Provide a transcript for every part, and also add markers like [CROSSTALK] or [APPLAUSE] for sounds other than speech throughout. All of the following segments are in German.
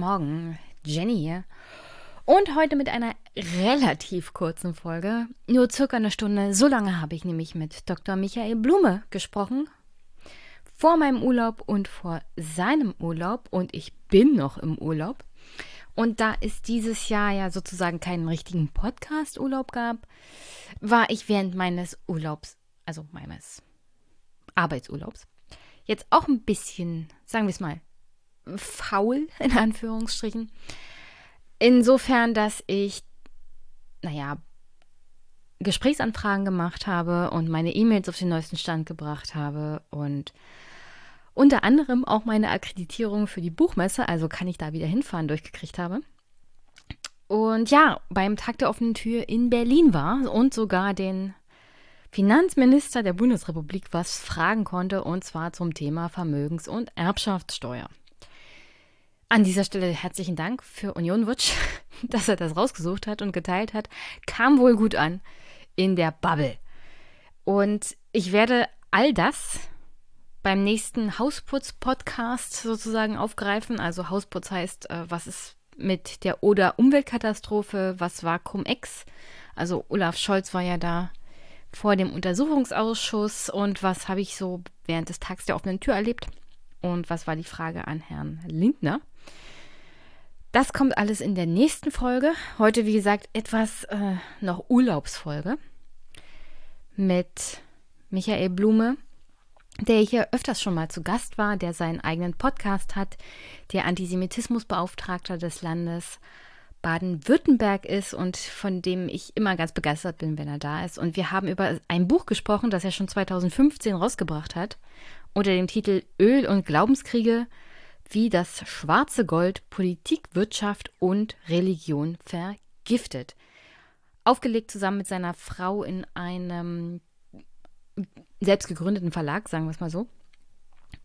Morgen, Jenny hier. Und heute mit einer relativ kurzen Folge, nur circa eine Stunde. So lange habe ich nämlich mit Dr. Michael Blume gesprochen. Vor meinem Urlaub und vor seinem Urlaub. Und ich bin noch im Urlaub. Und da es dieses Jahr ja sozusagen keinen richtigen Podcast-Urlaub gab, war ich während meines Urlaubs, also meines Arbeitsurlaubs, jetzt auch ein bisschen, sagen wir es mal, faul, [LAUGHS] in Anführungsstrichen. Insofern, dass ich, naja, Gesprächsanfragen gemacht habe und meine E-Mails auf den neuesten Stand gebracht habe und unter anderem auch meine Akkreditierung für die Buchmesse, also kann ich da wieder hinfahren, durchgekriegt habe. Und ja, beim Tag der offenen Tür in Berlin war und sogar den Finanzminister der Bundesrepublik was fragen konnte, und zwar zum Thema Vermögens- und Erbschaftssteuer. An dieser Stelle herzlichen Dank für Union Wutsch, [LAUGHS] dass er das rausgesucht hat und geteilt hat. Kam wohl gut an in der Bubble. Und ich werde all das beim nächsten Hausputz-Podcast sozusagen aufgreifen. Also Hausputz heißt, äh, was ist mit der Oder-Umweltkatastrophe, was war Cum-Ex? Also Olaf Scholz war ja da vor dem Untersuchungsausschuss und was habe ich so während des Tags der offenen Tür erlebt? Und was war die Frage an Herrn Lindner? Das kommt alles in der nächsten Folge. Heute, wie gesagt, etwas äh, noch Urlaubsfolge mit Michael Blume, der hier öfters schon mal zu Gast war, der seinen eigenen Podcast hat, der Antisemitismusbeauftragter des Landes Baden-Württemberg ist und von dem ich immer ganz begeistert bin, wenn er da ist. Und wir haben über ein Buch gesprochen, das er schon 2015 rausgebracht hat, unter dem Titel Öl und Glaubenskriege – wie das schwarze Gold Politik, Wirtschaft und Religion vergiftet. Aufgelegt zusammen mit seiner Frau in einem selbst gegründeten Verlag, sagen wir es mal so.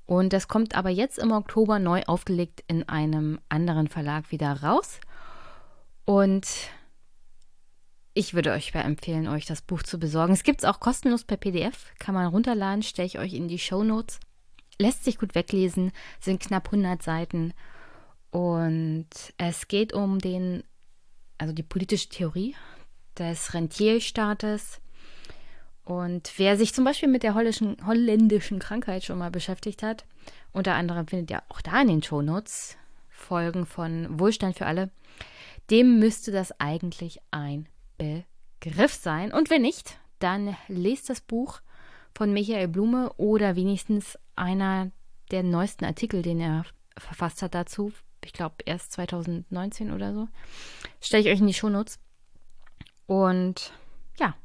Und das kommt aber jetzt im Oktober neu aufgelegt in einem anderen Verlag wieder raus. Und ich würde euch empfehlen, euch das Buch zu besorgen. Es gibt es auch kostenlos per PDF, kann man runterladen, stelle ich euch in die Show Notes lässt sich gut weglesen, sind knapp 100 Seiten. Und es geht um den, also die politische Theorie des Rentierstaates. Und wer sich zum Beispiel mit der holländischen, holländischen Krankheit schon mal beschäftigt hat, unter anderem findet ihr auch da in den Shownotes Folgen von Wohlstand für alle, dem müsste das eigentlich ein Begriff sein. Und wenn nicht, dann lest das Buch von Michael Blume oder wenigstens einer der neuesten Artikel, den er verfasst hat dazu. Ich glaube erst 2019 oder so. Stelle ich euch in die Shownotes. Und ja,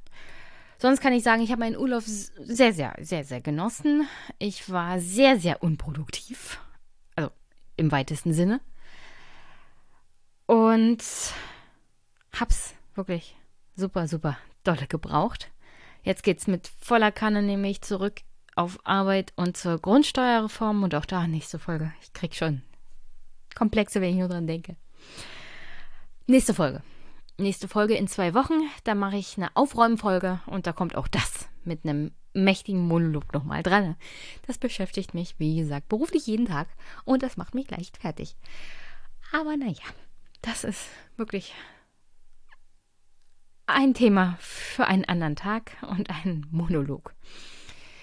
sonst kann ich sagen, ich habe meinen Urlaub sehr, sehr, sehr, sehr genossen. Ich war sehr, sehr unproduktiv. Also im weitesten Sinne. Und hab's wirklich super, super dolle gebraucht. Jetzt geht's mit voller Kanne nämlich zurück auf Arbeit und zur Grundsteuerreform und auch da nächste Folge. Ich krieg schon Komplexe, wenn ich nur dran denke. Nächste Folge. Nächste Folge in zwei Wochen. Da mache ich eine Aufräumfolge und da kommt auch das mit einem mächtigen Monolog nochmal dran. Das beschäftigt mich, wie gesagt, beruflich jeden Tag und das macht mich leicht fertig. Aber naja, das ist wirklich ein Thema für einen anderen Tag und einen Monolog.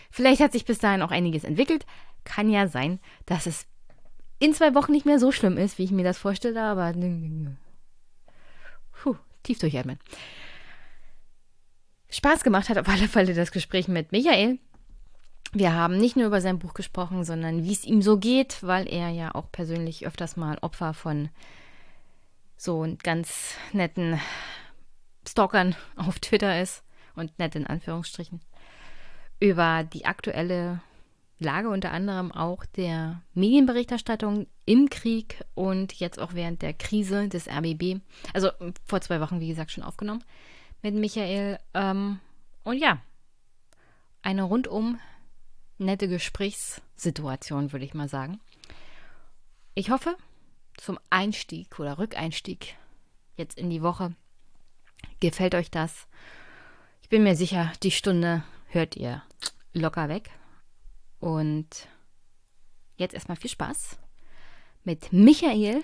Vielleicht hat sich bis dahin auch einiges entwickelt. Kann ja sein, dass es in zwei Wochen nicht mehr so schlimm ist, wie ich mir das vorstelle, aber puh, tief durchatmen. Spaß gemacht hat auf alle Fälle das Gespräch mit Michael. Wir haben nicht nur über sein Buch gesprochen, sondern wie es ihm so geht, weil er ja auch persönlich öfters mal Opfer von so ganz netten Stalkern auf Twitter ist und nett in Anführungsstrichen, über die aktuelle Lage unter anderem auch der Medienberichterstattung im Krieg und jetzt auch während der Krise des RBB. Also vor zwei Wochen, wie gesagt, schon aufgenommen mit Michael. Ähm, und ja, eine rundum nette Gesprächssituation, würde ich mal sagen. Ich hoffe, zum Einstieg oder Rückeinstieg jetzt in die Woche Gefällt euch das? Ich bin mir sicher, die Stunde hört ihr locker weg. Und jetzt erstmal viel Spaß mit Michael,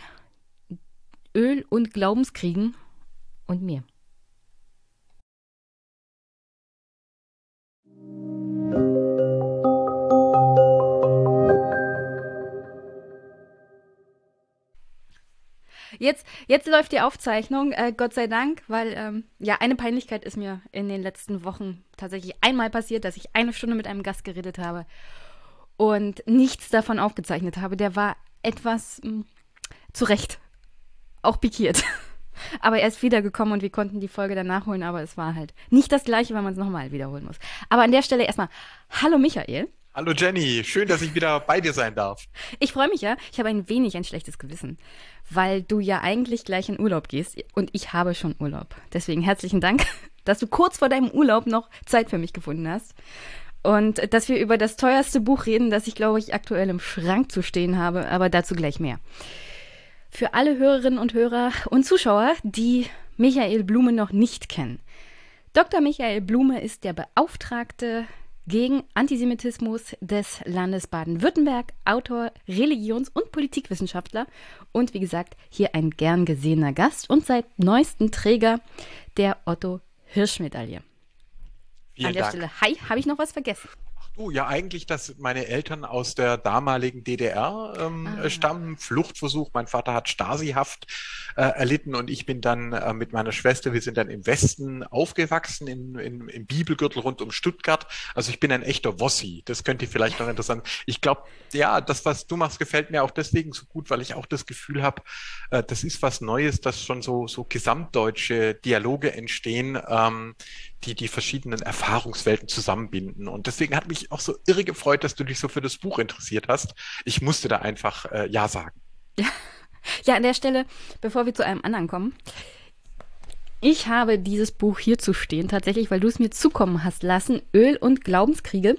Öl und Glaubenskriegen und mir. Jetzt, jetzt läuft die Aufzeichnung, äh, Gott sei Dank, weil ähm, ja, eine Peinlichkeit ist mir in den letzten Wochen tatsächlich einmal passiert, dass ich eine Stunde mit einem Gast geredet habe und nichts davon aufgezeichnet habe. Der war etwas mh, hm, zu Recht auch pikiert. [LAUGHS] aber er ist wiedergekommen und wir konnten die Folge dann nachholen, aber es war halt nicht das gleiche, weil man es nochmal wiederholen muss. Aber an der Stelle erstmal, hallo Michael. Hallo Jenny, schön, dass ich wieder bei dir sein darf. Ich freue mich ja. Ich habe ein wenig ein schlechtes Gewissen, weil du ja eigentlich gleich in Urlaub gehst und ich habe schon Urlaub. Deswegen herzlichen Dank, [LAUGHS] dass du kurz vor deinem Urlaub noch Zeit für mich gefunden hast. Und dass wir über das teuerste Buch reden, das ich, glaube ich, aktuell im Schrank zu stehen habe, aber dazu gleich mehr. Für alle Hörerinnen und Hörer und Zuschauer, die Michael Blume noch nicht kennen. Dr. Michael Blume ist der Beauftragte gegen Antisemitismus des Landes Baden-Württemberg, Autor, Religions- und Politikwissenschaftler und wie gesagt hier ein gern gesehener Gast und seit neuestem Träger der Otto Hirsch-Medaille. An der Dank. Stelle, hi, habe ich noch was vergessen? Du, ja eigentlich, dass meine Eltern aus der damaligen DDR ähm, ah. stammen, Fluchtversuch, mein Vater hat Stasihaft äh, erlitten und ich bin dann äh, mit meiner Schwester, wir sind dann im Westen aufgewachsen, in, in, im Bibelgürtel rund um Stuttgart. Also ich bin ein echter Wossi, das könnte vielleicht noch interessant. Ich glaube, ja, das, was du machst, gefällt mir auch deswegen so gut, weil ich auch das Gefühl habe, äh, das ist was Neues, dass schon so, so gesamtdeutsche Dialoge entstehen, ähm, die die verschiedenen Erfahrungswelten zusammenbinden. Und deswegen hat mich auch so irre gefreut, dass du dich so für das Buch interessiert hast. Ich musste da einfach äh, Ja sagen. Ja. [LAUGHS] ja, an der Stelle, bevor wir zu einem anderen kommen. Ich habe dieses Buch hier zu stehen, tatsächlich, weil du es mir zukommen hast lassen. Öl und Glaubenskriege,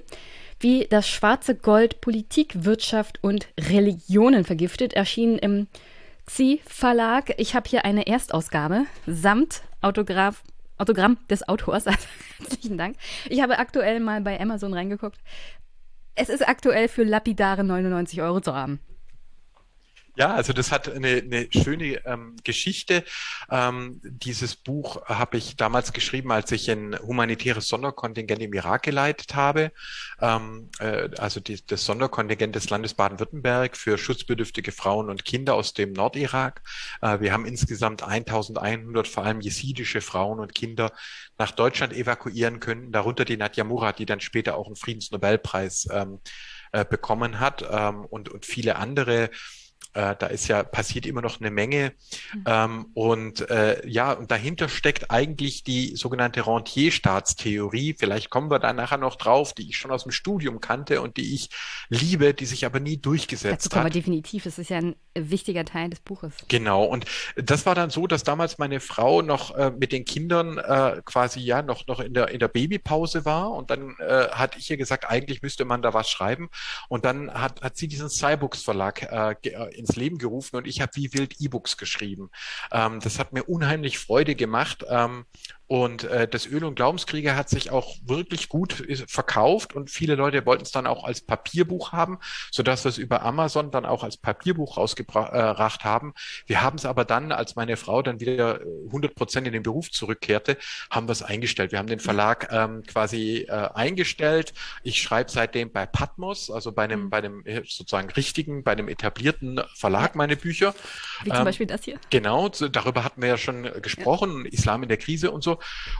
wie das schwarze Gold Politik, Wirtschaft und Religionen vergiftet, erschienen im XI Verlag. Ich habe hier eine Erstausgabe samt Autograph Autogramm des Autors. [LAUGHS] Also, herzlichen Dank. Ich habe aktuell mal bei Amazon reingeguckt. Es ist aktuell für lapidare 99 Euro zu haben. Ja, also das hat eine, eine schöne ähm, Geschichte. Ähm, dieses Buch habe ich damals geschrieben, als ich ein humanitäres Sonderkontingent im Irak geleitet habe. Ähm, äh, also die, das Sonderkontingent des Landes Baden-Württemberg für schutzbedürftige Frauen und Kinder aus dem Nordirak. Äh, wir haben insgesamt 1100 vor allem jesidische Frauen und Kinder nach Deutschland evakuieren können, darunter die Nadja Murat, die dann später auch einen Friedensnobelpreis ähm, äh, bekommen hat ähm, und, und viele andere äh, da ist ja passiert immer noch eine Menge. Mhm. Ähm, und äh, ja, und dahinter steckt eigentlich die sogenannte Rentierstaatstheorie. Vielleicht kommen wir da nachher noch drauf, die ich schon aus dem Studium kannte und die ich liebe, die sich aber nie durchgesetzt Dazu kommen hat. Wir definitiv. Es ist ja ein wichtiger Teil des Buches. Genau. Und das war dann so, dass damals meine Frau noch äh, mit den Kindern äh, quasi ja noch noch in der in der Babypause war und dann äh, hatte ich ihr gesagt, eigentlich müsste man da was schreiben. Und dann hat hat sie diesen Cybooks Verlag äh, äh ins Leben gerufen und ich habe wie wild E-Books geschrieben. Ähm, das hat mir unheimlich Freude gemacht. Ähm, und äh, das Öl- und Glaubenskriege hat sich auch wirklich gut verkauft und viele Leute wollten es dann auch als Papierbuch haben, sodass wir es über Amazon dann auch als Papierbuch rausgebracht äh, haben. Wir haben es aber dann, als meine Frau dann wieder 100 äh, Prozent in den Beruf zurückkehrte, haben wir es eingestellt. Wir haben den Verlag ähm, quasi äh, eingestellt. Ich schreibe seitdem bei Patmos, also bei einem, mhm. bei einem äh, sozusagen richtigen, bei einem etablierten Verlag meine Bücher. Wie zum ähm, Beispiel das hier. Genau, darüber hatten wir ja schon gesprochen, ja. Islam in der Krise und so.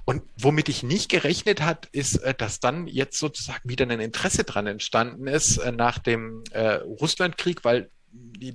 Und womit ich nicht gerechnet hat, ist, äh, dass dann jetzt sozusagen wieder ein Interesse dran entstanden ist äh, nach dem äh, Russlandkrieg, weil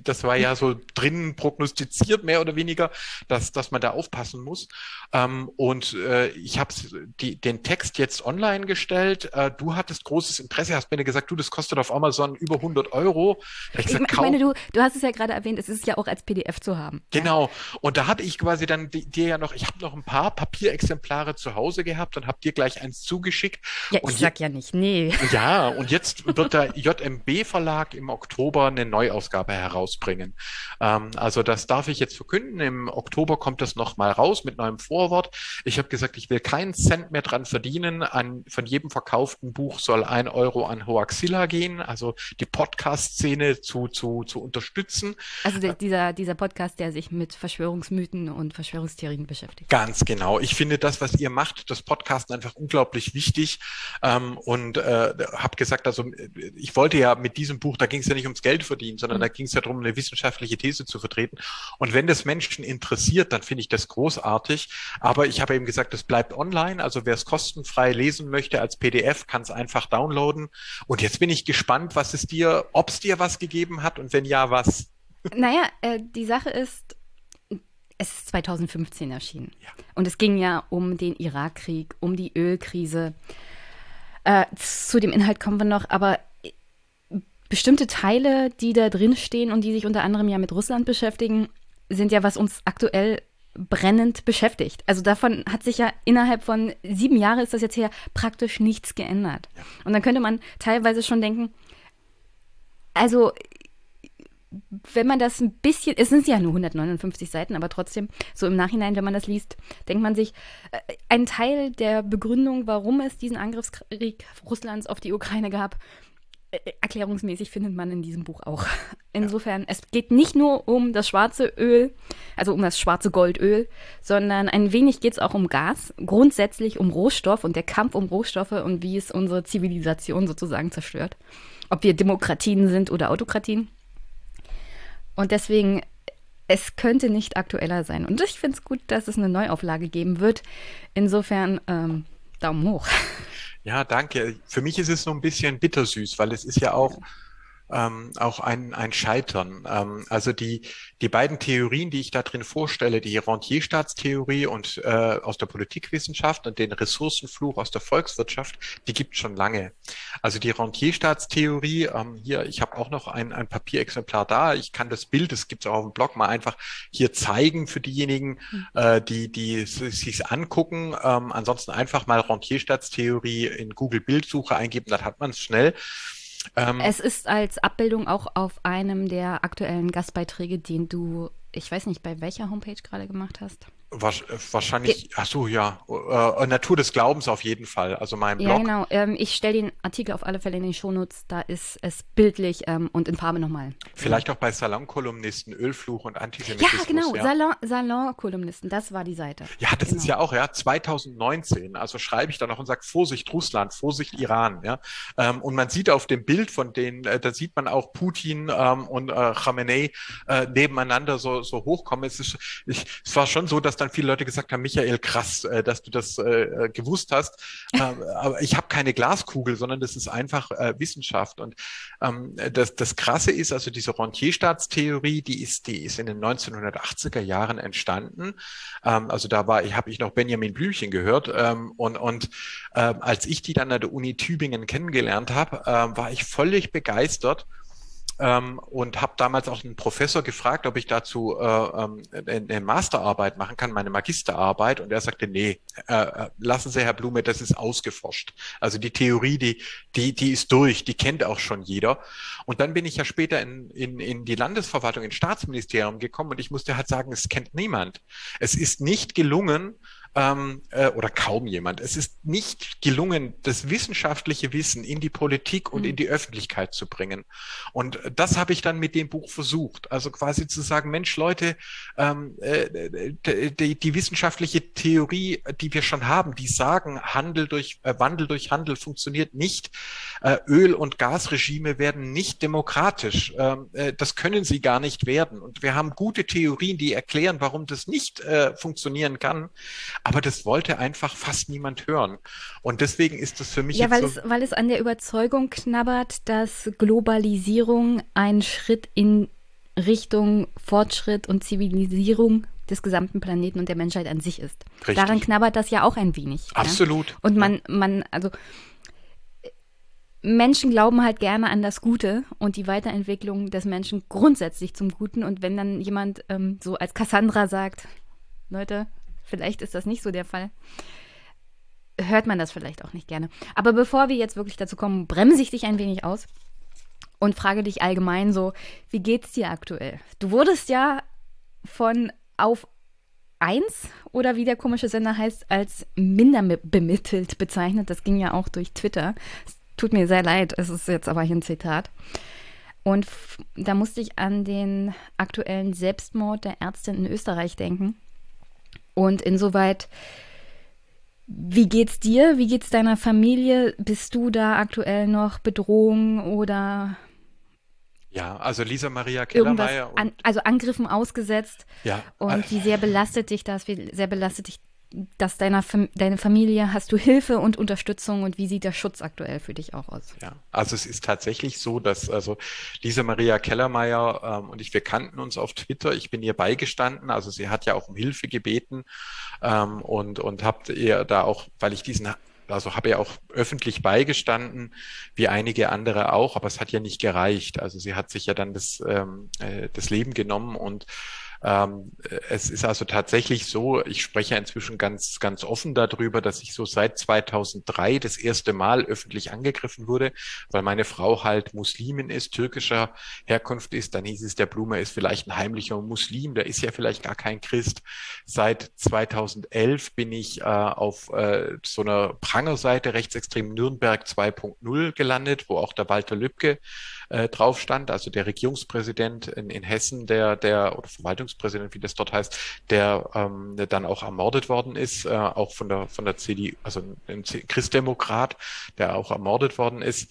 das war ja so drinnen prognostiziert, mehr oder weniger, dass, dass man da aufpassen muss. Ähm, und äh, ich habe den Text jetzt online gestellt. Äh, du hattest großes Interesse, hast mir gesagt, du, das kostet auf Amazon über 100 Euro. Ich, gesagt, ich meine, du, du hast es ja gerade erwähnt, es ist ja auch als PDF zu haben. Genau. Und da hatte ich quasi dann dir ja noch, ich habe noch ein paar Papierexemplare zu Hause gehabt und habe dir gleich eins zugeschickt. Ja, ich und sag ja nicht, nee. Ja, und jetzt wird der JMB Verlag im Oktober eine Neuausgabe heraus rausbringen. Ähm, also das darf ich jetzt verkünden. Im Oktober kommt das nochmal raus mit neuem Vorwort. Ich habe gesagt, ich will keinen Cent mehr dran verdienen. An, von jedem verkauften Buch soll ein Euro an Hoaxilla gehen, also die Podcast-Szene zu, zu, zu unterstützen. Also der, dieser, dieser Podcast, der sich mit Verschwörungsmythen und Verschwörungstheorien beschäftigt. Ganz genau. Ich finde das, was ihr macht, das Podcasten einfach unglaublich wichtig ähm, und äh, habe gesagt, also ich wollte ja mit diesem Buch, da ging es ja nicht ums Geld verdienen, sondern mhm. da ging es ja darum, eine wissenschaftliche These zu vertreten. Und wenn das Menschen interessiert, dann finde ich das großartig. Aber ich habe eben gesagt, es bleibt online. Also wer es kostenfrei lesen möchte als PDF, kann es einfach downloaden. Und jetzt bin ich gespannt, was es dir, ob es dir was gegeben hat und wenn ja, was. Naja, äh, die Sache ist, es ist 2015 erschienen. Ja. Und es ging ja um den Irakkrieg, um die Ölkrise. Äh, zu dem Inhalt kommen wir noch, aber bestimmte Teile, die da drin stehen und die sich unter anderem ja mit Russland beschäftigen, sind ja, was uns aktuell brennend beschäftigt. Also davon hat sich ja innerhalb von sieben Jahren ist das jetzt her praktisch nichts geändert. Und dann könnte man teilweise schon denken, also wenn man das ein bisschen, es sind ja nur 159 Seiten, aber trotzdem, so im Nachhinein, wenn man das liest, denkt man sich, äh, ein Teil der Begründung, warum es diesen Angriffskrieg Russlands auf die Ukraine gab, erklärungsmäßig findet man in diesem Buch auch. [LAUGHS] Insofern, es geht nicht nur um das schwarze Öl, also um das schwarze Goldöl, sondern ein wenig geht es auch um Gas, grundsätzlich um Rohstoff und der Kampf um Rohstoffe und wie es unsere Zivilisation sozusagen zerstört. Ob wir Demokratien sind oder Autokratien. Und deswegen, es könnte nicht aktueller sein. Und ich finde es gut, dass es eine Neuauflage geben wird. Insofern, ähm, Daumen hoch. [LAUGHS] Ja, danke. Für mich ist es so ein bisschen bittersüß, weil es ist ja auch ähm, auch ein, ein Scheitern. Ähm, also die, die beiden Theorien, die ich da drin vorstelle, die Rentierstaatstheorie und äh, aus der Politikwissenschaft und den Ressourcenfluch aus der Volkswirtschaft, die gibt schon lange. Also die Rentierstaatstheorie, ähm, hier, ich habe auch noch ein, ein Papierexemplar da. Ich kann das Bild, das gibt es auch auf dem Blog, mal einfach hier zeigen für diejenigen, mhm. äh, die, die sich angucken. Ähm, ansonsten einfach mal Rentierstaatstheorie in Google Bildsuche eingeben, dann hat man es schnell. Ähm, es ist als Abbildung auch auf einem der aktuellen Gastbeiträge, den du, ich weiß nicht, bei welcher Homepage gerade gemacht hast. Wahrscheinlich, ach so, ja. Äh, Natur des Glaubens auf jeden Fall, also mein Blog. Ja, genau. Ähm, ich stelle den Artikel auf alle Fälle in den Shownotes, da ist es bildlich ähm, und in Farbe nochmal. Vielleicht auch bei Salonkolumnisten, Ölfluch und Antisemitismus. Ja, genau, ja. Salon, Salonkolumnisten, das war die Seite. Ja, das genau. ist ja auch, ja, 2019, also schreibe ich da noch und sage, Vorsicht Russland, Vorsicht Iran, ja. Ähm, und man sieht auf dem Bild von denen, äh, da sieht man auch Putin ähm, und äh, Khamenei äh, nebeneinander so, so hochkommen. Es, ist, ich, es war schon so, dass dann viele Leute gesagt haben, Michael, krass, äh, dass du das äh, gewusst hast. Äh, [LAUGHS] aber ich habe keine Glaskugel, sondern das ist einfach äh, Wissenschaft. Und ähm, das, das Krasse ist, also diese Rentierstaatstheorie, die ist, die ist in den 1980er Jahren entstanden. Ähm, also da war, ich habe ich noch Benjamin Blümchen gehört. Ähm, und und äh, als ich die dann an der Uni Tübingen kennengelernt habe, äh, war ich völlig begeistert ähm, und habe damals auch einen Professor gefragt, ob ich dazu äh, ähm, eine Masterarbeit machen kann, meine Magisterarbeit. Und er sagte, nee, äh, äh, lassen Sie, Herr Blume, das ist ausgeforscht. Also die Theorie, die, die, die ist durch, die kennt auch schon jeder. Und dann bin ich ja später in, in, in die Landesverwaltung, ins Staatsministerium gekommen und ich musste halt sagen, es kennt niemand. Es ist nicht gelungen, ähm, äh, oder kaum jemand. Es ist nicht gelungen, das wissenschaftliche Wissen in die Politik und mhm. in die Öffentlichkeit zu bringen. Und das habe ich dann mit dem Buch versucht. Also quasi zu sagen, Mensch, Leute, ähm, äh, die, die, wissenschaftliche Theorie, die wir schon haben, die sagen, Handel durch äh, Wandel durch Handel funktioniert nicht. Äh, Öl- und Gasregime werden nicht demokratisch. Ähm, äh, das können sie gar nicht werden. Und wir haben gute Theorien, die erklären, warum das nicht äh, funktionieren kann. Aber das wollte einfach fast niemand hören. Und deswegen ist das für mich. Ja, weil, so es, weil es an der Überzeugung knabbert, dass Globalisierung ein Schritt in Richtung Fortschritt und Zivilisierung des gesamten Planeten und der Menschheit an sich ist. Richtig. Daran knabbert das ja auch ein wenig. Absolut. Ja? Und man, man, also Menschen glauben halt gerne an das Gute und die Weiterentwicklung des Menschen grundsätzlich zum Guten. Und wenn dann jemand ähm, so als Cassandra sagt, Leute, Vielleicht ist das nicht so der Fall. Hört man das vielleicht auch nicht gerne. Aber bevor wir jetzt wirklich dazu kommen, bremse ich dich ein wenig aus und frage dich allgemein so, wie geht's dir aktuell? Du wurdest ja von auf eins oder wie der komische Sender heißt, als minder bemittelt bezeichnet. Das ging ja auch durch Twitter. Es tut mir sehr leid, es ist jetzt aber hier ein Zitat. Und da musste ich an den aktuellen Selbstmord der Ärztin in Österreich denken. Und insoweit, wie geht's dir? Wie geht's deiner Familie? Bist du da aktuell noch Bedrohung oder ja, also Lisa Maria Kellermeier. An, also Angriffen ausgesetzt. Ja. Und wie sehr belastet dich das? Wie sehr belastet dich das deiner deine Familie? Hast du Hilfe und Unterstützung und wie sieht der Schutz aktuell für dich auch aus? Ja, also es ist tatsächlich so, dass also Lisa Maria Kellermeier ähm, und ich, wir kannten uns auf Twitter. Ich bin ihr beigestanden. Also sie hat ja auch um Hilfe gebeten ähm, und, und habt ihr da auch, weil ich diesen also habe ja auch öffentlich beigestanden, wie einige andere auch, aber es hat ja nicht gereicht. Also sie hat sich ja dann das, ähm, äh, das Leben genommen und ähm, es ist also tatsächlich so, ich spreche inzwischen ganz, ganz offen darüber, dass ich so seit 2003 das erste Mal öffentlich angegriffen wurde, weil meine Frau halt Muslimin ist, türkischer Herkunft ist. Dann hieß es, der Blume ist vielleicht ein heimlicher Muslim, der ist ja vielleicht gar kein Christ. Seit 2011 bin ich äh, auf äh, so einer Prangerseite rechtsextrem Nürnberg 2.0 gelandet, wo auch der Walter Lübcke äh, drauf stand, also der Regierungspräsident in, in Hessen, der, der, oder Verwaltungspräsident, wie das dort heißt, der, ähm, dann auch ermordet worden ist, äh, auch von der, von der CDU, also ein Christdemokrat, der auch ermordet worden ist.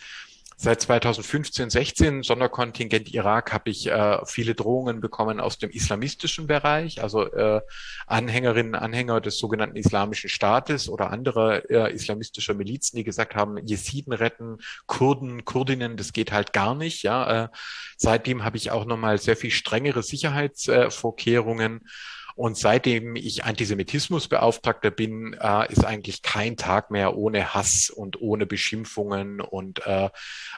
Seit 2015, 16 Sonderkontingent Irak habe ich äh, viele Drohungen bekommen aus dem islamistischen Bereich, also äh, Anhängerinnen, Anhänger des sogenannten Islamischen Staates oder andere äh, islamistischer Milizen, die gesagt haben, Jesiden retten, Kurden, Kurdinnen, das geht halt gar nicht. Ja, äh, seitdem habe ich auch nochmal sehr viel strengere Sicherheitsvorkehrungen. Äh, und seitdem ich Antisemitismusbeauftragter bin, äh, ist eigentlich kein Tag mehr ohne Hass und ohne Beschimpfungen. Und äh,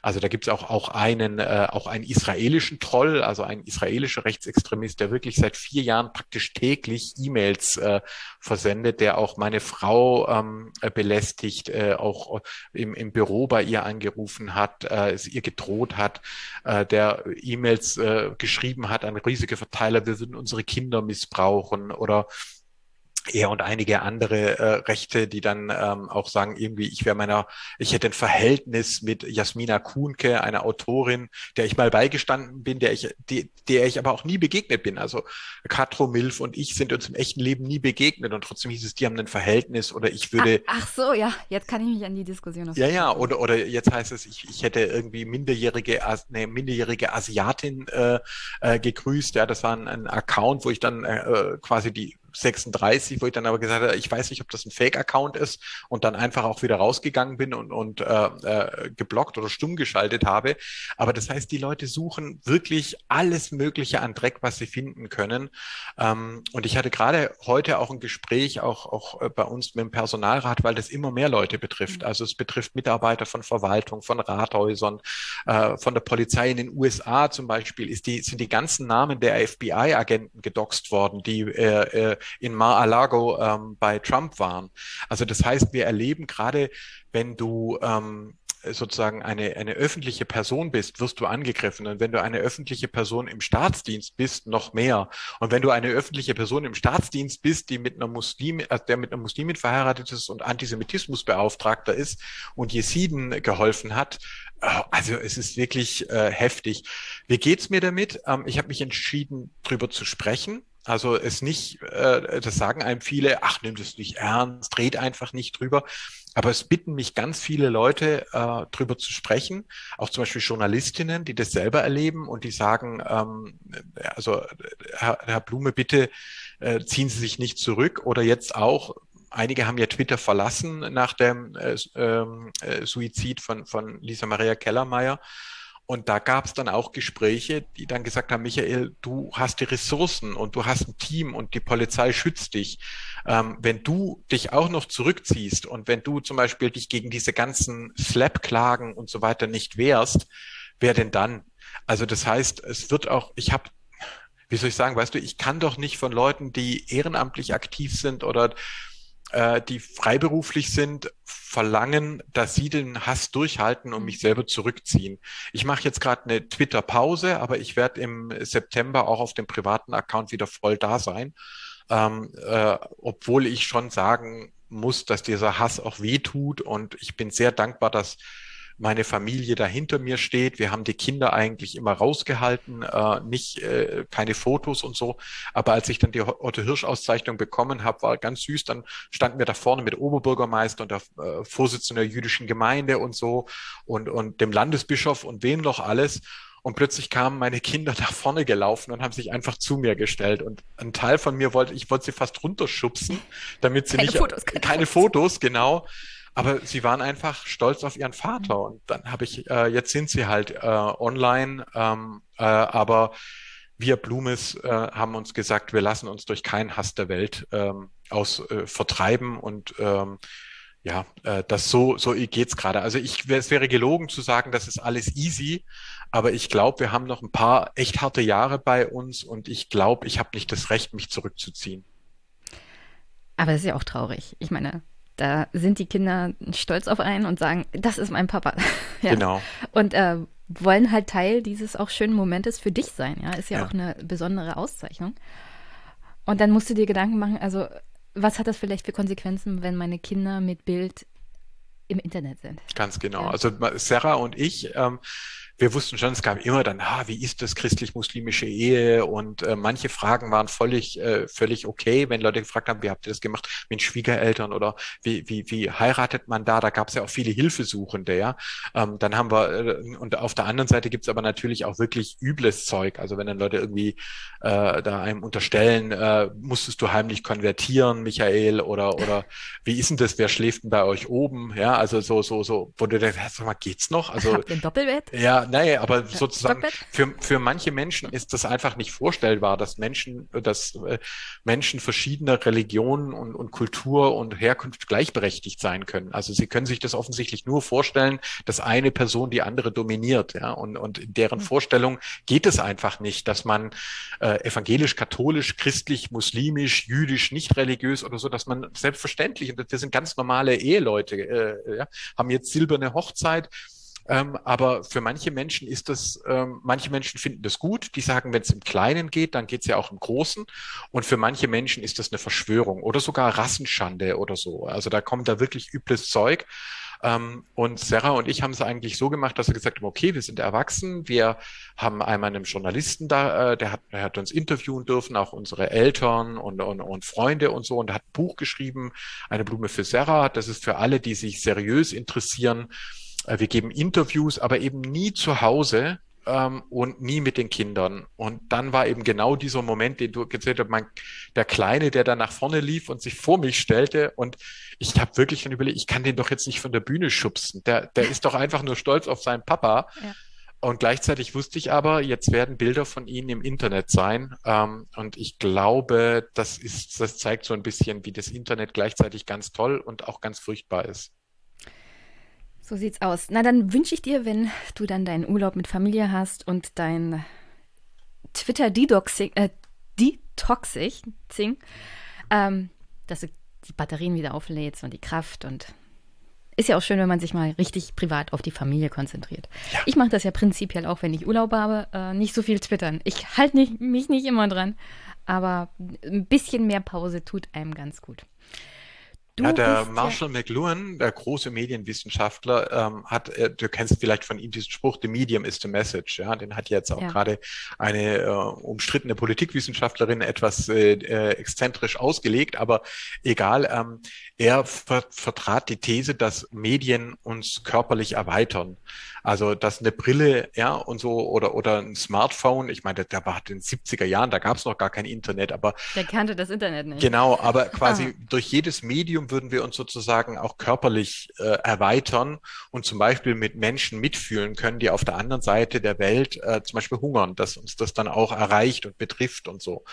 also da gibt es auch, auch einen, äh, auch einen israelischen Troll, also ein israelischer Rechtsextremist, der wirklich seit vier Jahren praktisch täglich E-Mails äh, versendet, der auch meine Frau ähm, belästigt, äh, auch im, im Büro bei ihr angerufen hat, äh, es ihr gedroht hat, äh, der E-Mails äh, geschrieben hat an riesige Verteiler, wir würden unsere Kinder missbrauchen brauchen oder er und einige andere äh, Rechte, die dann ähm, auch sagen, irgendwie, ich wäre meiner, ich hätte ein Verhältnis mit Jasmina Kuhnke, einer Autorin, der ich mal beigestanden bin, der ich, die, der ich aber auch nie begegnet bin. Also Katro Milf und ich sind uns im echten Leben nie begegnet und trotzdem hieß es, die haben ein Verhältnis oder ich würde. Ach, ach so, ja, jetzt kann ich mich an die Diskussion. Ja, ja, oder, oder jetzt heißt es, ich, ich hätte irgendwie minderjährige, eine minderjährige Asiatin äh, äh, gegrüßt. Ja, das war ein, ein Account, wo ich dann äh, äh quasi die 36, wo ich dann aber gesagt habe, ich weiß nicht, ob das ein Fake-Account ist und dann einfach auch wieder rausgegangen bin und, und äh, äh, geblockt oder stumm geschaltet habe. Aber das heißt, die Leute suchen wirklich alles Mögliche an Dreck, was sie finden können. Ähm, und ich hatte gerade heute auch ein Gespräch, auch, auch äh, bei uns mit dem Personalrat, weil das immer mehr Leute betrifft. Mhm. Also es betrifft Mitarbeiter von Verwaltung, von Rathäusern, äh, von der Polizei in den USA zum Beispiel, ist die, sind die ganzen Namen der FBI-Agenten gedoxt worden, die äh, äh in Mar-a-Lago ähm, bei Trump waren. Also das heißt, wir erleben gerade, wenn du ähm, sozusagen eine, eine öffentliche Person bist, wirst du angegriffen. Und wenn du eine öffentliche Person im Staatsdienst bist, noch mehr. Und wenn du eine öffentliche Person im Staatsdienst bist, die mit einer Muslim, also der mit einer Muslimin verheiratet ist und Antisemitismusbeauftragter ist und Jesiden geholfen hat, äh, also es ist wirklich äh, heftig. Wie geht's mir damit? Ähm, ich habe mich entschieden, drüber zu sprechen. Also es nicht, äh, das sagen einem viele, ach, nimm das nicht ernst, dreht einfach nicht drüber. Aber es bitten mich ganz viele Leute, äh, drüber zu sprechen, auch zum Beispiel Journalistinnen, die das selber erleben und die sagen, ähm, also Herr, Herr Blume, bitte äh, ziehen Sie sich nicht zurück. Oder jetzt auch, einige haben ja Twitter verlassen nach dem äh, ähm, äh, Suizid von, von Lisa Maria Kellermeier und da gab es dann auch Gespräche, die dann gesagt haben, Michael, du hast die Ressourcen und du hast ein Team und die Polizei schützt dich. Ähm, wenn du dich auch noch zurückziehst und wenn du zum Beispiel dich gegen diese ganzen Slap-Klagen und so weiter nicht wehrst, wer denn dann? Also das heißt, es wird auch, ich habe wie soll ich sagen, weißt du, ich kann doch nicht von Leuten, die ehrenamtlich aktiv sind oder äh, die freiberuflich sind, verlangen, dass sie den Hass durchhalten und mich selber zurückziehen. Ich mache jetzt gerade eine Twitter-Pause, aber ich werde im September auch auf dem privaten Account wieder voll da sein. Ähm, äh, obwohl ich schon sagen muss, dass dieser Hass auch wehtut und ich bin sehr dankbar, dass meine Familie da hinter mir steht. Wir haben die Kinder eigentlich immer rausgehalten, äh, nicht äh, keine Fotos und so. Aber als ich dann die Otto Hirsch Auszeichnung bekommen habe, war ganz süß. Dann standen wir da vorne mit Oberbürgermeister und der äh, Vorsitzende der jüdischen Gemeinde und so und und dem Landesbischof und wen noch alles. Und plötzlich kamen meine Kinder [LAUGHS] da vorne gelaufen und haben sich einfach zu mir gestellt. Und ein Teil von mir wollte, ich wollte sie fast runterschubsen, damit sie keine nicht, Fotos, keine, keine Fotos. Fotos, genau. Aber sie waren einfach stolz auf ihren Vater. Mhm. Und dann habe ich, äh, jetzt sind sie halt äh, online, ähm, äh, aber wir Blumes äh, haben uns gesagt, wir lassen uns durch keinen Hass der Welt ähm, aus äh, vertreiben und ähm, ja, äh, das so so geht's gerade. Also ich, es wäre gelogen zu sagen, das ist alles easy, aber ich glaube, wir haben noch ein paar echt harte Jahre bei uns und ich glaube, ich habe nicht das Recht, mich zurückzuziehen. Aber es ist ja auch traurig. Ich meine, da sind die Kinder stolz auf einen und sagen, das ist mein Papa. [LAUGHS] ja. Genau. Und äh, wollen halt Teil dieses auch schönen Momentes für dich sein. Ja, ist ja, ja, auch eine besondere Auszeichnung. Und dann musst du dir Gedanken machen, also was hat das vielleicht für Konsequenzen, wenn meine Kinder mit Bild im Internet sind? Ganz genau. Ja. Also Sarah und ich ähm, wir wussten schon, es gab immer dann, ah, wie ist das christlich-muslimische Ehe? Und äh, manche Fragen waren völlig, äh, völlig okay, wenn Leute gefragt haben, wie habt ihr das gemacht mit Schwiegereltern oder wie, wie, wie heiratet man da? Da gab es ja auch viele Hilfesuchende, ja. Ähm, dann haben wir, äh, und auf der anderen Seite gibt es aber natürlich auch wirklich übles Zeug. Also wenn dann Leute irgendwie äh, da einem unterstellen, äh, musstest du heimlich konvertieren, Michael, oder, oder wie ist denn das? Wer schläft denn bei euch oben? Ja, also so, so, so, wo du denkst, sag mal, geht's noch? Also, Habt ihr ein Doppelbett? Ja, nee, aber sozusagen für, für manche Menschen ist das einfach nicht vorstellbar, dass Menschen, dass äh, Menschen verschiedener Religionen und, und Kultur und Herkunft gleichberechtigt sein können. Also sie können sich das offensichtlich nur vorstellen, dass eine Person die andere dominiert, ja, und, und in deren mhm. Vorstellung geht es einfach nicht, dass man äh, evangelisch, katholisch, christlich, muslimisch, jüdisch, nicht religiös oder so, dass man selbstverständlich, und das sind ganz normale Eheleute, äh, ja, haben jetzt silberne Hochzeit, ähm, aber für manche Menschen ist das, ähm, manche Menschen finden das gut, die sagen, wenn es im Kleinen geht, dann geht es ja auch im Großen. Und für manche Menschen ist das eine Verschwörung oder sogar Rassenschande oder so. Also da kommt da wirklich übles Zeug. Ähm, und Sarah und ich haben es eigentlich so gemacht, dass wir gesagt haben, okay, wir sind erwachsen, wir haben einmal einen Journalisten da, äh, der, hat, der hat uns interviewen dürfen, auch unsere Eltern und, und, und Freunde und so, und hat ein Buch geschrieben, eine Blume für Sarah. Das ist für alle, die sich seriös interessieren, wir geben Interviews, aber eben nie zu Hause ähm, und nie mit den Kindern. Und dann war eben genau dieser Moment, den du gezählt hast, mein, der Kleine, der da nach vorne lief und sich vor mich stellte. Und ich habe wirklich dann überlegt, ich kann den doch jetzt nicht von der Bühne schubsen. Der, der ist doch einfach nur stolz auf seinen Papa. Ja. Und gleichzeitig wusste ich aber, jetzt werden Bilder von ihnen im Internet sein. Ähm, und ich glaube, das ist, das zeigt so ein bisschen, wie das Internet gleichzeitig ganz toll und auch ganz furchtbar ist. So sieht's aus. Na, dann wünsche ich dir, wenn du dann deinen Urlaub mit Familie hast und dein Twitter Detoxing, äh, Detoxing, ähm, dass du die Batterien wieder auflädst und die Kraft und ist ja auch schön, wenn man sich mal richtig privat auf die Familie konzentriert. Ja. Ich mache das ja prinzipiell auch, wenn ich Urlaub habe, äh, nicht so viel twittern. Ich halte mich nicht immer dran, aber ein bisschen mehr Pause tut einem ganz gut. Du ja, der Marshall ja McLuhan, der große Medienwissenschaftler, ähm, hat, äh, du kennst vielleicht von ihm diesen Spruch, the medium is the message. Ja, den hat jetzt auch ja. gerade eine äh, umstrittene Politikwissenschaftlerin etwas äh, äh, exzentrisch ausgelegt, aber egal. Ähm, er ver vertrat die These, dass Medien uns körperlich erweitern. Also, dass eine Brille, ja, und so, oder, oder ein Smartphone, ich meine, der war in den 70er Jahren, da gab es noch gar kein Internet, aber. Der kannte das Internet nicht. Genau, aber [LAUGHS] quasi ah. durch jedes Medium würden wir uns sozusagen auch körperlich äh, erweitern und zum Beispiel mit Menschen mitfühlen können, die auf der anderen Seite der Welt äh, zum Beispiel hungern, dass uns das dann auch erreicht und betrifft und so.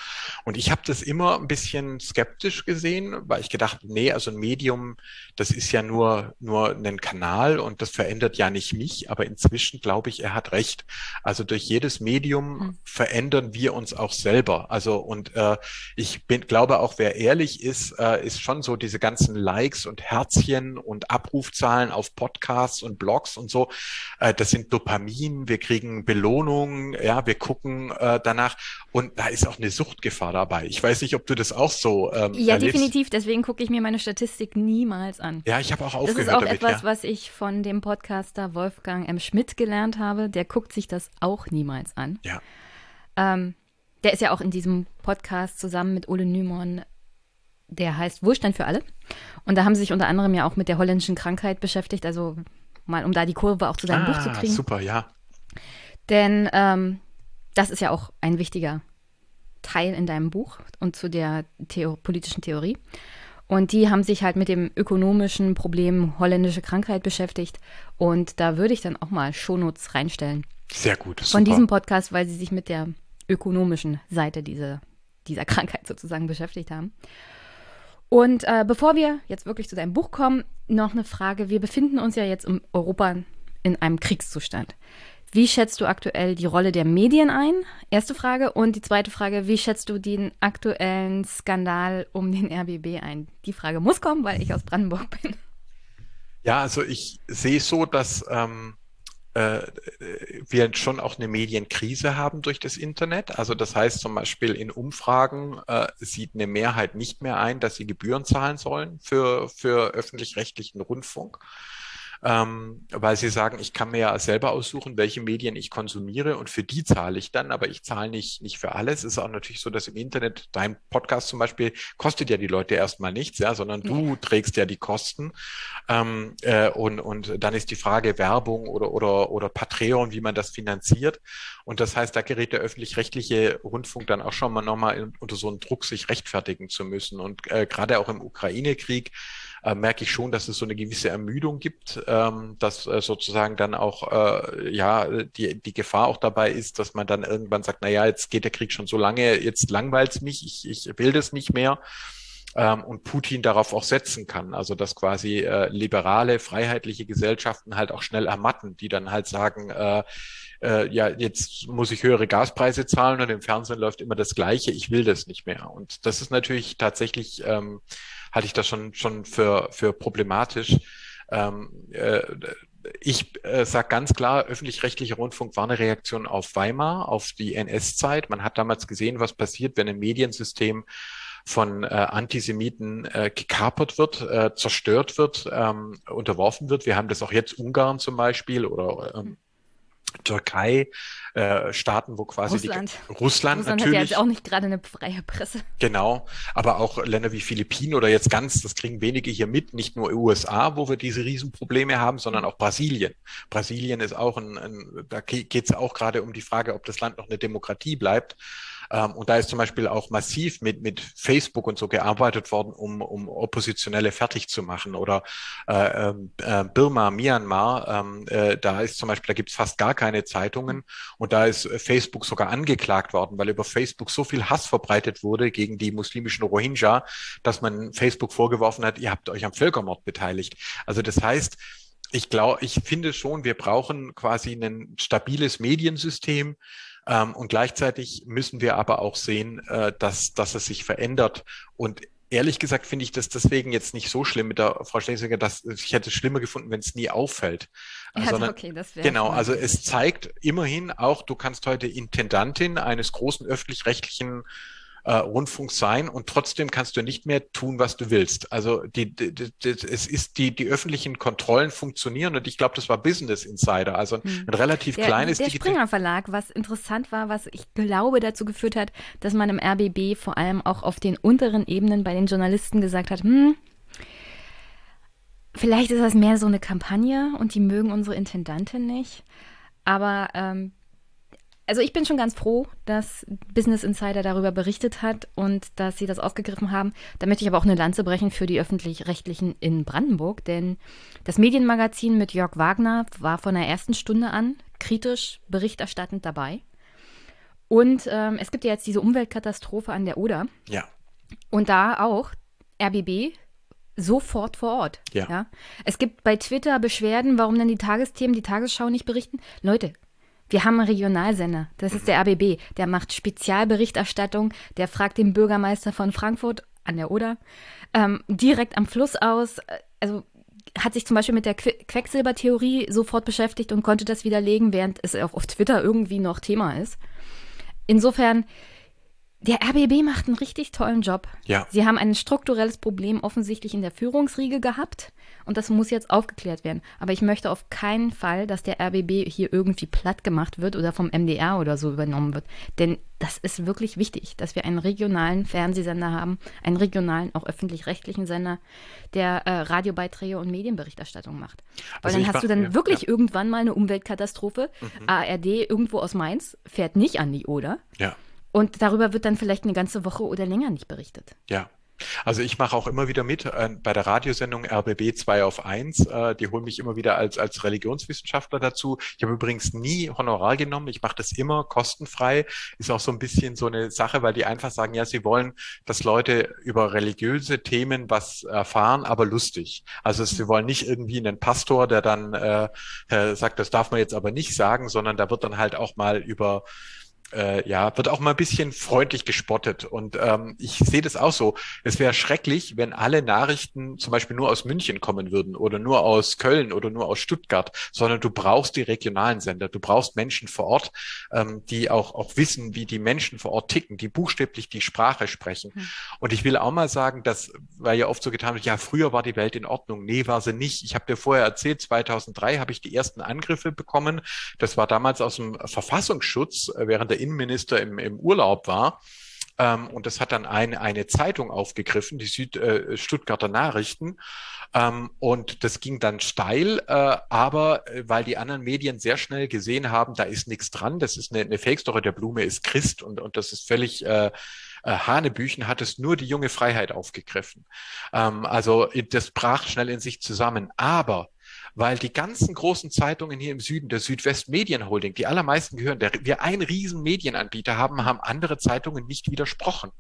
Und ich habe das immer ein bisschen skeptisch gesehen, weil ich gedacht, nee, also ein Medium, das ist ja nur, nur ein Kanal und das verändert ja nicht mich, aber inzwischen glaube ich, er hat recht. Also durch jedes Medium mhm. verändern wir uns auch selber. Also und äh, ich bin, glaube auch, wer ehrlich ist, äh, ist schon so diese ganze ganzen Likes und Herzchen und Abrufzahlen auf Podcasts und Blogs und so, äh, das sind Dopamin, wir kriegen Belohnungen, ja, wir gucken äh, danach und da ist auch eine Suchtgefahr dabei. Ich weiß nicht, ob du das auch so ähm, Ja, erlebst. definitiv, deswegen gucke ich mir meine Statistik niemals an. Ja, ich habe auch aufgehört Das ist auch damit, etwas, ja. was ich von dem Podcaster Wolfgang M. Schmidt gelernt habe. Der guckt sich das auch niemals an. Ja. Ähm, der ist ja auch in diesem Podcast zusammen mit Ole Nymon, der heißt Wohlstand für alle. Und da haben sie sich unter anderem ja auch mit der holländischen Krankheit beschäftigt, also mal um da die Kurve auch zu deinem ah, Buch zu kriegen. Super, ja. Denn ähm, das ist ja auch ein wichtiger Teil in deinem Buch und zu der Theo politischen Theorie. Und die haben sich halt mit dem ökonomischen Problem holländische Krankheit beschäftigt. Und da würde ich dann auch mal Shownotes reinstellen. Sehr gut. Von diesem Podcast, weil sie sich mit der ökonomischen Seite dieser, dieser Krankheit sozusagen beschäftigt haben. Und äh, bevor wir jetzt wirklich zu deinem Buch kommen, noch eine Frage. Wir befinden uns ja jetzt in Europa in einem Kriegszustand. Wie schätzt du aktuell die Rolle der Medien ein? Erste Frage. Und die zweite Frage, wie schätzt du den aktuellen Skandal um den RBB ein? Die Frage muss kommen, weil ich aus Brandenburg bin. Ja, also ich sehe so, dass ähm, äh, wir schon auch eine Medienkrise haben durch das Internet. Also das heißt zum Beispiel in Umfragen äh, sieht eine Mehrheit nicht mehr ein, dass sie Gebühren zahlen sollen für, für öffentlich-rechtlichen Rundfunk ähm, weil sie sagen, ich kann mir ja selber aussuchen, welche Medien ich konsumiere und für die zahle ich dann, aber ich zahle nicht, nicht für alles. Es ist auch natürlich so, dass im Internet dein Podcast zum Beispiel kostet ja die Leute erstmal nichts, ja, sondern du trägst ja die Kosten. Ähm, äh, und, und dann ist die Frage Werbung oder, oder, oder Patreon, wie man das finanziert. Und das heißt, da gerät der öffentlich-rechtliche Rundfunk dann auch schon mal nochmal unter so einen Druck, sich rechtfertigen zu müssen. Und äh, gerade auch im Ukraine-Krieg äh, merke ich schon, dass es so eine gewisse Ermüdung gibt, ähm, dass äh, sozusagen dann auch äh, ja die, die Gefahr auch dabei ist, dass man dann irgendwann sagt, na ja, jetzt geht der Krieg schon so lange, jetzt langweilt's mich, ich, ich will das nicht mehr ähm, und Putin darauf auch setzen kann. Also dass quasi äh, liberale, freiheitliche Gesellschaften halt auch schnell ermatten, die dann halt sagen, äh, äh, ja, jetzt muss ich höhere Gaspreise zahlen und im Fernsehen läuft immer das Gleiche, ich will das nicht mehr. Und das ist natürlich tatsächlich ähm, halte ich das schon, schon für, für problematisch. Ähm, äh, ich äh, sage ganz klar, öffentlich-rechtlicher Rundfunk war eine Reaktion auf Weimar, auf die NS-Zeit. Man hat damals gesehen, was passiert, wenn ein Mediensystem von äh, Antisemiten äh, gekapert wird, äh, zerstört wird, ähm, unterworfen wird. Wir haben das auch jetzt Ungarn zum Beispiel oder ähm, Türkei, äh, Staaten, wo quasi Russland. die Russland, Russland natürlich. hat ja jetzt auch nicht gerade eine freie Presse. Genau, aber auch Länder wie Philippinen oder jetzt ganz, das kriegen wenige hier mit, nicht nur USA, wo wir diese Riesenprobleme haben, sondern auch Brasilien. Brasilien ist auch ein, ein da geht es auch gerade um die Frage, ob das Land noch eine Demokratie bleibt. Ähm, und da ist zum Beispiel auch massiv mit, mit Facebook und so gearbeitet worden, um, um Oppositionelle fertig zu machen. Oder äh, äh, Birma, Myanmar, ähm, äh, da ist zum Beispiel, da gibt es fast gar keine Zeitungen und da ist Facebook sogar angeklagt worden, weil über Facebook so viel Hass verbreitet wurde gegen die muslimischen Rohingya, dass man Facebook vorgeworfen hat, ihr habt euch am Völkermord beteiligt. Also das heißt, ich glaube, ich finde schon, wir brauchen quasi ein stabiles Mediensystem, ähm, und gleichzeitig müssen wir aber auch sehen, äh, dass, dass es sich verändert. Und ehrlich gesagt finde ich das deswegen jetzt nicht so schlimm mit der Frau Schlesinger, dass ich hätte es schlimmer gefunden, wenn es nie auffällt. Ja, Sondern, okay, das wäre genau, also es zeigt immerhin auch, du kannst heute Intendantin eines großen öffentlich-rechtlichen äh, Rundfunks sein und trotzdem kannst du nicht mehr tun, was du willst. Also die, die, die, es ist die, die öffentlichen Kontrollen funktionieren und ich glaube, das war Business Insider, also ein, Hm. ein relativ Der, kleines der Digital- Springer Verlag, was interessant war, was ich glaube dazu geführt hat, dass man im RBB vor allem auch auf den unteren Ebenen bei den Journalisten gesagt hat, hm, vielleicht ist das mehr so eine Kampagne und die mögen unsere Intendantin nicht. Aber ähm, also ich bin schon ganz froh, dass Business Insider darüber berichtet hat und dass sie das aufgegriffen haben. Da möchte ich aber auch eine Lanze brechen für die öffentlich-rechtlichen in Brandenburg, denn das Medienmagazin mit Jörg Wagner war von der ersten Stunde an kritisch berichterstattend dabei. Und ähm, es gibt ja jetzt diese Umweltkatastrophe an der Oder. ja. Und da auch RBB sofort vor Ort. Ja. Es gibt bei Twitter Beschwerden, warum denn die Tagesthemen, die Tagesschau nicht berichten. Leute, wir haben einen Regionalsender. Das ist der RBB. Der macht Spezialberichterstattung. Der fragt den Bürgermeister von Frankfurt an der Oder, ähm, direkt am Fluss aus. Äh, also hat sich zum Beispiel mit der que Quecksilbertheorie sofort beschäftigt und konnte das widerlegen, während es auch auf Twitter irgendwie noch Thema ist. Insofern der RBB macht einen richtig tollen Job. Ja. Sie haben ein strukturelles Problem offensichtlich in der Führungsriege gehabt und das muss jetzt aufgeklärt werden. Aber ich möchte auf keinen Fall, dass der RBB hier irgendwie platt gemacht wird oder vom MDR oder so übernommen wird. Denn das ist wirklich wichtig, dass wir einen regionalen Fernsehsender haben, einen regionalen, auch öffentlich-rechtlichen Sender, der äh, Radiobeiträge und Medienberichterstattung macht. Weil also dann hast du dann ja, wirklich ja. irgendwann mal eine Umweltkatastrophe. Mhm. ARD irgendwo aus Mainz fährt nicht an die Oder. Ja. Und darüber wird dann vielleicht eine ganze Woche oder länger nicht berichtet. Ja. Also ich mache auch immer wieder mit äh, bei der Radiosendung RBB 2 auf 1. Äh, die holen mich immer wieder als, als Religionswissenschaftler dazu. Ich habe übrigens nie Honorar genommen. Ich mache das immer kostenfrei. Ist auch so ein bisschen so eine Sache, weil die einfach sagen, ja, sie wollen, dass Leute über religiöse Themen was erfahren, aber lustig. Also sie wollen nicht irgendwie einen Pastor, der dann äh, äh sagt, das darf man jetzt aber nicht sagen, sondern da wird dann halt auch mal über äh, ja, wird auch mal ein bisschen freundlich gespottet. Und ähm, ich sehe das auch so. Es wäre schrecklich, wenn alle Nachrichten zum Beispiel nur aus München kommen würden oder nur aus Köln oder nur aus Stuttgart, sondern du brauchst die regionalen Sender. Du brauchst Menschen vor Ort, ähm, die auch, auch wissen, wie die Menschen vor Ort ticken, die buchstäblich die Sprache sprechen. Mhm. Und ich will auch mal sagen, dass, weil ja oft so getan wird, ja, früher war die Welt in Ordnung. Nee, war sie nicht. Ich habe dir vorher erzählt, 2003 habe ich die ersten Angriffe bekommen. Das war damals aus dem Verfassungsschutz äh, während der Innenminister im, im Urlaub war. Ähm, und das hat dann eine, eine Zeitung aufgegriffen, die Süd, äh, Stuttgarter Nachrichten. Ähm, und das ging dann steil, äh, aber äh, weil die anderen Medien sehr schnell gesehen haben, da ist nichts dran, das ist eine, eine Fake-Story, der Blume ist Christ und, und das ist völlig äh, äh Hanebüchen hat es nur die junge Freiheit aufgegriffen. Ähm, also das brach schnell in sich zusammen. Aber weil die ganzen großen Zeitungen hier im Süden, der Südwest Medienholding, die allermeisten gehören, der, wir einen riesen Medienanbieter haben, haben andere Zeitungen nicht widersprochen.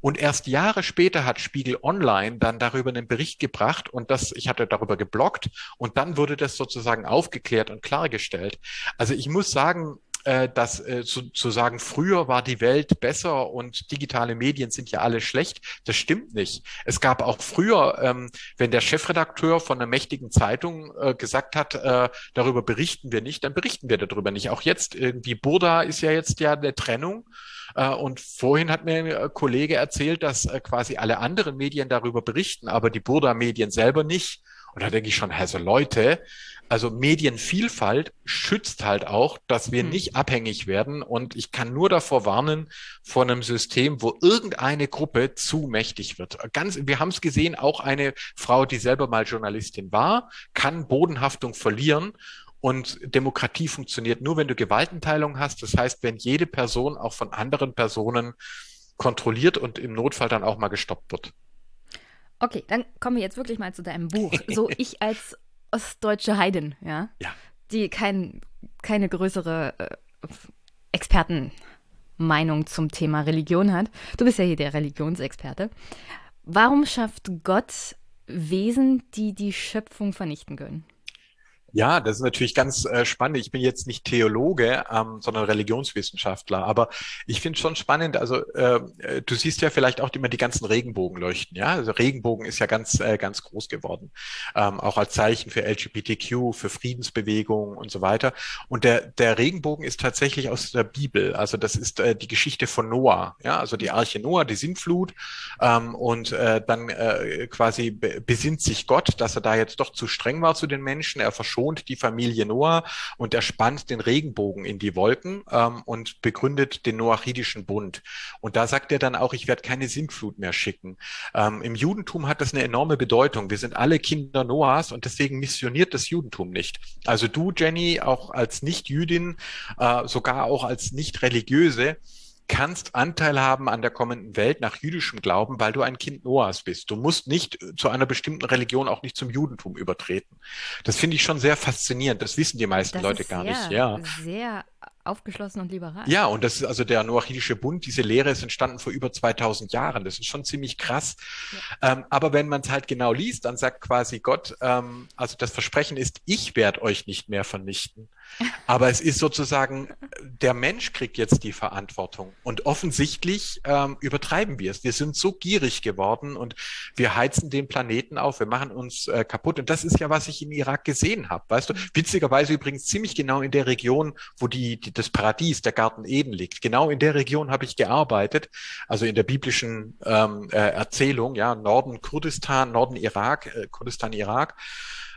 Und erst Jahre später hat Spiegel Online dann darüber einen Bericht gebracht und das, ich hatte darüber geblockt und dann wurde das sozusagen aufgeklärt und klargestellt. Also ich muss sagen, äh, dass äh, zu, zu sagen, früher war die Welt besser und digitale Medien sind ja alle schlecht, das stimmt nicht. Es gab auch früher, ähm, wenn der Chefredakteur von einer mächtigen Zeitung äh, gesagt hat, äh, darüber berichten wir nicht, dann berichten wir darüber nicht. Auch jetzt irgendwie, Burda ist ja jetzt ja eine Trennung. Äh, und vorhin hat mir ein Kollege erzählt, dass äh, quasi alle anderen Medien darüber berichten, aber die Burda-Medien selber nicht. Und da denke ich schon, also Leute, also Medienvielfalt schützt halt auch, dass wir mhm. nicht abhängig werden. Und ich kann nur davor warnen, vor einem System, wo irgendeine Gruppe zu mächtig wird. Ganz, wir haben es gesehen, auch eine Frau, die selber mal Journalistin war, kann Bodenhaftung verlieren. Und Demokratie funktioniert nur, wenn du Gewaltenteilung hast. Das heißt, wenn jede Person auch von anderen Personen kontrolliert und im Notfall dann auch mal gestoppt wird. Okay, dann kommen wir jetzt wirklich mal zu deinem Buch. So [LAUGHS] ich als ostdeutsche Heidin, ja, ja. die kein, keine größere äh, Expertenmeinung zum Thema Religion hat. Du bist ja hier der Religionsexperte. Warum schafft Gott Wesen, die die Schöpfung vernichten können? Ja, das ist natürlich ganz äh, spannend. Ich bin jetzt nicht Theologe, ähm, sondern Religionswissenschaftler, aber ich finde schon spannend. Also äh, äh, du siehst ja vielleicht auch immer die ganzen Regenbogen leuchten. Ja, also Regenbogen ist ja ganz äh, ganz groß geworden, ähm, auch als Zeichen für LGBTQ, für Friedensbewegungen und so weiter. Und der der Regenbogen ist tatsächlich aus der Bibel. Also das ist äh, die Geschichte von Noah. Ja, also die Arche Noah, die Sintflut ähm, und äh, dann äh, quasi besinnt sich Gott, dass er da jetzt doch zu streng war zu den Menschen. Er die Familie Noah und er spannt den Regenbogen in die Wolken ähm, und begründet den Noachidischen Bund. Und da sagt er dann auch, ich werde keine Sintflut mehr schicken. Ähm, Im Judentum hat das eine enorme Bedeutung. Wir sind alle Kinder Noahs und deswegen missioniert das Judentum nicht. Also du, Jenny, auch als Nicht-Jüdin, äh, sogar auch als Nicht-Religiöse, kannst Anteil haben an der kommenden Welt nach jüdischem Glauben, weil du ein Kind Noahs bist. Du musst nicht zu einer bestimmten Religion, auch nicht zum Judentum übertreten. Das finde ich schon sehr faszinierend. Das wissen die meisten das Leute gar sehr, nicht. Ja. Sehr aufgeschlossen und liberal. Ja, und das ist also der Noachidische Bund, diese Lehre ist entstanden vor über 2000 Jahren. Das ist schon ziemlich krass. Ja. Ähm, aber wenn man es halt genau liest, dann sagt quasi Gott, ähm, also das Versprechen ist, ich werde euch nicht mehr vernichten. Aber es ist sozusagen, der Mensch kriegt jetzt die Verantwortung. Und offensichtlich ähm, übertreiben wir es. Wir sind so gierig geworden und wir heizen den Planeten auf. Wir machen uns äh, kaputt. Und das ist ja, was ich im Irak gesehen habe. Weißt du, witzigerweise übrigens ziemlich genau in der Region, wo die, die das Paradies, der Garten Eden liegt. Genau in der Region habe ich gearbeitet. Also in der biblischen ähm, äh, Erzählung, ja, Norden Kurdistan, Norden Irak, äh, Kurdistan, Irak.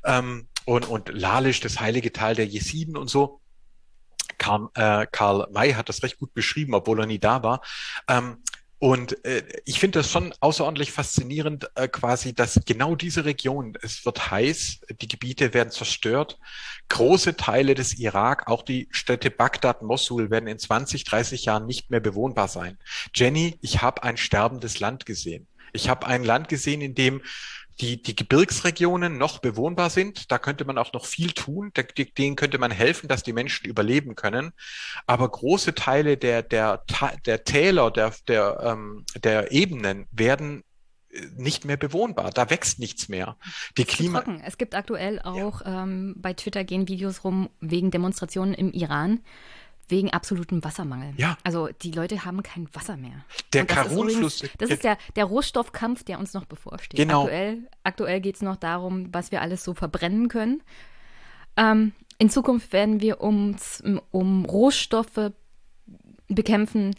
Ähm, und, und Lalisch, das heilige Teil der Jesiden und so. Karl, äh, Karl May hat das recht gut beschrieben, obwohl er nie da war. Ähm, und äh, ich finde das schon außerordentlich faszinierend, äh, quasi, dass genau diese Region, es wird heiß, die Gebiete werden zerstört. Große Teile des Irak, auch die Städte Bagdad, Mosul, werden in 20, 30 Jahren nicht mehr bewohnbar sein. Jenny, ich habe ein sterbendes Land gesehen. Ich habe ein Land gesehen, in dem die, die Gebirgsregionen noch bewohnbar sind. Da könnte man auch noch viel tun. Denen könnte man helfen, dass die Menschen überleben können. Aber große Teile der, der, der Täler, der, der, ähm, der Ebenen werden äh, nicht mehr bewohnbar. Da wächst nichts mehr. Die Klima es gibt aktuell auch ja. ähm, bei Twitter gehen Videos rum wegen Demonstrationen im Iran wegen absolutem Wassermangel. Ja. Also die Leute haben kein Wasser mehr. Der Karunfluss. Das ist der, der Rohstoffkampf, der uns noch bevorsteht. Genau. Aktuell, aktuell geht es noch darum, was wir alles so verbrennen können. Ähm, in Zukunft werden wir uns um Rohstoffe bekämpfen,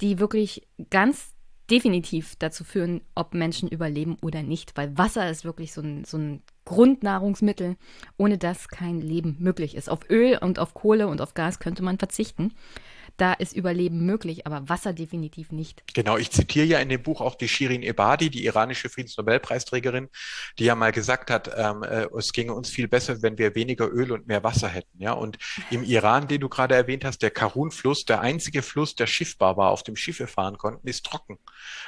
die wirklich ganz definitiv dazu führen, ob Menschen überleben oder nicht, weil Wasser ist wirklich so ein, so ein Grundnahrungsmittel, ohne das kein Leben möglich ist. Auf Öl und auf Kohle und auf Gas könnte man verzichten. Da ist Überleben möglich, aber Wasser definitiv nicht. Genau, ich zitiere ja in dem Buch auch die Shirin Ebadi, die iranische Friedensnobelpreisträgerin, die ja mal gesagt hat, ähm, äh, es ginge uns viel besser, wenn wir weniger Öl und mehr Wasser hätten. Ja, und im Iran, den du gerade erwähnt hast, der Karun-Fluss, der einzige Fluss, der schiffbar war, auf dem Schiffe fahren konnten, ist trocken.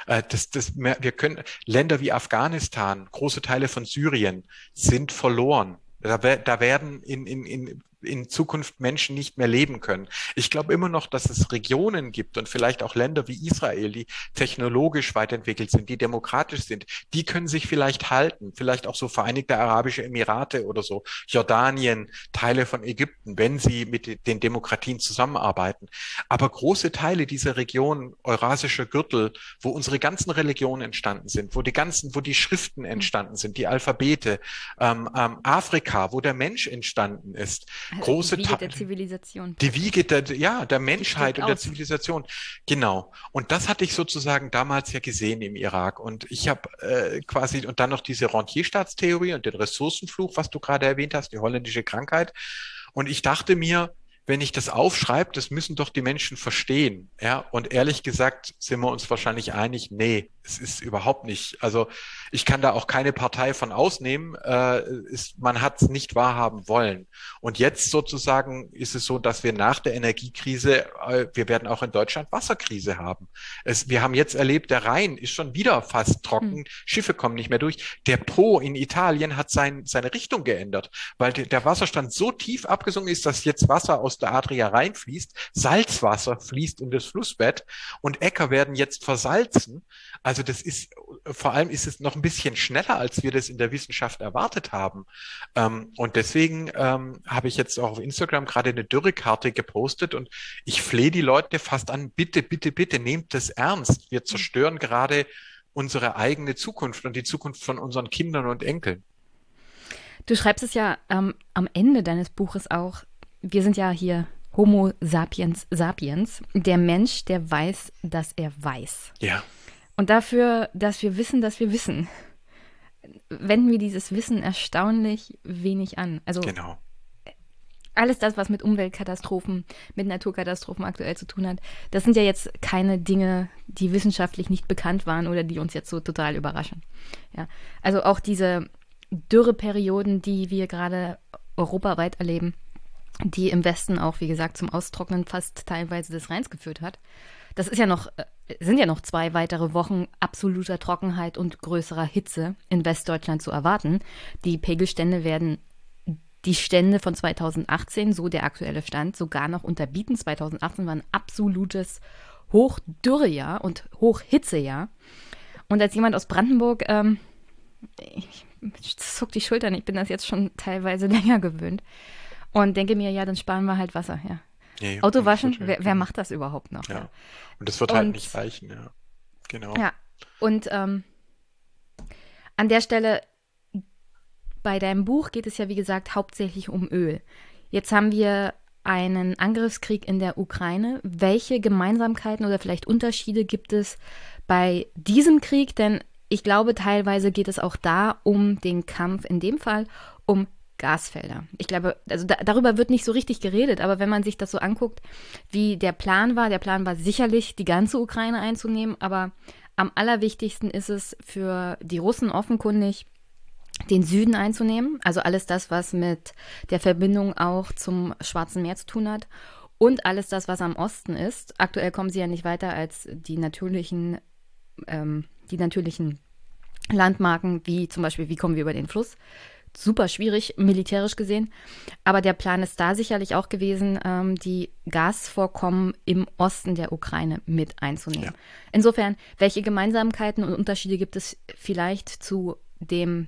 Äh, das, das, wir können Länder wie Afghanistan, große Teile von Syrien sind verloren. Da, da werden in, in, in in Zukunft Menschen nicht mehr leben können. Ich glaube immer noch, dass es Regionen gibt und vielleicht auch Länder wie Israel, die technologisch weiterentwickelt sind, die demokratisch sind, die können sich vielleicht halten, vielleicht auch so Vereinigte Arabische Emirate oder so, Jordanien, Teile von Ägypten, wenn sie mit den Demokratien zusammenarbeiten. Aber große Teile dieser Region, Eurasischer Gürtel, wo unsere ganzen Religionen entstanden sind, wo die ganzen, wo die Schriften entstanden sind, die Alphabete, ähm, ähm, Afrika, wo der Mensch entstanden ist, große die Wiege der Zivilisation. Die Wiege der, ja, der Menschheit und der Zivilisation. Genau. Und das hatte ich sozusagen damals ja gesehen im Irak. Und ich habe äh, quasi, und dann noch diese Rentierstaatstheorie und den Ressourcenfluch, was du gerade erwähnt hast, die holländische Krankheit. Und ich dachte mir, wenn ich das aufschreibe, das müssen doch die Menschen verstehen. Ja, und ehrlich gesagt sind wir uns wahrscheinlich einig, nee, es ist überhaupt nicht. Also ich kann da auch keine Partei von ausnehmen. Äh, ist, man hat es nicht wahrhaben wollen. Und jetzt sozusagen ist es so, dass wir nach der Energiekrise, äh, wir werden auch in Deutschland Wasserkrise haben. Es, wir haben jetzt erlebt, der Rhein ist schon wieder fast trocken, hm. Schiffe kommen nicht mehr durch. Der Po in Italien hat sein, seine Richtung geändert, weil der, der Wasserstand so tief abgesunken ist, dass jetzt Wasser aus der Adria reinfließt, Salzwasser fließt in das Flussbett und Äcker werden jetzt versalzen. Also das ist, vor allem ist es noch ein bisschen schneller, als wir das in der Wissenschaft erwartet haben. Ähm, und deswegen ähm, habe ich jetzt auch auf Instagram gerade eine Dürrekarte gepostet und ich flehe die Leute fast an, bitte, bitte, bitte, nehmt das ernst. Wir zerstören gerade unsere eigene Zukunft und die Zukunft von unseren Kindern und Enkeln. Du schreibst es ja ähm, am Ende deines Buches auch, wir sind ja hier Homo sapiens sapiens, der Mensch, der weiß, dass er weiß. Ja. Und dafür, dass wir wissen, dass wir wissen, wenden wir dieses Wissen erstaunlich wenig an. Also genau. alles das, was mit Umweltkatastrophen, mit Naturkatastrophen aktuell zu tun hat, das sind ja jetzt keine Dinge, die wissenschaftlich nicht bekannt waren oder die uns jetzt so total überraschen. Ja. Also auch diese Dürreperioden, die wir gerade europaweit erleben, die im Westen auch, wie gesagt, zum Austrocknen fast teilweise des Rheins geführt hat. Das ist ja noch, äh, sind ja noch zwei weitere Wochen absoluter Trockenheit und größerer Hitze in Westdeutschland zu erwarten. Die Pegelstände werden die Stände von 2018, so der aktuelle Stand, sogar noch unterbieten. 2018 war ein absolutes Hochdürrejahr und Hochhitzejahr. Und als jemand aus Brandenburg, ähm, ich zuck die Schultern, ich bin das jetzt schon teilweise [LAUGHS] länger gewöhnt. Und denke mir, ja, dann sparen wir halt Wasser, ja. Nee, Auto waschen, wer, wer, macht das überhaupt noch? Ja. ja. Und das wird halt und, halt nicht reichen, ja. Genau. Ja. Und ähm, an der Stelle, bei deinem Buch geht es ja, wie gesagt, hauptsächlich um Öl. Jetzt haben wir einen Angriffskrieg in der Ukraine. Welche Gemeinsamkeiten oder vielleicht Unterschiede gibt es bei diesem Krieg? Denn ich glaube, teilweise geht es auch da um den Kampf, in dem Fall um Gasfelder. Ich glaube, also da, darüber wird nicht so richtig geredet, aber wenn man sich das so anguckt, wie der Plan war, der Plan war sicherlich, die ganze Ukraine einzunehmen, aber am allerwichtigsten ist es für die Russen offenkundig, den Süden einzunehmen, also alles das, was mit der Verbindung auch zum Schwarzen Meer zu tun hat und alles das, was am Osten ist. Aktuell kommen sie ja nicht weiter als die natürlichen, ähm, die natürlichen Landmarken, wie zum Beispiel, wie kommen wir über den Fluss. Super schwierig, militärisch gesehen. Aber der Plan ist da sicherlich auch gewesen, ähm, die Gasvorkommen im Osten der Ukraine mit einzunehmen. Ja. Insofern, welche Gemeinsamkeiten und Unterschiede gibt es vielleicht zu dem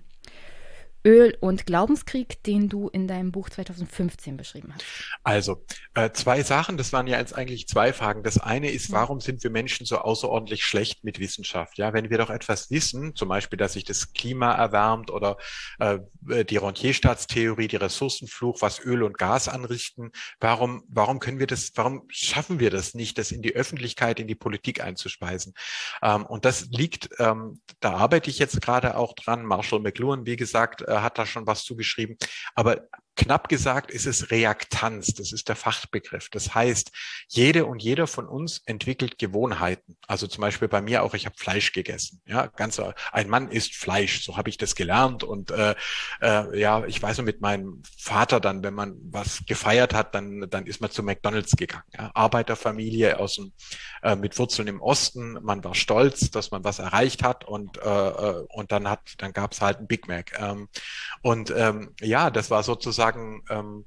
Öl- und Glaubenskrieg, den du in deinem Buch 2015 beschrieben hast? Also, äh, zwei Sachen, das waren ja jetzt eigentlich zwei Fragen. Das eine ist, warum sind wir Menschen so außerordentlich schlecht mit Wissenschaft? Ja, wenn wir doch etwas wissen, zum Beispiel, dass sich das Klima erwärmt oder äh, die Rentierstaatstheorie, die Ressourcenfluch, was Öl und Gas anrichten, warum, warum können wir das, warum schaffen wir das nicht, das in die Öffentlichkeit, in die Politik einzuspeisen? Ähm, und das liegt, ähm, da arbeite ich jetzt gerade auch dran. Marshall McLuhan, wie gesagt, äh, hat da schon was zugeschrieben. Aber Knapp gesagt ist es Reaktanz, das ist der Fachbegriff. Das heißt, jede und jeder von uns entwickelt Gewohnheiten. Also zum Beispiel bei mir auch, ich habe Fleisch gegessen. Ja, ganz ein Mann isst Fleisch, so habe ich das gelernt. Und äh, äh, ja, ich weiß noch mit meinem Vater dann, wenn man was gefeiert hat, dann dann ist man zu McDonald's gegangen. Ja? Arbeiterfamilie aus dem äh, mit Wurzeln im Osten. Man war stolz, dass man was erreicht hat und äh, äh und dann hat dann gab es halt ein Big Mac. Ähm, und ähm, ja, das war sozusagen sagen, ähm,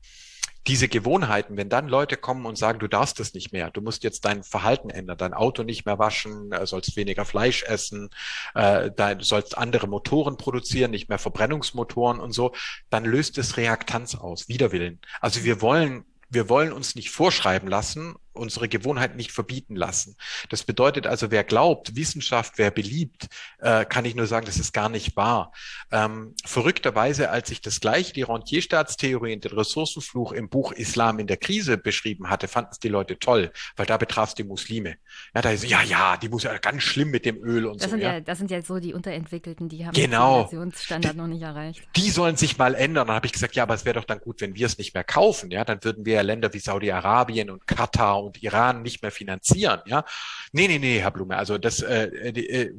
diese Gewohnheiten, wenn dann Leute kommen und sagen, du darfst das nicht mehr, du musst jetzt dein Verhalten ändern, dein Auto nicht mehr waschen, äh, sollst weniger Fleisch essen, äh, sollst andere Motoren produzieren, nicht mehr Verbrennungsmotoren und so, dann löst es Reaktanz aus, Widerwillen. Also wir wollen wir wollen uns nicht vorschreiben lassen unsere Gewohnheit nicht verbieten lassen. Das bedeutet also, wer glaubt, Wissenschaft wäre beliebt, äh, kann ich nur sagen, das ist gar nicht wahr. Ähm, verrückterweise, als ich das gleiche, die Rentierstaatstheorie und den Ressourcenfluch im Buch Islam in der Krise beschrieben hatte, fanden es die Leute toll, weil da betraf es die Muslime. Ja, da ist, ja, ja, die muss ja ganz schlimm mit dem Öl und das so. Sind ja. ja, das sind ja so die Unterentwickelten, die haben genau. den Standard noch nicht erreicht. Die sollen sich mal ändern. Dann habe ich gesagt, ja, aber es wäre doch dann gut, wenn wir es nicht mehr kaufen. Ja, dann würden wir ja Länder wie Saudi-Arabien und Katar und Iran nicht mehr finanzieren. Ja, nee, nee, nee, Herr Blume, also das, äh, äh,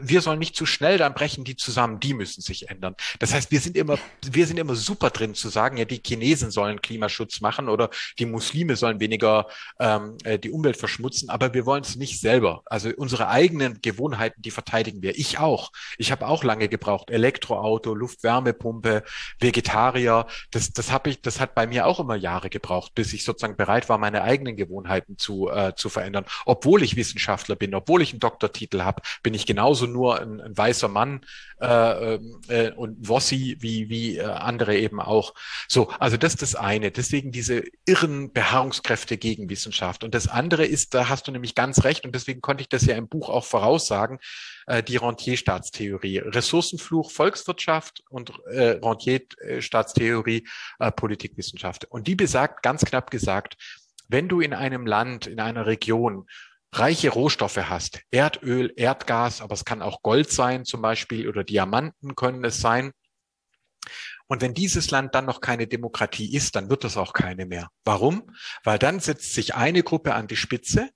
wir sollen nicht zu schnell, dann brechen die zusammen. Die müssen sich ändern. Das heißt, wir sind immer, wir sind immer super drin zu sagen, ja, die Chinesen sollen Klimaschutz machen oder die Muslime sollen weniger ähm, äh, die Umwelt verschmutzen, aber wir wollen es nicht selber. Also unsere eigenen Gewohnheiten, die verteidigen wir. Ich auch. Ich habe auch lange gebraucht. Elektroauto, Luftwärmepumpe, Vegetarier. Das, das habe ich, das hat bei mir auch immer Jahre gebraucht, bis ich sozusagen bereit war, meine eigenen Gewohnheiten zu, äh, zu verändern. Obwohl ich Wissenschaftler bin, obwohl ich einen Doktortitel habe, bin ich genauso nur ein, ein weißer Mann äh, äh, und Wossi wie, wie äh, andere eben auch. So, also das ist das eine. Deswegen diese irren Beharrungskräfte gegen Wissenschaft. Und das andere ist, da hast du nämlich ganz recht, und deswegen konnte ich das ja im Buch auch voraussagen, äh, die Rentierstaatstheorie. Ressourcenfluch Volkswirtschaft und äh, Rentierstaatstheorie äh, Politikwissenschaft. Und die besagt, ganz knapp gesagt, wenn du in einem Land, in einer Region reiche Rohstoffe hast, Erdöl, Erdgas, aber es kann auch Gold sein zum Beispiel oder Diamanten können es sein. Und wenn dieses Land dann noch keine Demokratie ist, dann wird es auch keine mehr. Warum? Weil dann setzt sich eine Gruppe an die Spitze,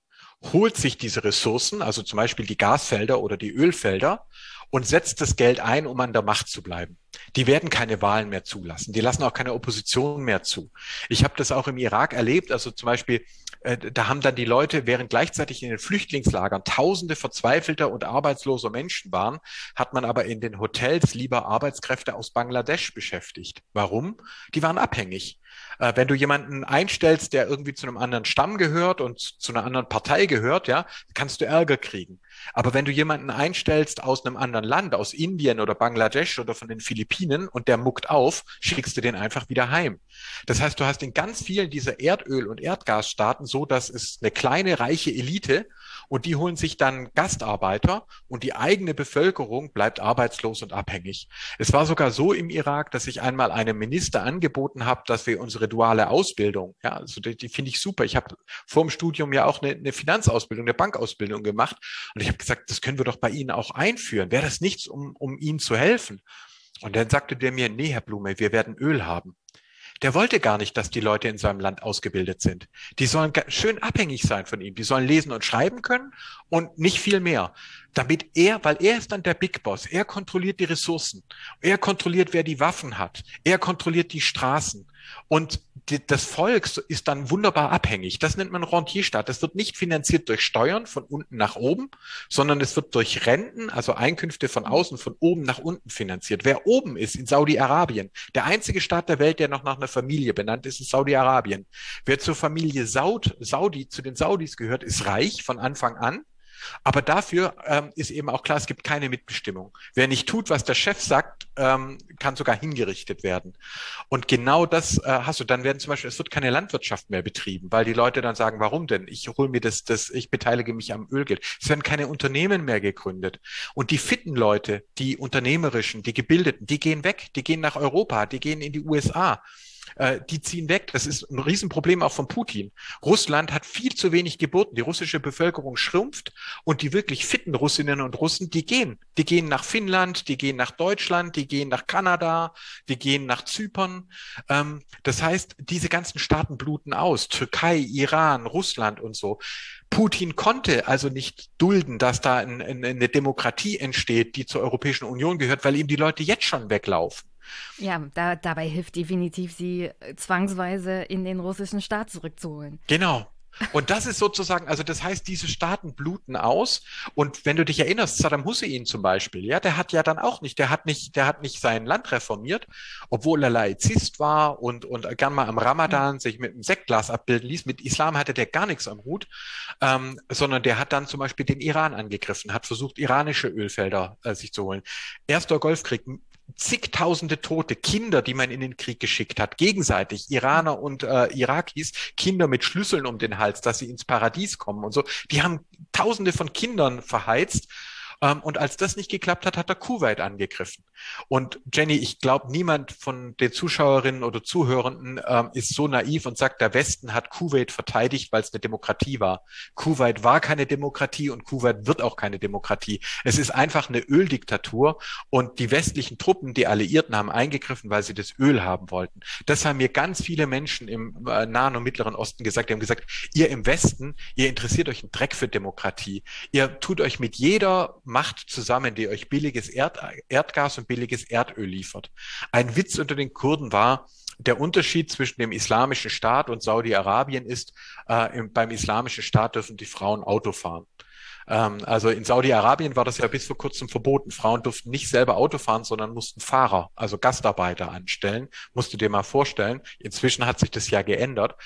holt sich diese Ressourcen, also zum Beispiel die Gasfelder oder die Ölfelder und setzt das Geld ein, um an der Macht zu bleiben. Die werden keine Wahlen mehr zulassen. Die lassen auch keine Opposition mehr zu. Ich habe das auch im Irak erlebt. Also zum Beispiel, äh, da haben dann die Leute, während gleichzeitig in den Flüchtlingslagern Tausende verzweifelter und arbeitsloser Menschen waren, hat man aber in den Hotels lieber Arbeitskräfte aus Bangladesch beschäftigt. Warum? Die waren abhängig. Äh, wenn du jemanden einstellst, der irgendwie zu einem anderen Stamm gehört und zu einer anderen Partei gehört, ja, kannst du Ärger kriegen. Aber wenn du jemanden einstellst aus einem anderen Land, aus Indien oder Bangladesch oder von den Philippinen und der muckt auf, schickst du den einfach wieder heim. Das heißt, du hast in ganz vielen dieser Erdöl- und Erdgasstaaten so, dass es eine kleine reiche Elite und die holen sich dann Gastarbeiter und die eigene Bevölkerung bleibt arbeitslos und abhängig. Es war sogar so im Irak, dass ich einmal einem Minister angeboten habe, dass wir unsere duale Ausbildung, ja, also die, die finde ich super. Ich habe vor dem Studium ja auch eine, eine Finanzausbildung, eine Bankausbildung gemacht und ich habe gesagt, das können wir doch bei Ihnen auch einführen. Wäre das nichts, um, um Ihnen zu helfen? Und dann sagte der mir, nee, Herr Blume, wir werden Öl haben. Der wollte gar nicht, dass die Leute in seinem Land ausgebildet sind. Die sollen schön abhängig sein von ihm. Die sollen lesen und schreiben können und nicht viel mehr. Damit er, weil er ist dann der Big Boss. Er kontrolliert die Ressourcen. Er kontrolliert, wer die Waffen hat. Er kontrolliert die Straßen. Und die, das Volk ist dann wunderbar abhängig. Das nennt man Rentierstaat. Das wird nicht finanziert durch Steuern von unten nach oben, sondern es wird durch Renten, also Einkünfte von außen, von oben nach unten finanziert. Wer oben ist in Saudi-Arabien, der einzige Staat der Welt, der noch nach einer Familie benannt ist, ist Saudi-Arabien. Wer zur Familie Saud, Saudi, zu den Saudis gehört, ist reich von Anfang an. Aber dafür ähm, ist eben auch klar, es gibt keine Mitbestimmung. Wer nicht tut, was der Chef sagt, ähm, kann sogar hingerichtet werden. Und genau das äh, hast du. Dann werden zum Beispiel, es wird keine Landwirtschaft mehr betrieben, weil die Leute dann sagen, warum denn? Ich hole mir das, das, ich beteilige mich am Ölgeld. Es werden keine Unternehmen mehr gegründet. Und die fitten Leute, die unternehmerischen, die gebildeten, die gehen weg, die gehen nach Europa, die gehen in die USA äh, die ziehen weg. Das ist ein Riesenproblem auch von Putin. Russland hat viel zu wenig Geburten. Die russische Bevölkerung schrumpft und die wirklich fitten Russinnen und Russen, die gehen. Die gehen nach Finnland, die gehen nach Deutschland, die gehen nach Kanada, die gehen nach Zypern. Ähm, das heißt, diese ganzen Staaten bluten aus. Türkei, Iran, Russland und so. Putin konnte also nicht dulden, dass da ein, ein, eine Demokratie entsteht, die zur Europäischen Union gehört, weil ihm die Leute jetzt schon weglaufen. Ja, da, dabei hilft definitiv, sie zwangsweise in den russischen Staat zurückzuholen. Genau. Und das ist sozusagen, also das heißt, diese Staaten bluten aus. Und wenn du dich erinnerst, Saddam Hussein zum Beispiel, ja, der hat ja dann auch nicht, der hat nicht, der hat nicht sein Land reformiert, obwohl er Laizist war und, und gern mal am Ramadan sich mit einem Sektglas abbilden ließ. Mit Islam hatte der gar nichts am Hut, ähm, sondern der hat dann zum Beispiel den Iran angegriffen, hat versucht, iranische Ölfelder äh, sich zu holen. Erster Golfkrieg, zigtausende Tote, Kinder, die man in den Krieg geschickt hat, gegenseitig, Iraner und äh, Irakis, Kinder mit Schlüsseln um den Hals, dass sie ins Paradies kommen und so. Die haben Tausende von Kindern verheizt ähm, und als das nicht geklappt hat, hat er Kuwait angegriffen. Und Jenny, ich glaube, niemand von den Zuschauerinnen oder Zuhörenden ähm, ist so naiv und sagt, der Westen hat Kuwait verteidigt, weil es eine Demokratie war. Kuwait war keine Demokratie und Kuwait wird auch keine Demokratie. Es ist einfach eine Öldiktatur und die westlichen Truppen, die Alliierten, haben eingegriffen, weil sie das Öl haben wollten. Das haben mir ganz viele Menschen im äh, Nahen und Mittleren Osten gesagt. Die haben gesagt, ihr im Westen, ihr interessiert euch einen Dreck für Demokratie. Ihr tut euch mit jeder Macht zusammen, die euch billiges Erd Erdgas und billiges Erdöl liefert. Ein Witz unter den Kurden war, der Unterschied zwischen dem islamischen Staat und Saudi-Arabien ist, äh, im, beim islamischen Staat dürfen die Frauen Auto fahren. Ähm, also in Saudi-Arabien war das ja bis vor kurzem verboten. Frauen durften nicht selber Auto fahren, sondern mussten Fahrer, also Gastarbeiter anstellen. Musst du dir mal vorstellen. Inzwischen hat sich das ja geändert.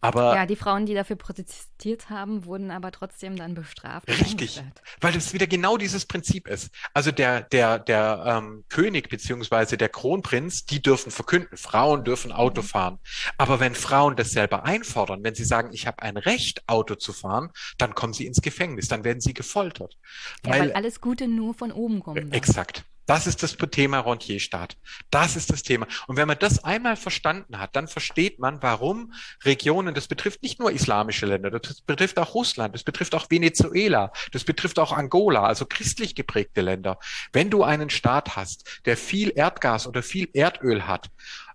Aber ja, die Frauen, die dafür protestiert haben, wurden aber trotzdem dann bestraft. Richtig, weil das wieder genau dieses Prinzip ist. Also der der der ähm, König beziehungsweise der Kronprinz, die dürfen verkünden, Frauen dürfen Auto mhm. fahren. Aber wenn Frauen das selber einfordern, wenn sie sagen, ich habe ein Recht, Auto zu fahren, dann kommen sie ins Gefängnis, dann werden sie sie gefoltert. Ja, weil, weil alles Gute nur von oben kommt. Äh, exakt. Das ist das Thema Rentierstaat. Das ist das Thema. Und wenn man das einmal verstanden hat, dann versteht man, warum Regionen, das betrifft nicht nur islamische Länder, das betrifft auch Russland, das betrifft auch Venezuela, das betrifft auch Angola, also christlich geprägte Länder. Wenn du einen Staat hast, der viel Erdgas oder viel Erdöl hat,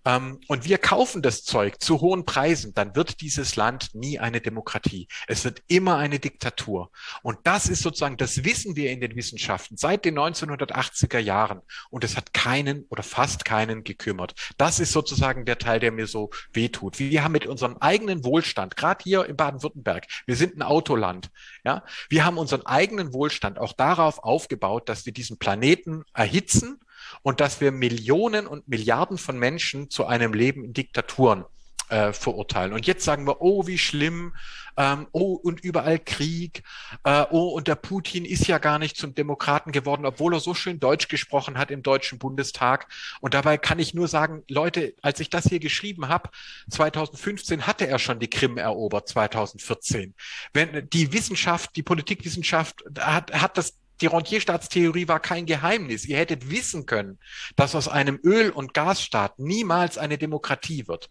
ähm, und wir kaufen das Zeug zu hohen Preisen, dann wird dieses Land nie eine Demokratie. Es wird immer eine Diktatur. Und das ist sozusagen, das wissen wir in den Wissenschaften seit den 1980er Jahren. Und es hat keinen oder fast keinen gekümmert. Das ist sozusagen der Teil, der mir so wehtut. Wir haben mit unserem eigenen Wohlstand, gerade hier in Baden-Württemberg, wir sind ein Autoland, ja, wir haben unseren eigenen Wohlstand auch darauf aufgebaut, dass wir diesen Planeten erhitzen und dass wir Millionen und Milliarden von Menschen zu einem Leben in Diktaturen äh, verurteilen. Und jetzt sagen wir, oh, wie schlimm, ähm, oh, und überall Krieg, äh, oh, und der Putin ist ja gar nicht zum Demokraten geworden, obwohl er so schön Deutsch gesprochen hat im Deutschen Bundestag. Und dabei kann ich nur sagen, Leute, als ich das hier geschrieben habe, 2015 hatte er schon die Krim erobert, 2014. Wenn die Wissenschaft, die Politikwissenschaft hat, hat das die Rentierstaatstheorie war kein Geheimnis. Ihr hättet wissen können, dass aus einem Öl- und Gasstaat niemals eine Demokratie wird.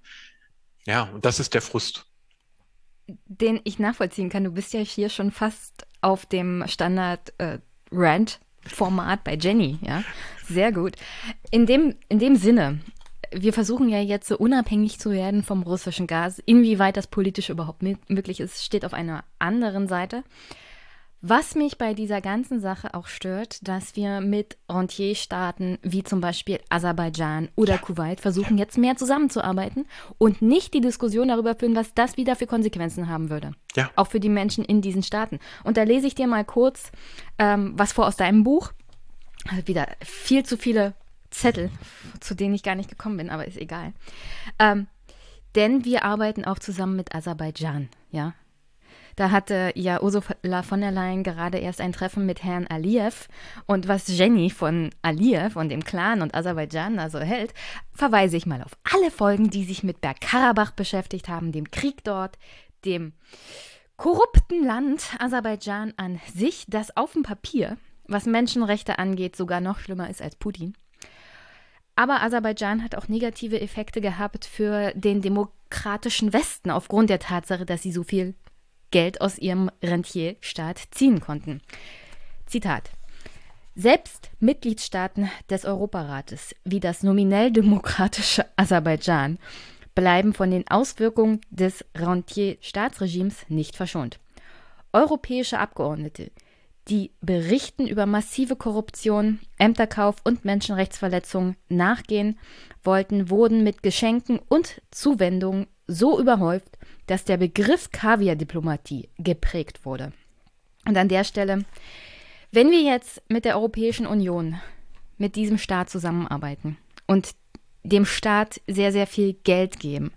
Ja, und das ist der Frust. Den ich nachvollziehen kann. Du bist ja hier schon fast auf dem Standard-Rant-Format äh, bei Jenny, ja. Sehr gut. In dem, in dem Sinne, wir versuchen ja jetzt so unabhängig zu werden vom russischen Gas. Inwieweit das politisch überhaupt möglich ist, steht auf einer anderen Seite. Was mich bei dieser ganzen Sache auch stört, dass wir mit Rentierstaaten wie zum Beispiel Aserbaidschan oder ja. Kuwait versuchen, jetzt mehr zusammenzuarbeiten und nicht die Diskussion darüber führen, was das wieder für Konsequenzen haben würde. Ja. Auch für die Menschen in diesen Staaten. Und da lese ich dir mal kurz ähm, was vor aus deinem Buch. Also wieder viel zu viele Zettel, zu denen ich gar nicht gekommen bin, aber ist egal. Ähm, denn wir arbeiten auch zusammen mit Aserbaidschan, ja. Da hatte ja Ursula von der Leyen gerade erst ein Treffen mit Herrn Aliyev. Und was Jenny von Aliyev und dem Clan und Aserbaidschan also hält, verweise ich mal auf alle Folgen, die sich mit Bergkarabach beschäftigt haben, dem Krieg dort, dem korrupten Land Aserbaidschan an sich, das auf dem Papier, was Menschenrechte angeht, sogar noch schlimmer ist als Putin. Aber Aserbaidschan hat auch negative Effekte gehabt für den demokratischen Westen aufgrund der Tatsache, dass sie so viel Geld aus ihrem Rentierstaat ziehen konnten. Zitat. Selbst Mitgliedstaaten des Europarates wie das nominell demokratische [LAUGHS] Aserbaidschan bleiben von den Auswirkungen des Rentierstaatsregimes nicht verschont. Europäische Abgeordnete, die Berichten über massive Korruption, Ämterkauf und Menschenrechtsverletzungen nachgehen wollten, wurden mit Geschenken und Zuwendungen so überhäuft, dass der Begriff Kaviar-Diplomatie geprägt wurde. Und an der Stelle, wenn wir jetzt mit der Europäischen Union, mit diesem Staat zusammenarbeiten und dem Staat sehr, sehr viel Geld geben,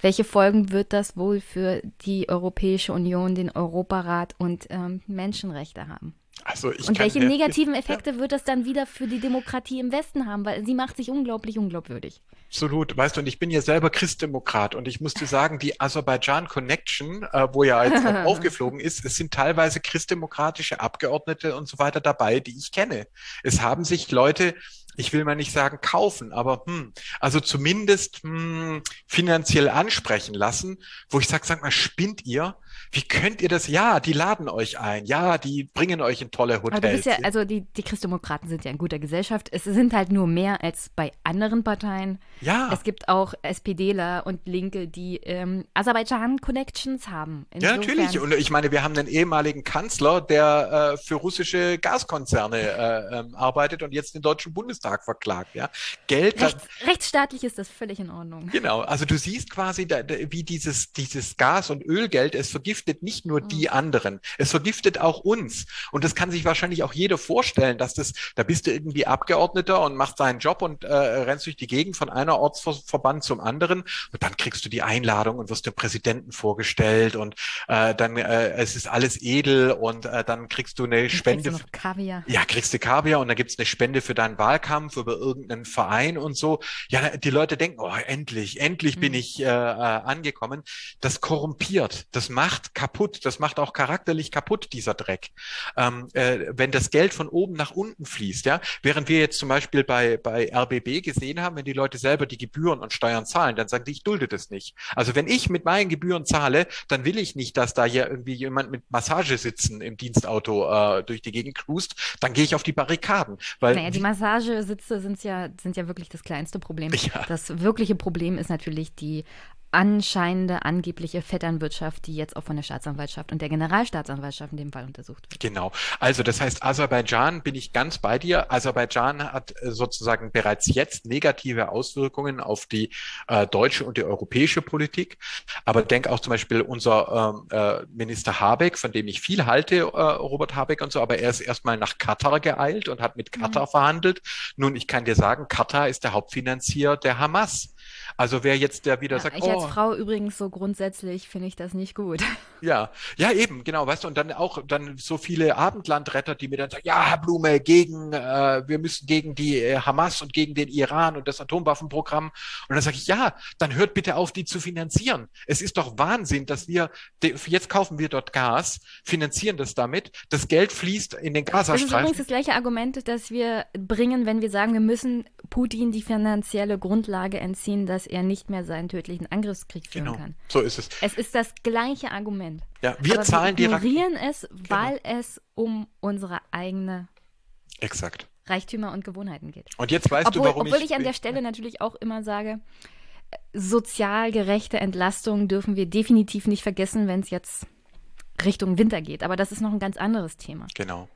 welche Folgen wird das wohl für die Europäische Union, den Europarat und ähm, Menschenrechte haben? Also und welche negativen Effekte wird das dann wieder für die Demokratie im Westen haben? Weil sie macht sich unglaublich unglaubwürdig. Absolut. Weißt du, und ich bin ja selber Christdemokrat und ich muss dir sagen, die Aserbaidschan Connection, äh, wo ja jetzt [LAUGHS] aufgeflogen ist, es sind teilweise christdemokratische Abgeordnete und so weiter dabei, die ich kenne. Es haben sich Leute ich will mal nicht sagen kaufen, aber hm, also zumindest hm, finanziell ansprechen lassen, wo ich sage, sag mal, spinnt ihr? Wie könnt ihr das? Ja, die laden euch ein. Ja, die bringen euch in tolle Hotels. Aber du bist ja, also die, die Christdemokraten sind ja in guter Gesellschaft. Es sind halt nur mehr als bei anderen Parteien. Ja. Es gibt auch SPDler und Linke, die ähm, Aserbaidschan-Connections haben. Insofern. Ja, natürlich. Und ich meine, wir haben einen ehemaligen Kanzler, der äh, für russische Gaskonzerne äh, ähm, arbeitet und jetzt den Deutschen Bundestag verklagt. Ja, Geld. Rechts, rechtsstaatlich ist das völlig in Ordnung. Genau. Also du siehst quasi, da, da, wie dieses, dieses Gas- und Ölgeld es vergiftet vergiftet nicht nur die mhm. anderen, es vergiftet auch uns. Und das kann sich wahrscheinlich auch jeder vorstellen, dass das, da bist du irgendwie Abgeordneter und machst deinen Job und äh, rennst durch die Gegend von einer Ortsverband zum anderen und dann kriegst du die Einladung und wirst dem Präsidenten vorgestellt und äh, dann äh, es ist alles edel und äh, dann kriegst du eine Spende. Kriegst du Kaviar. Ja, kriegst du Kaviar und dann gibt's eine Spende für deinen Wahlkampf über irgendeinen Verein und so. Ja, die Leute denken, oh, endlich, endlich mhm. bin ich äh, äh, angekommen. Das korrumpiert, das macht kaputt. Das macht auch charakterlich kaputt, dieser Dreck. Ähm, äh, wenn das Geld von oben nach unten fließt, ja, während wir jetzt zum Beispiel bei, bei RBB gesehen haben, wenn die Leute selber die Gebühren und Steuern zahlen, dann sagen die, ich dulde das nicht. Also wenn ich mit meinen Gebühren zahle, dann will ich nicht, dass da hier irgendwie jemand mit Massagesitzen im Dienstauto äh, durch die Gegend cruist, dann gehe ich auf die Barrikaden. Weil naja, die Massagesitze sind ja, sind ja wirklich das kleinste Problem. Ja. Das wirkliche Problem ist natürlich die anscheinende, angebliche Vetternwirtschaft, die jetzt auch von der Staatsanwaltschaft und der Generalstaatsanwaltschaft in dem Fall untersucht wird. Genau. Also das heißt, Aserbaidschan bin ich ganz bei dir. Aserbaidschan hat äh, sozusagen bereits jetzt negative Auswirkungen auf die äh, deutsche und die europäische Politik. Aber denk auch zum Beispiel unser ähm, äh, Minister Habeck, von dem ich viel halte, äh, Robert Habeck und so, aber er ist erstmal nach Katar geeilt und hat mit Katar mhm. verhandelt. Nun, ich kann dir sagen, Katar ist der Hauptfinanzier der Hamas. Also wer jetzt der wieder Ja, sagt, ich als oh, Frau übrigens so grundsätzlich finde ich das nicht gut. [LAUGHS] ja, ja eben, genau, weißt du, und dann auch dann so viele Abendlandretter, die mir dann sagen, ja, Herr Blume, gegen, äh, wir müssen gegen die äh, Hamas und gegen den Iran und das Atomwaffenprogramm. Und dann sage ich, ja, dann hört bitte auf, die zu finanzieren. Es ist doch Wahnsinn, dass wir, jetzt kaufen wir dort Gas, finanzieren das damit, das Geld fließt in den Das ist übrigens Gazastreifen. das gleiche Argument, das wir bringen, wenn wir sagen, wir müssen Putin die finanzielle Grundlage entziehen, dass er nicht mehr seinen tödlichen Angriffskrieg führen Genau, kann. so ist es. Es ist das gleiche Argument. Ja, wir Aber zahlen wir die ignorieren es, weil es um unsere eigene Exakt. Reichtümer und Gewohnheiten geht. Und jetzt weißt Obwohl, du, warum obwohl ich, ich an der Stelle natürlich auch immer sage, äh, sozial gerechte Entlastung dürfen wir definitiv nicht vergessen, wenn es jetzt Richtung Winter geht. Aber das ist noch ein ganz anderes Thema. Genau.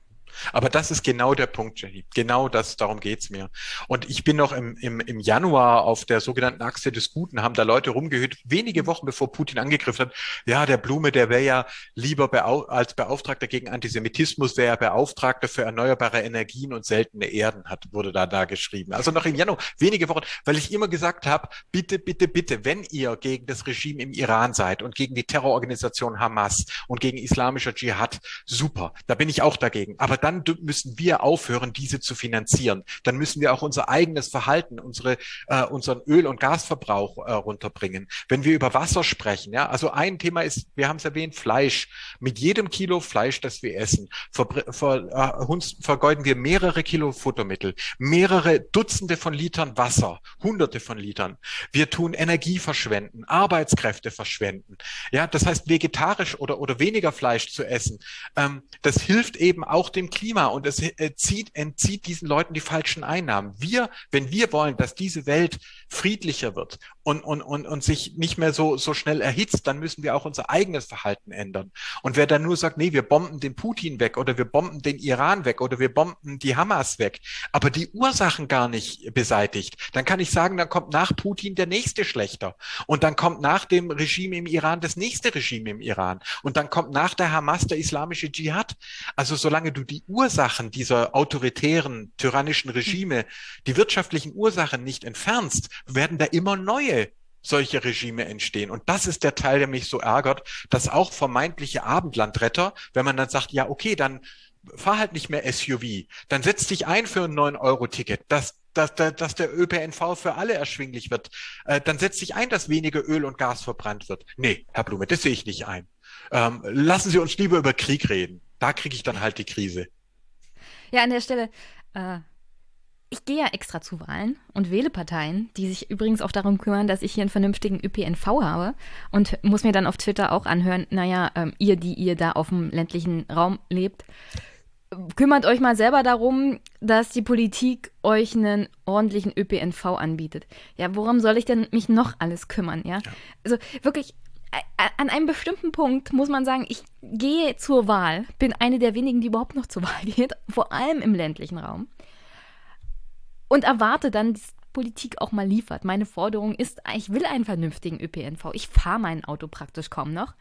Aber das ist genau der Punkt, Jenny. Genau das, darum geht's mir. Und ich bin noch im, im, im Januar auf der sogenannten Achse des Guten, haben da Leute rumgehört, wenige Wochen bevor Putin angegriffen hat. Ja, der Blume, der wäre ja lieber beau als Beauftragter gegen Antisemitismus, wäre er Beauftragter für erneuerbare Energien und seltene Erden, hat, wurde da, da geschrieben. Also noch im Januar, wenige Wochen, weil ich immer gesagt habe, bitte, bitte, bitte, wenn ihr gegen das Regime im Iran seid und gegen die Terrororganisation Hamas und gegen islamischer Dschihad, super, da bin ich auch dagegen. Aber dann müssen wir aufhören, diese zu finanzieren. Dann müssen wir auch unser eigenes Verhalten, unsere, äh, unseren Öl- und Gasverbrauch äh, runterbringen. Wenn wir über Wasser sprechen, ja, also ein Thema ist, wir haben es erwähnt, Fleisch. Mit jedem Kilo Fleisch, das wir essen, verbr- ver, äh, uns- vergeuden wir mehrere Kilo Futtermittel, mehrere Dutzende von Litern Wasser, Hunderte von Litern. Wir tun Energie verschwenden, Arbeitskräfte verschwenden. Ja, das heißt, vegetarisch oder, oder weniger Fleisch zu essen, ähm, das hilft eben auch dem Klima und es äh, zieht, entzieht diesen Leuten die falschen Einnahmen. Wir, wenn wir wollen, dass diese Welt friedlicher wird und, und, und, und sich nicht mehr so, so schnell erhitzt, dann müssen wir auch unser eigenes Verhalten ändern. Und wer dann nur sagt, nee, wir bomben den Putin weg oder wir bomben den Iran weg oder wir bomben die Hamas weg, aber die Ursachen gar nicht beseitigt, dann kann ich sagen, dann kommt nach Putin der nächste schlechter. Und dann kommt nach dem Regime im Iran das nächste Regime im Iran. Und dann kommt nach der Hamas der islamische Dschihad. Also solange du die Ursachen dieser autoritären, tyrannischen Regime, die wirtschaftlichen Ursachen nicht entfernst, werden da immer neue solche Regime entstehen. Und das ist der Teil, der mich so ärgert, dass auch vermeintliche Abendlandretter, wenn man dann sagt, ja, okay, dann fahr halt nicht mehr SUV, dann setz dich ein für ein 9-Euro-Ticket, dass, dass, dass der ÖPNV für alle erschwinglich wird, äh, dann setz dich ein, dass weniger Öl und Gas verbrannt wird. Nee, Herr Blume, das sehe ich nicht ein. Ähm, lassen Sie uns lieber über Krieg reden. Da kriege ich dann halt die Krise. Ja, an der Stelle, äh, ich gehe ja extra zu Wahlen und wähle Parteien, die sich übrigens auch darum kümmern, dass ich hier einen vernünftigen ÖPNV habe und muss mir dann auf Twitter auch anhören, naja, ähm, ihr, die ihr da auf dem ländlichen Raum lebt, kümmert euch mal selber darum, dass die Politik euch einen ordentlichen ÖPNV anbietet. Ja, worum soll ich denn mich noch alles kümmern, ja? Also wirklich, a- an einem bestimmten Punkt muss man sagen, ich gehe zur Wahl, bin eine der wenigen, die überhaupt noch zur Wahl [LAUGHS] geht, vor allem im ländlichen Raum, und erwarte dann, dass Politik auch mal liefert. Meine Forderung ist, ich will einen vernünftigen ÖPNV. Ich fahre mein Auto praktisch kaum noch,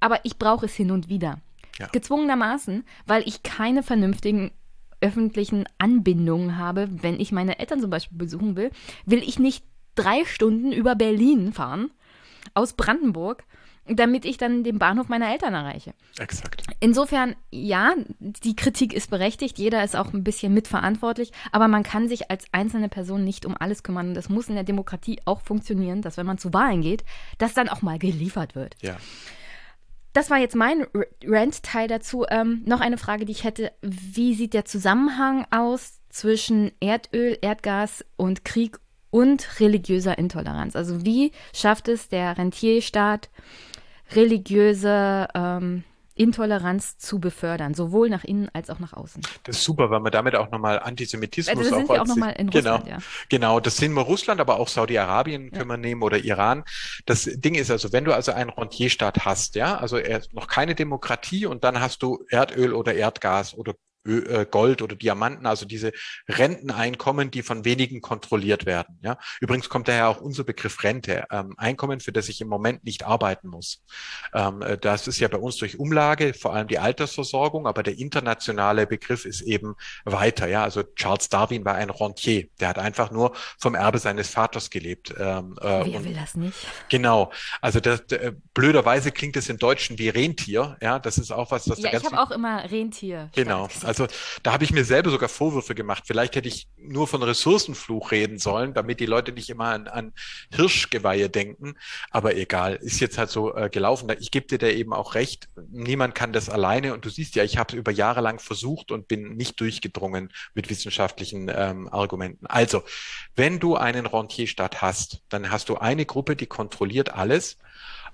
aber ich brauche es hin und wieder. Ja. Gezwungenermaßen, weil ich keine vernünftigen öffentlichen Anbindungen habe, wenn ich meine Eltern zum Beispiel besuchen will, will ich nicht drei Stunden über Berlin fahren, aus Brandenburg, damit ich dann den Bahnhof meiner Eltern erreiche. Exakt. Insofern, ja, die Kritik ist berechtigt, jeder ist auch ein bisschen mitverantwortlich, aber man kann sich als einzelne Person nicht um alles kümmern. Und das muss in der Demokratie auch funktionieren, dass wenn man zu Wahlen geht, dass dann auch mal geliefert wird. Ja. Das war jetzt mein Rant-Teil dazu. Ähm, noch eine Frage, die ich hätte. Wie sieht der Zusammenhang aus zwischen Erdöl, Erdgas und Krieg und religiöser Intoleranz? Also wie schafft es der Rentierstaat, religiöse ähm, Intoleranz zu befördern, sowohl nach innen als auch nach außen? Das ist super, weil man damit auch nochmal Antisemitismus Also da sind auch auch nochmal in genau, Russland, ja. Genau, das sehen wir Russland, aber auch Saudi-Arabien können wir nehmen oder Iran. Das Ding ist also, wenn du also einen Rentierstaat hast, ja, also er ist noch keine Demokratie und dann hast du Erdöl oder Erdgas oder Gold oder Diamanten, also diese Renteneinkommen, die von wenigen kontrolliert werden. Ja, übrigens kommt daher auch unser Begriff Rente, ähm, Einkommen, für das ich im Moment nicht arbeiten muss. Ähm, äh, das ist ja bei uns durch Umlage, vor allem die Altersversorgung, aber der internationale Begriff ist eben weiter. Ja, also Charles Darwin war ein Rentier, der hat einfach nur vom Erbe seines Vaters gelebt. Ähm, äh, Wer will das nicht? Genau, also das, äh, blöderweise klingt es im Deutschen wie Rentier. Ja, das ist auch was, das ja, ich habe auch immer Rentier. Genau, also da habe ich mir selber sogar Vorwürfe gemacht. Vielleicht hätte ich nur von Ressourcenfluch reden sollen, damit die Leute nicht immer an, an Hirschgeweihe denken. Aber egal, ist jetzt halt so äh, gelaufen. Ich gebe dir da eben auch recht. Niemand kann das alleine. Und du siehst ja, ich habe es über Jahre lang versucht und bin nicht durchgedrungen mit wissenschaftlichen ähm, Argumenten. Also, wenn du einen Rentierstaat hast, dann hast du eine Gruppe, die kontrolliert alles.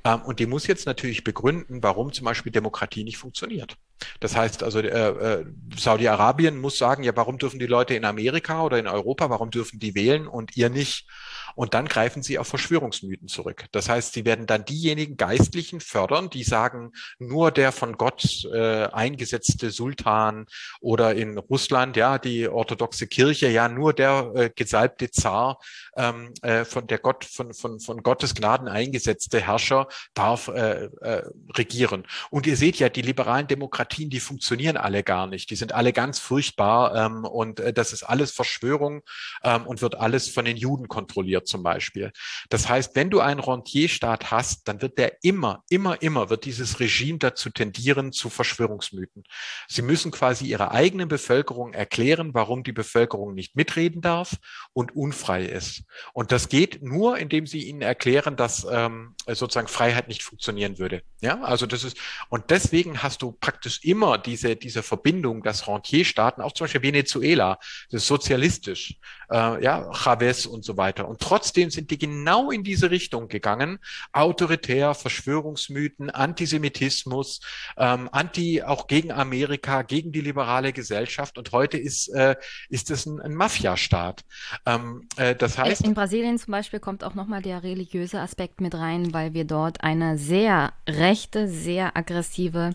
Ähm, und die muss jetzt natürlich begründen, warum zum Beispiel Demokratie nicht funktioniert. Das heißt also, äh, äh, Saudi-Arabien muss sagen, ja, warum dürfen die Leute in Amerika oder in Europa, warum dürfen die wählen und ihr nicht? Und dann greifen sie auf Verschwörungsmythen zurück. Das heißt, sie werden dann diejenigen Geistlichen fördern, die sagen, nur der von Gott äh, eingesetzte Sultan oder in Russland, ja, die orthodoxe Kirche, ja, nur der äh, gesalbte Zar, ähm, äh, von der Gott, von, von, von Gottes Gnaden eingesetzte Herrscher darf äh, äh, regieren. Und ihr seht ja, die liberalen Demokratien, die funktionieren alle gar nicht. Die sind alle ganz furchtbar ähm, und äh, das ist alles Verschwörung ähm, und wird alles von den Juden kontrolliert zum Beispiel. Das heißt, wenn du einen Rentierstaat hast, dann wird der immer, immer, immer, wird dieses Regime dazu tendieren zu Verschwörungsmythen. Sie müssen quasi ihrer eigenen Bevölkerung erklären, warum die Bevölkerung nicht mitreden darf und unfrei ist. Und das geht nur, indem sie ihnen erklären, dass ähm, sozusagen Freiheit nicht funktionieren würde. Ja, also das ist, und deswegen hast du praktisch immer diese, diese Verbindung, dass Rentierstaaten, auch zum Beispiel Venezuela, das ist sozialistisch, äh, ja, Chavez und so weiter. Und trotzdem sind die genau in diese Richtung gegangen. Autoritär, Verschwörungsmythen, Antisemitismus, ähm, Anti auch gegen Amerika, gegen die liberale Gesellschaft. Und heute ist, äh, ist es ein, ein Mafiastaat. Ähm, äh, das heißt. In Brasilien zum Beispiel kommt auch nochmal der religiöse Aspekt mit rein, weil wir dort eine sehr rechte, sehr aggressive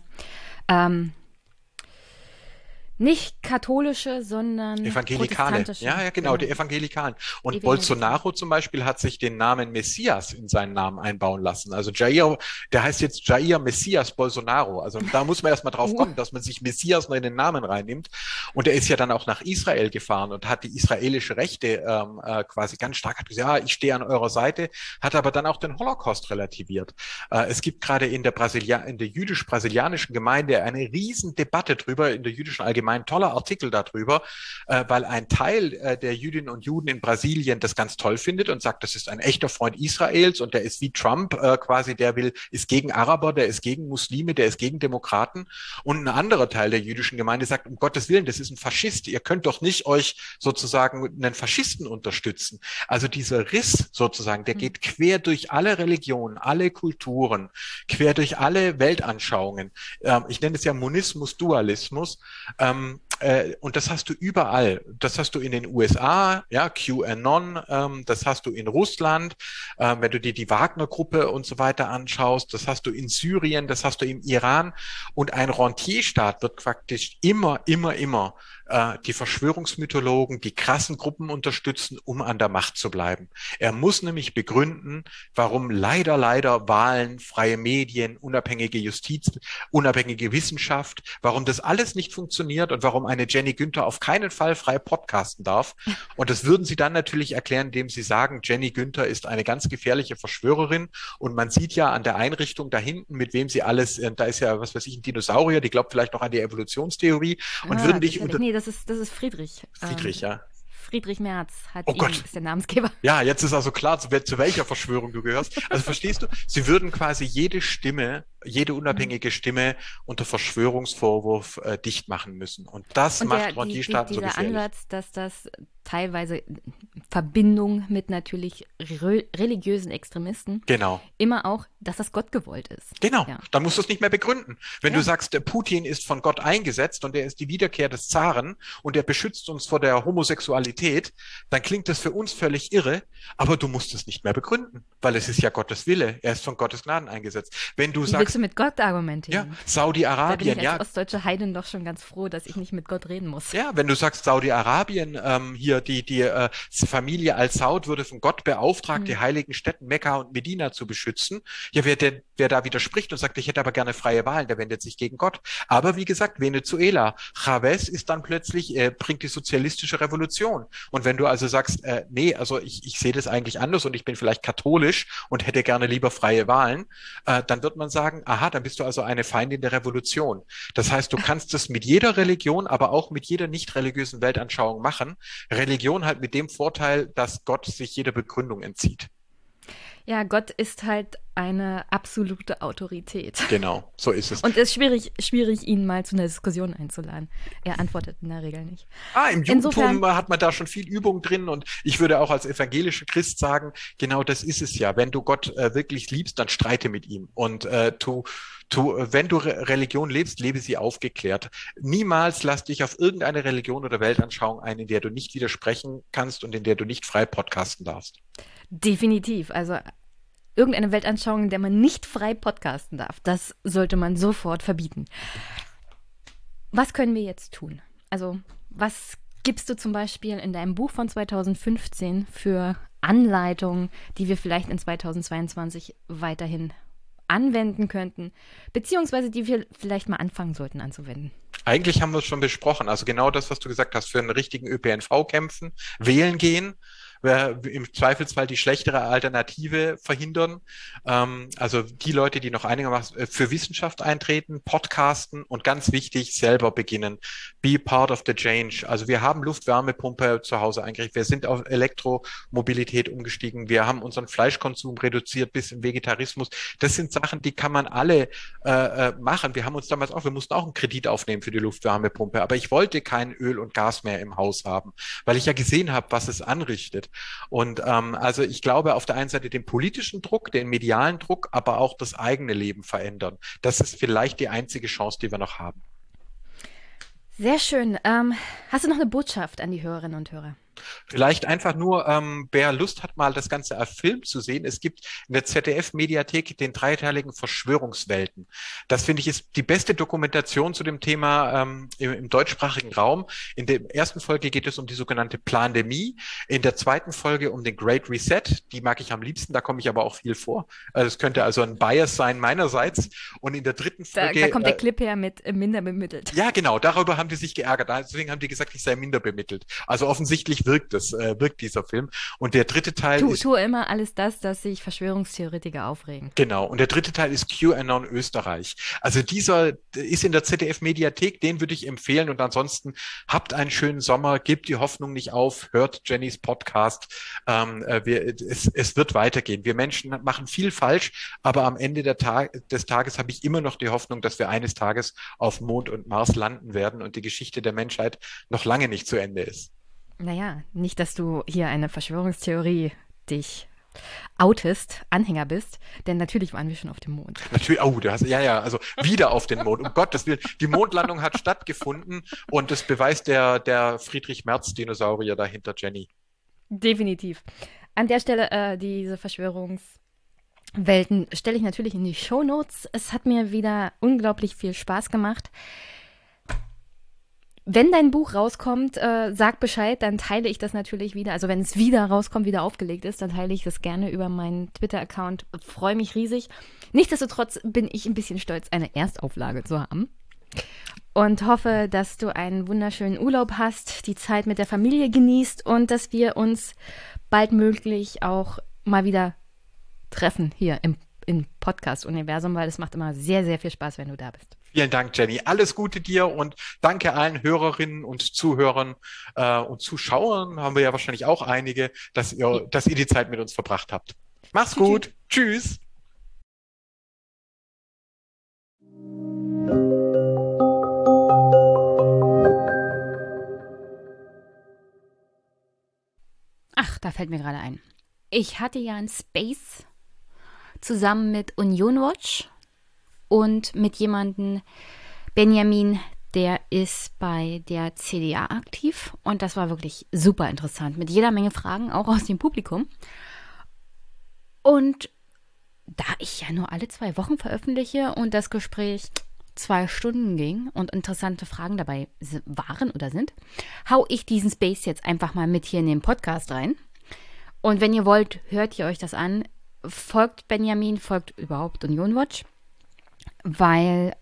ähm, nicht katholische, sondern evangelikale. Ja, ja, genau, genau, die Evangelikalen. Und Evangelikale. Bolsonaro zum Beispiel hat sich den Namen Messias in seinen Namen einbauen lassen. Also Jair, der heißt jetzt Jair Messias Bolsonaro. Also da muss man erstmal drauf kommen, dass man sich Messias noch in den Namen reinnimmt. Und er ist ja dann auch nach Israel gefahren und hat die israelische Rechte ähm, äh, quasi ganz stark hat gesagt, ja, ich stehe an eurer Seite, hat aber dann auch den Holocaust relativiert. Äh, es gibt gerade in der Brasilia in der jüdisch-brasilianischen Gemeinde eine riesen Debatte drüber in der jüdischen Allgemeinheit ein toller Artikel darüber, äh, weil ein Teil äh, der Jüdinnen und Juden in Brasilien das ganz toll findet und sagt, das ist ein echter Freund Israels und der ist wie Trump äh, quasi, der will, ist gegen Araber, der ist gegen Muslime, der ist gegen Demokraten. Und ein anderer Teil der jüdischen Gemeinde sagt, um Gottes Willen, das ist ein Faschist. Ihr könnt doch nicht euch sozusagen einen Faschisten unterstützen. Also dieser Riss sozusagen, der hm. geht quer durch alle Religionen, alle Kulturen, quer durch alle Weltanschauungen. Ähm, ich nenne es ja Monismus, Dualismus. Ähm, ähm, äh, und das hast du überall. Das hast du in den USA, ja, QAnon, ähm, das hast du in Russland, äh, wenn du dir die Wagner-Gruppe und so weiter anschaust, das hast du in Syrien, das hast du im Iran. Und ein Rentierstaat wird praktisch immer, immer, immer äh, die Verschwörungsmythologen, die krassen Gruppen unterstützen, um an der Macht zu bleiben. Er muss nämlich begründen, warum leider, leider Wahlen, freie Medien, unabhängige Justiz, unabhängige Wissenschaft, warum das alles nicht funktioniert und warum eine Jenny Günther auf keinen Fall frei podcasten darf. Und das würden sie dann natürlich erklären, indem sie sagen, Jenny Günther ist eine ganz gefährliche Verschwörerin. Und man sieht ja an der Einrichtung da hinten, mit wem sie alles, äh, da ist ja, was weiß ich, ein Dinosaurier, die glaubt vielleicht noch an die Evolutionstheorie und ah, würden dich unter. Nee, das ist, das ist Friedrich. Friedrich, ähm, ja. Friedrich Merz hat oh ihn, Gott. ist der Namensgeber. [LAUGHS] Ja, jetzt ist also klar, zu, zu, welcher Verschwörung du gehörst. Also verstehst du, sie würden quasi jede Stimme, jede unabhängige mhm. Stimme unter Verschwörungsvorwurf äh, dicht machen müssen. Und das Und macht Rentierstaaten so gefährlich. Der Ansatz, dass das teilweise Verbindung mit natürlich re religiösen Extremisten genau. immer auch dass das Gott gewollt ist. Genau, Ja. dann musst du es nicht mehr begründen. Wenn Ja. du sagst, der Putin ist von Gott eingesetzt und er ist die Wiederkehr des Zaren und er beschützt uns vor der Homosexualität, dann klingt das für uns völlig irre, aber du musst es nicht mehr begründen, weil es ist ja Gottes Wille. Er ist von Gottes Gnaden eingesetzt. Wenn du Wie willst sagst, du mit Gott ja, argumentieren? bin Saudi-Arabien, ich ja, als ostdeutsche Heidin doch schon ganz froh, dass ich nicht mit Gott reden muss. Ja, wenn du sagst, Saudi-Arabien, ähm, hier die, die äh, Familie Al-Saud wurde von Gott beauftragt, Mhm. die heiligen Städten Mekka und Medina zu beschützen. Ja, wer, denn, wer da widerspricht und sagt, ich hätte aber gerne freie Wahlen, der wendet sich gegen Gott. Aber wie gesagt, Venezuela, Chavez ist dann plötzlich, äh, bringt die sozialistische Revolution. Und wenn du also sagst, äh, nee, also ich, ich sehe das eigentlich anders und ich bin vielleicht katholisch und hätte gerne lieber freie Wahlen, äh, dann wird man sagen, aha, dann bist du also eine Feindin der Revolution. Das heißt, du kannst es mit jeder Religion, aber auch mit jeder nicht religiösen Weltanschauung machen. Religion halt mit dem Vorteil, dass Gott sich jeder Begründung entzieht. Ja, Gott ist halt eine absolute Autorität. Genau, so ist es. Und es ist schwierig, schwierig, ihn mal zu einer Diskussion einzuladen. Er antwortet in der Regel nicht. Ah, im Judentum Insofern- hat man da schon viel Übung drin und ich würde auch als evangelischer Christ sagen, genau das ist es ja. Wenn du Gott äh, wirklich liebst, dann streite mit ihm und äh, tu, tu, wenn du Re Religion lebst, lebe sie aufgeklärt. Niemals lass dich auf irgendeine Religion oder Weltanschauung ein, in der du nicht widersprechen kannst und in der du nicht frei podcasten darfst. Definitiv. Also irgendeine Weltanschauung, in der man nicht frei podcasten darf, das sollte man sofort verbieten. Was können wir jetzt tun? Also, was gibst du zum Beispiel in deinem Buch von 2015 für Anleitungen, die wir vielleicht in 2022 weiterhin anwenden könnten, beziehungsweise die wir vielleicht mal anfangen sollten anzuwenden? Eigentlich haben wir es schon besprochen. Also genau das, was du gesagt hast, für einen richtigen ÖPNV kämpfen, wählen gehen, im Zweifelsfall die schlechtere Alternative verhindern. Ähm, also die Leute, die noch einigermaßen äh, für Wissenschaft eintreten, podcasten und ganz wichtig, selber beginnen. Be part of the change. Also wir haben Luftwärmepumpe zu Hause eingerichtet. Wir sind auf Elektromobilität umgestiegen. Wir haben unseren Fleischkonsum reduziert bis im Vegetarismus. Das sind Sachen, die kann man alle äh, äh, machen. Wir haben uns damals auch, wir mussten auch einen Kredit aufnehmen für die Luftwärmepumpe, aber ich wollte kein Öl und Gas mehr im Haus haben, weil ich ja gesehen habe, was es anrichtet. Und ähm, also ich glaube, auf der einen Seite den politischen Druck, den medialen Druck, aber auch das eigene Leben verändern. Das ist vielleicht die einzige Chance, die wir noch haben. Sehr schön. Ähm, hast du noch eine Botschaft an die Hörerinnen und Hörer? Vielleicht einfach nur, ähm, wer Lust hat, mal das Ganze als Film zu sehen. Es gibt in der ZDF-Mediathek den dreiteiligen Verschwörungswelten. Das finde ich ist die beste Dokumentation zu dem Thema ähm, im, im deutschsprachigen Raum. In der ersten Folge geht es um die sogenannte Plandemie. In der zweiten Folge um den Great Reset. Die mag ich am liebsten, da komme ich aber auch viel vor. Also es könnte also ein Bias sein meinerseits. Und in der dritten Da, Folge. da kommt der äh, Clip her mit äh, minder bemittelt. ja, genau, darüber haben die sich geärgert. Deswegen haben die gesagt, ich sei minder bemittelt. Also offensichtlich wirkt es, äh, wirkt dieser Film. Und der dritte Teil Tu, ist, tu immer alles das, dass sich Verschwörungstheoretiker aufregen. genau, und der dritte Teil ist QAnon Österreich. Also dieser ist in der ZDF-Mediathek, den würde ich empfehlen. Und ansonsten habt einen schönen Sommer, gebt die Hoffnung nicht auf, hört Jennys Podcast. Ähm, äh, wir, es, es wird weitergehen. Wir Menschen machen viel falsch, aber am Ende der Tag, des Tages habe ich immer noch die Hoffnung, dass wir eines Tages auf Mond und Mars landen werden und die Geschichte der Menschheit noch lange nicht zu Ende ist. Naja, nicht, dass du hier eine Verschwörungstheorie dich outest, Anhänger bist, denn natürlich waren wir schon auf dem Mond. Natürlich, oh, du hast, ja, ja, also wieder auf den Mond. Um [LAUGHS] Gottes Willen. Die Mondlandung hat stattgefunden und das beweist der, der Friedrich Merz-Dinosaurier dahinter, Jenny. Definitiv. An der Stelle äh, diese Verschwörungswelten stelle ich natürlich in die Shownotes. Es hat mir wieder unglaublich viel Spaß gemacht. Wenn dein Buch rauskommt, äh, sag Bescheid, dann teile ich das natürlich wieder. Also wenn es wieder rauskommt, wieder aufgelegt ist, dann teile ich das gerne über meinen Twitter-Account. Freue mich riesig. Nichtsdestotrotz bin ich ein bisschen stolz, eine Erstauflage zu haben. Und hoffe, dass du einen wunderschönen Urlaub hast, die Zeit mit der Familie genießt und dass wir uns baldmöglich auch mal wieder treffen hier im, im Podcast-Universum, weil es macht immer sehr, sehr viel Spaß, wenn du da bist. Vielen Dank, Jenny. Alles Gute dir und danke allen Hörerinnen und Zuhörern äh, und Zuschauern, haben wir ja wahrscheinlich auch einige, dass ihr, dass ihr die Zeit mit uns verbracht habt. Mach's Tschüss. gut. Tschüss. Ach, da fällt mir gerade ein. Ich hatte ja ein Space zusammen mit Union Watch und mit jemandem, Benjamin, der ist bei der CDA aktiv und das war wirklich super interessant mit jeder Menge Fragen, auch aus dem Publikum. Und da ich ja nur alle zwei Wochen veröffentliche und das Gespräch zwei Stunden ging und interessante Fragen dabei waren oder sind, hau ich diesen Space jetzt einfach mal mit hier in den Podcast rein. Und wenn ihr wollt, hört ihr euch das an. Folgt Benjamin, folgt überhaupt Union Watch, weil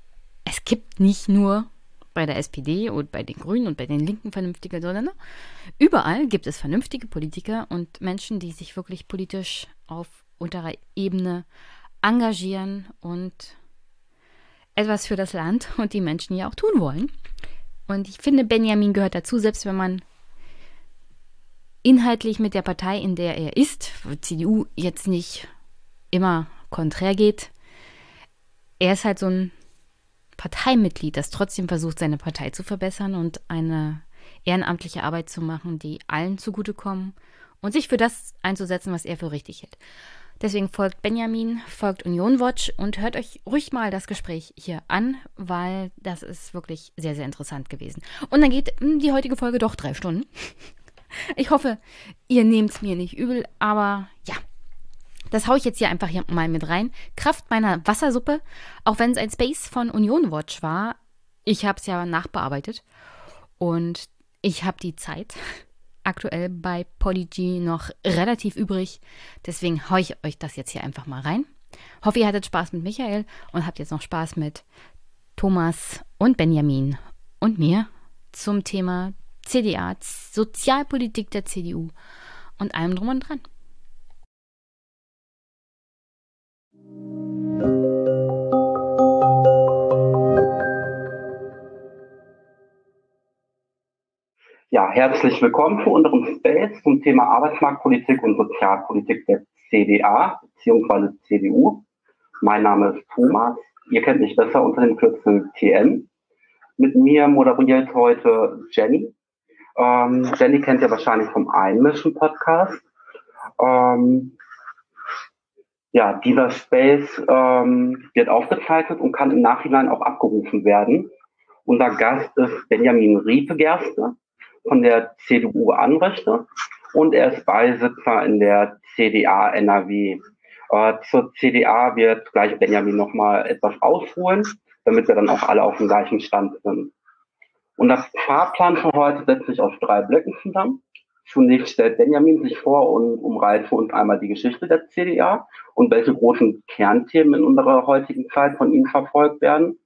es gibt nicht nur bei der SPD und bei den Grünen und bei den Linken vernünftige, sondern überall gibt es vernünftige Politiker und Menschen, die sich wirklich politisch auf unterer Ebene engagieren und etwas für das Land und die Menschen ja auch tun wollen. Und ich finde, Benjamin gehört dazu, selbst wenn man inhaltlich mit der Partei, in der er ist, CDU jetzt nicht immer konträr geht. Er ist halt so ein Parteimitglied, das trotzdem versucht, seine Partei zu verbessern und eine ehrenamtliche Arbeit zu machen, die allen zugutekommen und sich für das einzusetzen, was er für richtig hält. Deswegen folgt Benjamin, folgt Union Watch und hört euch ruhig mal das Gespräch hier an, weil das ist wirklich sehr, sehr interessant gewesen. Und dann geht hm, die heutige Folge doch drei Stunden. Ich hoffe, ihr nehmt es mir nicht übel, aber ja, das haue ich jetzt hier einfach hier mal mit rein. Kraft meiner Wassersuppe, auch wenn es ein Space von Union Watch war, ich habe es ja nachbearbeitet und ich habe die Zeit [LAUGHS] aktuell bei Polyg noch relativ übrig. Deswegen haue ich euch das jetzt hier einfach mal rein. Hoffe, ihr hattet Spaß mit Michael und habt jetzt noch Spaß mit Thomas und Benjamin und mir zum Thema CDA, Sozialpolitik der CDU und allem drum und dran. Ja, herzlich willkommen zu unserem Space zum Thema Arbeitsmarktpolitik und Sozialpolitik der CDA bzw. CDU. Mein Name ist Thomas. Ihr kennt mich besser unter dem Kürzel TN. Mit mir moderiert heute Jenny. Ähm, Jenny kennt ihr wahrscheinlich vom Einmischen Podcast. Ähm, ja, dieser Space ähm, wird aufgezeichnet und kann im Nachhinein auch abgerufen werden. Unser Gast ist Benjamin Riepe-Gerste von der CDU Anrechte und er ist Beisitzer in der CDA NRW. Äh, zur CDA wird gleich Benjamin nochmal etwas ausholen, damit wir dann auch alle auf dem gleichen Stand sind. Und das Fahrplan für heute setzt sich aus drei Blöcken zusammen. Zunächst stellt Benjamin sich vor und umreißt für uns einmal die Geschichte der CDA und welche großen Kernthemen in unserer heutigen Zeit von ihm verfolgt werden.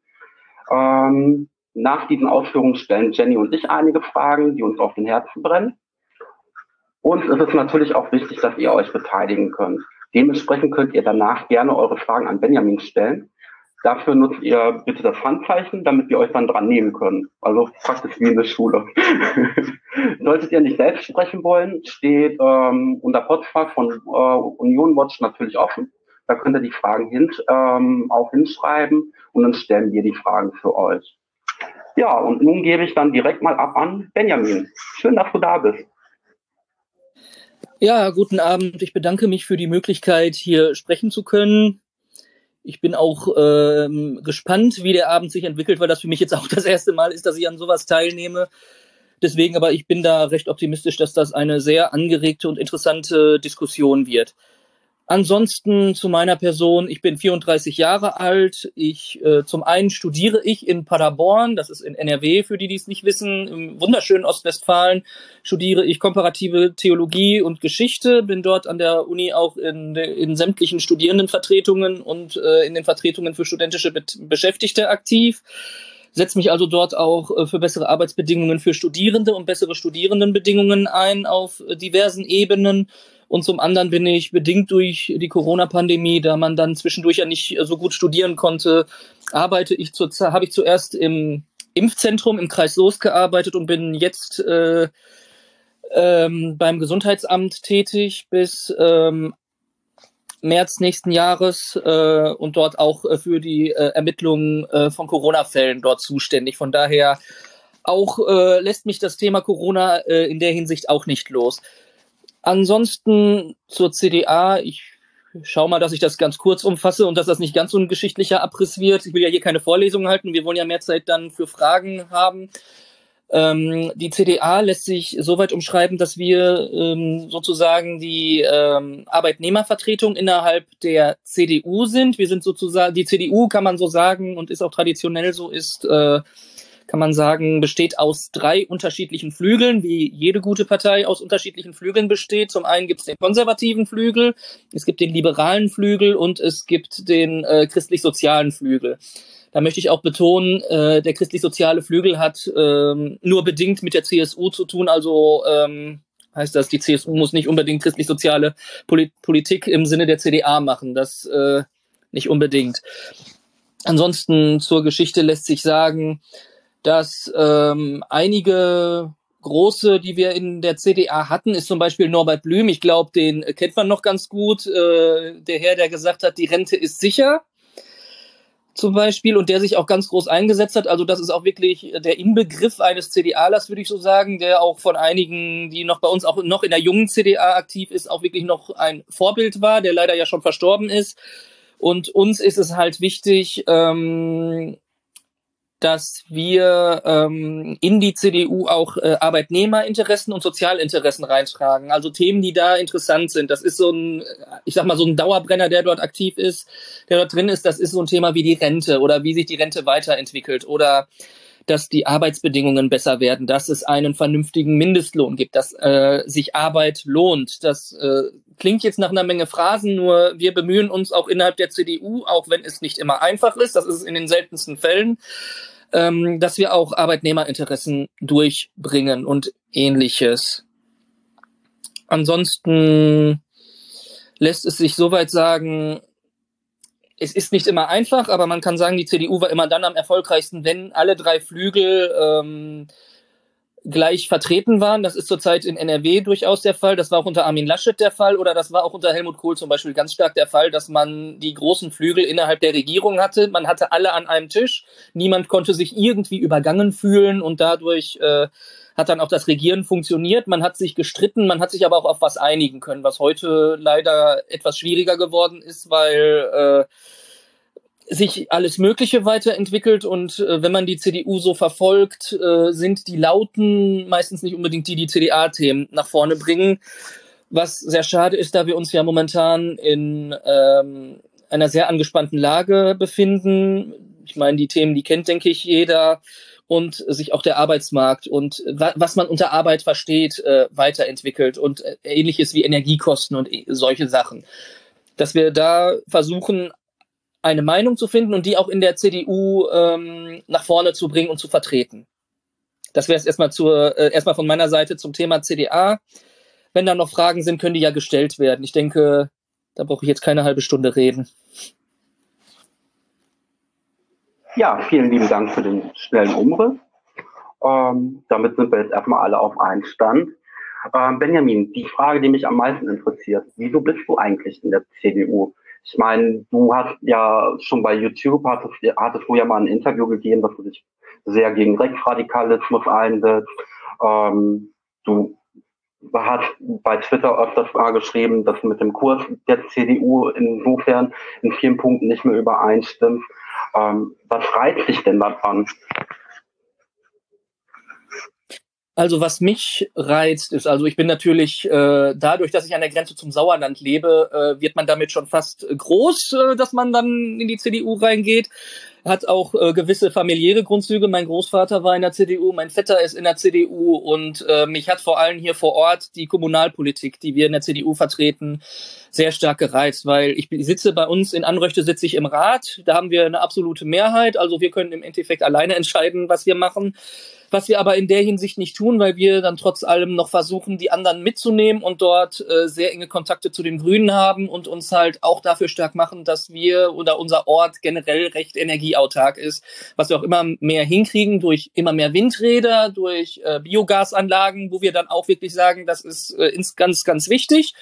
Ähm, nach diesen Ausführungen stellen Jenny und ich einige Fragen, die uns auf den Herzen brennen. Und es ist natürlich auch wichtig, dass ihr euch beteiligen könnt. Dementsprechend könnt ihr danach gerne eure Fragen an Benjamin stellen. Dafür nutzt ihr bitte das Handzeichen, damit wir euch dann dran nehmen können. Also praktisch wie in der Schule. [LAUGHS] Solltet ihr nicht selbst sprechen wollen, steht ähm, unser Postfach von äh, Union Watch natürlich offen. Da könnt ihr die Fragen hin, ähm, auch hinschreiben und dann stellen wir die Fragen für euch. Ja, und nun gebe ich dann direkt mal ab an Benjamin. Schön, dass du da bist. Ja, guten Abend. Ich bedanke mich für die Möglichkeit, hier sprechen zu können. Ich bin auch ähm, gespannt, wie der Abend sich entwickelt, weil das für mich jetzt auch [LAUGHS] das erste Mal ist, dass ich an sowas teilnehme. Deswegen aber ich bin da recht optimistisch, dass das eine sehr angeregte und interessante Diskussion wird. Ansonsten zu meiner Person, ich bin 34 Jahre alt. Ich äh, zum einen studiere ich in Paderborn, das ist in NRW, für die, die es nicht wissen, im wunderschönen Ostwestfalen studiere ich komparative Theologie und Geschichte, bin dort an der Uni auch in, in sämtlichen Studierendenvertretungen und äh, in den Vertretungen für studentische Be Beschäftigte aktiv setze mich also dort auch äh, für bessere Arbeitsbedingungen für Studierende und bessere Studierendenbedingungen ein auf diversen Ebenen und zum anderen bin ich bedingt durch die Corona-Pandemie, da man dann zwischendurch ja nicht so gut studieren konnte, arbeite ich zur habe ich zuerst im Impfzentrum im Kreis Soest gearbeitet und bin jetzt äh, ähm, beim Gesundheitsamt tätig bis ähm, März nächsten Jahres äh, und dort auch äh, für die äh, Ermittlungen äh, von Corona-Fällen dort zuständig. Von daher auch äh, lässt mich das Thema Corona äh, in der Hinsicht auch nicht los. Ansonsten zur CDA, ich schau mal, dass ich das ganz kurz umfasse und dass das nicht ganz so ein geschichtlicher Abriss wird. Ich will ja hier keine Vorlesungen halten. Wir wollen ja mehr Zeit dann für Fragen haben. Ähm, die CDA lässt sich soweit umschreiben, dass wir ähm, sozusagen die ähm, Arbeitnehmervertretung innerhalb der CDU sind. Wir sind sozusagen, die CDU kann man so sagen und ist auch traditionell so, ist, äh, kann man sagen, besteht aus drei unterschiedlichen Flügeln, wie jede gute Partei aus unterschiedlichen Flügeln besteht. Zum einen gibt es den konservativen Flügel, es gibt den liberalen Flügel und es gibt den äh, christlich-sozialen Flügel. Da möchte ich auch betonen, äh, der christlich-soziale Flügel hat ähm, nur bedingt mit der CSU zu tun. Also ähm, heißt das, die CSU muss nicht unbedingt christlich-soziale Poli Politik im Sinne der CDA machen. Das äh, nicht unbedingt. Ansonsten zur Geschichte lässt sich sagen, dass ähm, einige große, die wir in der CDA hatten, ist zum Beispiel Norbert Blüm. Ich glaube, den kennt man noch ganz gut. Äh, der Herr, der gesagt hat, die Rente ist sicher zum Beispiel und der sich auch ganz groß eingesetzt hat. Also das ist auch wirklich der Inbegriff eines CDAlers, würde ich so sagen, der auch von einigen, die noch bei uns auch noch in der jungen CDA aktiv ist, auch wirklich noch ein Vorbild war, der leider ja schon verstorben ist. Und uns ist es halt wichtig, ähm, dass wir ähm, in die CDU auch äh, Arbeitnehmerinteressen und Sozialinteressen reintragen. Also Themen, die da interessant sind. Das ist so ein, ich sag mal, so ein Dauerbrenner, der dort aktiv ist, der dort drin ist. Das ist so ein Thema wie die Rente oder wie sich die Rente weiterentwickelt oder dass die Arbeitsbedingungen besser werden, dass es einen vernünftigen Mindestlohn gibt, dass äh, sich Arbeit lohnt. Das äh, klingt jetzt nach einer Menge Phrasen, nur wir bemühen uns auch innerhalb der CDU, auch wenn es nicht immer einfach ist, das ist in den seltensten Fällen, ähm, dass wir auch Arbeitnehmerinteressen durchbringen und ähnliches. Ansonsten lässt es sich soweit sagen, es ist nicht immer einfach, aber man kann sagen, die CDU war immer dann am erfolgreichsten, wenn alle drei Flügel ähm, gleich vertreten waren. Das ist zurzeit in NRW durchaus der Fall. Das war auch unter Armin Laschet der Fall oder das war auch unter Helmut Kohl zum Beispiel ganz stark der Fall, dass man die großen Flügel innerhalb der Regierung hatte. Man hatte alle an einem Tisch. Niemand konnte sich irgendwie übergangen fühlen und dadurch äh, hat dann auch das Regieren funktioniert. Man hat sich gestritten, man hat sich aber auch auf was einigen können, was heute leider etwas schwieriger geworden ist, weil äh, sich alles Mögliche weiterentwickelt und äh, wenn man die CDU so verfolgt, äh, sind die Lauten meistens nicht unbedingt die, die CDA-Themen nach vorne bringen. Was sehr schade ist, da wir uns ja momentan in ähm, einer sehr angespannten Lage befinden. Ich meine, die Themen, die kennt, denke ich, jeder und sich auch der Arbeitsmarkt und wa was man unter Arbeit versteht, äh, weiterentwickelt und äh, ähnliches wie Energiekosten und äh, solche Sachen. Dass wir da versuchen, eine Meinung zu finden und die auch in der CDU ähm, nach vorne zu bringen und zu vertreten. Das wäre es erstmal zur, äh, erstmal von meiner Seite zum Thema CDA. Wenn da noch Fragen sind, können die ja gestellt werden. Ich denke, da brauche ich jetzt keine halbe Stunde reden. Ja, vielen lieben Dank für den schnellen Umriss. Ähm, damit sind wir jetzt erstmal alle auf einen Stand. Ähm, Benjamin, die Frage, die mich am meisten interessiert, wieso bist du eigentlich in der CDU? Ich meine, du hast ja schon bei YouTube, hattest, hattest du ja mal ein Interview gegeben, dass du dich sehr gegen Rechtsradikalismus einsetzt. Ähm, du hast bei Twitter öfters mal geschrieben, dass du mit dem Kurs der CDU insofern in vielen Punkten nicht mehr übereinstimmt. Ähm, was reizt dich denn daran? Also was mich reizt, ist, also ich bin natürlich äh, dadurch, dass ich an der Grenze zum Sauerland lebe, äh, wird man damit schon fast groß, äh, dass man dann in die CDU reingeht. Hat auch äh, gewisse familiäre Grundzüge. Mein Großvater war in der CDU, mein Vetter ist in der CDU und äh, mich hat vor allem hier vor Ort die Kommunalpolitik, die wir in der CDU vertreten, sehr stark gereizt, weil ich sitze bei uns in Anröchte, sitze ich im Rat, da haben wir eine absolute Mehrheit, also wir können im Endeffekt alleine entscheiden, was wir machen. Was wir aber in der Hinsicht nicht tun, weil wir dann trotz allem noch versuchen, die anderen mitzunehmen und dort äh, sehr enge Kontakte zu den Grünen haben und uns halt auch dafür stark machen, dass wir oder unser Ort generell recht energieautark ist, was wir auch immer mehr hinkriegen durch immer mehr Windräder, durch äh, Biogasanlagen, wo wir dann auch wirklich sagen, das ist äh, ganz, ganz wichtig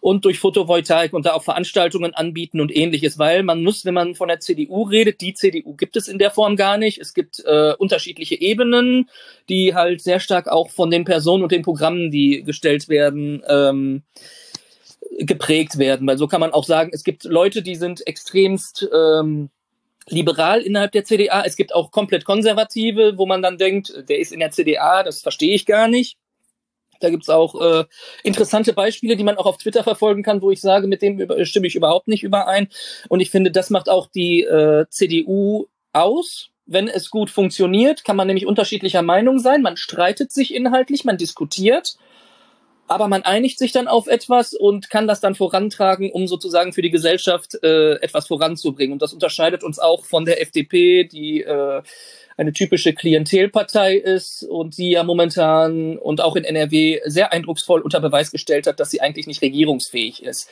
und durch Photovoltaik und da auch Veranstaltungen anbieten und ähnliches, weil man muss, wenn man von der CDU redet, die CDU gibt es in der Form gar nicht. Es gibt äh, unterschiedliche Ebenen, die halt sehr stark auch von den Personen und den Programmen, die gestellt werden, ähm, geprägt werden, weil so kann man auch sagen, es gibt Leute, die sind extremst ähm, liberal innerhalb der CDA. Es gibt auch komplett Konservative, wo man dann denkt, der ist in der CDA, das verstehe ich gar nicht. Da gibt's auch äh, interessante Beispiele, die man auch auf Twitter verfolgen kann, wo ich sage, mit dem stimme ich überhaupt nicht überein. Und ich finde, das macht auch die äh, CDU aus. Wenn es gut funktioniert, kann man nämlich unterschiedlicher Meinung sein. Man streitet sich inhaltlich, man diskutiert aber man einigt sich dann auf etwas und kann das dann vorantragen, um sozusagen für die Gesellschaft äh, etwas voranzubringen. Und das unterscheidet uns auch von der FDP, die äh, eine typische Klientelpartei ist und die ja momentan und auch in NRW sehr eindrucksvoll unter Beweis gestellt hat, dass sie eigentlich nicht regierungsfähig ist.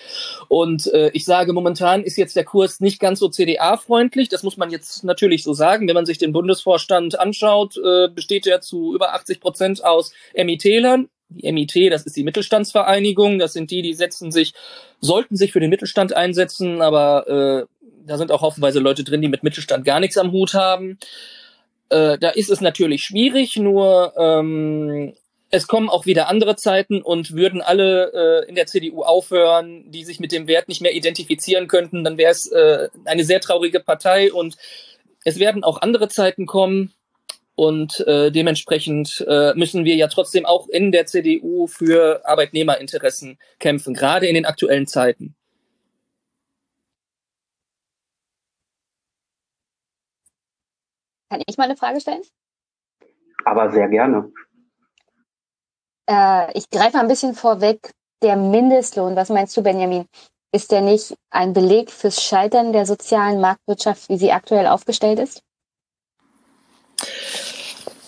Und äh, ich sage, momentan ist jetzt der Kurs nicht ganz so CDA-freundlich. Das muss man jetzt natürlich so sagen. Wenn man sich den Bundesvorstand anschaut, äh, besteht er zu über 80 Prozent aus MIT-Lern die MIT, das ist die Mittelstandsvereinigung, das sind die, die setzen sich, sollten sich für den Mittelstand einsetzen, aber äh, da sind auch haufenweise Leute drin, die mit Mittelstand gar nichts am Hut haben. Äh, da ist es natürlich schwierig, nur ähm, es kommen auch wieder andere Zeiten und würden alle äh, in der CDU aufhören, die sich mit dem Wert nicht mehr identifizieren könnten, dann wäre es äh, eine sehr traurige Partei und es werden auch andere Zeiten kommen. Und äh, dementsprechend äh, müssen wir ja trotzdem auch in der CDU für Arbeitnehmerinteressen kämpfen, gerade in den aktuellen Zeiten. Kann ich mal eine Frage stellen? Aber sehr gerne. Äh, ich greife ein bisschen vorweg. Der Mindestlohn, was meinst du, Benjamin? Ist der nicht ein Beleg fürs Scheitern der sozialen Marktwirtschaft, wie sie aktuell aufgestellt ist?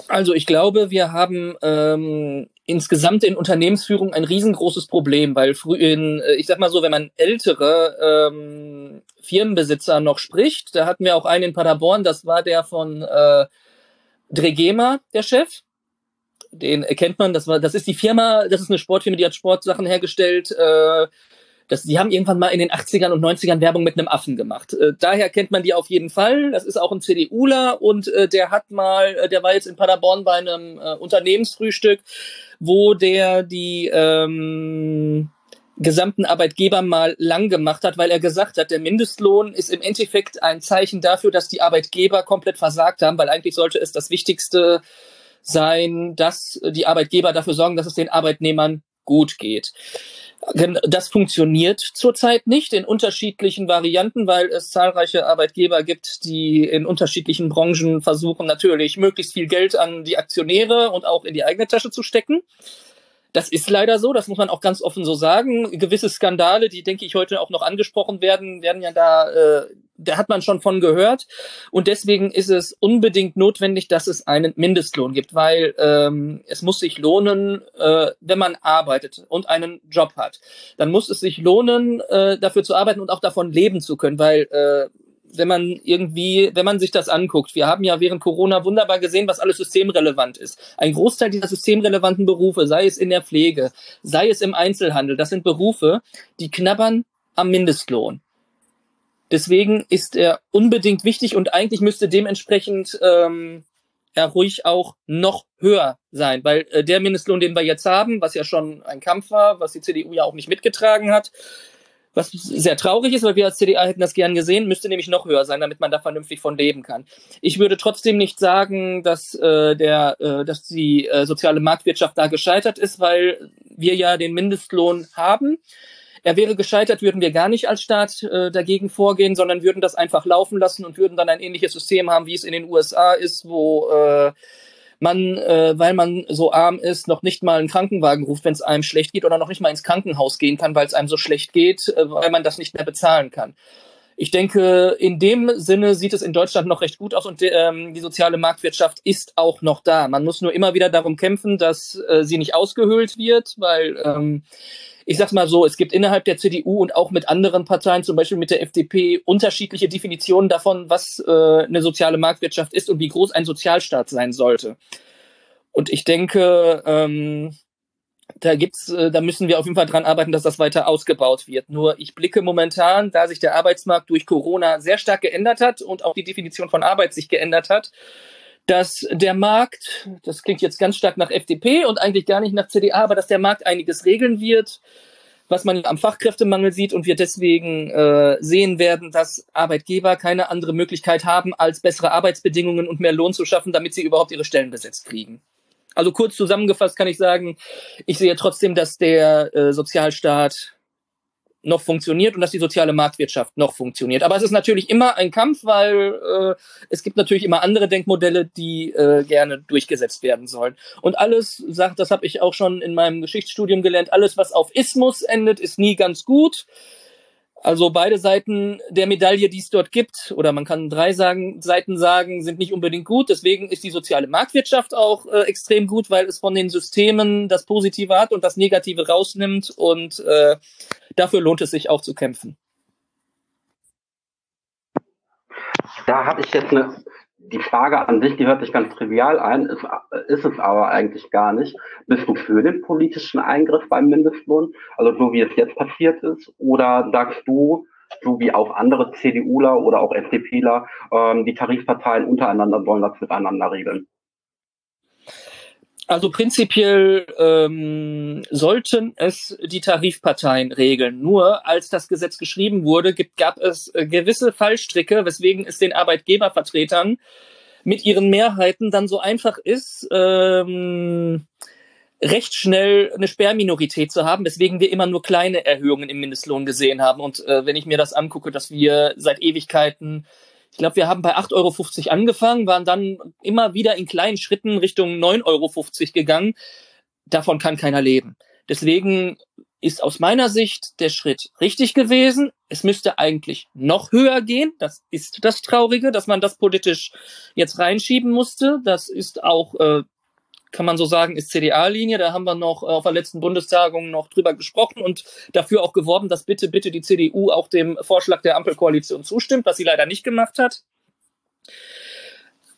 Also ich glaube, wir haben ähm, insgesamt in Unternehmensführung ein riesengroßes Problem, weil früh in, äh, ich sag mal so, wenn man ältere ähm, Firmenbesitzer noch spricht, da hatten wir auch einen in Paderborn, das war der von äh, Dregema, der Chef. Den erkennt man, das war, das ist die Firma, das ist eine Sportfirma, die hat Sportsachen hergestellt, äh, das, die haben irgendwann mal in den 80ern und 90ern Werbung mit einem Affen gemacht. Äh, daher kennt man die auf jeden Fall. Das ist auch ein CDUler und äh, der hat mal, äh, der war jetzt in Paderborn bei einem äh, Unternehmensfrühstück, wo der die ähm, gesamten Arbeitgeber mal lang gemacht hat, weil er gesagt hat, der Mindestlohn ist im Endeffekt ein Zeichen dafür, dass die Arbeitgeber komplett versagt haben, weil eigentlich sollte es das Wichtigste sein, dass die Arbeitgeber dafür sorgen, dass es den Arbeitnehmern gut geht. Das funktioniert zurzeit nicht in unterschiedlichen Varianten, weil es zahlreiche Arbeitgeber gibt, die in unterschiedlichen Branchen versuchen, natürlich möglichst viel Geld an die Aktionäre und auch in die eigene Tasche zu stecken. Das ist leider so, das muss man auch ganz offen so sagen. Gewisse Skandale, die denke ich heute auch noch angesprochen werden, werden ja da, äh, da hat man schon von gehört. Und deswegen ist es unbedingt notwendig, dass es einen Mindestlohn gibt, weil ähm, es muss sich lohnen, äh, wenn man arbeitet und einen Job hat. Dann muss es sich lohnen, äh, dafür zu arbeiten und auch davon leben zu können, weil äh, wenn man irgendwie, wenn man sich das anguckt, wir haben ja während Corona wunderbar gesehen, was alles systemrelevant ist. Ein Großteil dieser systemrelevanten Berufe, sei es in der Pflege, sei es im Einzelhandel, das sind Berufe, die knabbern am Mindestlohn. Deswegen ist er unbedingt wichtig und eigentlich müsste dementsprechend ähm, er ruhig auch noch höher sein, weil äh, der Mindestlohn, den wir jetzt haben, was ja schon ein Kampf war, was die CDU ja auch nicht mitgetragen hat, was sehr traurig ist, weil wir als CDA hätten das gern gesehen, müsste nämlich noch höher sein, damit man da vernünftig von leben kann. Ich würde trotzdem nicht sagen, dass äh, der, äh, dass die äh, soziale Marktwirtschaft da gescheitert ist, weil wir ja den Mindestlohn haben. Er wäre gescheitert, würden wir gar nicht als Staat äh, dagegen vorgehen, sondern würden das einfach laufen lassen und würden dann ein ähnliches System haben, wie es in den USA ist, wo äh, man, äh, weil man so arm ist, noch nicht mal einen Krankenwagen ruft, wenn es einem schlecht geht oder noch nicht mal ins Krankenhaus gehen kann, weil es einem so schlecht geht, äh, weil man das nicht mehr bezahlen kann. Ich denke, in dem Sinne sieht es in Deutschland noch recht gut aus und ähm, die soziale Marktwirtschaft ist auch noch da. Man muss nur immer wieder darum kämpfen, dass äh, sie nicht ausgehöhlt wird, weil ähm, ich sag's mal so, es gibt innerhalb der CDU und auch mit anderen Parteien, zum Beispiel mit der FDP, unterschiedliche Definitionen davon, was äh, eine soziale Marktwirtschaft ist und wie groß ein Sozialstaat sein sollte. Und ich denke, ähm, da gibt's, äh, da müssen wir auf jeden Fall dran arbeiten, dass das weiter ausgebaut wird. Nur ich blicke momentan, da sich der Arbeitsmarkt durch Corona sehr stark geändert hat und auch die Definition von Arbeit sich geändert hat, dass der Markt, das klingt jetzt ganz stark nach FDP und eigentlich gar nicht nach CDA, aber dass der Markt einiges regeln wird, was man am Fachkräftemangel sieht und wir deswegen äh, sehen werden, dass Arbeitgeber keine andere Möglichkeit haben, als bessere Arbeitsbedingungen und mehr Lohn zu schaffen, damit sie überhaupt ihre Stellen besetzt kriegen. Also kurz zusammengefasst kann ich sagen, ich sehe trotzdem, dass der äh, Sozialstaat noch funktioniert und dass die soziale Marktwirtschaft noch funktioniert. Aber es ist natürlich immer ein Kampf, weil äh, es gibt natürlich immer andere Denkmodelle, die äh, gerne durchgesetzt werden sollen. Und alles, sagt, das habe ich auch schon in meinem Geschichtsstudium gelernt, alles, was auf Ismus endet, ist nie ganz gut. Also beide Seiten der Medaille, die es dort gibt, oder man kann drei sagen, Seiten sagen, sind nicht unbedingt gut. Deswegen ist die soziale Marktwirtschaft auch äh, extrem gut, weil es von den Systemen das Positive hat und das Negative rausnimmt. Und äh, dafür lohnt es sich auch zu kämpfen. Da habe ich jetzt eine die Frage an dich, die hört sich ganz trivial ein, ist, ist es aber eigentlich gar nicht. Bist du für den politischen Eingriff beim Mindestlohn, also so wie es jetzt passiert ist, oder sagst du, so wie auch andere CDUler oder auch FDPler, ähm, die Tarifparteien untereinander sollen das miteinander regeln? Also prinzipiell ähm, sollten es die Tarifparteien regeln. Nur als das Gesetz geschrieben wurde, gibt, gab es äh, gewisse Fallstricke, weswegen es den Arbeitgebervertretern mit ihren Mehrheiten dann so einfach ist, ähm, recht schnell eine Sperrminorität zu haben, weswegen wir immer nur kleine Erhöhungen im Mindestlohn gesehen haben. Und äh, wenn ich mir das angucke, dass wir seit Ewigkeiten ich glaube, wir haben bei 8,50 Euro angefangen, waren dann immer wieder in kleinen Schritten Richtung 9,50 Euro gegangen. Davon kann keiner leben. Deswegen ist aus meiner Sicht der Schritt richtig gewesen. Es müsste eigentlich noch höher gehen. Das ist das Traurige, dass man das politisch jetzt reinschieben musste. Das ist auch äh, kann man so sagen, ist CDA-Linie. Da haben wir noch auf der letzten Bundestagung noch drüber gesprochen und dafür auch geworben, dass bitte, bitte die CDU auch dem Vorschlag der Ampelkoalition zustimmt, was sie leider nicht gemacht hat.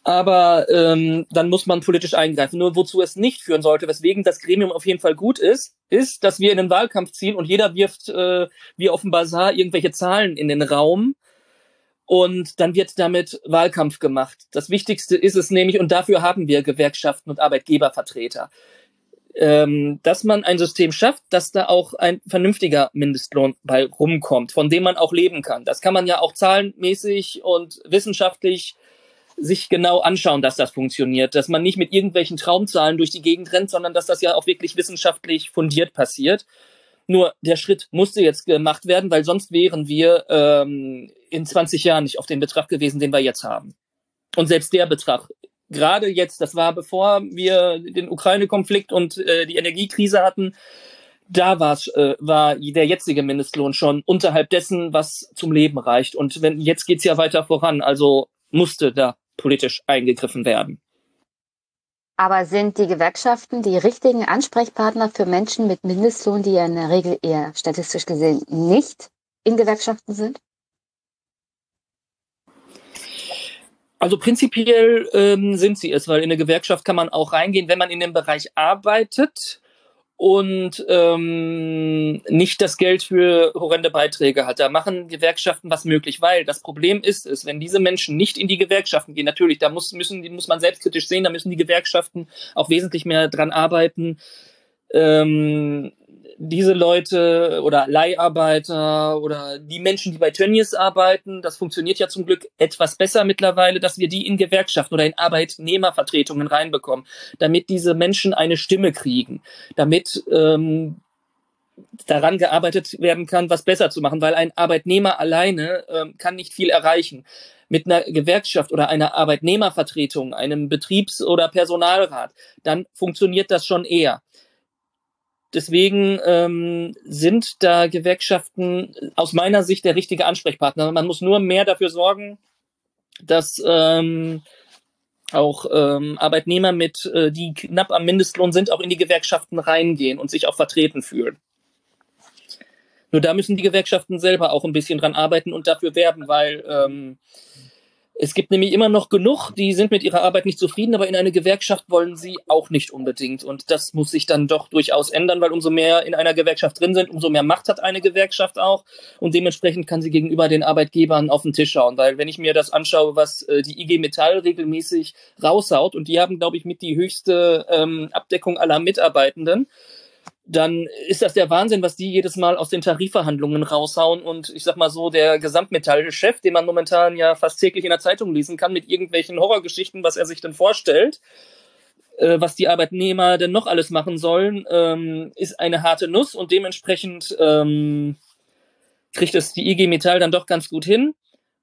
Aber ähm, dann muss man politisch eingreifen. Nur wozu es nicht führen sollte, weswegen das Gremium auf jeden Fall gut ist, ist, dass wir in den Wahlkampf ziehen und jeder wirft äh, wie auf dem Bazar irgendwelche Zahlen in den Raum und dann wird damit Wahlkampf gemacht. Das Wichtigste ist es nämlich, und dafür haben wir Gewerkschaften und Arbeitgebervertreter, ähm, dass man ein System schafft, dass da auch ein vernünftiger Mindestlohn bei rumkommt, von dem man auch leben kann. Das kann man ja auch zahlenmäßig und wissenschaftlich sich genau anschauen, dass das funktioniert, dass man nicht mit irgendwelchen Traumzahlen durch die Gegend rennt, sondern dass das ja auch wirklich wissenschaftlich fundiert passiert. Nur der Schritt musste jetzt gemacht werden, weil sonst wären wir ähm, in 20 Jahren nicht auf den Betrag gewesen, den wir jetzt haben. Und selbst der Betrag, gerade jetzt, das war bevor wir den Ukraine-Konflikt und äh, die Energiekrise hatten, da war's, äh, war der jetzige Mindestlohn schon unterhalb dessen, was zum Leben reicht. Und wenn jetzt geht's ja weiter voran, also musste da politisch eingegriffen werden. Aber sind die Gewerkschaften die richtigen Ansprechpartner für Menschen mit Mindestlohn, die ja in der Regel eher statistisch gesehen nicht in Gewerkschaften sind? Also prinzipiell ähm, sind sie es, weil in eine Gewerkschaft kann man auch reingehen, wenn man in dem Bereich arbeitet und ähm, nicht das Geld für horrende Beiträge hat. Da machen Gewerkschaften was möglich, weil das Problem ist es, wenn diese Menschen nicht in die Gewerkschaften gehen, natürlich, da muss, müssen, muss man selbstkritisch sehen, da müssen die Gewerkschaften auch wesentlich mehr dran arbeiten, ähm, diese Leute oder Leiharbeiter oder die Menschen, die bei Tönnies arbeiten, das funktioniert ja zum Glück etwas besser mittlerweile, dass wir die in Gewerkschaften oder in Arbeitnehmervertretungen reinbekommen, damit diese Menschen eine Stimme kriegen, damit ähm, daran gearbeitet werden kann, was besser zu machen, weil ein Arbeitnehmer alleine ähm, kann nicht viel erreichen. Mit einer Gewerkschaft oder einer Arbeitnehmervertretung, einem Betriebs- oder Personalrat, dann funktioniert das schon eher. Deswegen ähm, sind da Gewerkschaften aus meiner Sicht der richtige Ansprechpartner. Man muss nur mehr dafür sorgen, dass ähm, auch ähm, Arbeitnehmer mit, äh, die knapp am Mindestlohn sind, auch in die Gewerkschaften reingehen und sich auch vertreten fühlen. Nur da müssen die Gewerkschaften selber auch ein bisschen dran arbeiten und dafür werben, weil ähm, es gibt nämlich immer noch genug, die sind mit ihrer Arbeit nicht zufrieden, aber in eine Gewerkschaft wollen sie auch nicht unbedingt. Und das muss sich dann doch durchaus ändern, weil umso mehr in einer Gewerkschaft drin sind, umso mehr Macht hat eine Gewerkschaft auch. Und dementsprechend kann sie gegenüber den Arbeitgebern auf den Tisch schauen. Weil wenn ich mir das anschaue, was äh, die IG Metall regelmäßig raushaut, und die haben, glaube ich, mit die höchste ähm, Abdeckung aller Mitarbeitenden, dann ist das der Wahnsinn, was die jedes Mal aus den Tarifverhandlungen raushauen. Und ich sag mal so, der Gesamtmetallchef, den man momentan ja fast täglich in der Zeitung lesen kann, mit irgendwelchen Horrorgeschichten, was er sich denn vorstellt, äh, was die Arbeitnehmer denn noch alles machen sollen, ähm, ist eine harte Nuss und dementsprechend ähm, kriegt es die IG Metall dann doch ganz gut hin.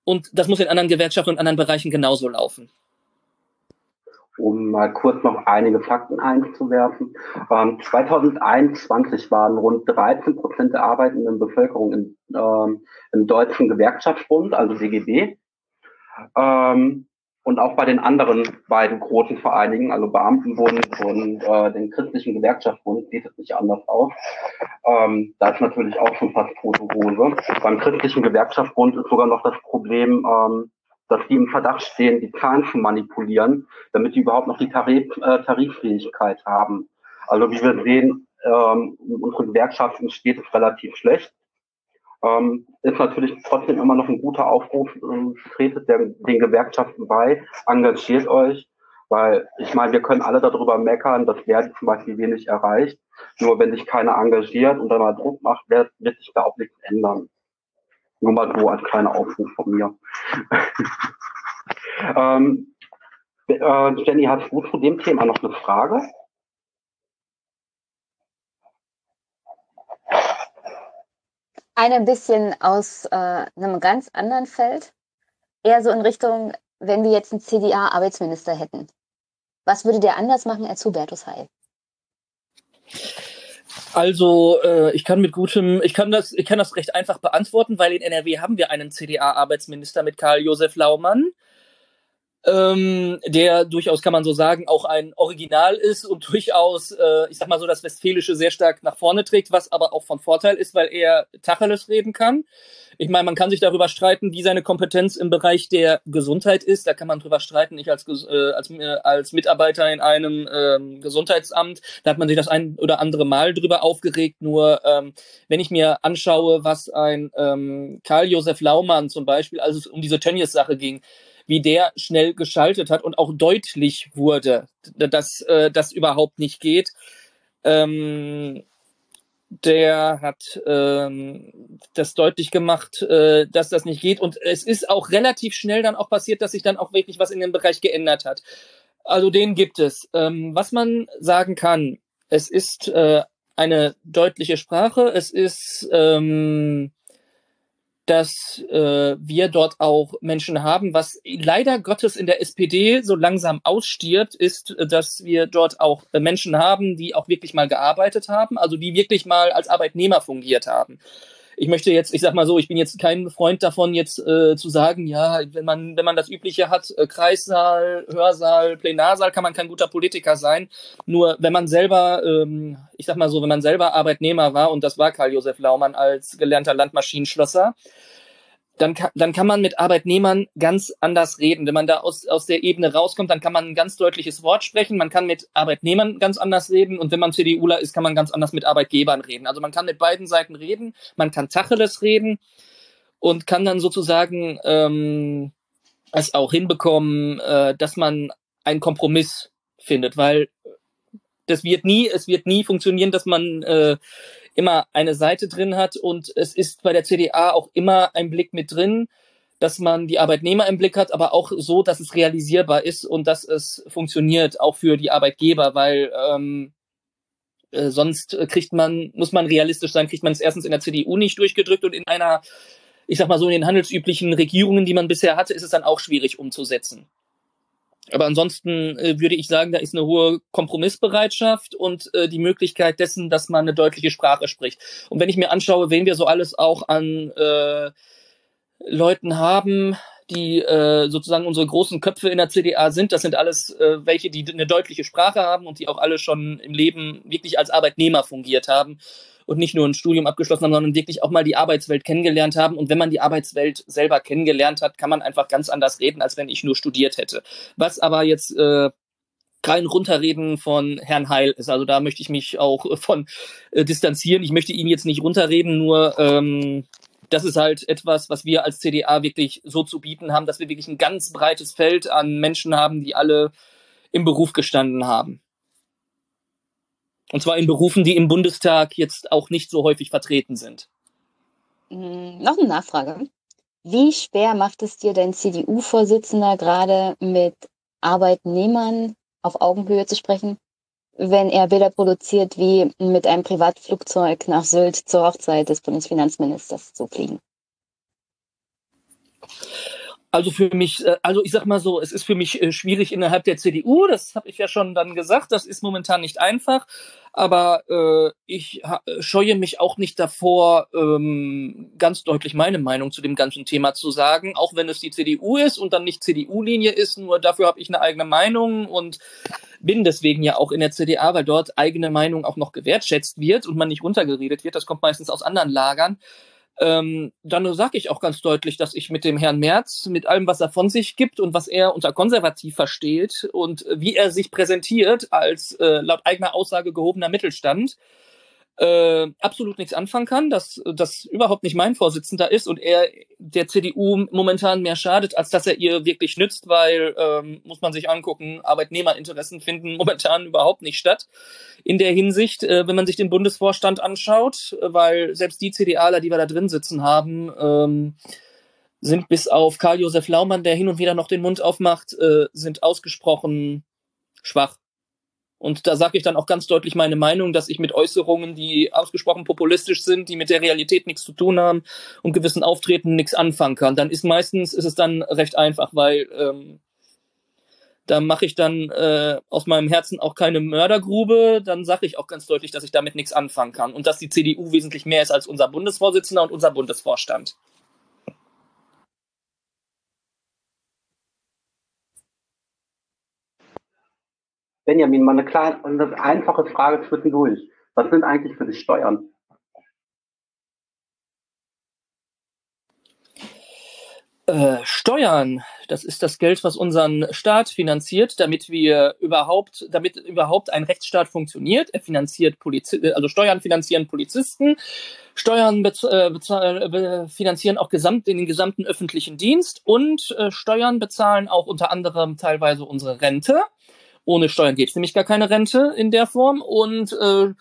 Und das muss in anderen Gewerkschaften und anderen Bereichen genauso laufen um mal kurz noch einige Fakten einzuwerfen. Ähm, 2021 waren rund 13 Prozent der arbeitenden Bevölkerung in, ähm, im Deutschen Gewerkschaftsbund, also DGB. Ähm, und auch bei den anderen beiden großen Vereinigen, also Beamtenbund und äh, den christlichen Gewerkschaftsbund, sieht es nicht anders aus. Ähm, da ist natürlich auch schon fast tote Hose. Beim christlichen Gewerkschaftsbund ist sogar noch das Problem, ähm, dass die im Verdacht stehen, die Zahlen zu manipulieren, damit die überhaupt noch die Tarif, äh, Tariffähigkeit haben. Also wie wir sehen, ähm, unsere Gewerkschaften steht es relativ schlecht. Ähm, ist natürlich trotzdem immer noch ein guter Aufruf, äh, tretet der, den Gewerkschaften bei, engagiert euch, weil ich meine, wir können alle darüber meckern, dass Verdi zum Beispiel wenig erreicht. Nur wenn sich keiner engagiert und dann mal Druck macht, wird, wird sich da auch nichts ändern. Nur mal so als kleiner Aufruf von mir. [LAUGHS] ähm, äh, Jenny, hast du zu dem Thema noch eine Frage? Eine ein bisschen aus äh, einem ganz anderen Feld. Eher so in Richtung, wenn wir jetzt einen CDA-Arbeitsminister hätten. Was würde der anders machen als Hubertus Heil? Also äh, ich kann mit gutem, ich kann das, ich kann das recht einfach beantworten, weil in NRW haben wir einen CDA-Arbeitsminister mit Karl Josef Laumann ähm, der durchaus, kann man so sagen, auch ein Original ist und [LAUGHS] durchaus, äh, ich sag mal so, das Westfälische sehr stark nach vorne trägt, was aber auch von Vorteil ist, weil er Tacheles reden kann. Ich meine, man kann sich darüber streiten, wie seine Kompetenz im Bereich der Gesundheit ist. Da kann man drüber streiten. Ich als, äh, als, äh, als Mitarbeiter in einem ähm, Gesundheitsamt, da hat man sich das ein oder andere Mal drüber aufgeregt. Nur ähm, wenn ich mir anschaue, was ein ähm, Karl Josef Laumann zum Beispiel, als es um diese Tönnies-Sache ging, wie der schnell geschaltet hat und auch deutlich wurde, dass äh, das überhaupt nicht geht. Ähm, der hat ähm, das deutlich gemacht, äh, dass das nicht geht. Und es ist auch relativ schnell dann auch passiert, dass sich dann auch wirklich was in dem Bereich geändert hat. Also den gibt es. Ähm, was man sagen kann, es ist äh, eine deutliche Sprache, es ist ähm, dass äh, wir dort auch Menschen haben. Was leider Gottes in der SPD so langsam ausstiert, ist, dass wir dort auch Menschen haben, die auch wirklich mal gearbeitet haben, also die wirklich mal als Arbeitnehmer fungiert haben. Ich möchte jetzt, ich sag mal so, ich bin jetzt kein Freund davon, jetzt äh, zu sagen, ja, wenn man, wenn man das Übliche hat, äh, Kreissaal, Hörsaal, Plenarsaal, kann man kein guter Politiker sein. Nur wenn man selber, ähm, ich sag mal so, wenn man selber Arbeitnehmer war, und das war Karl Josef Laumann als gelernter Landmaschinenschlosser, dann kann, dann kann man mit Arbeitnehmern ganz anders reden. Wenn man da aus, aus der Ebene rauskommt, dann kann man ein ganz deutliches Wort sprechen. Man kann mit Arbeitnehmern ganz anders reden. Und wenn man CDUler ist, kann man ganz anders mit Arbeitgebern reden. Also man kann mit beiden Seiten reden. Man kann Tacheles reden und kann dann sozusagen ähm, es auch hinbekommen, äh, dass man einen Kompromiss findet, weil das wird nie, es wird nie funktionieren, dass man äh, immer eine Seite drin hat und es ist bei der CDA auch immer ein Blick mit drin, dass man die Arbeitnehmer im Blick hat, aber auch so, dass es realisierbar ist und dass es funktioniert, auch für die Arbeitgeber, weil ähm, äh, sonst kriegt man, muss man realistisch sein, kriegt man es erstens in der CDU nicht durchgedrückt und in einer, ich sag mal so, in den handelsüblichen Regierungen, die man bisher hatte, ist es dann auch schwierig umzusetzen. Aber ansonsten äh, würde ich sagen, da ist eine hohe Kompromissbereitschaft und äh, die Möglichkeit dessen, dass man eine deutliche Sprache spricht. Und wenn ich mir anschaue, wen wir so alles auch an äh, Leuten haben, die äh, sozusagen unsere großen Köpfe in der CDA sind, das sind alles äh, welche, die eine deutliche Sprache haben und die auch alle schon im Leben wirklich als Arbeitnehmer fungiert haben und nicht nur ein Studium abgeschlossen haben, sondern wirklich auch mal die Arbeitswelt kennengelernt haben. Und wenn man die Arbeitswelt selber kennengelernt hat, kann man einfach ganz anders reden, als wenn ich nur studiert hätte. Was aber jetzt äh, kein Runterreden von Herrn Heil ist. Also da möchte ich mich auch von äh, distanzieren. Ich möchte ihn jetzt nicht runterreden, nur ähm, das ist halt etwas, was wir als CDA wirklich so zu bieten haben, dass wir wirklich ein ganz breites Feld an Menschen haben, die alle im Beruf gestanden haben. Und zwar in Berufen, die im Bundestag jetzt auch nicht so häufig vertreten sind. Hm, noch eine Nachfrage. Wie schwer macht es dir dein CDU-Vorsitzender gerade mit Arbeitnehmern auf Augenhöhe zu sprechen, wenn er Bilder produziert, wie mit einem Privatflugzeug nach Sylt zur Hochzeit des Bundesfinanzministers zu fliegen? Also für mich, äh, also ich sag mal so, es ist für mich äh, schwierig innerhalb der CDU, das habe ich ja schon dann gesagt, das ist momentan nicht einfach, aber äh, ich scheue mich auch nicht davor, ähm, ganz deutlich meine Meinung zu dem ganzen Thema zu sagen, auch wenn es die CDU ist und dann nicht CDU-Linie ist, nur dafür habe ich eine eigene Meinung und bin deswegen ja auch in der CDA, weil dort eigene Meinung auch noch gewertschätzt wird und man nicht runtergeredet wird, das kommt meistens aus anderen Lagern ähm, dann sage ich auch ganz deutlich, dass ich mit dem Herrn Merz, mit allem, was er von sich gibt und was er unter konservativ versteht und wie er sich präsentiert als äh, laut eigener Aussage gehobener Mittelstand, äh, absolut nichts anfangen kann, dass das überhaupt nicht mein Vorsitzender ist und er der CDU momentan mehr schadet, als dass er ihr wirklich nützt, weil ähm, muss man sich angucken, Arbeitnehmerinteressen finden [LAUGHS] momentan überhaupt nicht statt. In der Hinsicht, äh, wenn man sich den Bundesvorstand anschaut, weil selbst die CDAler, die wir da drin sitzen haben, ähm, sind bis auf Karl-Josef Laumann, der hin und wieder noch den Mund aufmacht, äh, sind ausgesprochen schwach. Und da sage ich dann auch ganz deutlich meine Meinung, dass ich mit Äußerungen, die ausgesprochen populistisch sind, die mit der Realität nichts zu tun haben und gewissen Auftreten nichts anfangen kann. Dann ist meistens ist es dann recht einfach, weil ähm, da mache ich dann äh, aus meinem Herzen auch keine Mördergrube. Dann sage ich auch ganz deutlich, dass ich damit nichts anfangen kann und dass die CDU wesentlich mehr ist als unser Bundesvorsitzender und unser Bundesvorstand. Benjamin, mal eine kleine, eine einfache Frage zwischendurch. Was sind eigentlich für dich Steuern? Äh, Steuern, das ist das Geld, was unseren Staat finanziert, damit wir überhaupt, damit überhaupt ein Rechtsstaat funktioniert. Er finanziert Polizi also Steuern finanzieren Polizisten, Steuern äh, finanzieren auch gesamt, den gesamten öffentlichen Dienst und äh, Steuern bezahlen auch unter anderem teilweise unsere Rente. Ohne Steuern geht es nämlich gar keine Rente in der Form und äh,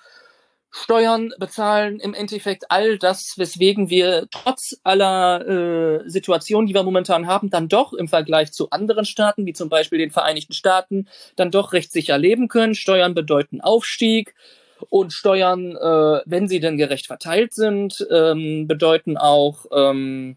Steuern bezahlen im Endeffekt all das, weswegen wir trotz aller äh, Situationen, die wir momentan haben, dann doch im Vergleich zu anderen Staaten, wie zum Beispiel den Vereinigten Staaten, dann doch recht sicher leben können. Steuern bedeuten Aufstieg und Steuern, äh, wenn sie denn gerecht verteilt sind, ähm, bedeuten auch ähm,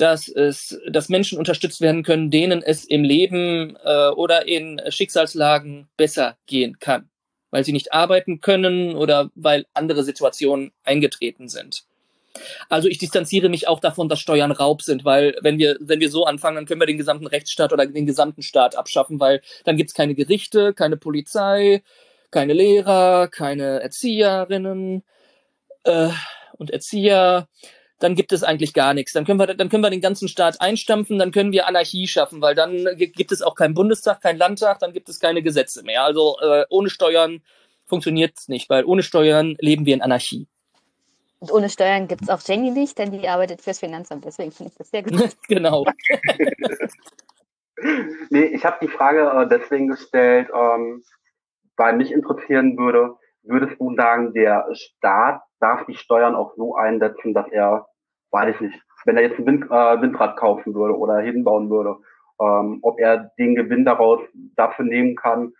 dass es, dass Menschen unterstützt werden können, denen es im Leben äh, oder in Schicksalslagen besser gehen kann, weil sie nicht arbeiten können oder weil andere Situationen eingetreten sind. Also ich distanziere mich auch davon, dass Steuern Raub sind, weil wenn wir, wenn wir so anfangen, dann können wir den gesamten Rechtsstaat oder den gesamten Staat abschaffen, weil dann gibt's keine Gerichte, keine Polizei, keine Lehrer, keine Erzieherinnen äh, und Erzieher dann gibt es eigentlich gar nichts. Dann können wir, dann können wir den ganzen Staat einstampfen, dann können wir Anarchie schaffen, weil dann gibt es auch keinen Bundestag, keinen Landtag, dann gibt es keine Gesetze mehr. Also äh, ohne Steuern funktioniert es nicht, weil ohne Steuern leben wir in Anarchie. Und ohne Steuern gibt es auch Jenny nicht, denn die arbeitet fürs Finanzamt. Deswegen finde ich das sehr gut. [LAUGHS] genau. [LAUGHS] nee, ich habe die Frage äh, deswegen gestellt, ähm, weil mich interessieren würde, würdest du sagen, der Staat darf die Steuern auch so einsetzen, dass er weiß ich nicht, wenn er jetzt ein Wind, äh, Windrad kaufen würde oder hinbauen würde, ähm, ob er den Gewinn daraus dafür nehmen kann,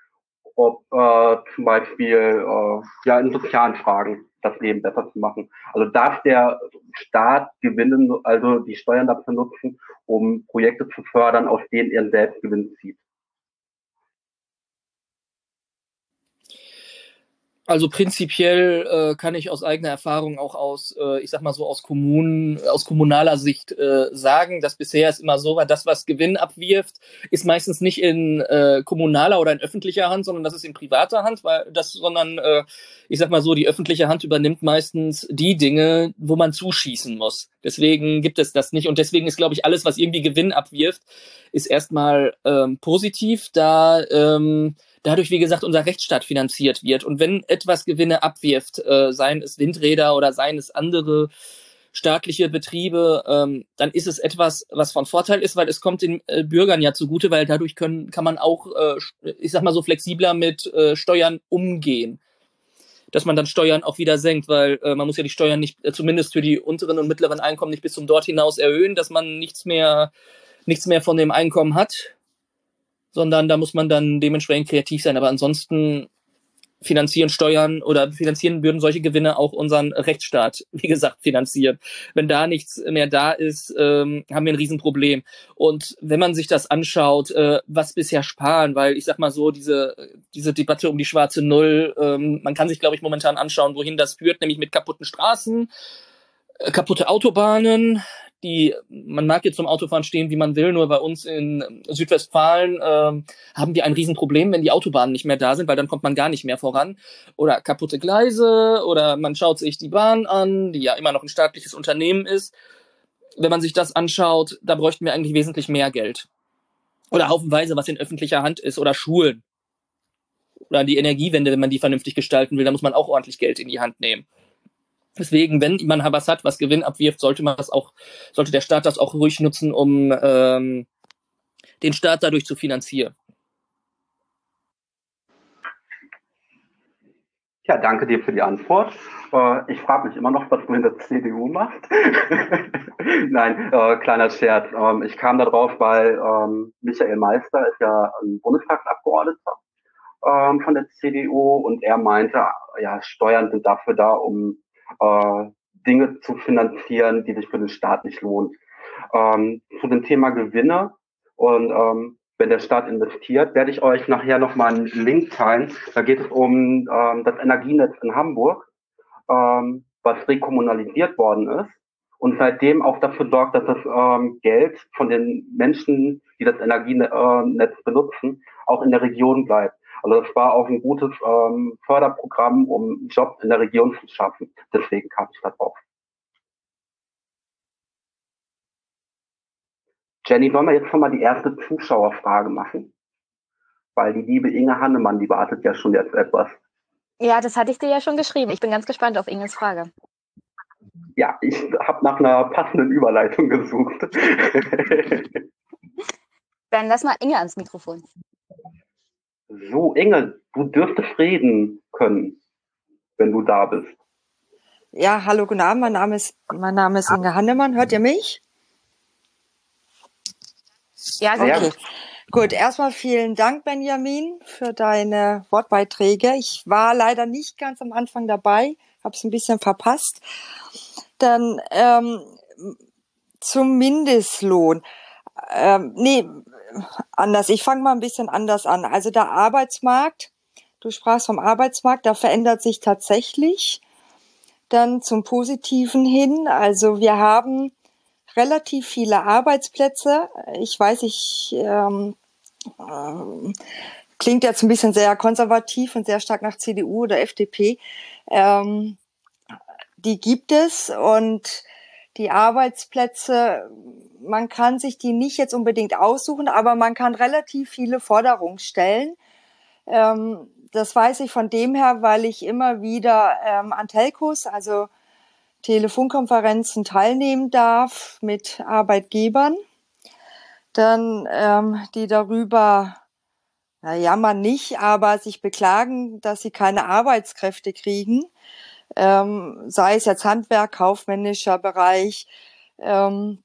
ob äh, zum Beispiel äh, ja in sozialen Fragen das Leben besser zu machen. Also darf der Staat gewinnen, also die Steuern dafür nutzen, um Projekte zu fördern, aus denen er selbst Gewinn zieht. Also prinzipiell äh, kann ich aus eigener Erfahrung auch aus, äh, ich sag mal so aus Kommunen, aus kommunaler Sicht äh, sagen, dass bisher es immer so war, das, was Gewinn abwirft, ist meistens nicht in äh, kommunaler oder in öffentlicher Hand, sondern das ist in privater Hand, weil das, sondern äh, ich sag mal so, die öffentliche Hand übernimmt meistens die Dinge, wo man zuschießen muss. Deswegen gibt es das nicht und deswegen ist, glaube ich, alles, was irgendwie Gewinn abwirft, ist erstmal ähm, positiv, da ähm, dadurch, wie gesagt, unser Rechtsstaat finanziert wird. Und wenn etwas Gewinne abwirft, äh, seien es Windräder oder seien es andere staatliche Betriebe, ähm, dann ist es etwas, was von Vorteil ist, weil es kommt den äh, Bürgern ja zugute, weil dadurch können, kann man auch, äh, ich sag mal so, flexibler mit äh, Steuern umgehen. dass man dann Steuern auch wieder senkt, weil äh, man muss ja die Steuern nicht, äh, zumindest für die unteren und mittleren Einkommen nicht bis zum dort hinaus erhöhen, dass man nichts mehr, nichts mehr von dem Einkommen hat, sondern da muss man dann dementsprechend kreativ sein. Aber ansonsten finanzieren Steuern oder finanzieren würden solche Gewinne auch unseren Rechtsstaat, [LAUGHS] wie gesagt, finanzieren. Wenn da nichts mehr da ist, ähm, haben wir ein Riesenproblem. Und wenn man sich das anschaut, äh, was bisher sparen, weil ich sag mal so, diese, diese Debatte um die schwarze Null, ähm, man kann sich, glaube ich, momentan anschauen, wohin das führt, nämlich mit kaputten Straßen, äh, kaputte Autobahnen, die, man mag jetzt zum Autofahren stehen, wie man will, nur bei uns in Südwestfalen äh, haben wir ein Riesenproblem, wenn die Autobahnen nicht mehr da sind, weil dann kommt man gar nicht mehr voran. Oder kaputte Gleise oder man schaut sich die Bahn an, die ja immer noch ein staatliches Unternehmen ist. Wenn man sich das anschaut, da bräuchten wir eigentlich wesentlich mehr Geld. Oder haufenweise, was in öffentlicher Hand ist, oder Schulen. Oder die Energiewende, wenn man die vernünftig gestalten will, da muss man auch ordentlich Geld in die Hand nehmen. Deswegen, wenn man was hat, was Gewinn abwirft, sollte man das auch, sollte der Staat das auch ruhig nutzen, um ähm, den Staat dadurch zu finanzieren. Ja, danke dir für die Antwort. Äh, ich frage mich immer noch, was du in der CDU machst. [LAUGHS] Nein, äh, kleiner Scherz. Ähm, ich kam darauf, weil ähm, Michael Meister ist ja ein Bundestagsabgeordneter ähm, von der CDU und er meinte, ja, Steuern sind dafür da, um äh, Dinge zu finanzieren, die sich für den Staat nicht lohnt. Ähm, zu dem Thema Gewinne und ähm, wenn der Staat investiert, werde ich euch nachher nochmal einen Link teilen. Da geht es um ähm, das Energienetz in Hamburg, ähm, was rekommunalisiert worden ist und seitdem auch dafür sorgt, dass das ähm, Geld von den Menschen, die das Energienetz benutzen, auch in der Region bleibt. Also das war auch ein gutes ähm, Förderprogramm, um Jobs in der Region zu schaffen. Deswegen kam ich da drauf. Jenny, wollen wir jetzt schon mal die erste Zuschauerfrage machen? Weil die liebe Inge Hannemann, die wartet ja schon jetzt etwas. Ja, das hatte ich dir ja schon geschrieben. Ich bin ganz gespannt auf Inges Frage. Ja, ich habe nach einer passenden Überleitung gesucht. Dann lass mal Inge ans Mikrofon. So, Inge, du dürftest reden können, wenn du da bist. Ja, hallo, guten Abend. Mein Name ist, mein Name ist Inge Hannemann. Hört ihr mich? Ja, sehr okay. gut. Gut, erstmal vielen Dank, Benjamin, für deine Wortbeiträge. Ich war leider nicht ganz am Anfang dabei, habe es ein bisschen verpasst. Dann ähm, zum Mindestlohn. Ähm, nee, anders. Ich fange mal ein bisschen anders an. Also der Arbeitsmarkt, du sprachst vom Arbeitsmarkt, da verändert sich tatsächlich dann zum Positiven hin. Also wir haben relativ viele Arbeitsplätze. Ich weiß, ich ähm, äh, klingt jetzt ein bisschen sehr konservativ und sehr stark nach CDU oder FDP. Ähm, die gibt es und die Arbeitsplätze, man kann sich die nicht jetzt unbedingt aussuchen, aber man kann relativ viele Forderungen stellen. Ähm, das weiß ich von dem her, weil ich immer wieder ähm, an Telcos, also Telefonkonferenzen teilnehmen darf mit Arbeitgebern, dann ähm, die darüber na, jammern nicht, aber sich beklagen, dass sie keine Arbeitskräfte kriegen ähm, sei es jetzt Handwerk, kaufmännischer Bereich, ähm,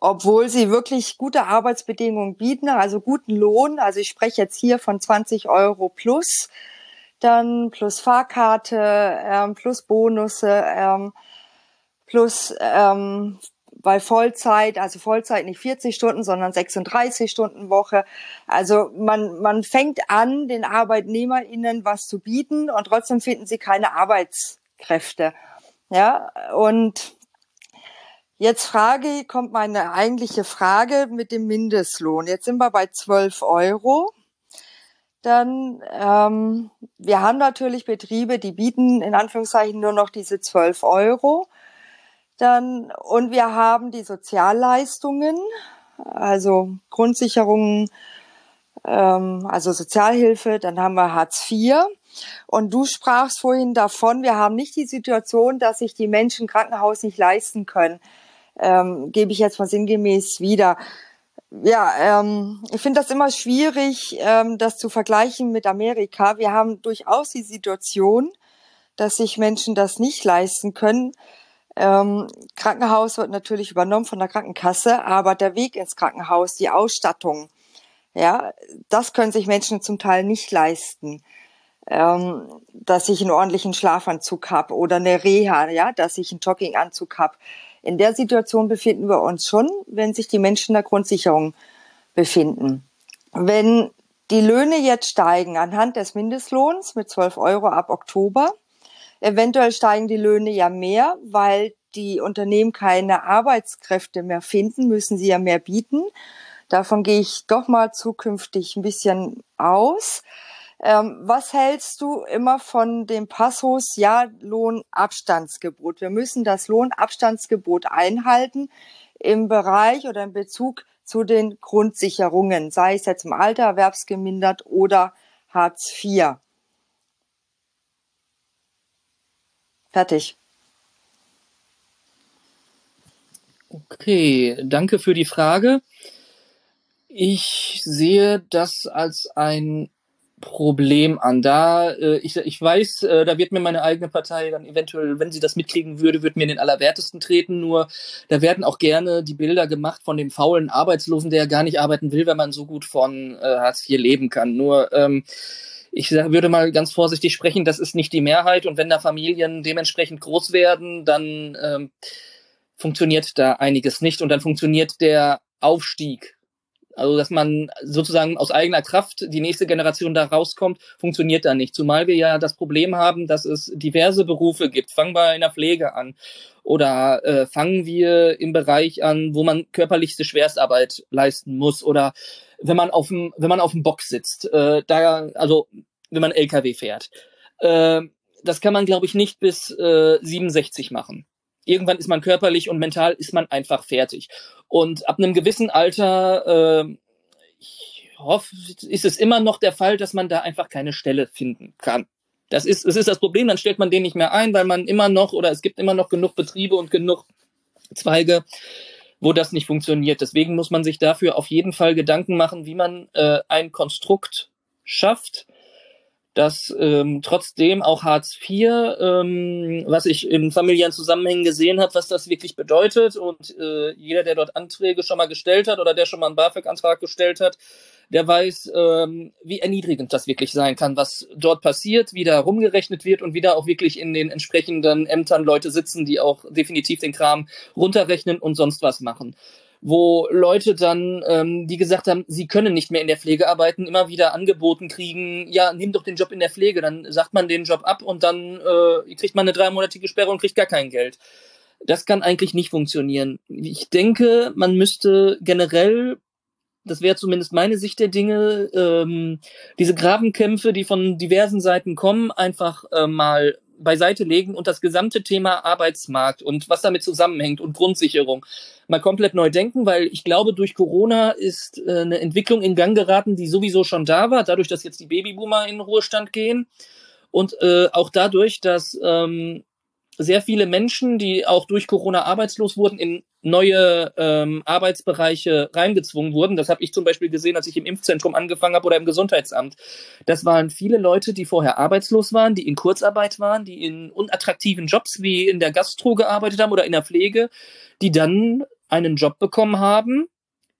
obwohl sie wirklich gute Arbeitsbedingungen bieten, also guten Lohn. Also ich spreche jetzt hier von 20 Euro plus, dann plus Fahrkarte, ähm, plus Bonusse, ähm, plus ähm, bei Vollzeit, also Vollzeit nicht 40 Stunden, sondern 36 Stunden Woche. Also man, man fängt an, den ArbeitnehmerInnen was zu bieten und trotzdem finden sie keine Arbeitskräfte. Ja, und jetzt frage, kommt meine eigentliche Frage mit dem Mindestlohn. Jetzt sind wir bei 12 Euro. Dann, ähm, wir haben natürlich Betriebe, die bieten in Anführungszeichen nur noch diese 12 Euro. Dann, und wir haben die Sozialleistungen, also Grundsicherungen, ähm, also Sozialhilfe, dann haben wir Hartz IV. Und du sprachst vorhin davon, wir haben nicht die Situation, dass sich die Menschen Krankenhaus nicht leisten können. Ähm, gebe ich jetzt mal sinngemäß wieder. Ja, ähm, ich finde das immer schwierig, ähm, das zu vergleichen mit Amerika. Wir haben durchaus die Situation, dass sich Menschen das nicht leisten können. Ähm, Krankenhaus wird natürlich übernommen von der Krankenkasse, aber der Weg ins Krankenhaus, die Ausstattung, ja, das können sich Menschen zum Teil nicht leisten. Ähm, dass ich einen ordentlichen Schlafanzug habe oder eine Reha, ja, dass ich einen Jogginganzug habe. In der Situation befinden wir uns schon, wenn sich die Menschen in der Grundsicherung befinden. Wenn die Löhne jetzt steigen anhand des Mindestlohns mit 12 Euro ab Oktober, eventuell steigen die Löhne ja mehr, weil die Unternehmen keine Arbeitskräfte mehr finden, müssen sie ja mehr bieten. Davon gehe ich doch mal zukünftig ein bisschen aus. Ähm, was hältst du immer von dem Passus, ja, Lohnabstandsgebot? Wir müssen das Lohnabstandsgebot einhalten im Bereich oder in Bezug zu den Grundsicherungen, sei es jetzt im Alter, erwerbsgemindert oder Hartz IV. Fertig. Okay, danke für die Frage. Ich sehe das als ein Problem an. Da äh, ich, ich weiß, äh, da wird mir meine eigene Partei dann eventuell, wenn sie das mitkriegen würde, wird mir in den Allerwertesten treten. Nur da werden auch gerne die Bilder gemacht von dem faulen Arbeitslosen, der gar nicht arbeiten will, wenn man so gut von äh, Hartz IV leben kann. Nur ähm, ich würde mal ganz vorsichtig sprechen, das ist nicht die Mehrheit und wenn da Familien dementsprechend groß werden, dann ähm, funktioniert da einiges nicht und dann funktioniert der Aufstieg also, dass man sozusagen aus eigener Kraft die nächste Generation da rauskommt, funktioniert da nicht. Zumal wir ja das Problem haben, dass es diverse Berufe gibt. Fangen wir in der Pflege an. Oder äh, fangen wir im Bereich an, wo man körperlichste Schwerstarbeit leisten muss. Oder wenn man auf dem, wenn man auf dem Box sitzt, äh, da, also wenn man LKW fährt. Äh, das kann man, glaube ich, nicht bis äh, 67 machen irgendwann ist man körperlich und mental ist man einfach fertig. Und ab einem gewissen Alter, äh, ich hoffe, ist es immer noch der Fall, dass man da einfach keine Stelle finden kann. Das ist, das ist das Problem, dann stellt man den nicht mehr ein, weil man immer noch oder es gibt immer noch genug Betriebe und genug Zweige, wo das nicht funktioniert. Deswegen muss man sich dafür auf jeden Fall Gedanken machen, wie man äh, ein Konstrukt schafft, dass ähm, trotzdem auch Hartz IV, ähm, was ich in familiären Zusammenhängen gesehen habe, was das wirklich bedeutet. Und äh, jeder, der dort Anträge schon mal gestellt hat oder der schon mal einen BAföG-Antrag gestellt hat, der weiß, ähm, wie erniedrigend das wirklich sein kann, was dort passiert, wie da rumgerechnet wird und wie da auch wirklich in den entsprechenden Ämtern Leute sitzen, die auch definitiv den Kram runterrechnen und sonst was machen wo Leute dann, ähm, die gesagt haben, sie können nicht mehr in der Pflege arbeiten, immer wieder angeboten kriegen, ja, nimm doch den Job in der Pflege, dann sagt man den Job ab und dann äh, kriegt man eine dreimonatige Sperre und kriegt gar kein Geld. Das kann eigentlich nicht funktionieren. Ich denke, man müsste generell das wäre zumindest meine Sicht der Dinge, ähm, diese Grabenkämpfe, die von diversen Seiten kommen, einfach äh, mal beiseite legen und das gesamte Thema Arbeitsmarkt und was damit zusammenhängt und Grundsicherung mal komplett neu denken, weil ich glaube, durch Corona ist äh, eine Entwicklung in Gang geraten, die sowieso schon da war, dadurch, dass jetzt die Babyboomer in Ruhestand gehen und äh, auch dadurch, dass ähm, sehr viele Menschen, die auch durch Corona arbeitslos wurden, in neue ähm, Arbeitsbereiche reingezwungen wurden. Das habe ich zum Beispiel gesehen, als ich im Impfzentrum angefangen habe oder im Gesundheitsamt. Das waren viele Leute, die vorher arbeitslos waren, die in Kurzarbeit waren, die in unattraktiven Jobs wie in der Gastro gearbeitet haben oder in der Pflege, die dann einen Job bekommen haben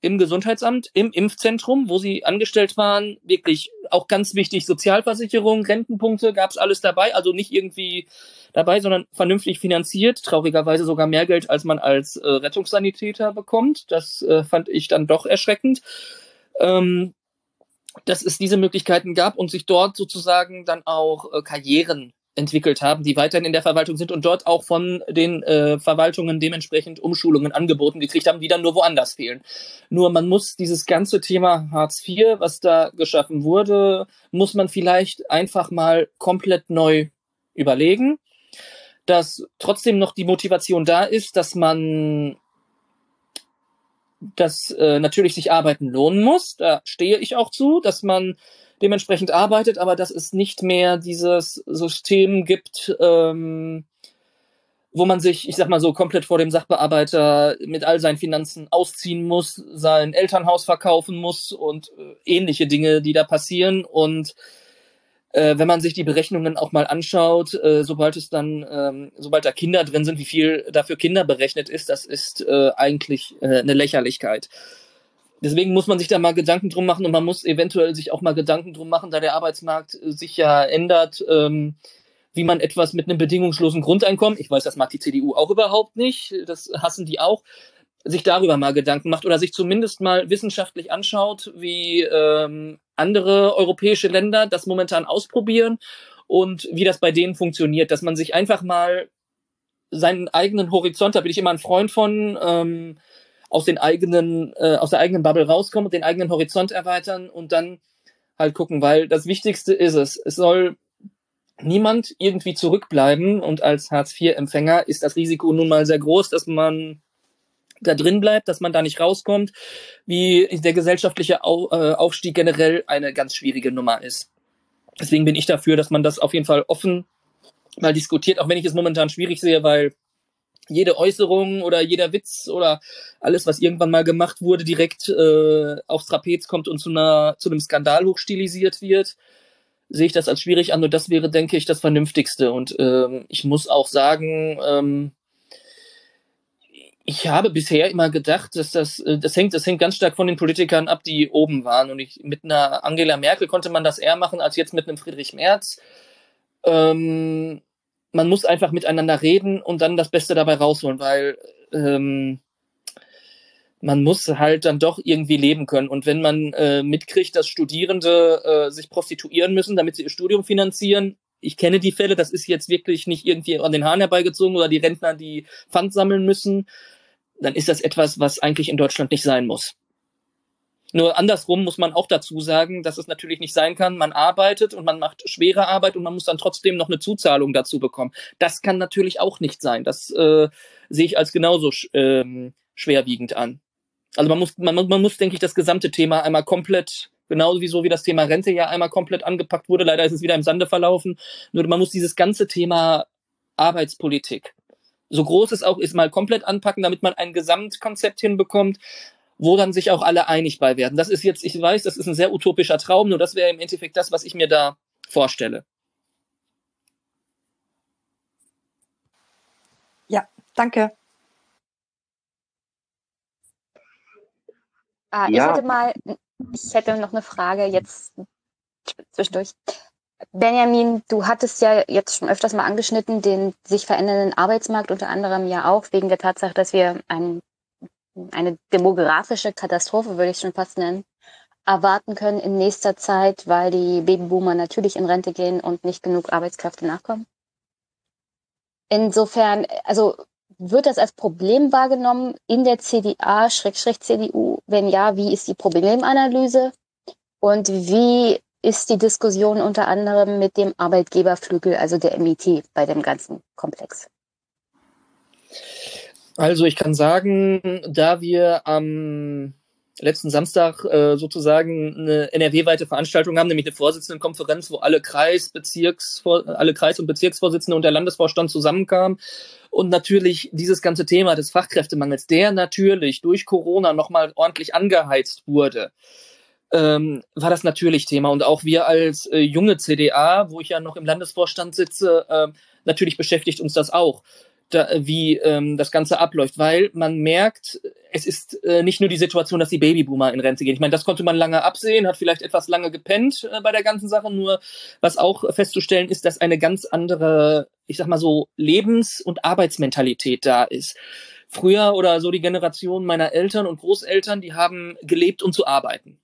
im Gesundheitsamt, im Impfzentrum, wo sie angestellt waren, wirklich auch ganz wichtig, Sozialversicherung, Rentenpunkte, gab's alles dabei, also nicht irgendwie dabei, sondern vernünftig finanziert, traurigerweise sogar mehr Geld, als man als äh, Rettungssanitäter bekommt. Das äh, fand ich dann doch erschreckend. Ähm, dass es diese Möglichkeiten gab und sich dort sozusagen dann auch äh, Karrieren entwickelt haben, die weiterhin in der Verwaltung sind und dort auch von den äh, Verwaltungen dementsprechend Umschulungen angeboten gekriegt haben, die dann nur woanders fehlen. Nur man muss dieses ganze Thema Hartz IV, was da geschaffen wurde, muss man vielleicht einfach mal komplett neu überlegen, dass trotzdem noch die Motivation da ist, dass man dass äh, natürlich sich Arbeiten lohnen muss, da stehe ich auch zu, dass man dementsprechend arbeitet, aber dass es nicht mehr dieses System gibt, ähm, wo man sich, ich sag mal so, komplett vor dem Sachbearbeiter mit all seinen Finanzen ausziehen muss, sein Elternhaus verkaufen muss und äh, ähnliche Dinge, die da passieren. Und äh, wenn man sich die Berechnungen auch mal anschaut, äh, sobald es dann, ähm, sobald da Kinder drin sind, wie viel dafür Kinder berechnet ist, das ist äh, eigentlich äh, eine Lächerlichkeit. Deswegen muss man sich da mal Gedanken drum machen und man muss eventuell sich auch mal Gedanken drum machen, da der Arbeitsmarkt äh, sich ja ändert, ähm, wie man etwas mit einem bedingungslosen Grundeinkommen, ich weiß, das mag die CDU auch überhaupt nicht, das hassen die auch, sich darüber mal Gedanken macht oder sich zumindest mal wissenschaftlich anschaut, wie ähm, andere europäische Länder das momentan ausprobieren und wie das bei denen funktioniert, dass man sich einfach mal seinen eigenen Horizont, da bin ich immer ein Freund von, ähm, aus den eigenen, äh, aus der eigenen Bubble rauskommen und den eigenen Horizont erweitern und dann halt gucken, weil das Wichtigste ist es, es soll niemand irgendwie zurückbleiben und als Hartz-IV-Empfänger ist das Risiko nun mal sehr groß, dass man da drin bleibt, dass man da nicht rauskommt, wie der gesellschaftliche äh, Aufstieg generell eine ganz schwierige Nummer ist. Deswegen bin ich dafür, dass man das auf jeden Fall offen mal diskutiert, auch wenn ich es momentan schwierig sehe, weil jede Äußerung oder jeder Witz oder alles, was irgendwann mal gemacht wurde, direkt äh, aufs Trapez kommt und zu, einer, zu einem Skandal hochstilisiert wird, sehe ich das als schwierig an. Und das wäre, denke ich, das Vernünftigste. Und ähm, ich muss auch sagen, ähm, ich habe bisher immer gedacht, dass das, äh, das hängt, das hängt ganz stark von den Politikern ab, die oben waren. Und ich, mit einer Angela Merkel konnte man das eher machen als jetzt mit einem Friedrich Merz. Ähm, man muss einfach miteinander reden und dann das Beste dabei rausholen, weil ähm, man muss halt dann doch irgendwie leben können. Und wenn man äh, mitkriegt, dass Studierende äh, sich prostituieren müssen, damit sie ihr Studium finanzieren, ich kenne die Fälle, das ist jetzt wirklich nicht irgendwie an den Haaren herbeigezogen oder die Rentner, die Pfand sammeln müssen, dann ist das etwas, was eigentlich in Deutschland nicht sein muss. Nur andersrum muss man auch dazu sagen, dass es natürlich nicht sein kann, man arbeitet und man macht schwere Arbeit und man muss dann trotzdem noch eine Zuzahlung dazu bekommen. Das kann natürlich auch nicht sein. Das äh, sehe ich als genauso ähm, schwerwiegend an. Also man muss, man, man muss, denke ich, das gesamte Thema einmal komplett Genauso wie so wie das Thema Rente ja einmal komplett angepackt wurde. Leider ist es wieder im Sande verlaufen. Nur man muss dieses ganze Thema Arbeitspolitik, so groß es auch ist, mal komplett anpacken, damit man ein Gesamtkonzept hinbekommt, wo dann sich auch alle einig bei werden. Das ist jetzt, ich weiß, das ist ein sehr utopischer Traum, nur das wäre im Endeffekt das, was ich mir da vorstelle. Ja, danke. Ah, ich ja. hätte mal ich hätte noch eine Frage jetzt zwischendurch. Benjamin, du hattest ja jetzt schon öfters mal angeschnitten, den sich verändernden Arbeitsmarkt unter anderem ja auch wegen der Tatsache, dass wir ein, eine demografische Katastrophe, würde ich schon fast nennen, erwarten können in nächster Zeit, weil die Babyboomer natürlich in Rente gehen und nicht genug Arbeitskräfte nachkommen. Insofern, also wird das als Problem wahrgenommen in der CDA, Schrägstrich CDU? Wenn ja, wie ist die Problemanalyse? Und wie ist die Diskussion unter anderem mit dem Arbeitgeberflügel, also der MIT, bei dem ganzen Komplex? Also ich kann sagen, da wir am letzten Samstag äh, sozusagen eine NRW-weite Veranstaltung haben, nämlich eine Vorsitzendenkonferenz, wo alle Kreis, Bezirks, alle Kreis- und Bezirksvorsitzende und der Landesvorstand zusammenkamen. Und natürlich dieses ganze Thema des Fachkräftemangels, der natürlich durch Corona nochmal ordentlich angeheizt wurde, ähm, war das natürlich Thema. Und auch wir als äh, junge CDA, wo ich ja noch im Landesvorstand sitze, äh, natürlich beschäftigt uns das auch da, wie ähm, das Ganze abläuft, weil man merkt, es ist äh, nicht nur die Situation, dass die Babyboomer in Rente gehen. Ich meine, das konnte man lange absehen, hat vielleicht etwas lange gepennt äh, bei der ganzen Sache. Nur was auch festzustellen ist, dass eine ganz andere, ich sag mal so, Lebens- und Arbeitsmentalität da ist. Früher oder so die Generation meiner Eltern und Großeltern, die haben gelebt, um zu arbeiten.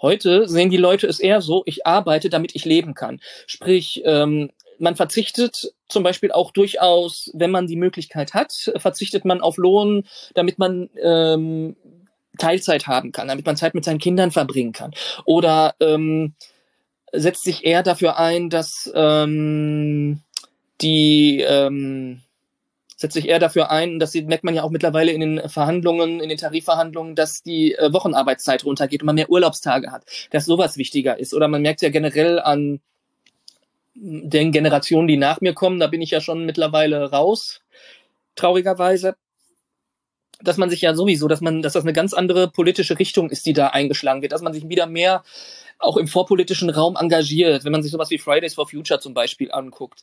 Heute sehen die Leute es eher so, ich arbeite, damit ich leben kann. Sprich, ähm, man verzichtet zum Beispiel auch durchaus, wenn man die Möglichkeit hat, verzichtet man auf Lohn, damit man ähm, Teilzeit haben kann, damit man Zeit mit seinen Kindern verbringen kann. Oder ähm, setzt sich eher dafür ein, dass ähm, die ähm, setzt sich eher dafür ein, dass sie, merkt man ja auch mittlerweile in den Verhandlungen, in den Tarifverhandlungen, dass die äh, Wochenarbeitszeit runtergeht und man mehr Urlaubstage hat, dass sowas wichtiger ist. Oder man merkt ja generell an den Generationen, die nach mir kommen, da bin ich ja schon mittlerweile raus, traurigerweise, dass man sich ja sowieso, dass man, dass das eine ganz andere politische Richtung ist, die da eingeschlagen wird, dass man sich wieder mehr auch im vorpolitischen Raum engagiert. Wenn man sich sowas wie Fridays for Future zum Beispiel anguckt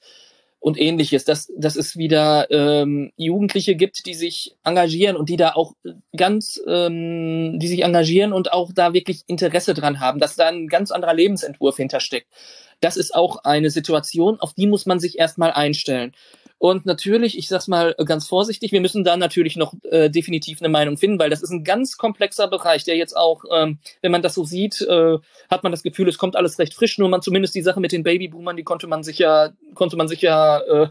und ähnliches, dass, dass es wieder ähm, Jugendliche gibt, die sich engagieren und die da auch ganz, ähm, die sich engagieren und auch da wirklich Interesse dran haben, dass da ein ganz anderer Lebensentwurf hintersteckt. Das ist auch eine Situation, auf die muss man sich erstmal einstellen. Und natürlich, ich sag's mal ganz vorsichtig, wir müssen da natürlich noch äh, definitiv eine Meinung finden, weil das ist ein ganz komplexer Bereich, der jetzt auch, ähm, wenn man das so sieht, äh, hat man das Gefühl, es kommt alles recht frisch. Nur man zumindest die Sache mit den Babyboomern, die konnte man sich ja, konnte man sich ja äh,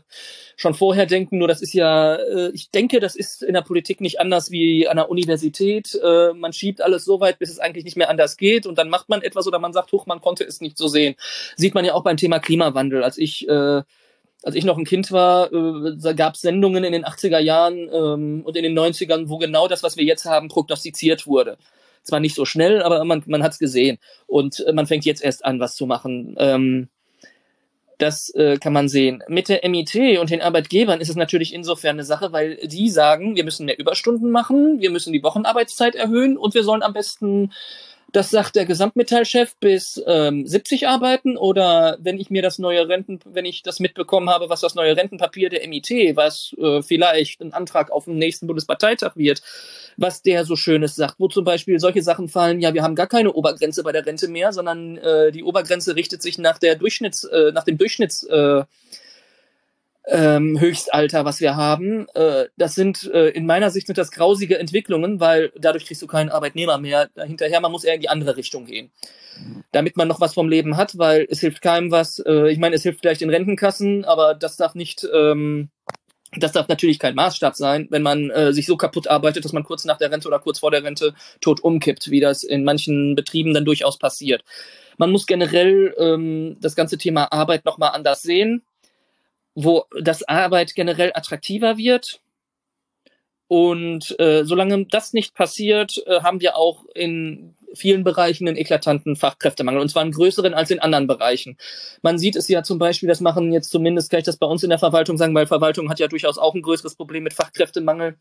schon vorher denken. Nur das ist ja, äh, ich denke, das ist in der Politik nicht anders wie an der Universität. Äh, man schiebt alles so weit, bis es eigentlich nicht mehr anders geht und dann macht man etwas oder man sagt, hoch, man konnte es nicht so sehen. Sieht man ja auch beim Thema Klimawandel. Als ich äh, als ich noch ein Kind war, äh, gab es Sendungen in den 80er Jahren ähm, und in den 90ern, wo genau das, was wir jetzt haben, prognostiziert wurde. Zwar nicht so schnell, aber man, man hat es gesehen. Und äh, man fängt jetzt erst an, was zu machen. Ähm, das äh, kann man sehen. Mit der MIT und den Arbeitgebern ist es natürlich insofern eine Sache, weil die sagen, wir müssen mehr Überstunden machen, wir müssen die Wochenarbeitszeit erhöhen und wir sollen am besten das sagt der Gesamtmetallchef bis ähm, 70 arbeiten oder wenn ich mir das neue Renten, wenn ich das mitbekommen habe, was das neue Rentenpapier der MIT, was äh, vielleicht ein Antrag auf den nächsten Bundesparteitag wird, was der so Schönes sagt, wo zum Beispiel solche Sachen fallen, ja, wir haben gar keine Obergrenze bei der Rente mehr, sondern äh, die Obergrenze richtet sich nach der Durchschnitts, äh, nach dem Durchschnitts äh, ähm, Höchstalter, was wir haben. Äh, das sind äh, in meiner Sicht sind das grausige Entwicklungen, weil dadurch kriegst du keinen Arbeitnehmer mehr hinterher. Man muss eher in die andere Richtung gehen, damit man noch was vom Leben hat, weil es hilft keinem was. Äh, ich meine, es hilft vielleicht den Rentenkassen, aber das darf nicht. Ähm, das darf natürlich kein Maßstab sein, wenn man äh, sich so kaputt arbeitet, dass man kurz nach der Rente oder kurz vor der Rente tot umkippt, wie das in manchen Betrieben dann durchaus passiert. Man muss generell ähm, das ganze Thema Arbeit nochmal anders sehen wo das Arbeit generell attraktiver wird. Und äh, solange das nicht passiert, äh, haben wir auch in vielen Bereichen einen eklatanten Fachkräftemangel, und zwar einen größeren als in anderen Bereichen. Man sieht es ja zum Beispiel, das machen jetzt zumindest, kann ich das bei uns in der Verwaltung sagen, weil Verwaltung hat ja durchaus auch ein größeres Problem mit Fachkräftemangel.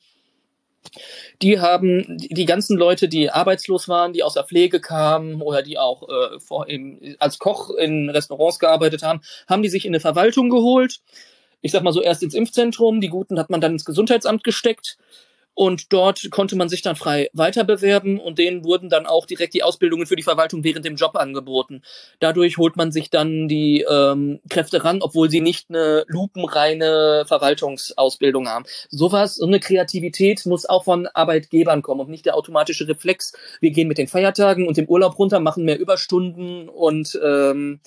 Die haben die ganzen Leute, die arbeitslos waren, die aus der Pflege kamen oder die auch äh, vor, im, als Koch in Restaurants gearbeitet haben, haben die sich in eine Verwaltung geholt. Ich sag mal so erst ins Impfzentrum, die Guten hat man dann ins Gesundheitsamt gesteckt und dort konnte man sich dann frei weiterbewerben und denen wurden dann auch direkt die Ausbildungen für die Verwaltung während dem Job angeboten. Dadurch holt man sich dann die ähm, Kräfte ran, obwohl sie nicht eine lupenreine Verwaltungsausbildung haben. Sowas, so eine Kreativität muss auch von Arbeitgebern kommen und nicht der automatische Reflex. Wir gehen mit den Feiertagen und dem Urlaub runter, machen mehr Überstunden und ähm,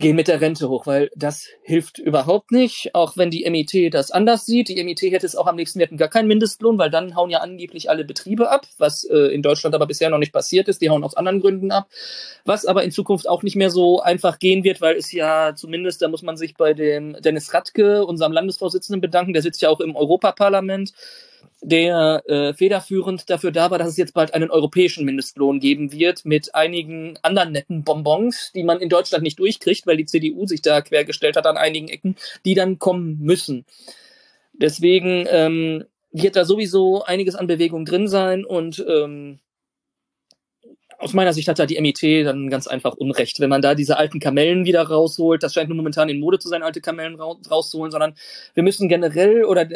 gehen mit der Rente hoch, weil das hilft überhaupt nicht, auch wenn die MIT das anders sieht. Die MIT hätte es auch am nächsten Jahr gar keinen Mindestlohn, weil dann hauen ja angeblich alle Betriebe ab, was äh, in Deutschland aber bisher noch nicht passiert ist. Die hauen aus anderen Gründen ab, was aber in Zukunft auch nicht mehr so einfach gehen wird, weil es ja zumindest, da muss man sich bei dem Dennis Radke, unserem Landesvorsitzenden, bedanken, der sitzt ja auch im Europaparlament der äh, federführend dafür da war, dass es jetzt bald einen europäischen Mindestlohn geben wird mit einigen anderen netten Bonbons, die man in Deutschland nicht durchkriegt, weil die CDU sich da quergestellt hat an einigen Ecken, die dann kommen müssen. Deswegen ähm, wird da sowieso einiges an Bewegung drin sein und ähm, aus meiner Sicht hat da die MIT dann ganz einfach Unrecht. Wenn man da diese alten Kamellen wieder rausholt, das scheint nur momentan in Mode zu sein, alte Kamellen rauszuholen, sondern wir müssen generell oder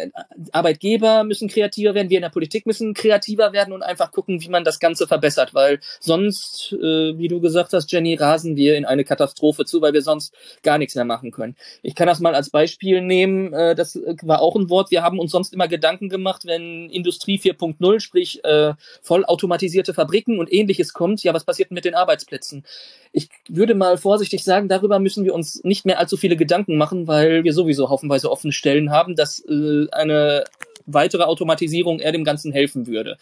Arbeitgeber müssen kreativer werden, wir in der Politik müssen kreativer werden und einfach gucken, wie man das Ganze verbessert, weil sonst, äh, wie du gesagt hast, Jenny, rasen wir in eine Katastrophe zu, weil wir sonst gar nichts mehr machen können. Ich kann das mal als Beispiel nehmen, äh, das war auch ein Wort, wir haben uns sonst immer Gedanken gemacht, wenn Industrie 4.0, sprich äh, vollautomatisierte Fabriken und ähnliches kommt, kommt, ja, was passiert mit den Arbeitsplätzen? Ich würde mal vorsichtig sagen, darüber müssen wir uns nicht mehr allzu viele Gedanken machen, weil wir sowieso haufenweise offene Stellen haben, dass äh, eine weitere Automatisierung eher dem Ganzen helfen würde.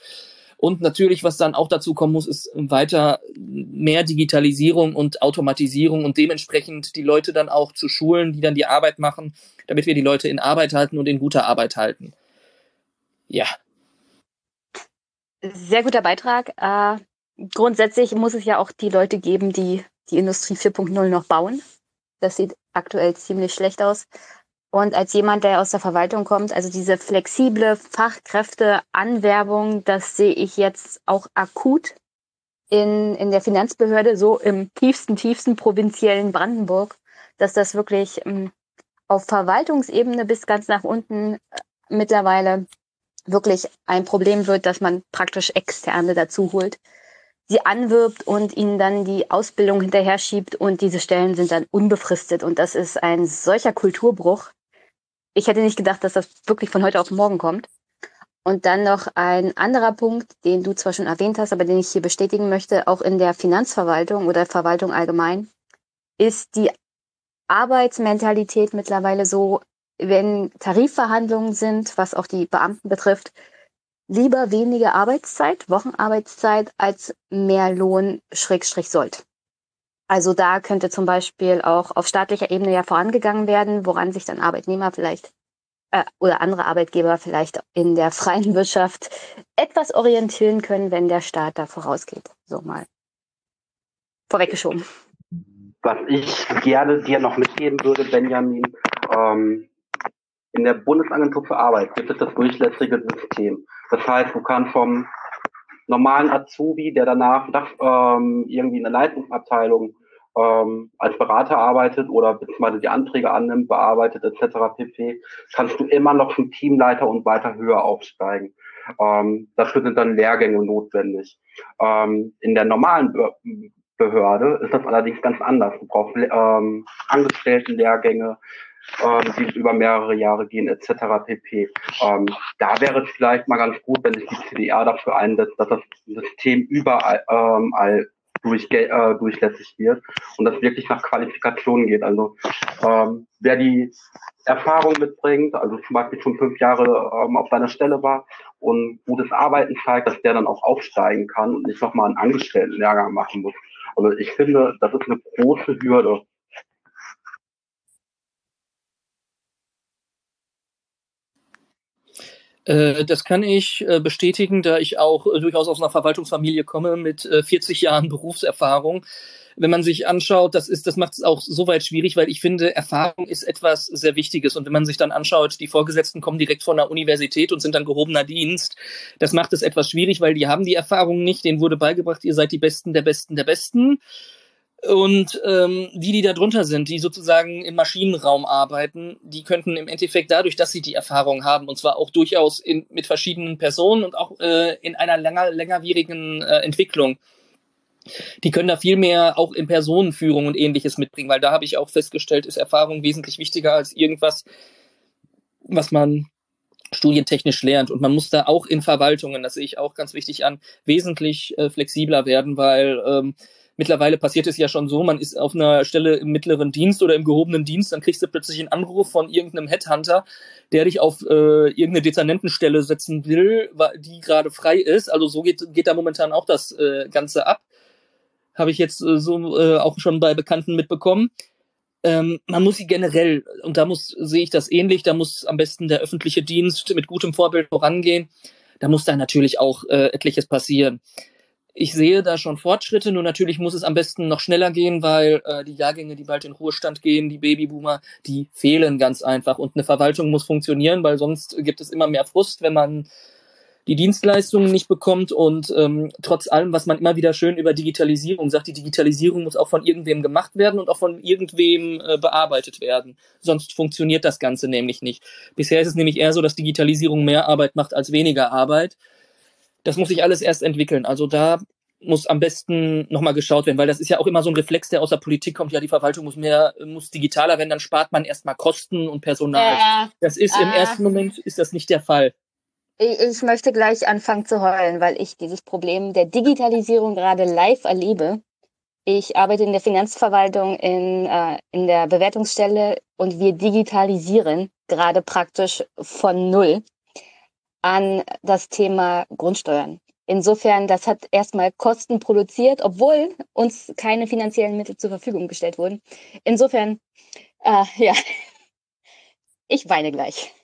Und natürlich, was dann auch dazu kommen muss, ist weiter mehr Digitalisierung und Automatisierung und dementsprechend die Leute dann auch zu schulen, die dann die Arbeit machen, damit wir die Leute in Arbeit halten und in guter Arbeit halten. Ja. Sehr guter Beitrag. Äh, grundsätzlich muss es ja auch die Leute geben, die die Industrie 4.0 noch bauen. Das sieht aktuell ziemlich schlecht aus. Und als jemand, der aus der Verwaltung kommt, also diese flexible Fachkräfteanwerbung, das sehe ich jetzt auch akut in, in der Finanzbehörde, so im tiefsten, tiefsten provinziellen Brandenburg, dass das wirklich ähm, auf Verwaltungsebene bis ganz nach unten äh, mittlerweile wirklich ein Problem wird, dass man praktisch Externe dazu holt, sie anwirbt und ihnen dann die Ausbildung hinterher schiebt und diese Stellen sind dann unbefristet. Und das ist ein solcher Kulturbruch. Ich hätte nicht gedacht, dass das wirklich von heute auf morgen kommt. Und dann noch ein anderer Punkt, den du zwar schon erwähnt hast, aber den ich hier bestätigen möchte, auch in der Finanzverwaltung oder Verwaltung allgemein, ist die Arbeitsmentalität mittlerweile so, wenn Tarifverhandlungen sind, was auch die Beamten betrifft, lieber weniger Arbeitszeit, Wochenarbeitszeit, als mehr Lohn Schrägstrich sollt. Also da könnte zum Beispiel auch auf staatlicher Ebene ja vorangegangen werden, woran sich dann Arbeitnehmer vielleicht äh, oder andere Arbeitgeber vielleicht in der freien [LAUGHS] Wirtschaft etwas orientieren können, wenn der Staat da vorausgeht. So mal vorweggeschoben. Was ich gerne dir noch mitgeben würde, Benjamin, ähm, in der Bundesagentur für Arbeit gibt es das durchlässige System. Das heißt, du kannst vom normalen Azubi, der danach ähm, irgendwie in der Leitungsabteilung ähm, als Berater arbeitet oder beziehungsweise die Anträge annimmt, bearbeitet etc. pp, kannst du immer noch zum Teamleiter und weiter höher aufsteigen. Ähm, dafür sind dann Lehrgänge notwendig. Ähm, in der normalen Behörde ist das allerdings ganz anders. Du brauchst ähm, Angestelltenlehrgänge, ähm, die über mehrere Jahre gehen, etc. pp. Ähm, da wäre es vielleicht mal ganz gut, wenn sich die CDA dafür einsetzt, dass das System überall ähm, all durch, äh, durchlässig wird und das wirklich nach Qualifikationen geht. Also ähm, wer die Erfahrung mitbringt, also zum Beispiel schon fünf Jahre ähm, auf seiner Stelle war und gutes Arbeiten zeigt, dass der dann auch aufsteigen kann und nicht nochmal einen Angestelltenlehrgang machen muss. Also ich finde, das ist eine große Hürde. Äh, das kann ich äh, bestätigen, da ich auch äh, durchaus aus einer Verwaltungsfamilie komme mit 40 Jahren Berufserfahrung. Wenn man sich anschaut, das ist, das macht es auch soweit schwierig, weil ich finde, Erfahrung ist etwas sehr Wichtiges. Und wenn man sich dann anschaut, die Vorgesetzten kommen direkt von der Universität und sind dann gehobener Dienst, das macht es etwas schwierig, weil die haben die Erfahrung nicht. Denen wurde beigebracht, ihr seid die Besten der Besten der Besten. Und ähm, die, die da drunter sind, die sozusagen im Maschinenraum arbeiten, die könnten im Endeffekt dadurch, dass sie die Erfahrung haben, und zwar auch durchaus in, mit verschiedenen Personen und auch äh, in einer länger, längerwierigen äh, Entwicklung, die können da viel mehr auch in Personenführung und ähnliches mitbringen, weil da habe ich auch festgestellt, ist Erfahrung wesentlich wichtiger als irgendwas, was man studientechnisch lernt. Und man muss da auch in Verwaltungen, das sehe ich auch ganz wichtig an, wesentlich äh, flexibler werden, weil ähm, Mittlerweile passiert es ja schon so, man ist auf einer Stelle im mittleren Dienst oder im gehobenen Dienst, dann kriegst du plötzlich einen Anruf von irgendeinem Headhunter, der dich auf äh, irgendeine Dezernentenstelle setzen will, die gerade frei ist. Also so geht, geht da momentan auch das äh, Ganze ab. Habe ich jetzt äh, so äh, auch schon bei Bekannten mitbekommen. Ähm, man muss sie generell, und da muss, sehe ich das ähnlich, da muss am besten der öffentliche Dienst mit gutem Vorbild vorangehen. Da muss da natürlich auch äh, etliches passieren ich sehe da schon Fortschritte, nur natürlich muss es am besten noch schneller gehen, weil äh, die Jahrgänge, die bald in Ruhestand gehen, die Babyboomer, die fehlen ganz einfach. Und eine Verwaltung muss funktionieren, weil sonst gibt es immer mehr Frust, wenn man die Dienstleistungen nicht bekommt und ähm, trotz allem, was man immer wieder schön über Digitalisierung sagt, die Digitalisierung muss auch von irgendwem gemacht werden und auch von irgendwem äh, bearbeitet werden. Sonst funktioniert das Ganze nämlich nicht. Bisher ist es nämlich eher so, dass Digitalisierung mehr Arbeit macht als weniger Arbeit das muss sich alles erst entwickeln. Also da muss am besten nochmal geschaut werden, weil das ist ja auch immer so ein Reflex, der aus der Politik kommt. Ja, die Verwaltung muss mehr, muss digitaler werden, dann spart man erstmal Kosten und Personal. Äh, das ist äh, im ersten Moment ist das nicht der Fall. Ich, ich möchte gleich anfangen zu heulen, weil ich dieses Problem der Digitalisierung gerade live erlebe. Ich arbeite in der Finanzverwaltung in, äh, in der Bewertungsstelle und wir digitalisieren gerade praktisch von null an das Thema Grundsteuern. Insofern, das hat erstmal Kosten produziert, obwohl uns keine finanziellen Mittel zur Verfügung gestellt wurden. Insofern, äh, [LAUGHS] ja, ich weine gleich.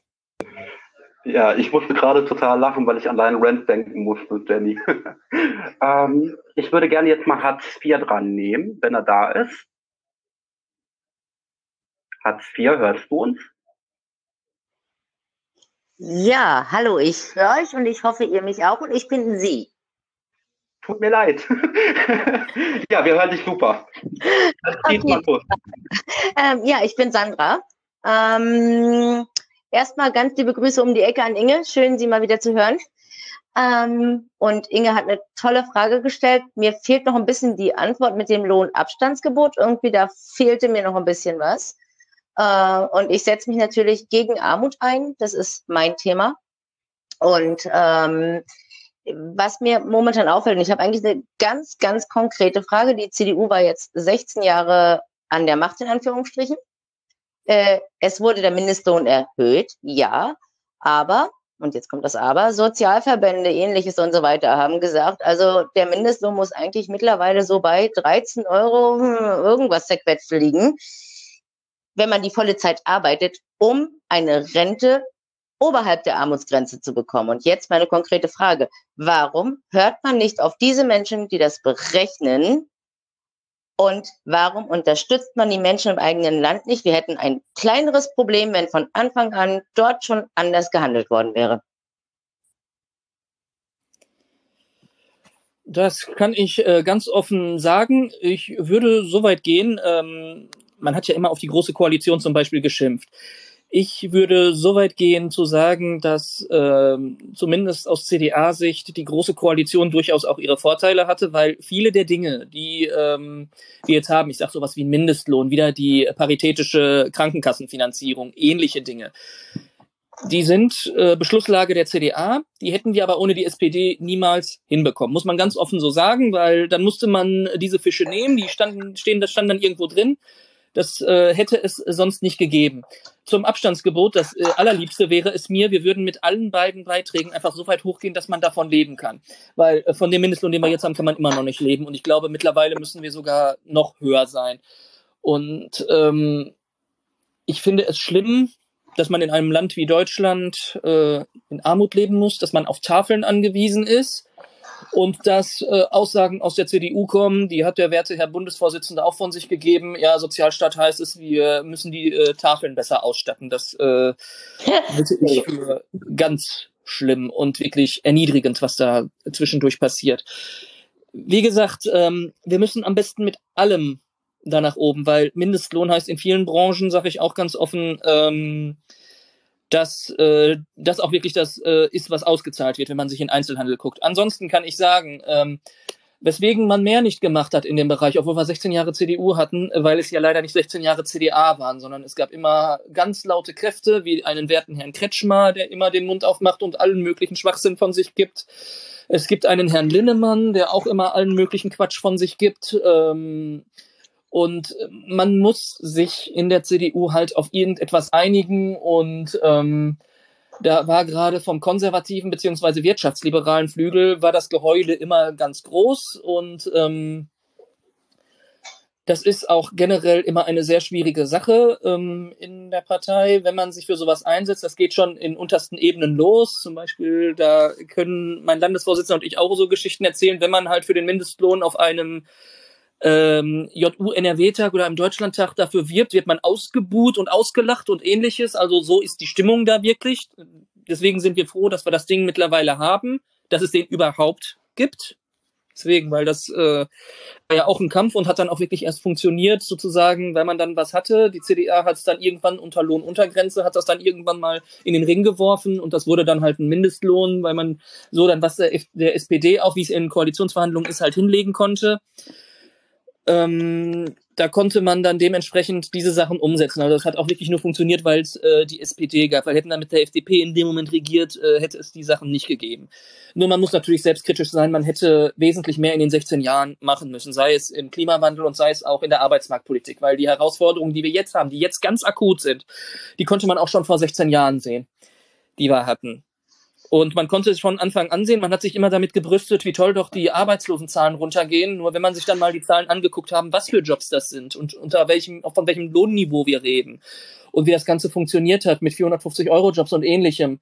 Ja, ich musste gerade total lachen, weil ich an deinen Rent denken musste, Jenny. [LAUGHS] ähm, ich würde gerne jetzt mal Hartz IV dran nehmen, wenn er da ist. Hartz IV, hörst du uns? Ja, hallo, ich höre euch und ich hoffe, ihr mich auch und ich bin Sie. tut mir leid. [LAUGHS] ja, wir hören dich super. [LAUGHS] Okay. [LAUGHS] Ähm, ja, ich bin Sandra. Ähm, erstmal ganz liebe Grüße um die Ecke an Inge. Schön, Sie mal wieder zu hören. Ähm, und Inge hat eine tolle Frage gestellt. Mir fehlt noch ein bisschen die Antwort mit dem Lohnabstandsgebot. Irgendwie da fehlte mir noch ein bisschen was. Äh, und ich setze mich natürlich gegen Armut ein. Das ist mein Thema. Und ähm, was mir momentan auffällt, und ich habe eigentlich eine ganz, ganz konkrete Frage. Die CDU war jetzt 16 Jahre an der Macht, in Anführungsstrichen. Äh, es wurde der Mindestlohn erhöht, ja, aber, und jetzt kommt das Aber, Sozialverbände, ähnliches und so weiter haben gesagt, also der Mindestlohn muss eigentlich mittlerweile so bei 13 Euro hm, irgendwas zerquetscht liegen, wenn man die volle Zeit arbeitet, um eine Rente oberhalb der Armutsgrenze zu bekommen. Und jetzt meine konkrete Frage. Warum hört man nicht auf diese Menschen, die das berechnen? Und warum unterstützt man die Menschen im eigenen Land nicht? Wir hätten ein kleineres Problem, wenn von Anfang an dort schon anders gehandelt worden wäre. Das kann ich äh, ganz offen sagen. Ich würde so weit gehen, ähm, man hat ja immer auf die Große Koalition zum Beispiel geschimpft. Ich würde so weit gehen zu sagen, dass äh, zumindest aus CDA-Sicht die Große Koalition durchaus auch ihre Vorteile hatte, weil viele der Dinge, die ähm, wir jetzt haben, ich sage sowas wie Mindestlohn, wieder die paritätische Krankenkassenfinanzierung, ähnliche Dinge, die sind äh, Beschlusslage der CDA, die hätten wir aber ohne die SPD niemals hinbekommen. Muss man ganz offen so sagen, weil dann musste man diese Fische nehmen, die standen, stehen, das stand dann irgendwo drin das äh, hätte es sonst nicht gegeben. Zum Abstandsgebot, das äh, allerliebste wäre es mir, wir würden mit allen beiden Beiträgen einfach so weit hochgehen, dass man davon leben kann. Weil äh, von dem Mindestlohn, den wir jetzt haben, kann man immer noch nicht leben. Und ich glaube, mittlerweile müssen wir sogar noch höher sein. Und ähm, ich finde es schlimm, dass man in einem Land wie Deutschland äh, in Armut leben muss, dass man auf Tafeln angewiesen ist und dass äh, Aussagen aus der CDU kommen, die hat der werte Herr Bundesvorsitzende auch von sich gegeben. Ja, Sozialstaat heißt es, wir müssen die äh, Tafeln besser ausstatten. Das äh, [LAUGHS] halte ich für ganz schlimm und wirklich erniedrigend, was da zwischendurch passiert. Wie gesagt, ähm, wir müssen am besten mit allem da nach oben, weil Mindestlohn heißt in vielen Branchen, sage ich auch ganz offen, ähm, dass äh, das auch wirklich das äh, ist, was ausgezahlt wird, wenn man sich in Einzelhandel guckt. Ansonsten kann ich sagen, ähm, weswegen man mehr nicht gemacht hat in dem Bereich, obwohl wir 16 Jahre CDU hatten, weil es ja leider nicht 16 Jahre CDA waren, sondern es gab immer ganz laute Kräfte, wie einen werten Herrn Kretschmer, der immer den Mund aufmacht und allen möglichen Schwachsinn von sich gibt. Es gibt einen Herrn Linnemann, der auch immer allen möglichen Quatsch von sich gibt. Ähm, und man muss sich in der CDU halt auf irgendetwas einigen und ähm, da war gerade vom konservativen beziehungsweise wirtschaftsliberalen Flügel war das Geheule immer ganz groß und ähm, das ist auch generell immer eine sehr schwierige Sache ähm, in der Partei, wenn man sich für sowas einsetzt. Das geht schon in untersten Ebenen los. Zum Beispiel, da können mein Landesvorsitzender und ich auch so Geschichten erzählen, wenn man halt für den Mindestlohn auf einem ähm, JU-NRW-Tag oder im Deutschlandtag dafür wirbt, wird man ausgebuht und ausgelacht und ähnliches. Also so ist die Stimmung da wirklich. Deswegen sind wir froh, dass wir das Ding mittlerweile haben, dass es den überhaupt gibt. Deswegen, weil das äh, war ja auch ein Kampf und hat dann auch wirklich erst funktioniert, sozusagen, weil man dann was hatte. Die CDA hat es dann irgendwann unter Lohnuntergrenze, hat das dann irgendwann mal in den Ring geworfen und das wurde dann halt ein Mindestlohn, weil man so dann was der, der SPD auch, wie es in Koalitionsverhandlungen ist, halt hinlegen konnte ähm, da konnte man dann dementsprechend diese Sachen umsetzen. Also das hat auch wirklich nur funktioniert, weil es äh, die SPD gab. Weil hätten dann mit der FDP in dem Moment regiert, äh, hätte es die Sachen nicht gegeben. Nur man muss natürlich selbstkritisch sein, man hätte wesentlich mehr in den 16 Jahren machen müssen, sei es im Klimawandel und sei es auch in der Arbeitsmarktpolitik, weil die Herausforderungen, die wir jetzt haben, die jetzt ganz akut sind, die konnte man auch schon vor 16 Jahren sehen, die wir hatten. Und man konnte es von Anfang an sehen, man hat sich immer damit gebrüstet, wie toll doch die Arbeitslosenzahlen runtergehen. Nur wenn man sich dann mal die Zahlen angeguckt haben, was für Jobs das sind und unter welchem, von welchem Lohnniveau wir reden und wie das Ganze funktioniert hat mit 450 Euro Jobs und ähnlichem,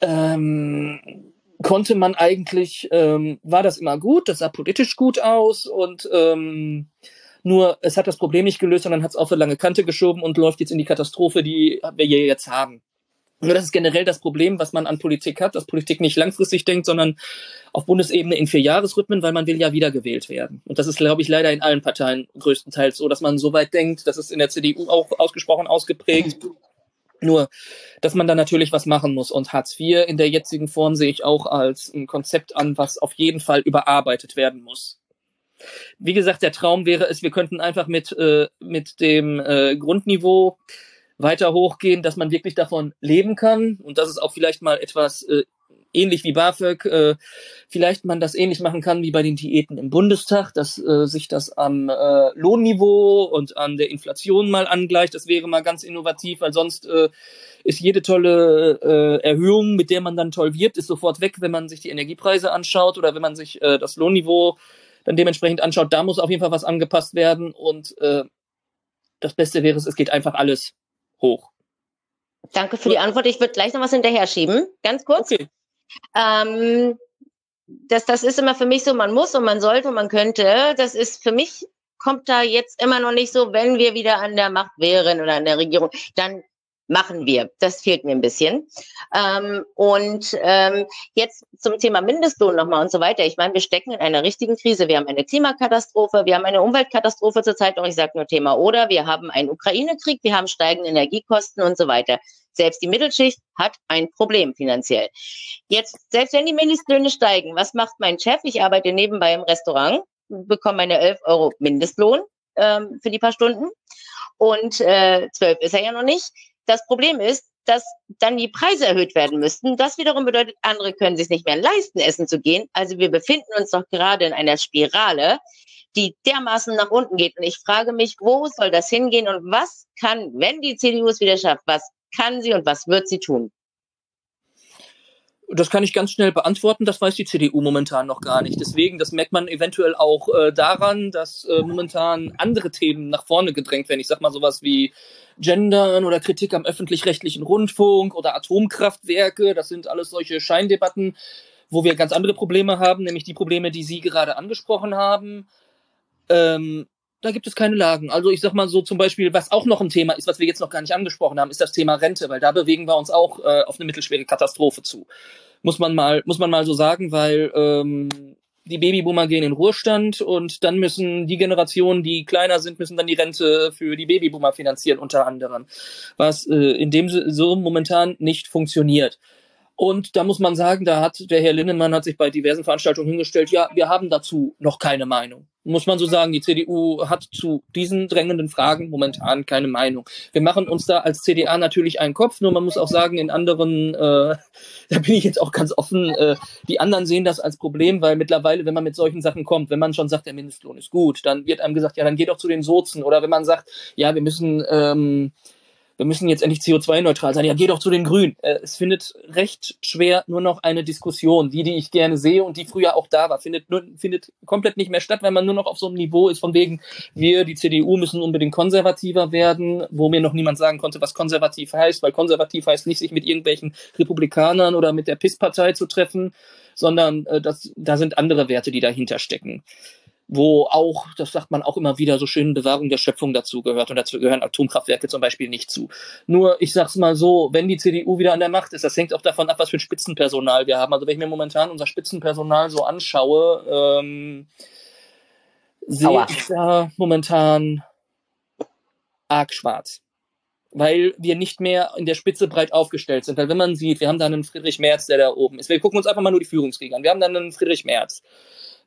ähm, konnte man eigentlich, ähm, war das immer gut, das sah politisch gut aus und ähm, nur es hat das Problem nicht gelöst, sondern hat es auf eine lange Kante geschoben und läuft jetzt in die Katastrophe, die wir hier jetzt haben. Nur das ist generell das Problem, was man an Politik hat, dass Politik nicht langfristig denkt, sondern auf Bundesebene in Vierjahresrhythmen, weil man will ja wiedergewählt werden. Und das ist, glaube ich, leider in allen Parteien größtenteils so, dass man so weit denkt. Das ist in der CDU auch ausgesprochen ausgeprägt. Nur, dass man da natürlich was machen muss. Und Hartz IV in der jetzigen Form sehe ich auch als ein Konzept an, was auf jeden Fall überarbeitet werden muss. Wie gesagt, der Traum wäre es, wir könnten einfach mit, äh, mit dem äh, Grundniveau weiter hochgehen, dass man wirklich davon leben kann und dass es auch vielleicht mal etwas äh, ähnlich wie BAföG, äh, vielleicht man das ähnlich machen kann wie bei den Diäten im Bundestag, dass äh, sich das am äh, Lohnniveau und an der Inflation mal angleicht. Das wäre mal ganz innovativ, weil sonst äh, ist jede tolle äh, Erhöhung, mit der man dann toll wirbt, ist sofort weg, wenn man sich die Energiepreise anschaut oder wenn man sich äh, das Lohnniveau dann dementsprechend anschaut. Da muss auf jeden Fall was angepasst werden und äh, das Beste wäre es, es geht einfach alles hoch. Danke für die Antwort. Ich würde gleich noch was hinterher schieben. Ganz kurz. Okay. Ähm, das, das ist immer für mich so, man muss und man sollte und man könnte. Das ist für mich, kommt da jetzt immer noch nicht so, wenn wir wieder an der Macht wären oder an der Regierung, dann machen wir. Das fehlt mir ein bisschen. Ähm, und ähm, jetzt zum Thema Mindestlohn nochmal und so weiter. Ich meine, wir stecken in einer richtigen Krise. Wir haben eine Klimakatastrophe, wir haben eine Umweltkatastrophe zurzeit noch. Ich sage nur Thema oder. Wir haben einen Ukraine-Krieg, wir haben steigende Energiekosten und so weiter. Selbst die Mittelschicht hat ein Problem finanziell. Jetzt, selbst wenn die Mindestlöhne steigen, was macht mein Chef? Ich arbeite nebenbei im Restaurant, bekomme meine 11 Euro Mindestlohn ähm, für die paar Stunden. Und äh, 12 ist er ja noch nicht das Problem ist, dass dann die Preise erhöht werden müssten. Das wiederum bedeutet, andere können sich nicht mehr leisten, essen zu gehen. Also wir befinden uns doch gerade in einer Spirale, die dermaßen nach unten geht. Und ich frage mich, wo soll das hingehen und was kann, wenn die CDU es wieder schafft, was kann sie und was wird sie tun? Das kann ich ganz schnell beantworten. Das weiß die CDU momentan noch gar nicht. Deswegen, das merkt man eventuell auch äh, daran, dass äh, momentan andere Themen nach vorne gedrängt werden. Ich sag mal sowas wie Gendern oder Kritik am öffentlich-rechtlichen Rundfunk oder Atomkraftwerke. Das sind alles solche Scheindebatten, wo wir ganz andere Probleme haben, nämlich die Probleme, die Sie gerade angesprochen haben. Ähm, da gibt es keine Lagen. Also ich sag mal so zum Beispiel, was auch noch ein Thema ist, was wir jetzt noch gar nicht angesprochen haben, ist das Thema Rente, weil da bewegen wir uns auch äh, auf eine mittelschwere Katastrophe zu. Muss man mal, muss man mal so sagen, weil ähm, die Babyboomer gehen in Ruhestand und dann müssen die Generationen, die kleiner sind, müssen dann die Rente für die Babyboomer finanzieren, unter anderem. Was äh, in dem so momentan nicht funktioniert. Und da muss man sagen, da hat der Herr Linnemann hat sich bei diversen Veranstaltungen hingestellt, ja, wir haben dazu noch keine Meinung. Muss man so sagen, die CDU hat zu diesen drängenden Fragen momentan keine Meinung. Wir machen uns da als CDA natürlich einen Kopf, nur man muss auch sagen, in anderen, äh, [LAUGHS] da bin ich jetzt auch ganz offen, äh, die anderen sehen das als Problem, weil mittlerweile, wenn man mit solchen Sachen kommt, wenn man schon sagt, der Mindestlohn ist gut, dann wird einem gesagt, ja, dann geht doch zu den Sozen. Oder wenn man sagt, ja, wir müssen ähm, wir müssen jetzt endlich CO2-neutral sein. Ja, geh doch zu den Grünen. Äh, es findet recht schwer nur noch eine Diskussion, die, die ich gerne sehe und die früher auch da war, findet, nur, findet komplett nicht mehr statt, weil man nur noch auf so einem Niveau ist, von wegen, wir, die CDU, müssen unbedingt konservativer werden, wo mir noch niemand sagen konnte, was konservativ heißt, weil konservativ heißt nicht, sich mit irgendwelchen Republikanern oder mit der PIS-Partei zu treffen, sondern äh, das, da sind andere Werte, die dahinter stecken wo auch, das sagt man auch immer wieder, so schön Bewahrung der Schöpfung dazu gehört und dazu gehören Atomkraftwerke zum Beispiel nicht zu. Nur, ich sag's mal so, wenn die CDU wieder an der Macht ist, das hängt auch davon ab, was für ein Spitzenpersonal wir haben. Also wenn ich mir momentan unser Spitzenpersonal so anschaue, ähm, sehe ich da momentan arg schwarz. Weil wir nicht mehr in der Spitze breit aufgestellt sind. Weil wenn man sieht, wir haben da einen Friedrich Merz, der da oben ist. Wir gucken uns einfach mal nur die Führungskriege an. Wir haben dann einen Friedrich Merz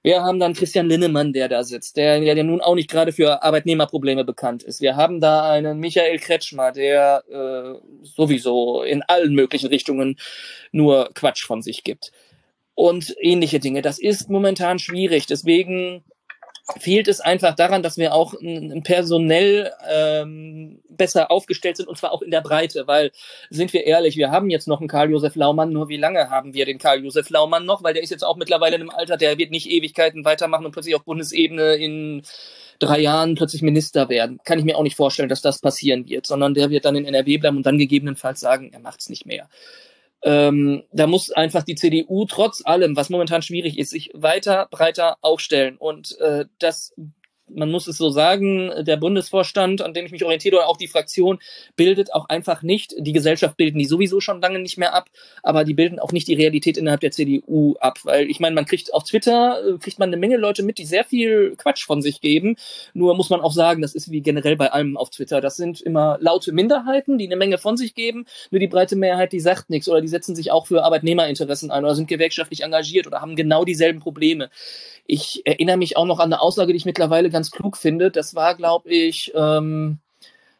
wir haben dann Christian Linnemann, der da sitzt, der, der nun auch nicht gerade für Arbeitnehmerprobleme bekannt ist. Wir haben da einen Michael Kretschmer, der äh, sowieso in allen möglichen Richtungen nur Quatsch von sich gibt. Und ähnliche Dinge. Das ist momentan schwierig. Deswegen fehlt es einfach daran, dass wir auch personell ähm, besser aufgestellt sind und zwar auch in der Breite, weil, sind wir ehrlich, wir haben jetzt noch einen Karl-Josef Laumann, nur wie lange haben wir den Karl-Josef Laumann noch? Weil der ist jetzt auch mittlerweile in einem Alter, der wird nicht Ewigkeiten weitermachen und plötzlich auf Bundesebene in drei Jahren plötzlich Minister werden. Kann ich mir auch nicht vorstellen, dass das passieren wird, sondern der wird dann in NRW bleiben und dann gegebenenfalls sagen, er macht's nicht mehr. Ähm, da muss einfach die CDU trotz allem, was momentan schwierig ist, sich weiter breiter aufstellen. Und äh, das man muss es so sagen, der Bundesvorstand, an dem ich mich orientiere, oder auch die Fraktion, bildet auch einfach nicht, die Gesellschaft bilden die sowieso schon lange nicht mehr ab, aber die bilden auch nicht die Realität innerhalb der CDU ab. Weil ich meine, man kriegt auf Twitter, äh, kriegt man eine Menge Leute mit, die sehr viel Quatsch von sich geben. Nur muss man auch sagen, das ist wie generell bei allem auf Twitter. Das sind immer laute Minderheiten, die eine Menge von sich geben. Nur die breite Mehrheit, die sagt nichts oder die setzen sich auch für Arbeitnehmerinteressen ein oder sind gewerkschaftlich engagiert oder haben genau dieselben Probleme. Ich erinnere mich auch noch an eine Aussage, die ich mittlerweile ganz klug finde. Das war, glaube ich, ähm,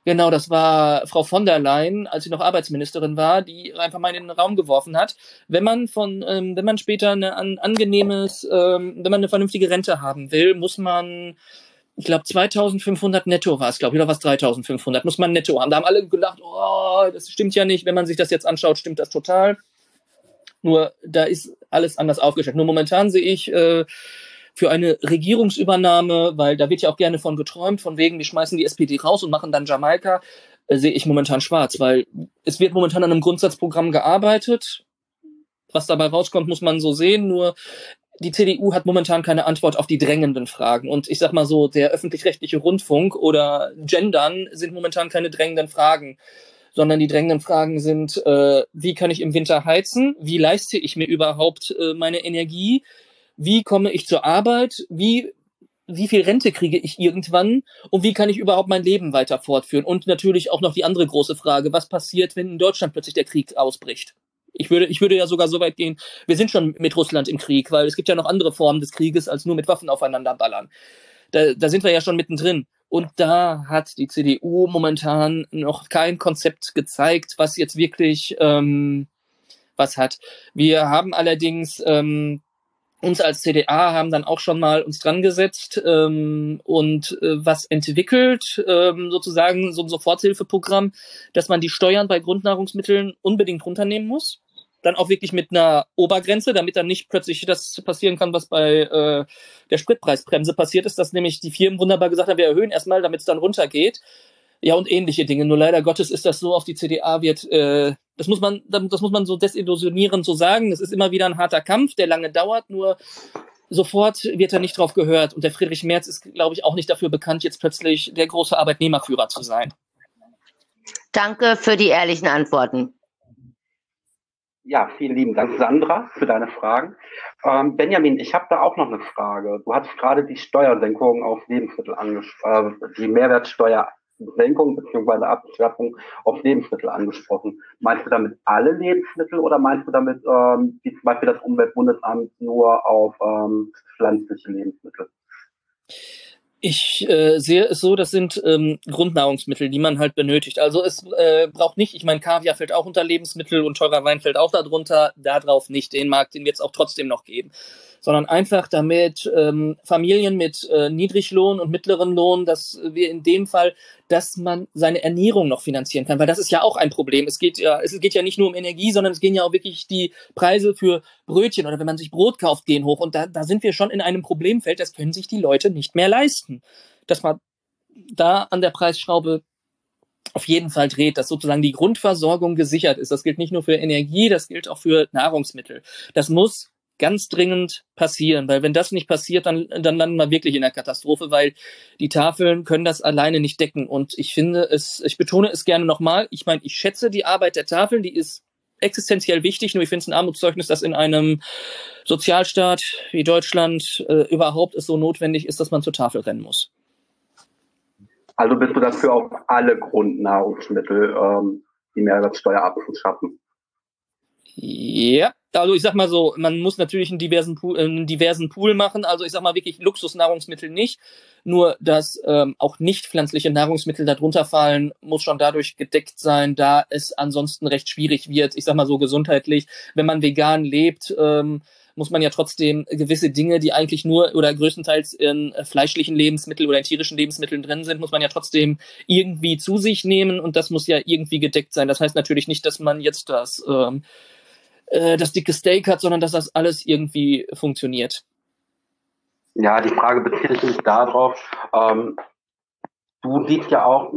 Genau, das war Frau von der Leyen, als sie noch Arbeitsministerin war, die einfach mal in den Raum geworfen hat. Wenn man von, ähm, wenn man später eine an, angenehmes, ähm, wenn man eine vernünftige Rente haben will, muss man, ich glaube 2500 netto war es, glaube ich, oder was 3500, muss man netto haben. Da haben alle gedacht, oh, das stimmt ja nicht. Wenn man sich das jetzt anschaut, stimmt das total. Nur da ist alles anders aufgestellt. Nur momentan sehe ich äh, für eine Regierungsübernahme, weil da wird ja auch gerne von geträumt, von wegen, wir schmeißen die SPD raus und machen dann Jamaika, äh, sehe ich momentan schwarz, weil es wird momentan an einem Grundsatzprogramm gearbeitet. Was dabei rauskommt, muss man so sehen, nur die CDU hat momentan keine Antwort auf die drängenden Fragen. Und ich sag mal so, der öffentlich-rechtliche Rundfunk oder Gendern sind momentan keine drängenden Fragen sondern die drängenden Fragen sind, äh, wie kann ich im Winter heizen? Wie leiste ich mir überhaupt äh, meine Energie? Wie komme ich zur Arbeit, wie wie viel Rente kriege ich irgendwann und wie kann ich überhaupt mein Leben weiter fortführen? Und natürlich auch noch die andere große Frage, was passiert, wenn in Deutschland plötzlich der Krieg ausbricht? Ich würde, ich würde ja sogar so weit gehen, wir sind schon mit Russland im Krieg, weil es gibt ja noch andere Formen des Krieges, als nur mit Waffen aufeinander ballern. Da, da sind wir ja schon mittendrin. Und da hat die CDU momentan noch kein Konzept gezeigt, was jetzt wirklich ähm, was hat. Wir haben allerdings ähm, uns als CDA haben dann auch schon mal uns dran gesetzt ähm, und äh, was entwickelt, ähm, sozusagen so ein Soforthilfeprogramm, dass man die Steuern bei Grundnahrungsmitteln unbedingt runternehmen muss. Dann auch wirklich mit einer Obergrenze, damit dann nicht plötzlich das passieren kann, was bei äh, der Spritpreisbremse passiert ist, dass nämlich die Firmen wunderbar gesagt haben, wir erhöhen erstmal, damit es dann runtergeht. Ja, und ähnliche Dinge. Nur leider Gottes ist das so, auf die CDA wird, äh, das muss man, das muss man so desillusionierend so sagen. Das ist immer wieder ein harter Kampf, der lange dauert, nur sofort wird er nicht drauf gehört. Und der Friedrich Merz ist, glaube ich, auch nicht dafür bekannt, jetzt plötzlich der große Arbeitnehmerführer zu sein. Danke für die ehrlichen Antworten. Ja, vielen lieben Dank, Sandra, für deine Fragen. Ähm, Benjamin, ich habe da auch noch eine Frage. Du hast gerade die Steuersenkung auf Lebensmittel angesprochen, äh, die Mehrwertsteuer Senkung bzw. Abschärfung auf Lebensmittel angesprochen. Meinst du damit alle Lebensmittel oder meinst du damit, ähm, wie zum Beispiel das Umweltbundesamt, nur auf ähm, pflanzliche Lebensmittel? Ich äh, sehe es so, das sind ähm, Grundnahrungsmittel, die man halt benötigt. Also es äh, braucht nicht, ich meine, Kaviar fällt auch unter Lebensmittel und teurer Wein fällt auch darunter, darauf nicht. Den Markt, den wird es auch trotzdem noch geben sondern einfach damit ähm, Familien mit äh, Niedriglohn und mittleren Lohn, dass wir in dem Fall, dass man seine Ernährung noch finanzieren kann, weil das ist ja auch ein Problem. Es geht ja, es geht ja nicht nur um Energie, sondern es gehen ja auch wirklich die Preise für Brötchen oder wenn man sich Brot kauft, gehen hoch und da, da sind wir schon in einem Problemfeld, das können sich die Leute nicht mehr leisten. Dass man da an der Preisschraube auf jeden Fall dreht, dass sozusagen die Grundversorgung gesichert ist. Das gilt nicht nur für Energie, das gilt auch für Nahrungsmittel. Das muss ganz dringend passieren, weil wenn das nicht passiert, dann, dann landen wir wirklich in der Katastrophe, weil die Tafeln können das alleine nicht decken. Und ich finde es, ich betone es gerne nochmal, ich meine, ich schätze die Arbeit der Tafeln, die ist existenziell wichtig, nur ich finde es ein Armutszeugnis, dass in einem Sozialstaat wie Deutschland äh, überhaupt es so notwendig ist, dass man zur Tafel rennen muss. Also bist du dafür auf alle Grundnahrungsmittel ähm, die Mehrwertsteuer abzuschaffen? Ja, also ich sag mal so, man muss natürlich einen diversen Pool, einen diversen Pool machen. Also ich sag mal wirklich Luxusnahrungsmittel nicht. Nur dass ähm, auch nicht pflanzliche Nahrungsmittel darunter fallen, muss schon dadurch gedeckt sein, da es ansonsten recht schwierig wird. Ich sag mal so gesundheitlich, wenn man vegan lebt, ähm, muss man ja trotzdem gewisse Dinge, die eigentlich nur oder größtenteils in äh, fleischlichen Lebensmitteln oder in tierischen Lebensmitteln drin sind, muss man ja trotzdem irgendwie zu sich nehmen und das muss ja irgendwie gedeckt sein. Das heißt natürlich nicht, dass man jetzt das ähm, äh, das dicke Steak hat, sondern dass das alles irgendwie funktioniert. Ja, die Frage bezieht sich darauf, ähm, du siehst ja auch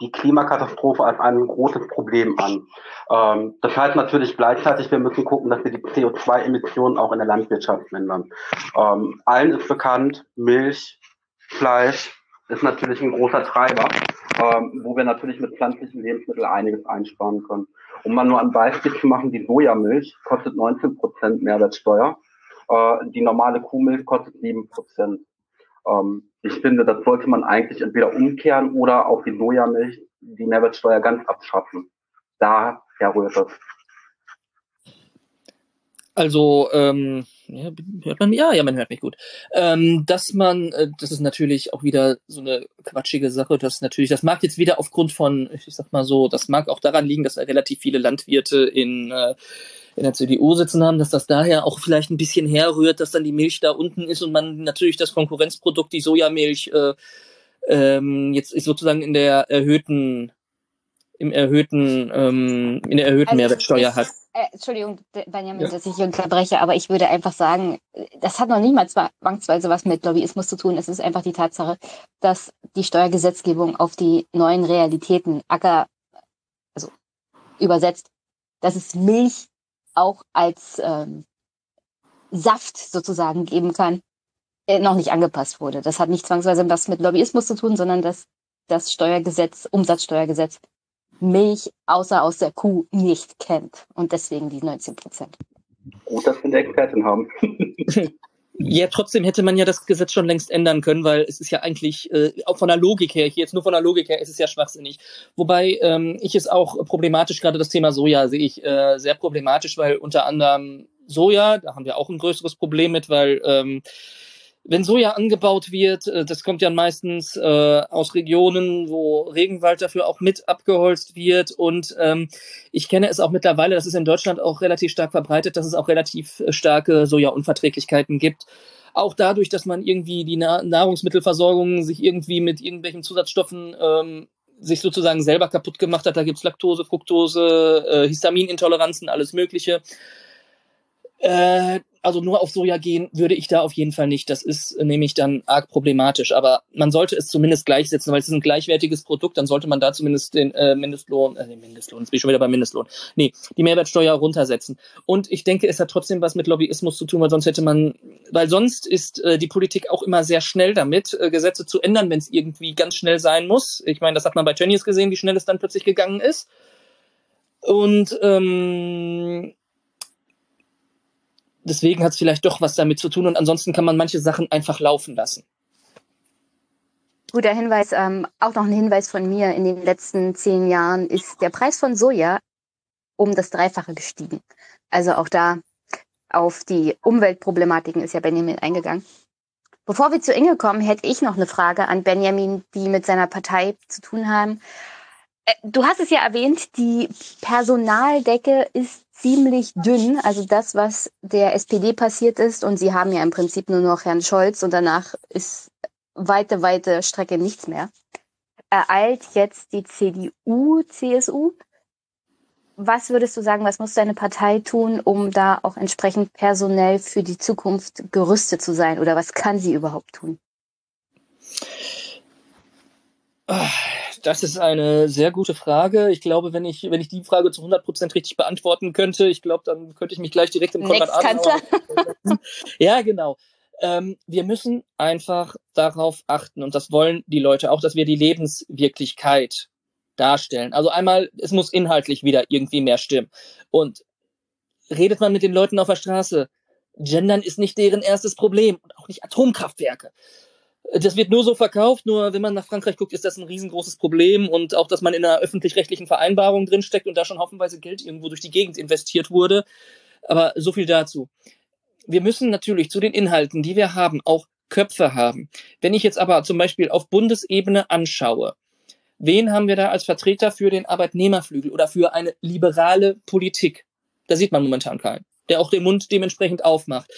die Klimakatastrophe als ein großes Problem an. Ähm, das heißt natürlich gleichzeitig, wir müssen gucken, dass wir die CO2-Emissionen auch in der Landwirtschaft mindern. Ähm, allen ist bekannt, Milch, Fleisch ist natürlich ein großer Treiber, ähm, wo wir natürlich mit pflanzlichen Lebensmitteln einiges einsparen können. Um mal nur ein Beispiel zu machen, die Sojamilch kostet 19 Prozent Mehrwertsteuer. Äh, die normale Kuhmilch kostet 7 Prozent. Ähm, ich finde, das sollte man eigentlich entweder umkehren oder auf die Sojamilch die Mehrwertsteuer ganz abschaffen. Daher rührt das. Also, ähm, ja, hört man, ja, ja, man hört mich gut. Ähm, dass man, äh, das ist natürlich auch wieder so eine quatschige Sache, dass natürlich, das mag jetzt wieder aufgrund von, ich sag mal so, das mag auch daran liegen, dass da relativ viele Landwirte in, äh, in der CDU sitzen haben, dass das daher auch vielleicht ein bisschen herrührt, dass dann die Milch da unten ist und man natürlich das Konkurrenzprodukt, die Sojamilch, äh, ähm, jetzt ist sozusagen in der erhöhten, im erhöhten, ähm, in der erhöhten also Mehrwertsteuer hat. Äh, Entschuldigung, Benjamin, ja. dass ich unterbreche, aber ich würde einfach sagen, das hat noch nicht mal zwangsweise was mit Lobbyismus zu tun. Es ist einfach die Tatsache, dass die Steuergesetzgebung auf die neuen Realitäten Acker, also übersetzt, dass es Milch auch als ähm, Saft sozusagen geben kann, äh, noch nicht angepasst wurde. Das hat nicht zwangsweise was mit Lobbyismus zu tun, sondern dass das Steuergesetz, Umsatzsteuergesetz Milch außer aus der Kuh nicht kennt. Und deswegen die 19 Prozent. Gut, dass wir eine Expertin haben. [LAUGHS] Ja, trotzdem hätte man ja das Gesetz schon längst ändern können, weil es ist ja eigentlich, äh, auch von der Logik her, hier jetzt nur von der Logik her, ist es ja schwachsinnig. Wobei ähm, ich es auch problematisch, gerade das Thema Soja sehe ich äh, sehr problematisch, weil unter anderem Soja, da haben wir auch ein größeres Problem mit, weil ähm, wenn Soja angebaut wird, äh, das kommt ja meistens äh, aus Regionen, wo Regenwald dafür auch mit abgeholzt wird. Und ähm, ich kenne es auch mittlerweile, das ist in Deutschland auch relativ stark verbreitet, dass es auch relativ äh, starke Soja-Unverträglichkeiten gibt. Auch dadurch, dass man irgendwie die Nahrungsmittelversorgung sich irgendwie mit irgendwelchen Zusatzstoffen ähm, sich sozusagen selber kaputt gemacht hat. Da gibt's Laktose, Fructose, äh, Histaminintoleranzen, alles Mögliche. Äh, also nur auf Soja gehen würde ich da auf jeden Fall nicht. Das ist nämlich dann arg problematisch. Aber man sollte es zumindest gleichsetzen, weil es ist ein gleichwertiges Produkt. Dann sollte man da zumindest den äh, Mindestlohn, äh, den Mindestlohn, jetzt bin ich schon wieder beim Mindestlohn. Nee, die Mehrwertsteuer runtersetzen. Und ich denke, es hat trotzdem was mit Lobbyismus zu tun, weil sonst hätte man, weil sonst ist äh, die Politik auch immer sehr schnell damit, äh, Gesetze zu ändern, wenn es irgendwie ganz schnell sein muss. Ich meine, das hat man bei Tönnies gesehen, wie schnell es dann plötzlich gegangen ist. Und ähm, deswegen hat es vielleicht doch was damit zu tun und ansonsten kann man manche Sachen einfach laufen lassen. Guter Hinweis, ähm, auch noch ein Hinweis von mir. In den letzten zehn Jahren ist der Preis von Soja um das Dreifache gestiegen. Also auch da auf die Umweltproblematiken ist ja Benjamin eingegangen. Bevor wir zu Inge kommen, hätte ich noch eine Frage an Benjamin, die mit seiner Partei zu tun haben. Äh, du hast es ja erwähnt, die Personaldecke ist ziemlich dünn. Also das, was der SPD passiert ist, und sie haben ja im Prinzip nur noch Herrn Scholz und danach ist weite, weite Strecke nichts mehr. Ereilt jetzt die CDU, CSU. Was würdest du sagen, was muss deine Partei tun, um da auch entsprechend personell für die Zukunft gerüstet zu sein? Oder was kann sie überhaupt tun? Ah, das ist eine sehr gute Frage. Ich glaube, wenn ich, wenn ich die Frage zu 100 Prozent richtig beantworten könnte, ich glaube, dann könnte ich mich gleich direkt im Konrad Adenauer. ja, genau. Ähm, wir müssen einfach darauf achten, und das wollen die Leute auch, dass wir die Lebenswirklichkeit darstellen. Also einmal, es muss inhaltlich wieder irgendwie mehr stimmen. Und redet man mit den Leuten auf der Straße, Gendern ist nicht deren erstes Problem und auch nicht Atomkraftwerke das wird nur so verkauft, nur wenn man nach Frankreich guckt, ist das ein riesengroßes Problem und auch, dass man in einer öffentlich-rechtlichen Vereinbarung drinsteckt und da schon hoffenweise Geld irgendwo durch die Gegend investiert wurde. Aber so viel dazu. Wir müssen natürlich zu den Inhalten, die wir haben, auch Köpfe haben. Wenn ich jetzt aber zum Beispiel auf Bundesebene anschaue, wen haben wir da als Vertreter für den Arbeitnehmerflügel oder für eine liberale Politik? Da sieht man momentan keinen der auch den Mund dementsprechend aufmacht.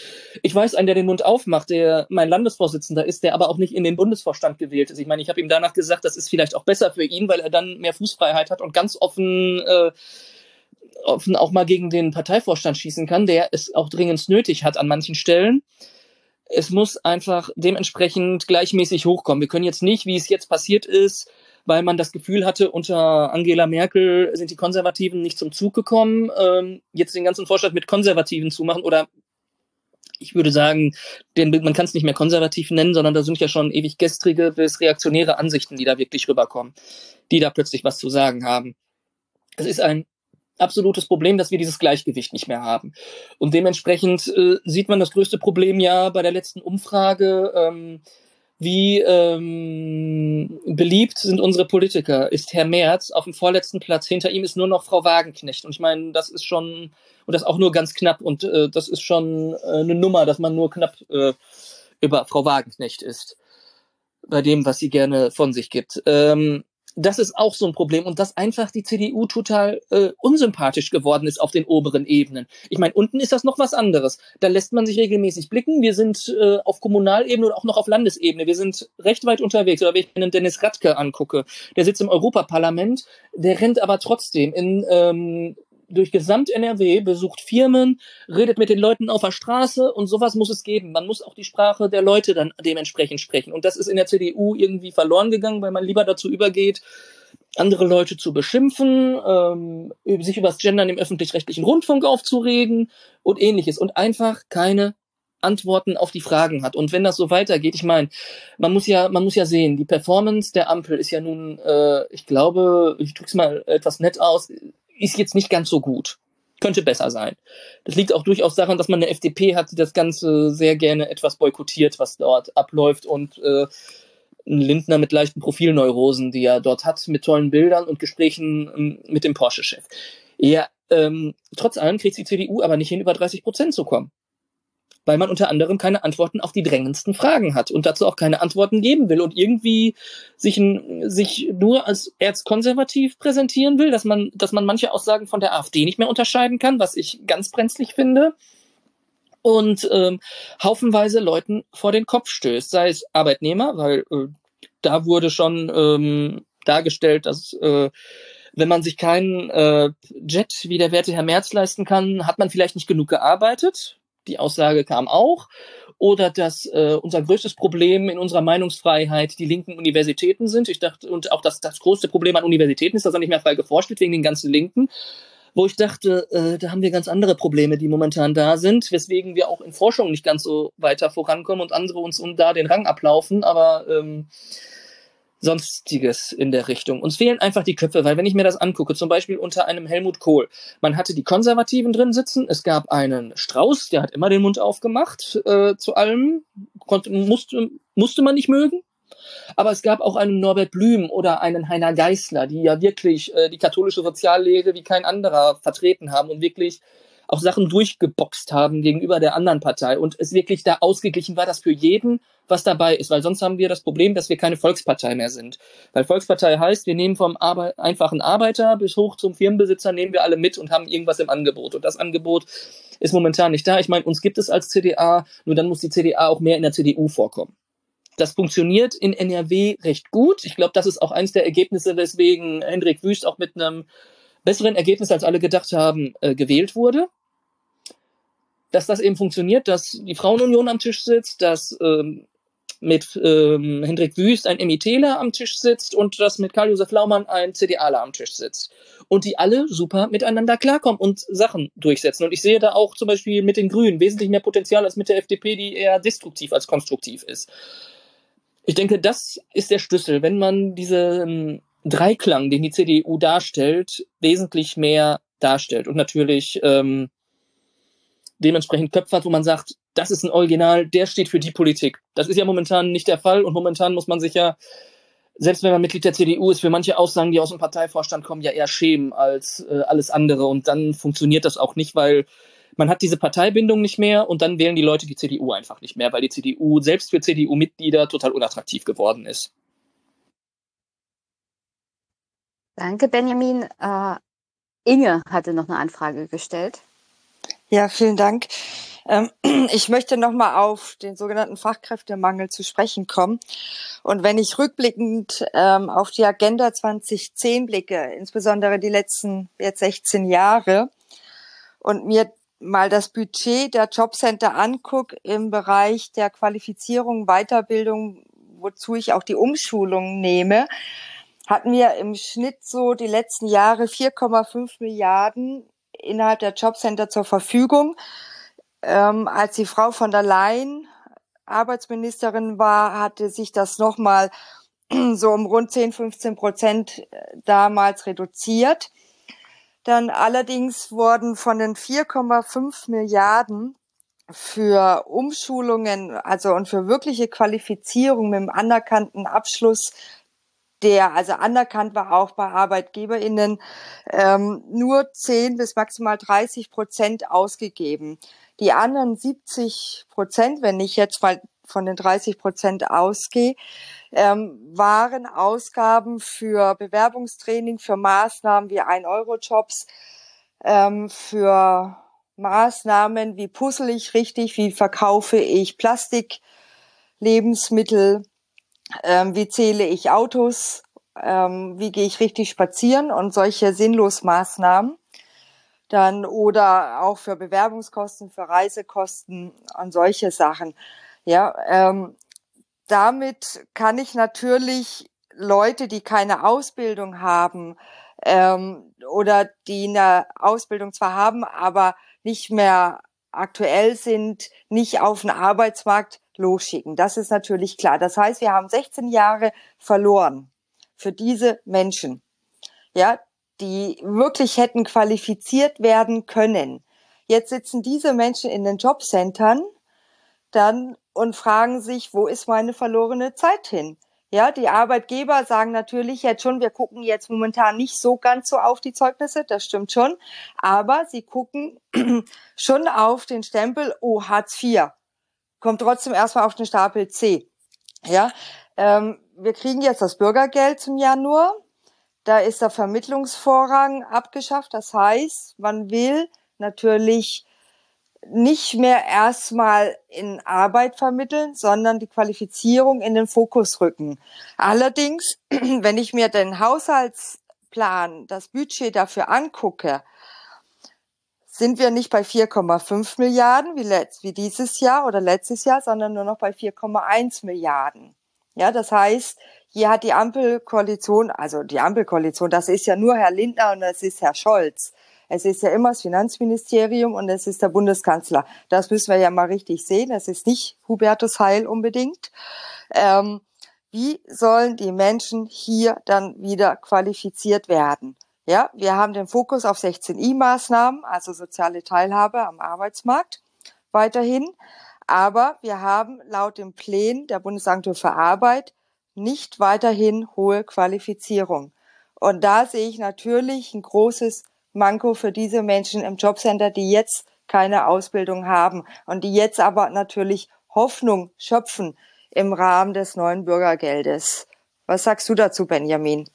Ich weiß einen, der den Mund aufmacht, der mein Landesvorsitzender ist, der aber auch nicht in den Bundesvorstand gewählt ist. Ich meine, ich habe ihm danach gesagt, das ist vielleicht auch besser für ihn, weil er dann mehr Fußfreiheit hat und ganz offen, äh, offen auch mal gegen den Parteivorstand schießen kann, der es auch dringend nötig hat an manchen Stellen. Es muss einfach dementsprechend gleichmäßig hochkommen. Wir können jetzt nicht, wie es jetzt passiert ist, weil man das Gefühl hatte, unter Angela Merkel sind die Konservativen nicht zum Zug gekommen, ähm, jetzt den ganzen Vorschlag mit Konservativen zu machen oder ich würde sagen, den, man kann es nicht mehr konservativ nennen, sondern da sind ja schon ewig gestrige bis reaktionäre Ansichten, die da wirklich rüberkommen, die da plötzlich was zu sagen haben. Es ist ein absolutes Problem, dass wir dieses Gleichgewicht nicht mehr haben. Und dementsprechend äh, sieht man das größte Problem ja bei der letzten Umfrage. Ähm, wie ähm, beliebt sind unsere Politiker? Ist Herr Merz auf dem vorletzten Platz? Hinter ihm ist nur noch Frau Wagenknecht. Und ich meine, das ist schon, und das auch nur ganz knapp. Und äh, das ist schon äh, eine Nummer, dass man nur knapp äh, über Frau Wagenknecht ist. Bei dem, was sie gerne von sich gibt. Ähm, das ist auch so ein Problem und dass einfach die CDU total äh, unsympathisch geworden ist auf den oberen Ebenen. Ich meine, unten ist das noch was anderes. Da lässt man sich regelmäßig blicken. Wir sind äh, auf Kommunalebene und auch noch auf Landesebene. Wir sind recht weit unterwegs. Oder wenn ich einen Dennis Radke angucke, der sitzt im Europaparlament, der rennt aber trotzdem in ähm, durch gesamt NRW, besucht Firmen, redet mit den Leuten auf der Straße und sowas muss es geben. Man muss auch die Sprache der Leute dann dementsprechend sprechen. Und das ist in der CDU irgendwie verloren gegangen, weil man lieber dazu übergeht, andere Leute zu beschimpfen, ähm, sich über das Gendern im öffentlich-rechtlichen Rundfunk aufzuregen und ähnliches und einfach keine Antworten auf die Fragen hat. Und wenn das so weitergeht, ich meine, man muss ja, man muss ja sehen, die Performance der Ampel ist ja nun, äh, ich glaube, ich drück's mal etwas nett aus, ist jetzt nicht ganz so gut. Könnte besser sein. Das liegt auch durchaus daran, dass man eine FDP hat, die das Ganze sehr gerne etwas boykottiert, was dort abläuft und äh, ein Lindner mit leichten Profilneurosen, die er dort hat, mit tollen Bildern und Gesprächen ähm, mit dem Porsche-Chef. Ja, ähm, trotz allem kriegt die CDU aber nicht hin, über 30 Prozent zu kommen weil man unter anderem keine Antworten auf die drängendsten Fragen hat und dazu auch keine Antworten geben will und irgendwie sich, sich nur als erzkonservativ präsentieren will, dass man, dass man manche Aussagen von der AfD nicht mehr unterscheiden kann, was ich ganz brenzlig finde. Und ähm, haufenweise Leuten vor den Kopf stößt, sei es Arbeitnehmer, weil äh, da wurde schon ähm, dargestellt, dass äh, wenn man sich keinen äh, Jet wie der werte Herr Merz leisten kann, hat man vielleicht nicht genug gearbeitet die Aussage kam auch. Oder dass äh, unser größtes Problem in unserer Meinungsfreiheit die linken Universitäten sind. Ich dachte, und auch das, das größte Problem an Universitäten ist, dass er nicht mehr frei geforscht wird wegen den ganzen Linken wo ich dachte, äh, da haben wir ganz andere Probleme, die momentan da sind, weswegen wir auch in Forschung nicht ganz so weiter vorankommen und andere uns um da den Rang ablaufen. Aber ähm, Sonstiges in der Richtung. Uns fehlen einfach die Köpfe, weil wenn ich mir das angucke, zum Beispiel unter einem Helmut Kohl, man hatte die Konservativen drin sitzen, es gab einen Strauß, der hat immer den Mund aufgemacht äh, zu allem, konnte, musste, musste man nicht mögen. Aber es gab auch einen Norbert Blüm oder einen Heiner Geißler, die ja wirklich äh, die katholische Soziallehre wie kein anderer vertreten haben und wirklich auch Sachen durchgeboxt haben gegenüber der anderen Partei und es wirklich da ausgeglichen war, dass für jeden was dabei ist, weil sonst haben wir das Problem, dass wir keine Volkspartei mehr sind. Weil Volkspartei heißt, wir nehmen vom Arbe einfachen Arbeiter bis hoch zum Firmenbesitzer, nehmen wir alle mit und haben irgendwas im Angebot. Und das Angebot ist momentan nicht da. Ich meine, uns gibt es als CDA, nur dann muss die CDA auch mehr in der CDU vorkommen. Das funktioniert in NRW recht gut. Ich glaube, das ist auch eines der Ergebnisse, weswegen Hendrik Wüst auch mit einem besseren Ergebnis, als alle gedacht haben, äh, gewählt wurde dass das eben funktioniert, dass die Frauenunion am Tisch sitzt, dass ähm, mit ähm, Hendrik Wüst ein MITler am Tisch sitzt und dass mit Karl-Josef Laumann ein CDAler am Tisch sitzt. Und die alle super miteinander klarkommen und Sachen durchsetzen. Und ich sehe da auch zum Beispiel mit den Grünen wesentlich mehr Potenzial als mit der FDP, die eher destruktiv als konstruktiv ist. Ich denke, das ist der Schlüssel. Wenn man diesen Dreiklang, den die CDU darstellt, wesentlich mehr darstellt. Und natürlich ähm, dementsprechend Köpfe hat, wo man sagt, das ist ein Original, der steht für die Politik. Das ist ja momentan nicht der Fall und momentan muss man sich ja, selbst wenn man Mitglied der CDU ist, für manche Aussagen, die aus dem Parteivorstand kommen, ja eher schämen als äh, alles andere und dann funktioniert das auch nicht, weil man hat diese Parteibindung nicht mehr und dann wählen die Leute die CDU einfach nicht mehr, weil die CDU selbst für CDU-Mitglieder total unattraktiv geworden ist. Danke, Benjamin. Äh, Inge hatte noch eine Anfrage gestellt. Ja, vielen Dank. Ähm, [CLEARS THROAT] ich möchte nochmal auf den sogenannten Fachkräftemangel zu sprechen kommen. Und wenn ich rückblickend ähm, auf die Agenda 2010 blicke, insbesondere die letzten jetzt 16 Jahre, und mir mal das Budget der Jobcenter angucke im Bereich der Qualifizierung, Weiterbildung, wozu ich auch die Umschulung nehme, hatten wir im Schnitt so die letzten Jahre 4,5 Milliarden innerhalb der Jobcenter zur Verfügung. ähm, als die Frau von der Leyen Arbeitsministerin war, hatte sich das nochmal [CLEARS THROAT] so um rund 10, 15 Prozent äh, damals reduziert. Dann allerdings wurden von den 4,5 Milliarden für Umschulungen, also und für wirkliche Qualifizierung mit einem anerkannten Abschluss, der also anerkannt war auch bei ArbeitgeberInnen, ähm, nur 10 bis maximal 30 Prozent ausgegeben. Die anderen 70 Prozent, wenn ich jetzt mal von den 30 Prozent ausgehe, ähm, waren Ausgaben für Bewerbungstraining, für Maßnahmen wie ein Euro Jobs, ähm, für Maßnahmen, wie puzzle ich richtig, wie verkaufe ich Plastik, Lebensmittel, ähm, wie zähle ich Autos, ähm, wie gehe ich richtig spazieren und solche sinnlos Maßnahmen. Dann oder auch für Bewerbungskosten, für Reisekosten und solche Sachen. Ja, ähm, damit kann ich natürlich Leute, die keine Ausbildung haben ähm, oder die eine Ausbildung zwar haben, aber nicht mehr aktuell sind, nicht auf den Arbeitsmarkt losschicken. Das ist natürlich klar. Das heißt, wir haben 16 Jahre verloren für diese Menschen, ja, die wirklich hätten qualifiziert werden können. Jetzt sitzen diese Menschen in den Jobcentern dann und fragen sich, wo ist meine verlorene Zeit hin? Ja, die Arbeitgeber sagen natürlich jetzt schon, wir gucken jetzt momentan nicht so ganz so auf die Zeugnisse, das stimmt schon, aber sie gucken [CLEARS THROAT] schon auf den Stempel, oh, Hartz IV, kommt trotzdem erstmal auf den Stapel C. Ja, ähm, wir kriegen jetzt das Bürgergeld zum Januar, da ist der Vermittlungsvorrang abgeschafft, das heißt, man will natürlich nicht mehr erstmal in Arbeit vermitteln, sondern die Qualifizierung in den Fokus rücken. Allerdings, [CLEARS THROAT] wenn ich mir den Haushaltsplan, das Budget dafür angucke, sind wir nicht bei 4,5 Milliarden wie, letzt, wie dieses Jahr oder letztes Jahr, sondern nur noch bei 4,1 Milliarden. Ja, das heißt, hier hat die Ampelkoalition, also die Ampelkoalition, das ist ja nur Herr Lindner und das ist Herr Scholz. Es ist ja immer das Finanzministerium und es ist der Bundeskanzler. Das müssen wir ja mal richtig sehen. Es ist nicht Hubertus Heil unbedingt. Ähm, wie sollen die Menschen hier dann wieder qualifiziert werden? Ja, wir haben den Fokus auf 16i-Maßnahmen, also soziale Teilhabe am Arbeitsmarkt weiterhin. Aber wir haben laut dem Plänen der Bundesagentur für Arbeit nicht weiterhin hohe Qualifizierung. Und da sehe ich natürlich ein großes Manko für diese Menschen im Jobcenter, die jetzt keine Ausbildung haben und die jetzt aber natürlich Hoffnung schöpfen im Rahmen des neuen Bürgergeldes. Was sagst du dazu, Benjamin?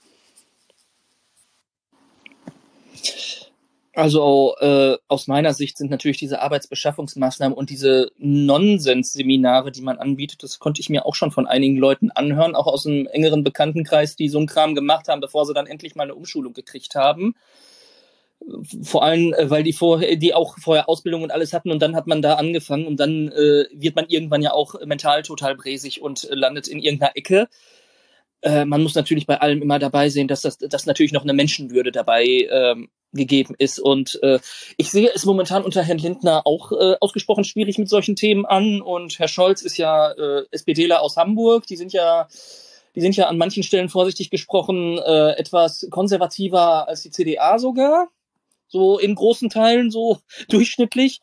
Also äh, aus meiner Sicht sind natürlich diese Arbeitsbeschaffungsmaßnahmen und diese Nonsensseminare, die man anbietet, das konnte ich mir auch schon von einigen Leuten anhören, auch aus einem engeren Bekanntenkreis, die so einen Kram gemacht haben, bevor sie dann endlich mal eine Umschulung gekriegt haben vor allem, äh, weil die vorher, die auch vorher Ausbildung und alles hatten und dann hat man da angefangen und dann äh, wird man irgendwann ja auch mental total bräsig und äh, landet in irgendeiner Ecke. Äh, man muss natürlich bei allem immer dabei sehen, dass das dass natürlich noch eine Menschenwürde dabei ähm, gegeben ist. Und äh, ich sehe es momentan unter Herrn Lindner auch äh, ausgesprochen schwierig mit solchen Themen an. Und Herr Scholz ist ja äh, SPDler aus Hamburg. Die sind ja die sind ja an manchen Stellen vorsichtig gesprochen äh, etwas konservativer als die CDA sogar so in großen Teilen so [LAUGHS] durchschnittlich.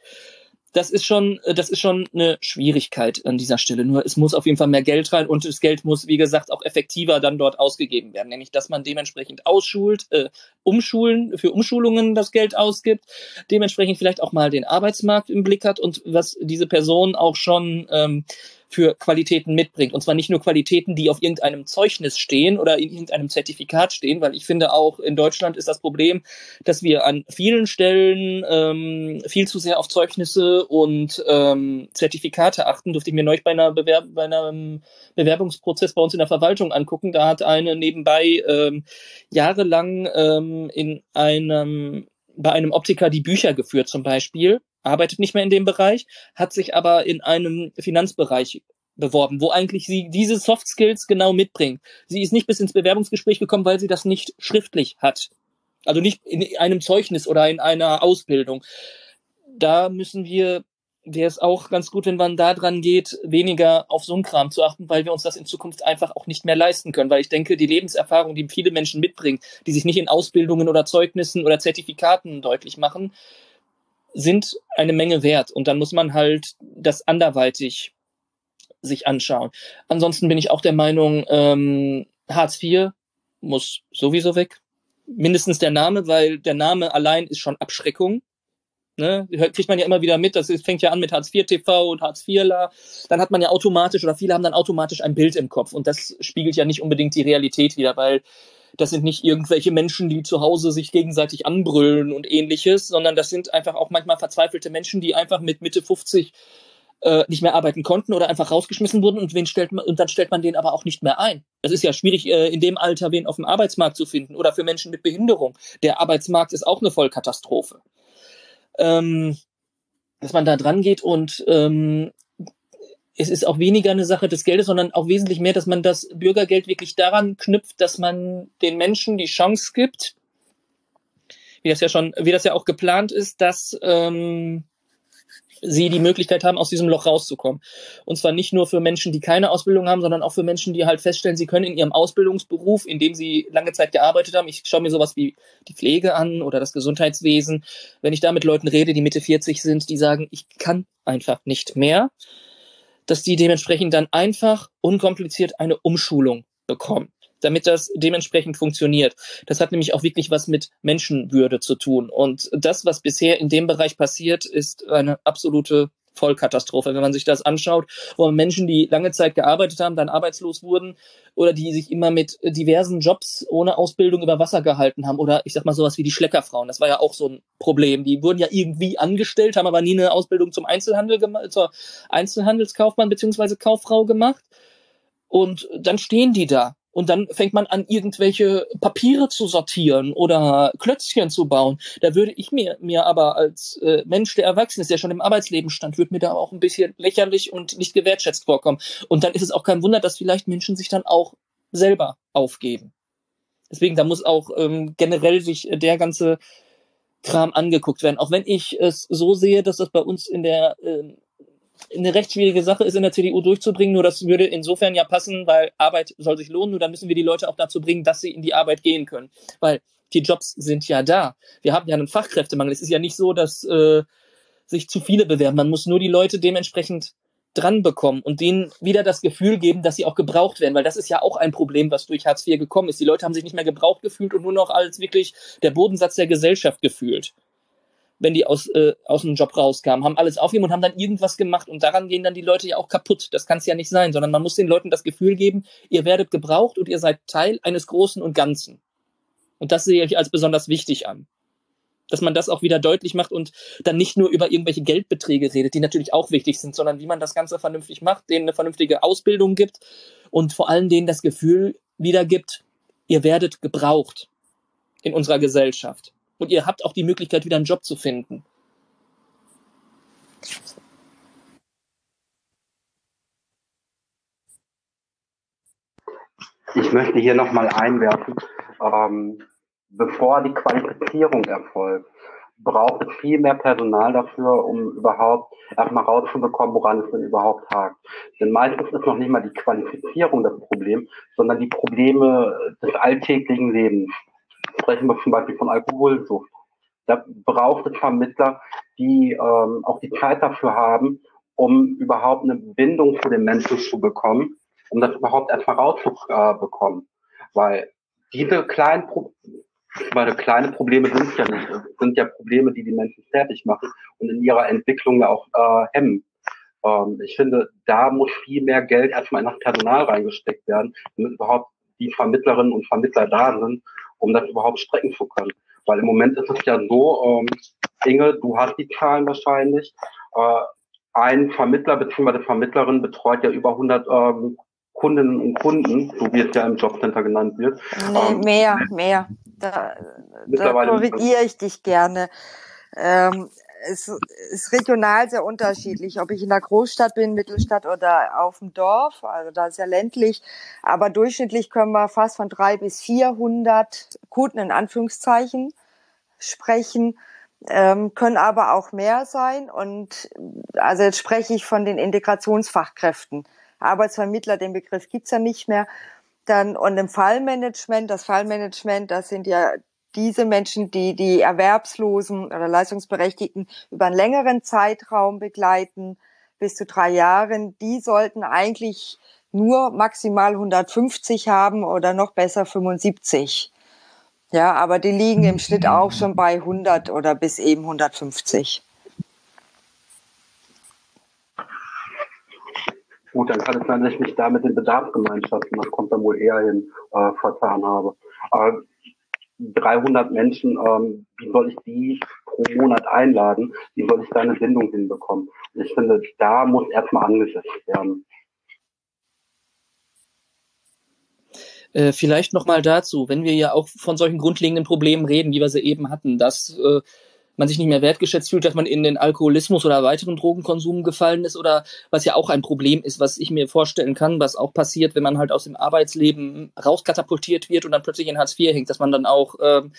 Das ist schon, das ist schon eine Schwierigkeit an dieser Stelle. Nur es muss auf jeden Fall mehr Geld rein und das Geld muss, wie gesagt, auch effektiver dann dort ausgegeben werden. Nämlich, dass man dementsprechend ausschult, äh, umschulen, für Umschulungen das Geld ausgibt, dementsprechend vielleicht auch mal den Arbeitsmarkt im Blick hat und was diese Person auch schon ähm, für Qualitäten mitbringt. Und zwar nicht nur Qualitäten, die auf irgendeinem Zeugnis stehen oder in irgendeinem Zertifikat stehen, weil ich finde auch in Deutschland ist das Problem, dass wir an vielen Stellen ähm, viel zu sehr auf Zeugnisse und ähm, Zertifikate achten. Durfte ich mir neulich bei, einer Bewerb bei einem Bewerbungsprozess bei uns in der Verwaltung angucken. Da hat eine nebenbei ähm, jahrelang ähm, in einem bei einem Optiker die Bücher geführt zum Beispiel arbeitet nicht mehr in dem Bereich, hat sich aber in einem Finanzbereich beworben, wo eigentlich sie diese Soft Skills genau mitbringt. Sie ist nicht bis ins Bewerbungsgespräch gekommen, weil sie das nicht schriftlich hat. Also nicht in einem Zeugnis oder in einer Ausbildung. Da müssen wir wäre es auch ganz gut, wenn man da dran geht, weniger auf so einen Kram zu achten, weil wir uns das in Zukunft einfach auch nicht mehr leisten können. Weil ich denke, die Lebenserfahrung, die viele Menschen mitbringen, die sich nicht in Ausbildungen oder Zeugnissen oder Zertifikaten deutlich machen, sind eine Menge wert. Und dann muss man halt das anderweitig sich anschauen. Ansonsten bin ich auch der Meinung, ähm, Hartz IV muss sowieso weg. Mindestens der Name, weil der Name allein ist schon Abschreckung. Ne? Kriegt man ja immer wieder mit, das fängt ja an mit Hartz IV TV und Hartz IVler. Dann hat man ja automatisch oder viele haben dann automatisch ein Bild im Kopf und das spiegelt ja nicht unbedingt die Realität wieder, weil das sind nicht irgendwelche Menschen, die zu Hause sich gegenseitig anbrüllen und ähnliches, sondern das sind einfach auch manchmal verzweifelte Menschen, die einfach mit Mitte 50 äh, nicht mehr arbeiten konnten oder einfach rausgeschmissen wurden und wen stellt man und dann stellt man den aber auch nicht mehr ein. Es ist ja schwierig äh, in dem Alter wen auf dem Arbeitsmarkt zu finden oder für Menschen mit Behinderung. Der Arbeitsmarkt ist auch eine Vollkatastrophe ähm, dass man da dran geht und ähm, es ist auch weniger eine Sache des Geldes, sondern auch wesentlich mehr, dass man das Bürgergeld wirklich daran knüpft, dass man den Menschen die Chance gibt, wie das ja schon, wie das ja auch geplant ist, dass ähm, sie die Möglichkeit haben, aus diesem Loch rauszukommen. Und zwar nicht nur für Menschen, die keine Ausbildung haben, sondern auch für Menschen, die halt feststellen, sie können in ihrem Ausbildungsberuf, in dem sie lange Zeit gearbeitet haben, ich schaue mir sowas wie die Pflege an oder das Gesundheitswesen, wenn ich da mit Leuten rede, die Mitte 40 sind, die sagen, ich kann einfach nicht mehr, dass die dementsprechend dann einfach unkompliziert eine Umschulung bekommen damit das dementsprechend funktioniert. Das hat nämlich auch wirklich was mit Menschenwürde zu tun. Und das, was bisher in dem Bereich passiert, ist eine absolute Vollkatastrophe, wenn man sich das anschaut, wo Menschen, die lange Zeit gearbeitet haben, dann arbeitslos wurden oder die sich immer mit diversen Jobs ohne Ausbildung über Wasser gehalten haben oder ich sag mal sowas wie die Schleckerfrauen. Das war ja auch so ein Problem. Die wurden ja irgendwie angestellt, haben aber nie eine Ausbildung zum Einzelhandel zur Einzelhandelskaufmann beziehungsweise Kauffrau gemacht. Und dann stehen die da und dann fängt man an, irgendwelche Papiere zu sortieren oder Klötzchen zu bauen. Da würde ich mir, mir aber als äh, Mensch, der erwachsen ist, der schon im Arbeitsleben stand, würde mir da auch ein bisschen lächerlich und nicht gewertschätzt vorkommen. Und dann ist es auch kein Wunder, dass vielleicht Menschen sich dann auch selber aufgeben. Deswegen, da muss auch ähm, generell sich der ganze Kram angeguckt werden. Auch wenn ich es so sehe, dass das bei uns in der äh, eine recht schwierige Sache ist, in der CDU durchzubringen. Nur das würde insofern ja passen, weil Arbeit soll sich lohnen. Nur dann müssen wir die Leute auch dazu bringen, dass sie in die Arbeit gehen können. Weil die Jobs sind ja da. Wir haben ja einen Fachkräftemangel. Es ist ja nicht so, dass äh, sich zu viele bewerben. Man muss nur die Leute dementsprechend dran bekommen und denen wieder das Gefühl geben, dass sie auch gebraucht werden, weil das ist ja auch ein Problem, was durch Hartz IV gekommen ist. Die Leute haben sich nicht mehr gebraucht gefühlt und nur noch als wirklich der Bodensatz der Gesellschaft gefühlt wenn die aus, äh, aus dem Job rauskamen, haben alles aufgegeben und haben dann irgendwas gemacht und daran gehen dann die Leute ja auch kaputt. Das kann es ja nicht sein, sondern man muss den Leuten das Gefühl geben, ihr werdet gebraucht und ihr seid Teil eines Großen und Ganzen. Und das sehe ich als besonders wichtig an. Dass man das auch wieder deutlich macht und dann nicht nur über irgendwelche Geldbeträge redet, die natürlich auch wichtig sind, sondern wie man das Ganze vernünftig macht, denen eine vernünftige Ausbildung gibt und vor allem denen das Gefühl wiedergibt, ihr werdet gebraucht in unserer Gesellschaft und ihr habt auch die Möglichkeit, wieder einen Job zu finden. Ich möchte hier nochmal einwerfen, ähm, bevor die Qualifizierung erfolgt, braucht es viel mehr Personal dafür, um überhaupt erstmal rauszubekommen, woran es denn überhaupt hakt. Denn meistens ist noch nicht mal die Qualifizierung das Problem, sondern die Probleme des alltäglichen Lebens sprechen wir zum Beispiel von Alkoholsucht. Da braucht es Vermittler, die ähm, auch die Zeit dafür haben, um überhaupt eine Bindung zu den Menschen zu bekommen, um das überhaupt erstmal rauszubekommen. Weil diese kleinen Pro weil kleine Probleme sind ja nicht, sind ja Probleme, die die Menschen fertig machen und in ihrer Entwicklung ja auch äh, hemmen. Ähm, ich finde, da muss viel mehr Geld erstmal in das Personal reingesteckt werden, damit überhaupt die Vermittlerinnen und Vermittler da sind, um das überhaupt strecken zu können. Weil im Moment ist es ja so, ähm, Inge, du hast die Zahlen wahrscheinlich. Äh, ein Vermittler bzw. Vermittlerin betreut ja über 100 ähm, Kundinnen und Kunden, so wie es ja im Jobcenter genannt wird. Nee, ähm, mehr, mehr. Da, da korrigiere ich dich gerne. Ähm, es ist regional sehr unterschiedlich, ob ich in der Großstadt bin, Mittelstadt oder auf dem Dorf. Also da ist ja ländlich. Aber durchschnittlich können wir fast von drei bis 400 Kunden in Anführungszeichen sprechen, ähm, können aber auch mehr sein. Und also jetzt spreche ich von den Integrationsfachkräften. Arbeitsvermittler, den Begriff gibt's ja nicht mehr. Dann und im Fallmanagement, das Fallmanagement, das sind ja diese Menschen, die die Erwerbslosen oder Leistungsberechtigten über einen längeren Zeitraum begleiten, bis zu drei Jahren, die sollten eigentlich nur maximal 150 haben oder noch besser 75. Ja, aber die liegen im Schnitt auch schon bei 100 oder bis eben 150. Gut, dann kann es sein, dass ich mich da mit den Bedarfsgemeinschaften, das kommt dann wohl eher hin, äh, vertan habe. Aber 300 Menschen, ähm, wie soll ich die pro Monat einladen? Wie soll ich da eine Sendung hinbekommen? Und ich finde, da muss erstmal angesetzt werden. Äh, vielleicht nochmal dazu, wenn wir ja auch von solchen grundlegenden Problemen reden, wie wir sie eben hatten, dass äh, man sich nicht mehr wertgeschätzt fühlt, dass man in den Alkoholismus oder weiteren Drogenkonsum gefallen ist oder was ja auch ein Problem ist, was ich mir vorstellen kann, was auch passiert, wenn man halt aus dem Arbeitsleben rauskatapultiert wird und dann plötzlich in Hartz IV hängt, dass man dann auch ähm,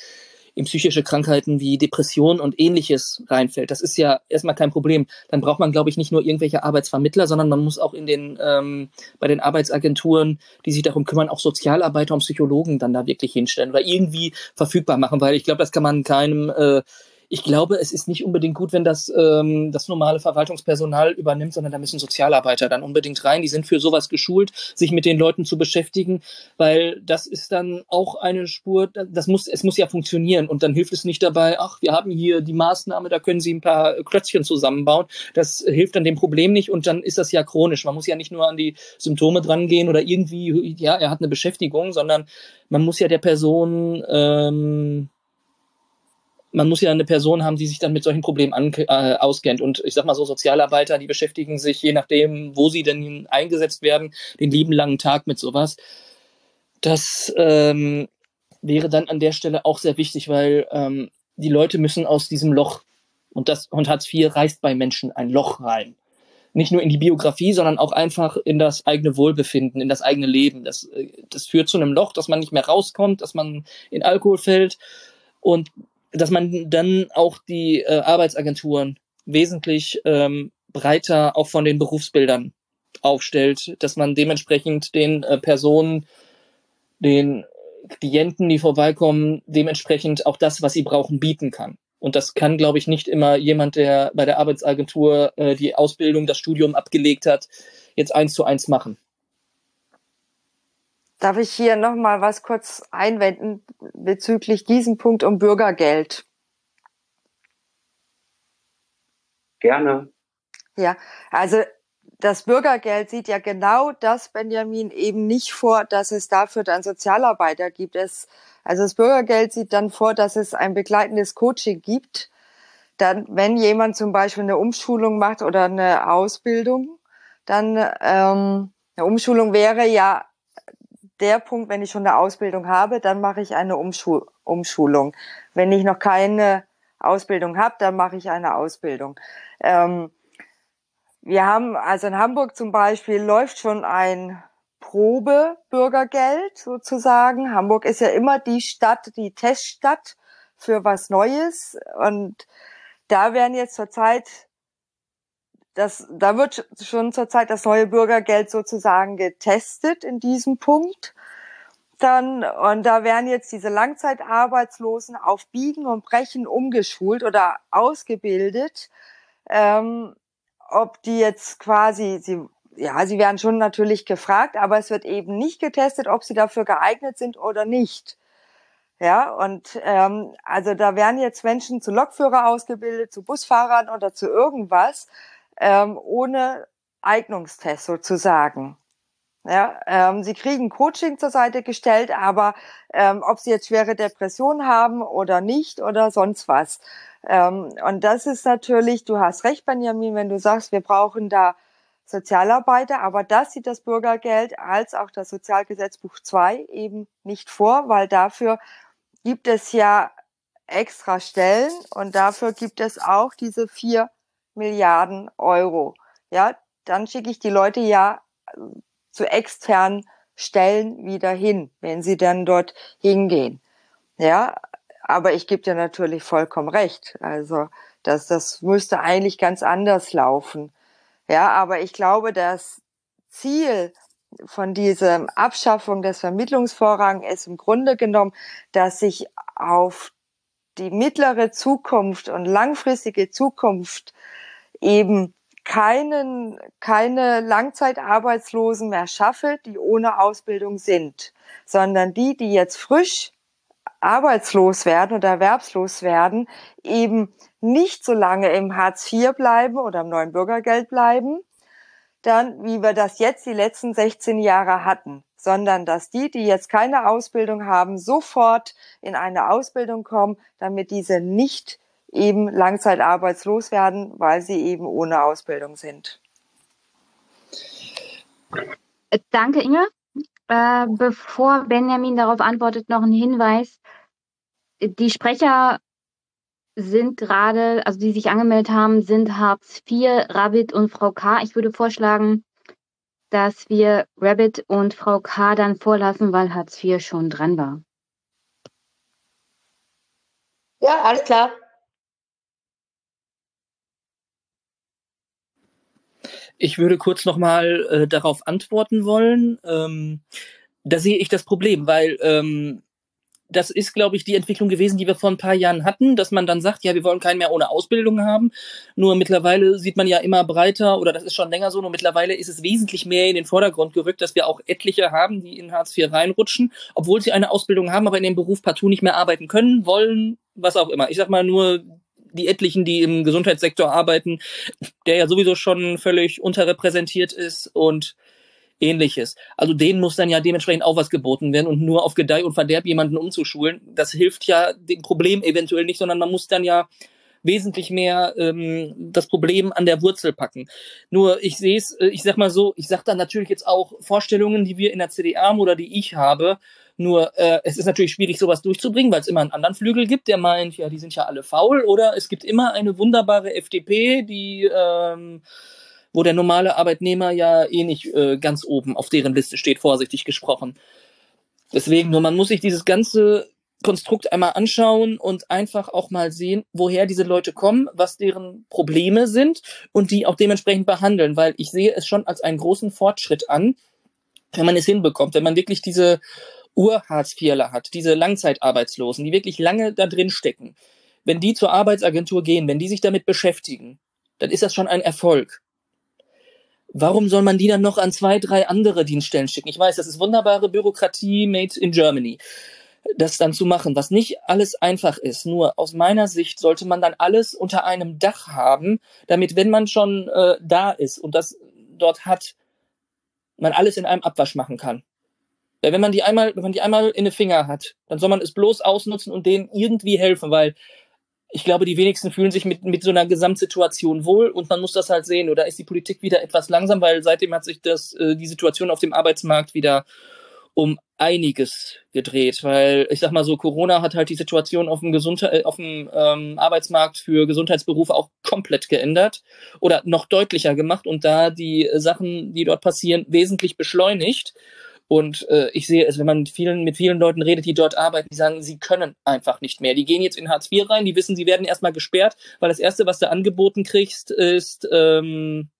in psychische Krankheiten wie Depression und ähnliches reinfällt. Das ist ja erstmal kein Problem. Dann braucht man, glaube ich, nicht nur irgendwelche Arbeitsvermittler, sondern man muss auch in den ähm, bei den Arbeitsagenturen, die sich darum kümmern, auch Sozialarbeiter und Psychologen dann da wirklich hinstellen oder irgendwie verfügbar machen, weil ich glaube, das kann man keinem äh, ich glaube, es ist nicht unbedingt gut, wenn das ähm, das normale Verwaltungspersonal übernimmt, sondern da müssen Sozialarbeiter dann unbedingt rein. Die sind für sowas geschult, sich mit den Leuten zu beschäftigen, weil das ist dann auch eine Spur, das muss, es muss ja funktionieren und dann hilft es nicht dabei, ach, wir haben hier die Maßnahme, da können Sie ein paar Klötzchen zusammenbauen. Das hilft dann dem Problem nicht und dann ist das ja chronisch. Man muss ja nicht nur an die Symptome drangehen oder irgendwie, ja, er hat eine Beschäftigung, sondern man muss ja der Person ähm, man muss ja eine Person haben, die sich dann mit solchen Problemen an, äh, auskennt. Und ich sag mal so, Sozialarbeiter, die beschäftigen sich, je nachdem, wo sie denn eingesetzt werden, den lieben langen Tag mit sowas. Das ähm, wäre dann an der Stelle auch sehr wichtig, weil ähm, die Leute müssen aus diesem Loch, und das und Hartz IV reißt bei Menschen ein Loch rein. Nicht nur in die Biografie, sondern auch einfach in das eigene Wohlbefinden, in das eigene Leben. Das, äh, das führt zu einem Loch, dass man nicht mehr rauskommt, dass man in Alkohol fällt. Und dass man dann auch die äh, Arbeitsagenturen wesentlich ähm, breiter auch von den Berufsbildern aufstellt, dass man dementsprechend den äh, Personen, den Klienten, die vorbeikommen, dementsprechend auch das, was sie brauchen, bieten kann. Und das kann, glaube ich, nicht immer jemand, der bei der Arbeitsagentur äh, die Ausbildung, das Studium abgelegt hat, jetzt eins zu eins machen. Darf ich hier noch mal was kurz einwenden bezüglich diesem Punkt um Bürgergeld? Gerne. Ja, also das Bürgergeld sieht ja genau das, Benjamin, eben nicht vor, dass es dafür dann Sozialarbeiter gibt. Es, also das Bürgergeld sieht dann vor, dass es ein begleitendes Coaching gibt. Dann, wenn jemand zum Beispiel eine Umschulung macht oder eine Ausbildung, dann ähm, eine Umschulung wäre ja der Punkt, wenn ich schon eine Ausbildung habe, dann mache ich eine Umschul Umschulung. Wenn ich noch keine Ausbildung habe, dann mache ich eine Ausbildung. Ähm, wir haben, also in Hamburg zum Beispiel läuft schon ein Probebürgergeld sozusagen. Hamburg ist ja immer die Stadt, die Teststadt für was Neues. Und da werden jetzt zurzeit das, da wird schon zurzeit das neue Bürgergeld sozusagen getestet in diesem Punkt. Dann, und da werden jetzt diese Langzeitarbeitslosen auf Biegen und Brechen umgeschult oder ausgebildet. Ähm, ob die jetzt quasi, sie, ja, sie werden schon natürlich gefragt, aber es wird eben nicht getestet, ob sie dafür geeignet sind oder nicht. Ja, und ähm, also da werden jetzt Menschen zu Lokführer ausgebildet, zu Busfahrern oder zu irgendwas ähm, ohne Eignungstest sozusagen. Ja, ähm, sie kriegen Coaching zur Seite gestellt, aber ähm, ob sie jetzt schwere Depressionen haben oder nicht oder sonst was. Ähm, und das ist natürlich, du hast recht, Benjamin, wenn du sagst, wir brauchen da Sozialarbeiter, aber das sieht das Bürgergeld als auch das Sozialgesetzbuch 2 eben nicht vor, weil dafür gibt es ja extra Stellen und dafür gibt es auch diese vier Milliarden Euro. Ja, dann schicke ich die Leute ja äh, zu externen Stellen wieder hin, wenn sie dann dort hingehen. Ja, aber ich gebe dir natürlich vollkommen recht. Also Das, das müsste eigentlich ganz anders laufen. Ja, aber ich glaube, das Ziel von dieser Abschaffung des Vermittlungsvorrangs ist im Grunde genommen, dass sich auf die mittlere Zukunft und langfristige Zukunft eben keinen, keine Langzeitarbeitslosen mehr schaffe, die ohne Ausbildung sind, sondern die, die jetzt frisch arbeitslos werden oder erwerbslos werden, eben nicht so lange im Hartz IV bleiben oder im neuen Bürgergeld bleiben, dann, wie wir das jetzt die letzten 16 Jahre hatten, sondern dass die, die jetzt keine Ausbildung haben, sofort in eine Ausbildung kommen, damit diese nicht eben langzeitarbeitslos werden, weil sie eben ohne Ausbildung sind. Danke, Inge. Äh, bevor Benjamin darauf antwortet, noch ein Hinweis. Die Sprecher sind gerade, also die sich angemeldet haben, sind Hartz IV, Rabbit und Frau K. Ich würde vorschlagen, dass wir Rabbit und Frau K. dann vorlassen, weil Hartz IV schon dran war. Ja, alles klar. Ich würde kurz nochmal äh, darauf antworten wollen. Ähm, da sehe ich das Problem, weil ähm, das ist, glaube ich, die Entwicklung gewesen, die wir vor ein paar Jahren hatten, dass man dann sagt, ja, wir wollen keinen mehr ohne Ausbildung haben. Nur mittlerweile sieht man ja immer breiter, oder das ist schon länger so, nur mittlerweile ist es wesentlich mehr in den Vordergrund gerückt, dass wir auch etliche haben, die in Hartz IV reinrutschen, obwohl sie eine Ausbildung haben, aber in dem Beruf partout nicht mehr arbeiten können, wollen, was auch immer. Ich sag mal nur die etlichen, die im Gesundheitssektor arbeiten, der ja sowieso schon völlig unterrepräsentiert ist und ähnliches. Also denen muss dann ja dementsprechend auch was geboten werden und nur auf Gedeih und Verderb jemanden umzuschulen, das hilft ja dem Problem eventuell nicht, sondern man muss dann ja wesentlich mehr ähm, das Problem an der Wurzel packen. Nur ich sehe es, äh, ich sag mal so, ich sag dann natürlich jetzt auch Vorstellungen, die wir in der CDA haben oder die ich habe. Nur äh, es ist natürlich schwierig, sowas durchzubringen, weil es immer einen anderen Flügel gibt, der meint, ja, die sind ja alle faul. Oder es gibt immer eine wunderbare FDP, die ähm, wo der normale Arbeitnehmer ja eh nicht äh, ganz oben auf deren Liste steht, vorsichtig gesprochen. Deswegen, nur man muss sich dieses ganze Konstrukt einmal anschauen und einfach auch mal sehen, woher diese Leute kommen, was deren Probleme sind und die auch dementsprechend behandeln, weil ich sehe es schon als einen großen Fortschritt an, wenn man es hinbekommt, wenn man wirklich diese Ur-Hartz-IVler hat, diese Langzeitarbeitslosen, die wirklich lange da drin stecken. Wenn die zur Arbeitsagentur gehen, wenn die sich damit beschäftigen, dann ist das schon ein Erfolg. Warum soll man die dann noch an zwei, drei andere Dienststellen schicken? Ich weiß, das ist wunderbare Bürokratie made in Germany. Das dann zu machen, was nicht alles einfach ist. Nur aus meiner Sicht sollte man dann alles unter einem Dach haben, damit, wenn man schon äh, da ist und das dort hat, man alles in einem Abwasch machen kann. Wenn man die einmal, wenn man die einmal in den Finger hat, dann soll man es bloß ausnutzen und denen irgendwie helfen, weil ich glaube, die wenigsten fühlen sich mit, mit so einer Gesamtsituation wohl und man muss das halt sehen. Oder ist die Politik wieder etwas langsam, weil seitdem hat sich das, äh, die Situation auf dem Arbeitsmarkt wieder um einiges gedreht, weil ich sag mal so, Corona hat halt die Situation auf dem, Gesundheit, äh, auf dem ähm, Arbeitsmarkt für Gesundheitsberufe auch komplett geändert oder noch deutlicher gemacht und da die Sachen, die dort passieren, wesentlich beschleunigt. Und äh, ich sehe es, wenn man mit vielen, mit vielen Leuten redet, die dort arbeiten, die sagen, sie können einfach nicht mehr. Die gehen jetzt in Hartz IV rein, die wissen, sie werden erstmal gesperrt, weil das Erste, was du angeboten kriegst, ist ähm,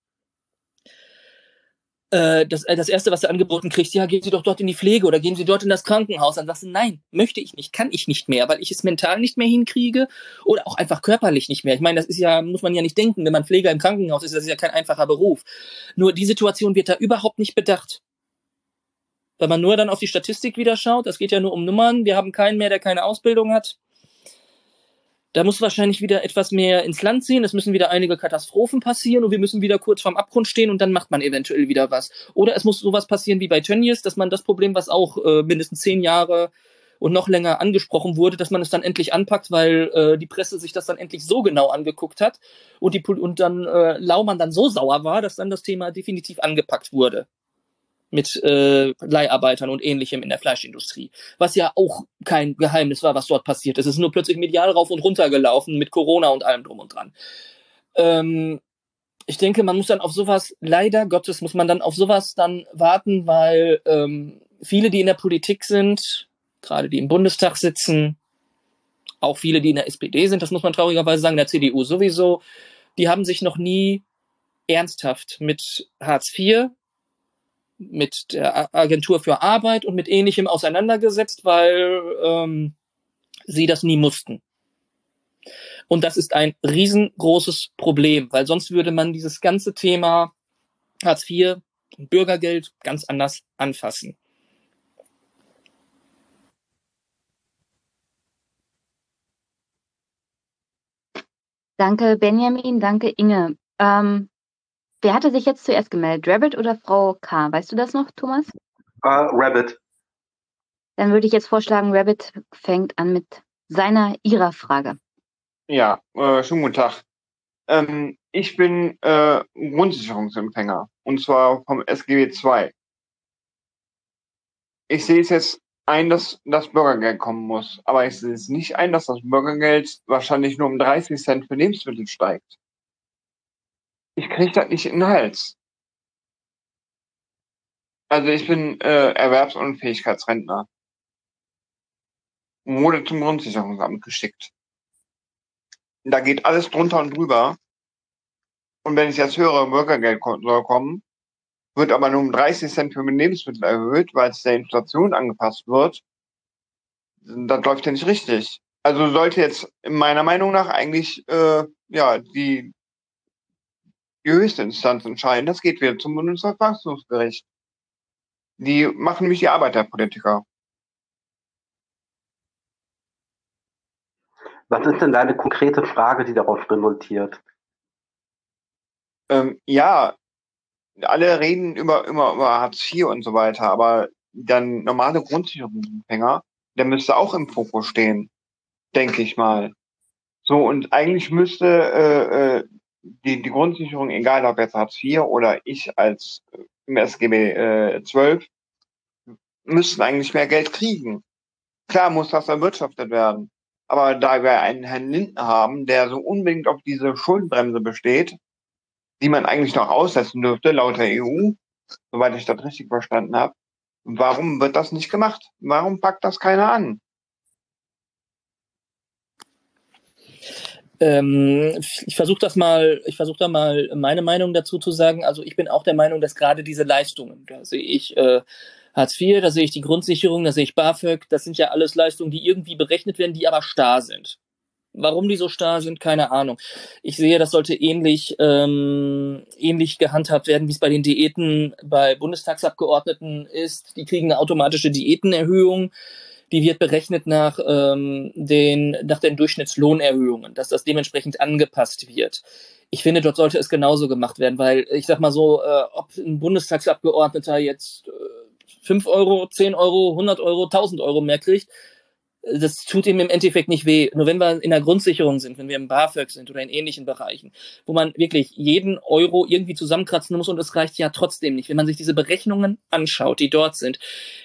äh, das, äh, das Erste, was du angeboten kriegst, ja, gehen Sie doch dort in die Pflege oder gehen Sie dort in das Krankenhaus. Dann sagst du, nein, möchte ich nicht, kann ich nicht mehr, weil ich es mental nicht mehr hinkriege oder auch einfach körperlich nicht mehr. Ich meine, das ist ja, muss man ja nicht denken, wenn man Pfleger im Krankenhaus ist, das ist ja kein einfacher Beruf. Nur die Situation wird da überhaupt nicht bedacht. Wenn man nur dann auf die Statistik wieder schaut, das geht ja nur um Nummern, wir haben keinen mehr, der keine Ausbildung hat. Da muss wahrscheinlich wieder etwas mehr ins Land ziehen, es müssen wieder einige Katastrophen passieren und wir müssen wieder kurz vorm Abgrund stehen und dann macht man eventuell wieder was. Oder es muss sowas passieren wie bei Tönnies, dass man das Problem, was auch äh, mindestens zehn Jahre und noch länger angesprochen wurde, dass man es dann endlich anpackt, weil äh, die Presse sich das dann endlich so genau angeguckt hat und, die, und dann äh, Laumann dann so sauer war, dass dann das Thema definitiv angepackt wurde mit äh, Leiharbeitern und ähnlichem in der Fleischindustrie. Was ja auch kein Geheimnis war, was dort passiert ist. Es ist nur plötzlich medial rauf und runter gelaufen mit Corona und allem drum und dran. Ähm, ich denke, man muss dann auf sowas, leider Gottes, muss man dann auf sowas dann warten, weil ähm, viele, die in der Politik sind, gerade die im Bundestag sitzen, auch viele, die in der SPD sind, das muss man traurigerweise sagen, der CDU sowieso, die haben sich noch nie ernsthaft mit Hartz IV, mit der Agentur für Arbeit und mit ähnlichem auseinandergesetzt, weil ähm, sie das nie mussten. Und das ist ein riesengroßes Problem, weil sonst würde man dieses ganze Thema Hartz IV und Bürgergeld ganz anders anfassen. Danke, Benjamin. Danke, Inge. Ähm, wer hatte sich jetzt zuerst gemeldet? Rabbit oder Frau K? Weißt du das noch, Thomas? Uh, Rabbit. Dann würde ich jetzt vorschlagen, Rabbit fängt an mit seiner, ihrer Frage. Ja, äh, schönen guten Tag. Ähm, ich bin äh, Grundsicherungsempfänger und zwar vom SGB II. Ich sehe es jetzt ein, dass das Bürgergeld kommen muss. Aber ich sehe es nicht ein, dass das Bürgergeld wahrscheinlich nur um 30 Cent für Lebensmittel steigt. Ich kriege das nicht in den Hals. Also ich bin äh, Erwerbsunfähigkeitsrentner. Wurde zum Grundsicherungsamt geschickt. Da geht alles drunter und drüber. Und wenn ich jetzt höre, Bürgergeld soll kommen, wird aber nur um 30 Cent für Lebensmittel erhöht, weil es der Inflation angepasst wird, das läuft ja nicht richtig. Also sollte jetzt meiner Meinung nach eigentlich äh, ja die, die höchste Instanz entscheiden. Das geht wieder zum Bundesverfassungsgericht. Die machen nämlich die Arbeit der Politiker. Was ist denn deine konkrete Frage, die darauf resultiert? Ähm, ja, alle reden über, immer über Hartz IV und so weiter, aber der normale Grundsicherungsempfänger, der müsste auch im Fokus stehen, denke ich mal. So, und eigentlich müsste äh, äh, die, die Grundsicherung, egal ob jetzt Hartz IV oder ich als äh, im SGB äh, 12, müssten eigentlich mehr Geld kriegen. Klar muss das erwirtschaftet werden. Aber da wir einen Herrn Lindner haben, der so unbedingt auf diese Schuldenbremse besteht, die man eigentlich noch aussetzen dürfte, laut der EU, soweit ich das richtig verstanden habe. Warum wird das nicht gemacht? Warum packt das keiner an? Ähm, ich versuche das mal, ich versuche da mal meine Meinung dazu zu sagen. Also ich bin auch der Meinung, dass gerade diese Leistungen, da sehe ich äh, Hartz IV, da sehe ich die Grundsicherung, da sehe ich BAföG, das sind ja alles Leistungen, die irgendwie berechnet werden, die aber starr sind. Warum die so starr sind, keine Ahnung. Ich sehe, das sollte ähnlich, ähm, ähnlich gehandhabt werden, wie es bei den Diäten bei Bundestagsabgeordneten ist. Die kriegen eine automatische Diätenerhöhung. Die wird berechnet nach, ähm, den, nach den Durchschnittslohnerhöhungen, dass das dementsprechend angepasst wird. Ich finde, dort sollte es genauso gemacht werden, weil ich sag mal so, äh, ob ein Bundestagsabgeordneter jetzt äh, 5 Euro, 10 Euro, 100 Euro, 1000 Euro mehr kriegt, das tut ihm im Endeffekt nicht weh. Nur wenn wir in der Grundsicherung sind, wenn wir im BAföG sind oder in ähnlichen Bereichen, wo man wirklich jeden Euro irgendwie zusammenkratzen muss und es reicht ja trotzdem nicht. Wenn man sich diese Berechnungen anschaut, die dort sind,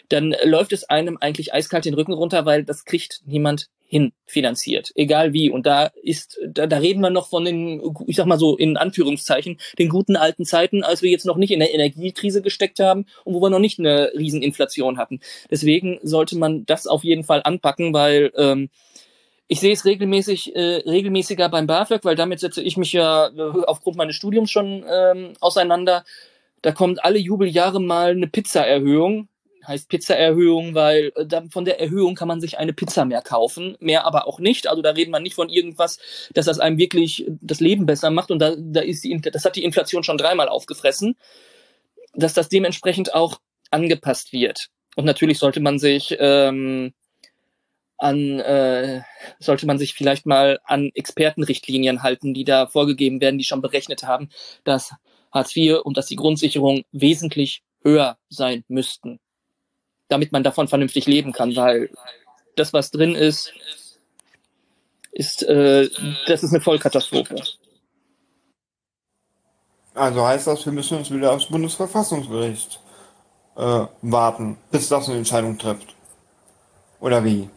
dann läuft es einem eigentlich eiskalt den Rücken runter, weil das kriegt niemand hin finanziert, egal wie. Und da ist, da, da reden wir noch von den, ich sag mal so in Anführungszeichen, den guten alten Zeiten, als wir jetzt noch nicht in der Energiekrise gesteckt haben und wo wir noch nicht eine Rieseninflation hatten. Deswegen sollte man das auf jeden Fall anpacken, weil ähm, ich sehe es regelmäßig, äh, regelmäßiger beim BAföG, weil damit setze ich mich ja äh, aufgrund meines Studiums schon ähm, auseinander. Da kommt alle Jubeljahre mal eine Pizzaerhöhung heißt Pizzaerhöhung, weil äh, dann von der Erhöhung kann man sich eine Pizza mehr kaufen, mehr aber auch nicht. Also da redet man nicht von irgendwas, dass das einem wirklich das Leben besser macht und da, da ist die, das hat die Inflation schon dreimal aufgefressen, dass das dementsprechend auch angepasst wird. Und natürlich sollte man sich ähm, an äh, sollte man sich vielleicht mal an Expertenrichtlinien halten, die da vorgegeben werden, die schon berechnet haben, dass Hartz IV und dass die Grundsicherung wesentlich höher sein müssten damit man davon vernünftig leben kann, weil das, was drin ist, ist, äh, das ist eine Vollkatastrophe. Also heißt das, wir müssen uns wieder aufs Bundesverfassungsgericht äh, warten, bis das eine Entscheidung trifft. Oder wie?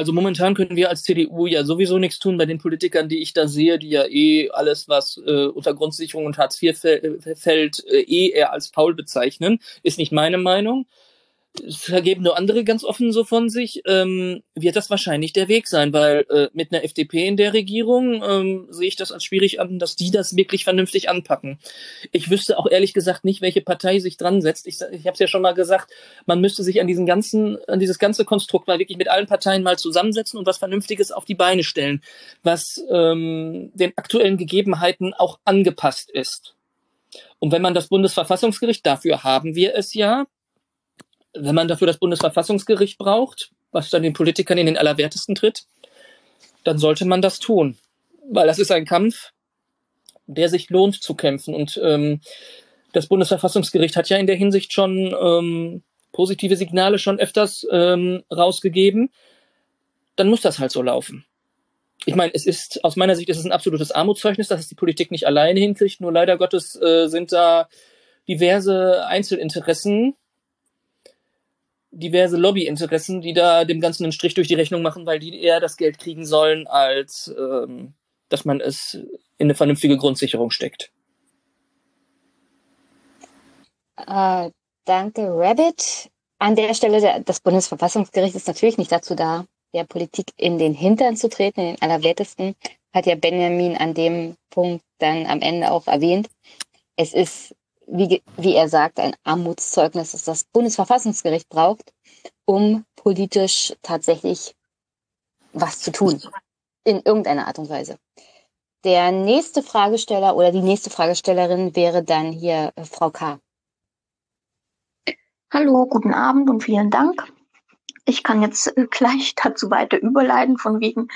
Also momentan können wir als CDU ja sowieso nichts tun bei den Politikern, die ich da sehe, die ja eh alles, was äh, unter Grundsicherung und Hartz IV fällt, äh, eh eher als faul bezeichnen. Ist nicht meine Meinung. Vergeben nur andere ganz offen so von sich, ähm, wird das wahrscheinlich der Weg sein, weil äh, mit einer FDP in der Regierung ähm, sehe ich das als schwierig an, dass die das wirklich vernünftig anpacken. Ich wüsste auch ehrlich gesagt nicht, welche Partei sich dran setzt. Ich, ich habe es ja schon mal gesagt, man müsste sich an diesen ganzen, an dieses ganze Konstrukt mal wirklich mit allen Parteien mal zusammensetzen und was Vernünftiges auf die Beine stellen, was ähm, den aktuellen Gegebenheiten auch angepasst ist. Und wenn man das Bundesverfassungsgericht, dafür haben wir es ja, wenn man dafür das Bundesverfassungsgericht braucht, was dann den Politikern in den Allerwertesten tritt, dann sollte man das tun. Weil das ist ein Kampf, der sich lohnt zu kämpfen. Und ähm, das Bundesverfassungsgericht hat ja in der Hinsicht schon ähm, positive Signale schon öfters ähm, rausgegeben. Dann muss das halt so laufen. Ich meine, es ist aus meiner Sicht ist es ein absolutes Armutszeugnis, dass es die Politik nicht alleine hinkriegt. Nur leider Gottes äh, sind da diverse Einzelinteressen, diverse Lobbyinteressen, die da dem Ganzen einen Strich durch die Rechnung machen, weil die eher das Geld kriegen sollen, als ähm, dass man es in eine vernünftige Grundsicherung steckt. Äh, danke, Rabbit. An der Stelle, das Bundesverfassungsgericht ist natürlich nicht dazu da, der Politik in den Hintern zu treten, in den Allerwertesten, hat ja Benjamin an dem Punkt dann am Ende auch erwähnt. Es ist wie, wie er sagt, ein Armutszeugnis, das das Bundesverfassungsgericht braucht, um politisch tatsächlich was zu tun. In irgendeiner Art und Weise. Der nächste Fragesteller oder die nächste Fragestellerin wäre dann hier äh, Frau K. Hallo, guten Abend und vielen Dank. Ich kann jetzt äh, gleich [LAUGHS] dazu weiter überleiten von wegen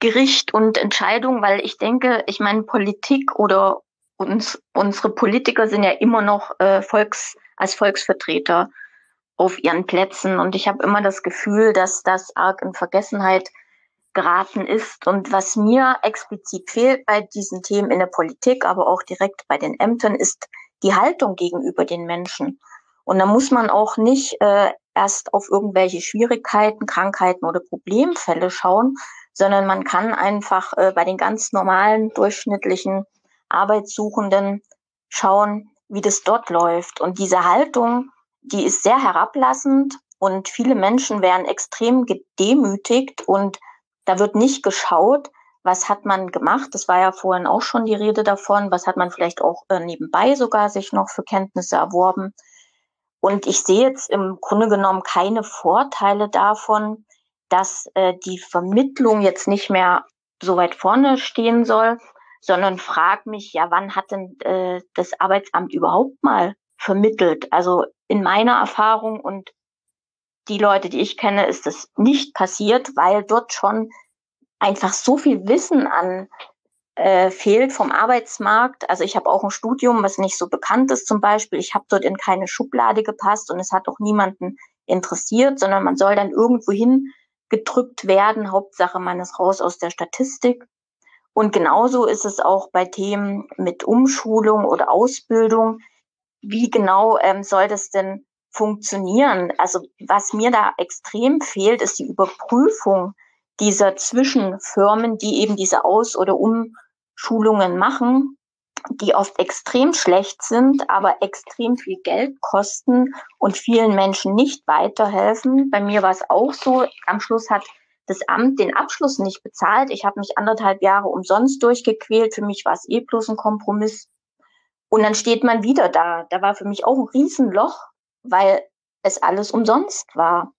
Gericht und Entscheidung, weil ich denke, ich meine, Politik oder uns, unsere Politiker sind ja immer noch äh, Volks, als Volksvertreter auf ihren Plätzen. Und ich habe immer das Gefühl, dass das arg in Vergessenheit geraten ist. Und was mir explizit fehlt bei diesen Themen in der Politik, aber auch direkt bei den Ämtern, ist die Haltung gegenüber den Menschen. Und da muss man auch nicht äh, erst auf irgendwelche Schwierigkeiten, Krankheiten oder Problemfälle schauen, sondern man kann einfach äh, bei den ganz normalen, durchschnittlichen Arbeitssuchenden schauen, wie das dort läuft. Und diese Haltung, die ist sehr herablassend und viele Menschen werden extrem gedemütigt und da wird nicht geschaut, was hat man gemacht. Das war ja vorhin auch schon die Rede davon. Was hat man vielleicht auch äh, nebenbei sogar sich noch für Kenntnisse erworben? Und ich sehe jetzt im Grunde genommen keine Vorteile davon, dass äh, die Vermittlung jetzt nicht mehr so weit vorne stehen soll, sondern frag mich, ja, wann hat denn äh, das Arbeitsamt überhaupt mal vermittelt? Also in meiner Erfahrung und die Leute, die ich kenne, ist das nicht passiert, weil dort schon einfach so viel Wissen an äh, fehlt vom Arbeitsmarkt. Also ich habe auch ein Studium, was nicht so bekannt ist zum Beispiel. Ich habe dort in keine Schublade gepasst und es hat auch niemanden interessiert, sondern man soll dann irgendwo hin gedrückt werden. Hauptsache, man ist raus aus der Statistik. Und genauso ist es auch bei Themen mit Umschulung oder Ausbildung. Wie genau ähm, soll das denn funktionieren? Also was mir da extrem fehlt, ist die Überprüfung dieser Zwischenfirmen, die eben diese Aus- oder Umschulungen machen, die oft extrem schlecht sind, aber extrem viel Geld kosten und vielen Menschen nicht weiterhelfen. Bei mir war es auch so. Am Schluss hat das Amt den Abschluss nicht bezahlt. Ich habe mich anderthalb Jahre umsonst durchgequält. Für mich war es eh bloß ein Kompromiss. Und dann steht man wieder da. Da war für mich auch ein Riesenloch, weil es alles umsonst war.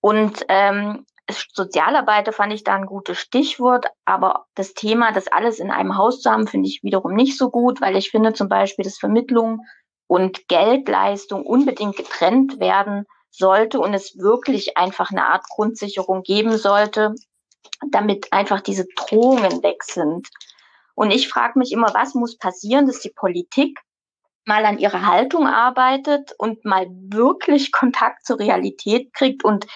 Und ähm, Sozialarbeiter fand ich da ein gutes Stichwort, aber das Thema, das alles in einem Haus zu haben, finde ich wiederum nicht so gut, weil ich finde zum Beispiel, dass Vermittlung und Geldleistung unbedingt getrennt werden sollte und es wirklich einfach eine Art Grundsicherung geben sollte, damit einfach diese Drohungen weg sind. Und ich frage mich immer, was muss passieren, dass die Politik mal an ihrer Haltung arbeitet und mal wirklich [LAUGHS] Kontakt zur Realität kriegt und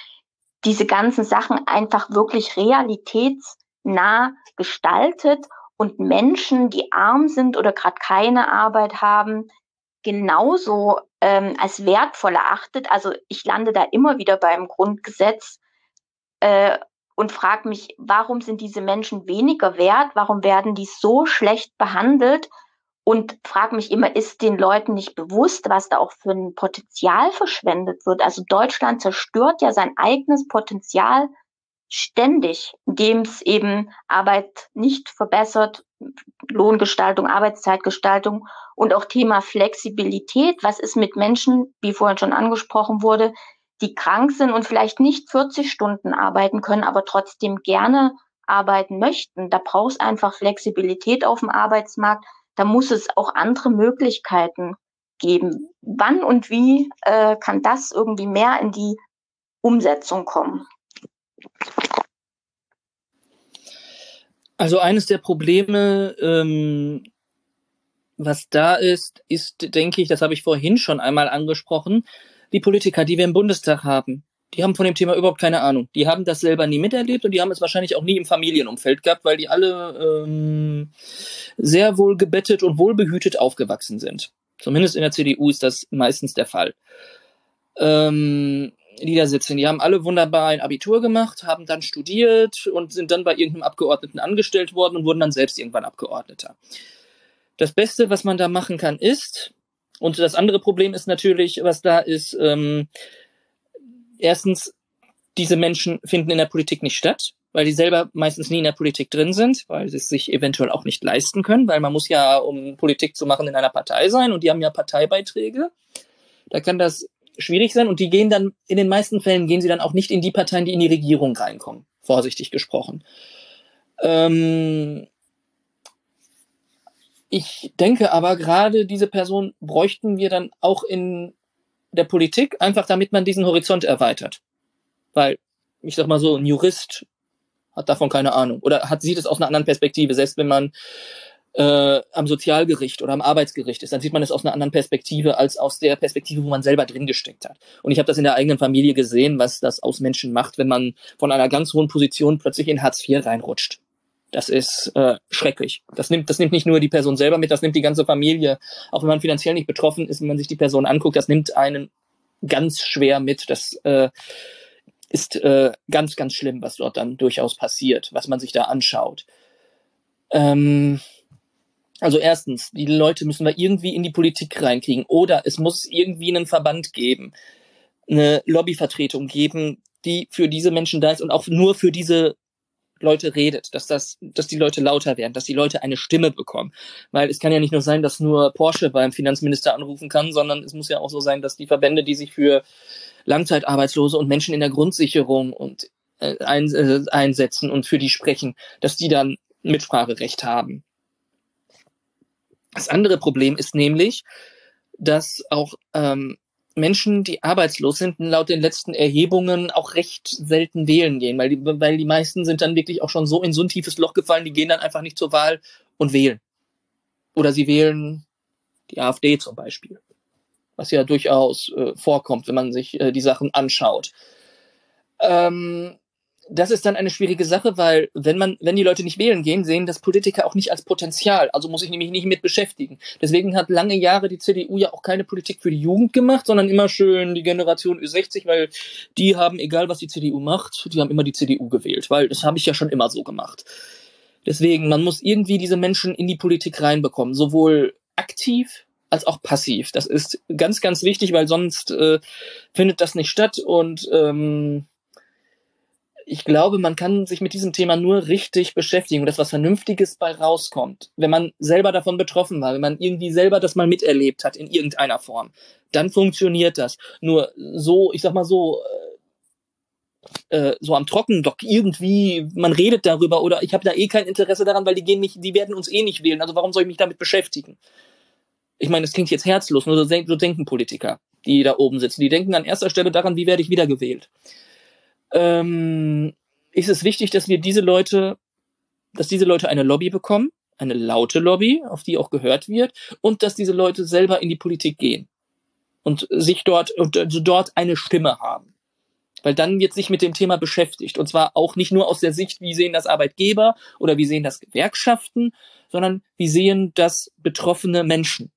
diese ganzen Sachen einfach wirklich realitätsnah gestaltet und Menschen, die arm sind oder gerade keine Arbeit haben, genauso ähm, als wertvoll erachtet. Also ich lande da immer wieder beim Grundgesetz äh, und frage mich, warum sind diese Menschen weniger wert? Warum werden die so schlecht behandelt? und frage mich immer, ist den Leuten nicht bewusst, was da auch für ein Potenzial verschwendet wird? Also Deutschland zerstört ja sein eigenes Potenzial ständig, indem es eben Arbeit nicht verbessert, Lohngestaltung, Arbeitszeitgestaltung und auch Thema Flexibilität. Was ist mit Menschen, wie vorhin schon angesprochen wurde, die krank sind und vielleicht nicht 40 Stunden arbeiten können, aber trotzdem gerne arbeiten möchten? Da braucht es einfach Flexibilität auf dem Arbeitsmarkt. Da muss es auch andere Möglichkeiten geben. Wann und wie äh, kann das irgendwie mehr in die Umsetzung kommen? Also eines der Probleme, ähm, was da ist, ist, denke ich, das habe ich vorhin schon einmal angesprochen, die Politiker, die wir im Bundestag haben. Die haben von dem Thema überhaupt keine Ahnung. Die haben das selber nie miterlebt und die haben es wahrscheinlich auch nie im Familienumfeld gehabt, weil die alle ähm, sehr wohl gebettet und wohlbehütet aufgewachsen sind. Zumindest in der CDU ist das meistens der Fall. Ähm, die. Die haben alle wunderbar ein Abitur gemacht, haben dann studiert und sind dann bei irgendeinem Abgeordneten angestellt worden und wurden dann selbst irgendwann Abgeordneter. Das Beste, was man da machen kann, ist, und das andere Problem ist natürlich, was da ist, ähm, erstens, diese Menschen finden in der Politik nicht statt, weil die selber meistens nie in der Politik drin sind, weil sie es sich eventuell auch nicht leisten können, weil man muss ja, um Politik zu machen, in einer Partei sein und die haben ja Parteibeiträge. Da kann das schwierig sein und die gehen dann, in den meisten Fällen gehen sie dann auch nicht in die Parteien, die in die Regierung reinkommen, vorsichtig gesprochen. Ähm ich denke aber, gerade diese Person bräuchten wir dann auch in der Politik, einfach damit man diesen Horizont erweitert. Weil, ich sag mal so, ein Jurist hat davon keine Ahnung oder hat, sieht es aus einer anderen Perspektive, selbst wenn man äh, am Sozialgericht oder am Arbeitsgericht ist, dann sieht man es aus einer anderen Perspektive als aus der Perspektive, wo man selber drin gesteckt hat. Und ich habe das in der eigenen Familie gesehen, was das aus Menschen macht, wenn man von einer ganz hohen Position plötzlich in Hartz IV reinrutscht. Das ist äh, schrecklich. Das nimmt, das nimmt nicht nur die Person selber mit, das nimmt die ganze Familie. Auch wenn man finanziell nicht betroffen ist, wenn man sich die Person anguckt, das nimmt einen ganz schwer mit. Das äh, ist äh, ganz, ganz schlimm, was dort dann durchaus passiert, was man sich da anschaut. Ähm, also erstens, die Leute müssen wir irgendwie in die Politik reinkriegen oder es muss irgendwie einen Verband geben, eine Lobbyvertretung geben, die für diese Menschen da ist und auch nur für diese Leute redet, dass das, dass die Leute lauter werden, dass die Leute eine Stimme bekommen. Weil es kann ja nicht nur sein, dass nur Porsche beim Finanzminister anrufen kann, sondern es muss ja auch so sein, dass die Verbände, die sich für Langzeitarbeitslose und Menschen in der Grundsicherung und äh, ein, äh, einsetzen und für die sprechen, dass die dann Mitspracherecht haben. Das andere Problem ist nämlich, dass auch ähm, Menschen, die arbeitslos sind, laut den letzten Erhebungen auch recht selten wählen gehen, weil die, weil die meisten sind dann wirklich auch schon so in so ein tiefes Loch gefallen, die gehen dann einfach nicht zur Wahl und wählen. Oder sie wählen die AfD zum Beispiel, was ja durchaus äh, vorkommt, wenn man sich äh, die Sachen anschaut. Ähm, das ist dann eine schwierige Sache, weil wenn man, wenn die Leute nicht wählen gehen, sehen das Politiker auch nicht als Potenzial. Also muss ich nämlich nicht mit beschäftigen. Deswegen hat lange Jahre die CDU ja auch keine Politik für die Jugend gemacht, sondern immer schön die Generation Ü60, weil die haben, egal was die CDU macht, die haben immer die CDU gewählt, weil das habe ich ja schon immer so gemacht. Deswegen, man muss irgendwie diese Menschen in die Politik reinbekommen, sowohl aktiv als auch passiv. Das ist ganz, ganz wichtig, weil sonst äh, findet das nicht statt und ähm, ich glaube, man kann sich mit diesem Thema nur richtig beschäftigen und dass was Vernünftiges bei rauskommt. Wenn man selber davon betroffen war, wenn man irgendwie selber das mal miterlebt hat in irgendeiner Form, dann funktioniert das. Nur so, ich sag mal so, äh, äh so am Trockendock irgendwie, man redet darüber oder ich habe da eh kein Interesse daran, weil die gehen nicht, die werden uns eh nicht wählen. Also warum soll ich mich damit beschäftigen? Ich meine, das klingt jetzt herzlos, nur so, so denken Politiker, die da oben sitzen. Die denken an erster Stelle daran, wie werde ich wiedergewählt ähm, ist es wichtig, dass wir diese Leute, dass diese Leute eine Lobby bekommen, eine laute Lobby, auf die auch gehört wird, und dass diese Leute selber in die Politik gehen und sich dort und also dort eine Stimme haben. Weil dann wird sich mit dem Thema beschäftigt. Und zwar auch nicht nur aus der Sicht, wie sehen das Arbeitgeber oder wie sehen das Gewerkschaften, sondern wie sehen das betroffene Menschen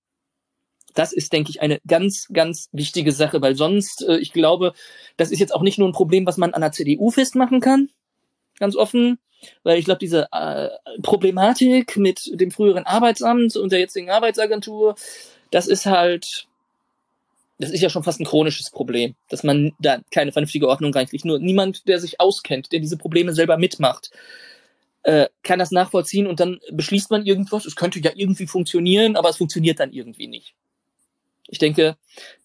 das ist, denke ich, eine ganz, ganz wichtige Sache, weil sonst, äh, ich glaube, das ist jetzt auch nicht nur ein Problem, was man an der CDU festmachen kann, ganz offen, weil ich glaube, diese äh, Problematik mit dem früheren Arbeitsamt und der jetzigen Arbeitsagentur, das ist halt, das ist ja schon fast ein chronisches Problem, dass man da keine vernünftige Ordnung reinkriegt. Nur niemand, der sich auskennt, der diese Probleme selber mitmacht, äh, kann das nachvollziehen und dann beschließt man irgendwas, es könnte ja irgendwie funktionieren, aber es funktioniert dann irgendwie nicht. Ich denke,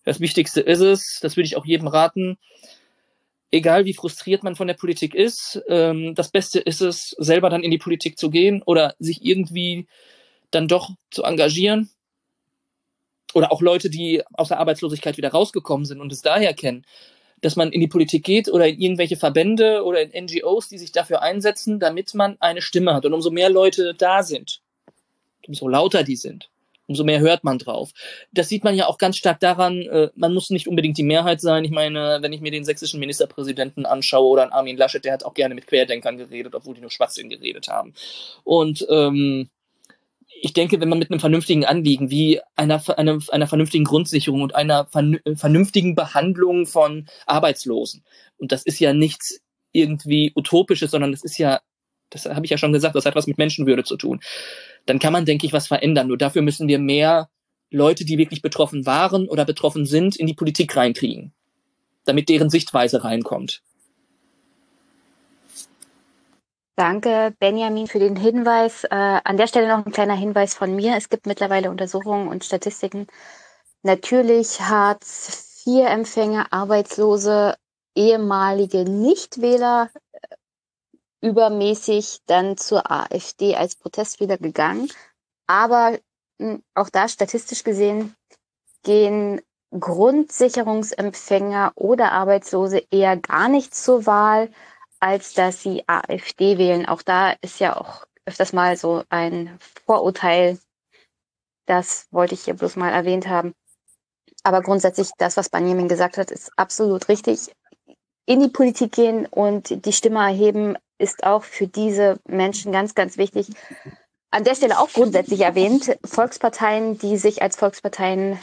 das Wichtigste ist es, das würde ich auch jedem raten, egal wie frustriert man von der Politik ist, ähm, das Beste ist es, selber dann in die Politik zu gehen oder sich irgendwie dann doch zu engagieren. Oder auch Leute, die aus der Arbeitslosigkeit wieder rausgekommen sind und es daher kennen, dass man in die Politik geht oder in irgendwelche Verbände oder in NGOs, die sich dafür einsetzen, damit man eine Stimme hat. Und umso mehr Leute da sind, umso lauter die sind, umso mehr hört man drauf. Das sieht man ja auch ganz stark daran, äh, man muss nicht unbedingt die Mehrheit sein. Ich meine, wenn ich mir den sächsischen Ministerpräsidenten anschaue oder Armin Laschet, der hat auch gerne mit Querdenkern geredet, obwohl die nur Schwachsinn geredet haben. Und ähm, ich denke, wenn man mit einem vernünftigen Anliegen wie einer, einer, einer vernünftigen Grundsicherung und einer vernünftigen Behandlung von Arbeitslosen, und das ist ja nichts irgendwie Utopisches, sondern das ist ja, das habe ich ja schon gesagt, das hat was mit Menschenwürde zu tun dann kann man, denke ich, was verändern. Nur dafür müssen wir mehr Leute, die wirklich betroffen waren oder betroffen sind, in die Politik reinkriegen, damit deren Sichtweise reinkommt. Danke, Benjamin, für den Hinweis. Äh, an der Stelle noch ein kleiner Hinweis von mir. Es gibt mittlerweile Untersuchungen und Statistiken. Natürlich Hartz-IV-Empfänger, Arbeitslose, ehemalige Nichtwähler übermäßig dann zur AfD als Protestwähler gegangen. Aber hm, auch da statistisch gesehen gehen Grundsicherungsempfänger oder Arbeitslose eher gar nicht zur Wahl, als dass sie AfD wählen. Auch da ist ja auch öfters mal so ein Vorurteil. Das wollte ich hier bloß mal erwähnt haben. Aber grundsätzlich, das, was Benjamin gesagt hat, ist absolut richtig. In die Politik gehen und die Stimme erheben, ist auch für diese Menschen ganz, ganz wichtig. An der Stelle auch grundsätzlich erwähnt, Volksparteien, die sich als Volksparteien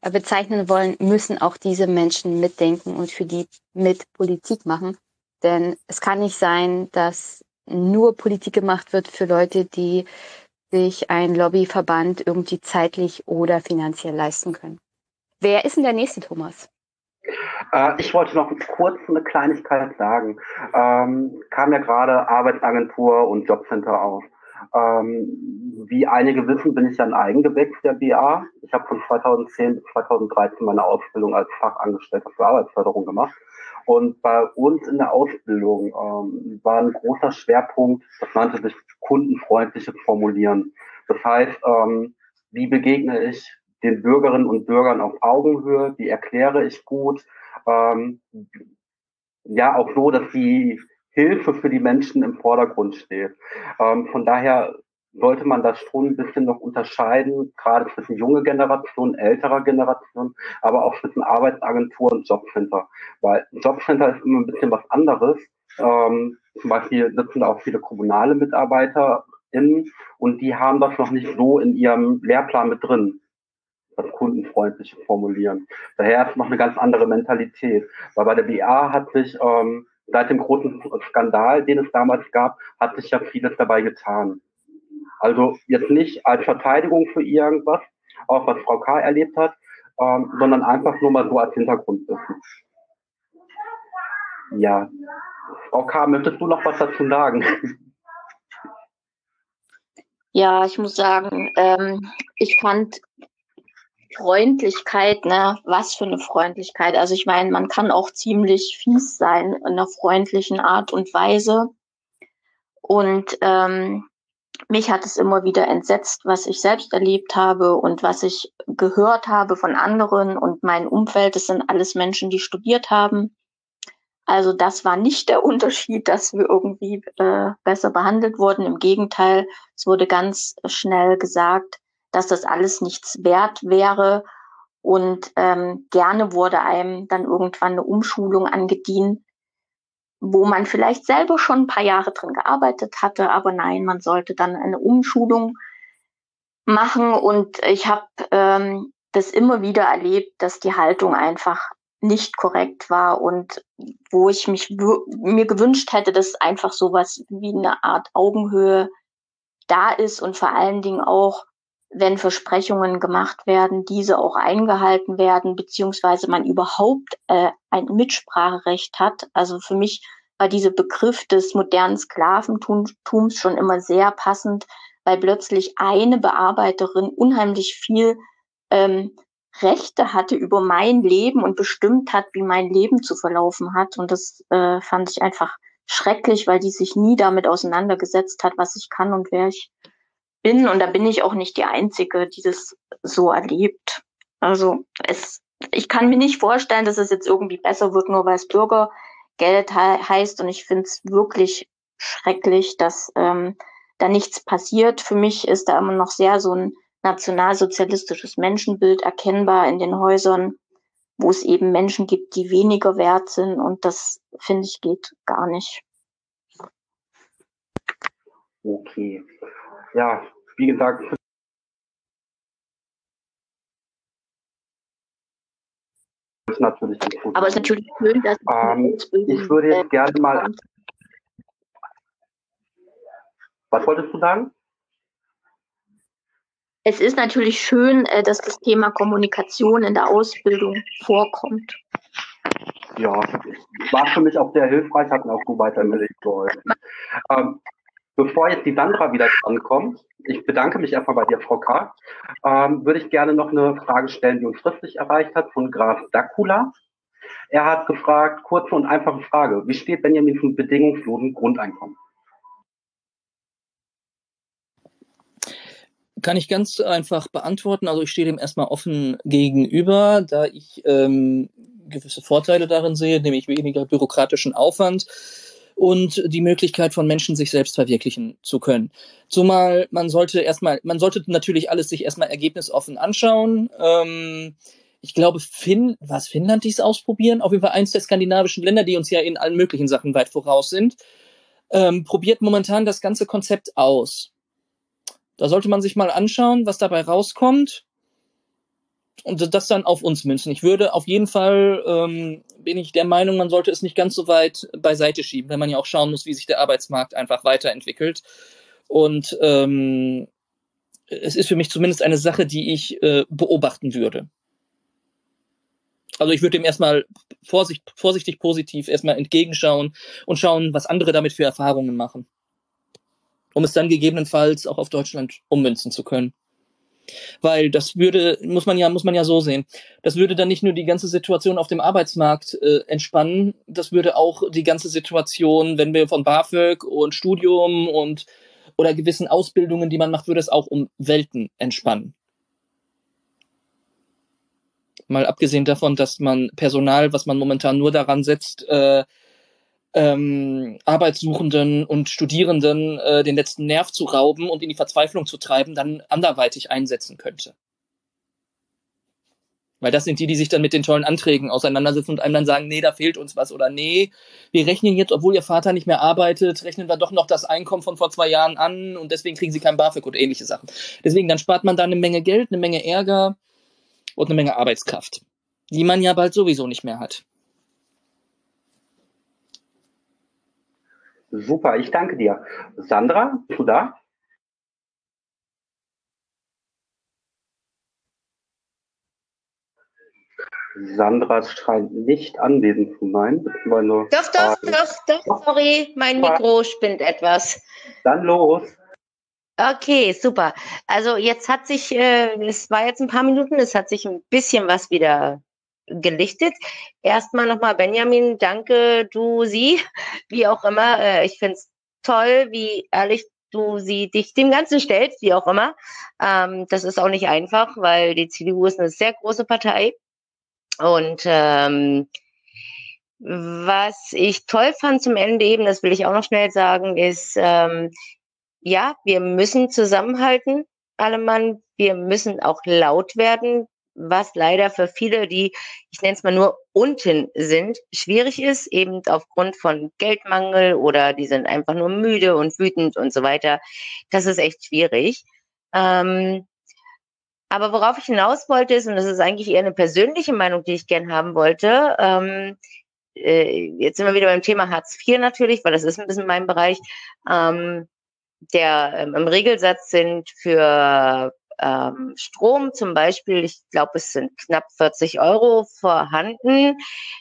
äh, bezeichnen wollen, müssen auch diese Menschen mitdenken und für die mit Politik machen. Denn es kann nicht sein, dass nur Politik gemacht wird für Leute, die sich ein Lobbyverband irgendwie zeitlich oder finanziell leisten können. Wer ist denn der nächste, Thomas? Äh, ich wollte noch kurz eine Kleinigkeit sagen. Ähm, kam ja gerade Arbeitsagentur und Jobcenter auf. Ähm, wie einige wissen, bin ich ja ein Eigengewächs der BA. Ich habe von 2010 bis 2013 meine Ausbildung als Fachangestellter für Arbeitsförderung gemacht. Und bei uns in der Ausbildung ähm, war ein großer Schwerpunkt, das nannte sich kundenfreundliche Formulieren. Das heißt, ähm, wie begegne ich den Bürgerinnen und Bürgern auf Augenhöhe, die erkläre ich gut. Ähm, ja, auch so, dass die Hilfe für die Menschen im Vordergrund steht. Ähm, von daher sollte man das schon ein bisschen noch unterscheiden, gerade zwischen junge Generation, älterer Generation, aber auch zwischen Arbeitsagentur und Jobcenter. Weil Jobcenter ist immer ein bisschen was anderes. Ähm, zum Beispiel sitzen da auch viele kommunale MitarbeiterInnen und die haben das noch nicht so in ihrem Lehrplan mit drin das kundenfreundliche Formulieren. Daher ist noch eine ganz andere Mentalität. Weil bei der BA hat sich ähm, seit dem großen Skandal, den es damals gab, hat sich ja vieles dabei getan. Also jetzt nicht als Verteidigung für irgendwas, auch was Frau K. erlebt hat, ähm, sondern einfach nur mal so als Hintergrundwissen. Ja. Frau K., möchtest du noch was dazu sagen? Ja, ich muss sagen, ähm, ich fand Freundlichkeit, ne, was für eine Freundlichkeit. Also ich meine, man kann auch ziemlich fies sein in einer freundlichen Art und Weise. Und ähm, mich hat es immer wieder entsetzt, was ich selbst erlebt habe und was ich gehört habe von anderen und mein Umfeld. Das sind alles Menschen, die studiert haben. Also das war nicht der [LAUGHS] Unterschied, dass wir irgendwie äh, besser behandelt wurden. Im Gegenteil, es wurde ganz schnell gesagt, dass das alles nichts wert wäre. Und ähm, gerne wurde einem dann irgendwann eine Umschulung angedient, wo man vielleicht selber schon ein paar Jahre drin gearbeitet hatte, aber nein, man sollte dann eine Umschulung machen. Und ich habe ähm, das immer wieder erlebt, dass die Haltung einfach nicht korrekt war und wo ich mich mir gewünscht hätte, dass einfach sowas wie eine Art Augenhöhe da ist und vor allen Dingen auch, wenn Versprechungen gemacht werden, diese auch eingehalten werden, beziehungsweise man überhaupt äh, ein Mitspracherecht hat. Also für mich war dieser Begriff des modernen Sklaventums schon immer sehr passend, weil plötzlich eine Bearbeiterin unheimlich viel ähm, Rechte hatte über mein Leben und bestimmt hat, wie mein Leben zu verlaufen hat. Und das äh, fand ich einfach schrecklich, weil die sich nie damit auseinandergesetzt hat, was ich kann und wer ich bin. Und da bin ich auch nicht die Einzige, die das so erlebt. Also es, ich kann mir nicht vorstellen, dass es jetzt irgendwie besser wird, nur weil es Bürgergeld he heißt. Und ich finde es wirklich schrecklich, dass ähm, da nichts passiert. Für mich ist da immer noch sehr so ein nationalsozialistisches Menschenbild erkennbar in den Häusern, wo es eben Menschen gibt, die weniger wert sind. Und das, finde ich, geht gar nicht. Okay. Ja, wie gesagt, ist natürlich Aber es ist natürlich schön, dass ähm, ich würde jetzt gerne mal. Was wolltest du sagen? Es ist natürlich schön, äh, dass das Thema Kommunikation in der Ausbildung vorkommt. Ja, war für mich auch sehr hilfreich, hat mir auch so weiter im geholfen. Ähm, Bevor jetzt die Sandra wieder drankommt, ich bedanke mich erstmal bei dir, Frau K., ähm, würde ich gerne noch eine Frage stellen, die uns schriftlich erreicht hat, von Graf Dakula. Er hat gefragt, kurze und einfache Frage, wie steht Benjamin zum bedingungslosen Grundeinkommen? Kann ich ganz einfach beantworten. Also ich stehe dem erstmal offen gegenüber, da ich ähm, gewisse Vorteile darin sehe, nämlich weniger bürokratischen Aufwand und die Möglichkeit von Menschen, sich selbst verwirklichen zu können. Zumal man sollte erstmal, man sollte natürlich alles sich erstmal ergebnisoffen anschauen. Ähm, ich glaube, Finn, was Finnland dies ausprobieren? Auf jeden Fall eins der skandinavischen Länder, die uns ja in allen möglichen Sachen weit voraus sind, ähm, probiert momentan das ganze Konzept aus. Da sollte man sich mal anschauen, was dabei rauskommt und das dann auf uns münzen. Ich würde auf jeden Fall, ähm, bin ich der Meinung, man sollte es nicht ganz so weit beiseite schieben, weil man ja auch schauen muss, wie sich der Arbeitsmarkt einfach weiterentwickelt. Und ähm, es ist für mich zumindest eine Sache, die ich äh, beobachten würde. Also ich würde dem erstmal vorsicht, vorsichtig positiv erstmal entgegenschauen und schauen, was andere damit für Erfahrungen machen. Um es dann gegebenenfalls auch auf Deutschland ummünzen zu können. Weil das würde, muss man ja, muss man ja so sehen. Das würde dann nicht nur die ganze Situation auf dem Arbeitsmarkt äh, entspannen, das würde auch die ganze Situation, wenn wir von BAföG und Studium und oder gewissen Ausbildungen, die man macht, würde es auch um Welten entspannen. Mal abgesehen davon, dass man Personal, was man momentan nur daran setzt, äh, ähm, Arbeitssuchenden und Studierenden äh, den letzten Nerv zu rauben und in die Verzweiflung zu treiben, dann anderweitig einsetzen könnte. Weil das sind die, die sich dann mit den tollen Anträgen auseinandersetzen und einem dann sagen, nee, da fehlt uns was oder nee, wir rechnen jetzt, obwohl ihr Vater nicht mehr arbeitet, rechnen wir doch noch das Einkommen von vor zwei Jahren an und deswegen kriegen sie kein BAföG und ähnliche Sachen. Deswegen, dann spart man da eine Menge Geld, eine Menge Ärger und eine Menge Arbeitskraft, die man ja bald sowieso nicht mehr hat. Super, ich danke dir. Sandra, bist du da? Sandra scheint nicht anwesend zu sein. Doch, doch, doch, doch, sorry, mein Mikro spinnt etwas. Dann los. Okay, super. Also jetzt hat sich, äh, es war jetzt ein paar Minuten, es hat sich ein bisschen was wieder gelichtet. Erstmal nochmal Benjamin, danke du, sie, wie auch immer. Äh, ich finde es toll, wie ehrlich du sie dich dem Ganzen stellst, wie auch immer. Ähm, das ist auch nicht einfach, weil die CDU ist eine sehr große Partei. Und ähm, was ich toll fand zum Ende eben, das will ich auch noch schnell sagen, ist, ähm, ja, wir müssen zusammenhalten, alle Mann. Wir müssen auch laut werden was leider für viele, die, ich nenne es mal nur unten sind, schwierig ist, eben aufgrund von Geldmangel oder die sind einfach nur müde und wütend und so weiter. Das ist echt schwierig. Ähm, Aber worauf ich hinaus wollte, ist, und das ist eigentlich eher eine persönliche Meinung, die ich gern haben wollte, ähm, äh, jetzt sind wir wieder beim Thema Hartz IV natürlich, weil das ist ein bisschen mein Bereich. Ähm, der ähm, im Regelsatz sind für ähm, Strom zum Beispiel, ich glaube, es sind knapp 40 Euro vorhanden.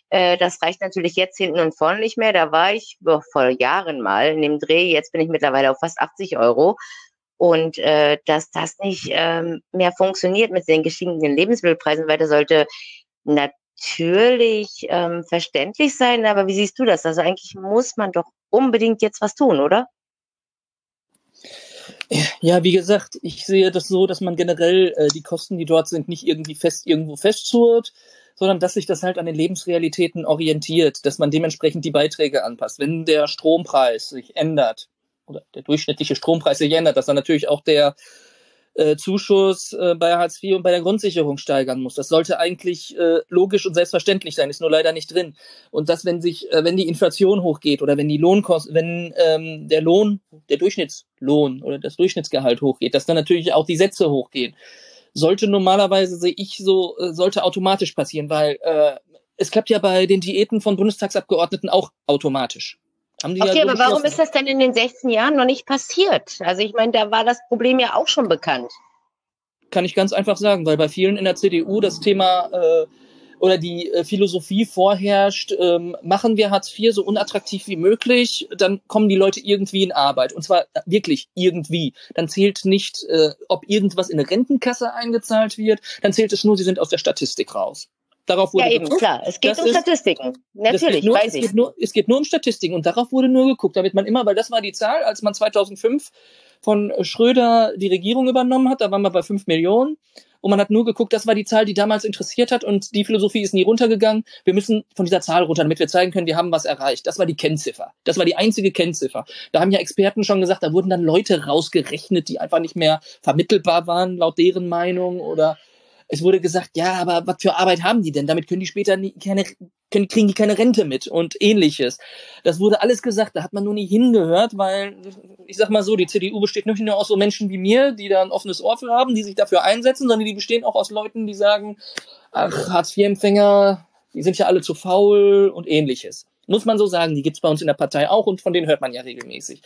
Äh, das reicht natürlich jetzt hinten und vorne nicht mehr. Da war ich vor Jahren mal in dem Dreh. Jetzt bin ich mittlerweile auf fast 80 Euro. Und äh, dass das nicht ähm, mehr funktioniert mit den gestiegenen Lebensmittelpreisen, weil das sollte natürlich ähm, verständlich sein. Aber wie siehst du das? Also eigentlich muss man doch unbedingt jetzt was tun, oder? Ja, wie gesagt, ich sehe das so, dass man generell äh, die Kosten, die dort sind, nicht irgendwie fest irgendwo festzurrt, sondern dass sich das halt an den Lebensrealitäten orientiert, dass man dementsprechend die Beiträge anpasst. Wenn der Strompreis sich ändert oder der durchschnittliche Strompreis sich ändert, dass dann natürlich auch der äh, Zuschuss äh, bei Hartz IV und bei der Grundsicherung steigern muss. Das sollte eigentlich äh, logisch und selbstverständlich sein, ist nur leider nicht drin. Und dass, wenn sich, äh, wenn die Inflation hochgeht oder wenn die Lohnkosten, wenn ähm, der Lohn, der Durchschnittslohn oder das Durchschnittsgehalt hochgeht, dass dann natürlich auch die Sätze hochgehen. Sollte normalerweise, sehe ich so, äh, sollte automatisch passieren, weil äh, es klappt ja bei den Diäten von Bundestagsabgeordneten auch automatisch. Haben die okay, ja aber warum ist das denn in den 16 Jahren noch nicht passiert? Also ich meine, da war das Problem ja auch schon bekannt. Kann ich ganz einfach sagen, weil bei vielen in der CDU das Thema äh, oder die äh, Philosophie vorherrscht, ähm, machen wir Hartz IV so unattraktiv wie möglich, dann kommen die Leute irgendwie in Arbeit. Und zwar wirklich irgendwie. Dann zählt nicht, äh, ob irgendwas in eine Rentenkasse eingezahlt wird, dann zählt es nur, sie sind aus der Statistik raus. Darauf wurde ja, eben, geguckt. klar. Es geht das um ist, Statistiken. Natürlich, nur, weiß es ich. Geht nur, es geht nur um Statistiken und darauf wurde nur geguckt, damit man immer, weil das war die Zahl, als man 2005 von Schröder die Regierung übernommen hat, da waren wir bei 5 Millionen und man hat nur geguckt, das war die Zahl, die damals interessiert hat und die Philosophie ist nie runtergegangen. Wir müssen von dieser Zahl runter, damit wir zeigen können, wir haben was erreicht. Das war die Kennziffer. Das war die einzige Kennziffer. Da haben ja Experten schon gesagt, da wurden dann Leute rausgerechnet, die einfach nicht mehr vermittelbar waren, laut deren Meinung oder es wurde gesagt, ja, aber was für Arbeit haben die denn? Damit können die später nie, keine, können, kriegen die keine Rente mit und ähnliches. Das wurde alles gesagt, da hat man nur nie hingehört, weil, ich sag mal so, die CDU besteht nicht nur aus so Menschen wie mir, die da ein offenes Ohr für haben, die sich dafür einsetzen, sondern die bestehen auch aus Leuten, die sagen, ach, Hartz-IV-Empfänger, die sind ja alle zu faul und ähnliches. Muss man so sagen, die gibt's bei uns in der Partei auch und von denen hört man ja regelmäßig.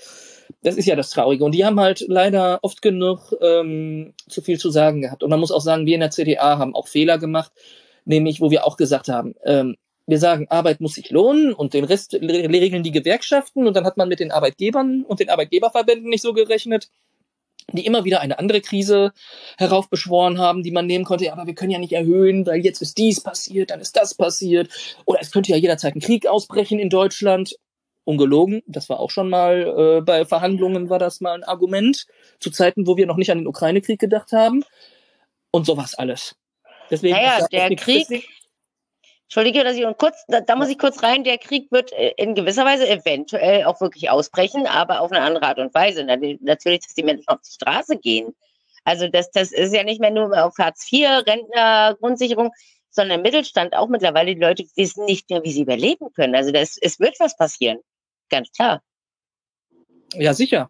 Das ist ja das Traurige. Und die haben halt leider oft genug ähm, zu viel zu sagen gehabt. Und man muss auch sagen, wir in der CDA haben auch Fehler gemacht, nämlich wo wir auch gesagt haben, ähm, wir sagen, Arbeit muss sich lohnen und den Rest regeln die Gewerkschaften und dann hat man mit den Arbeitgebern und den Arbeitgeberverbänden nicht so gerechnet die immer wieder eine andere Krise heraufbeschworen haben, die man nehmen konnte. Ja, aber wir können ja nicht erhöhen, weil jetzt ist dies passiert, dann ist das passiert. Oder es könnte ja jederzeit ein Krieg ausbrechen in Deutschland. Ungelogen, das war auch schon mal äh, bei Verhandlungen war das mal ein Argument zu Zeiten, wo wir noch nicht an den Ukraine-Krieg gedacht haben. Und sowas alles. Deswegen naja, der Krieg, Entschuldige, dass ich kurz, da, da, muss ich kurz rein. Der Krieg wird äh, in gewisser Weise eventuell auch wirklich ausbrechen, aber auf eine andere Art und Weise. Natürlich, dass die Menschen auf die Straße gehen. Also das, das ist ja nicht mehr nur auf Hartz IV, Rentner, Grundsicherung, sondern Mittelstand auch mittlerweile. Die Leute wissen nicht mehr, wie sie überleben können. Also das, es wird was passieren. Ganz klar. Ja, sicher.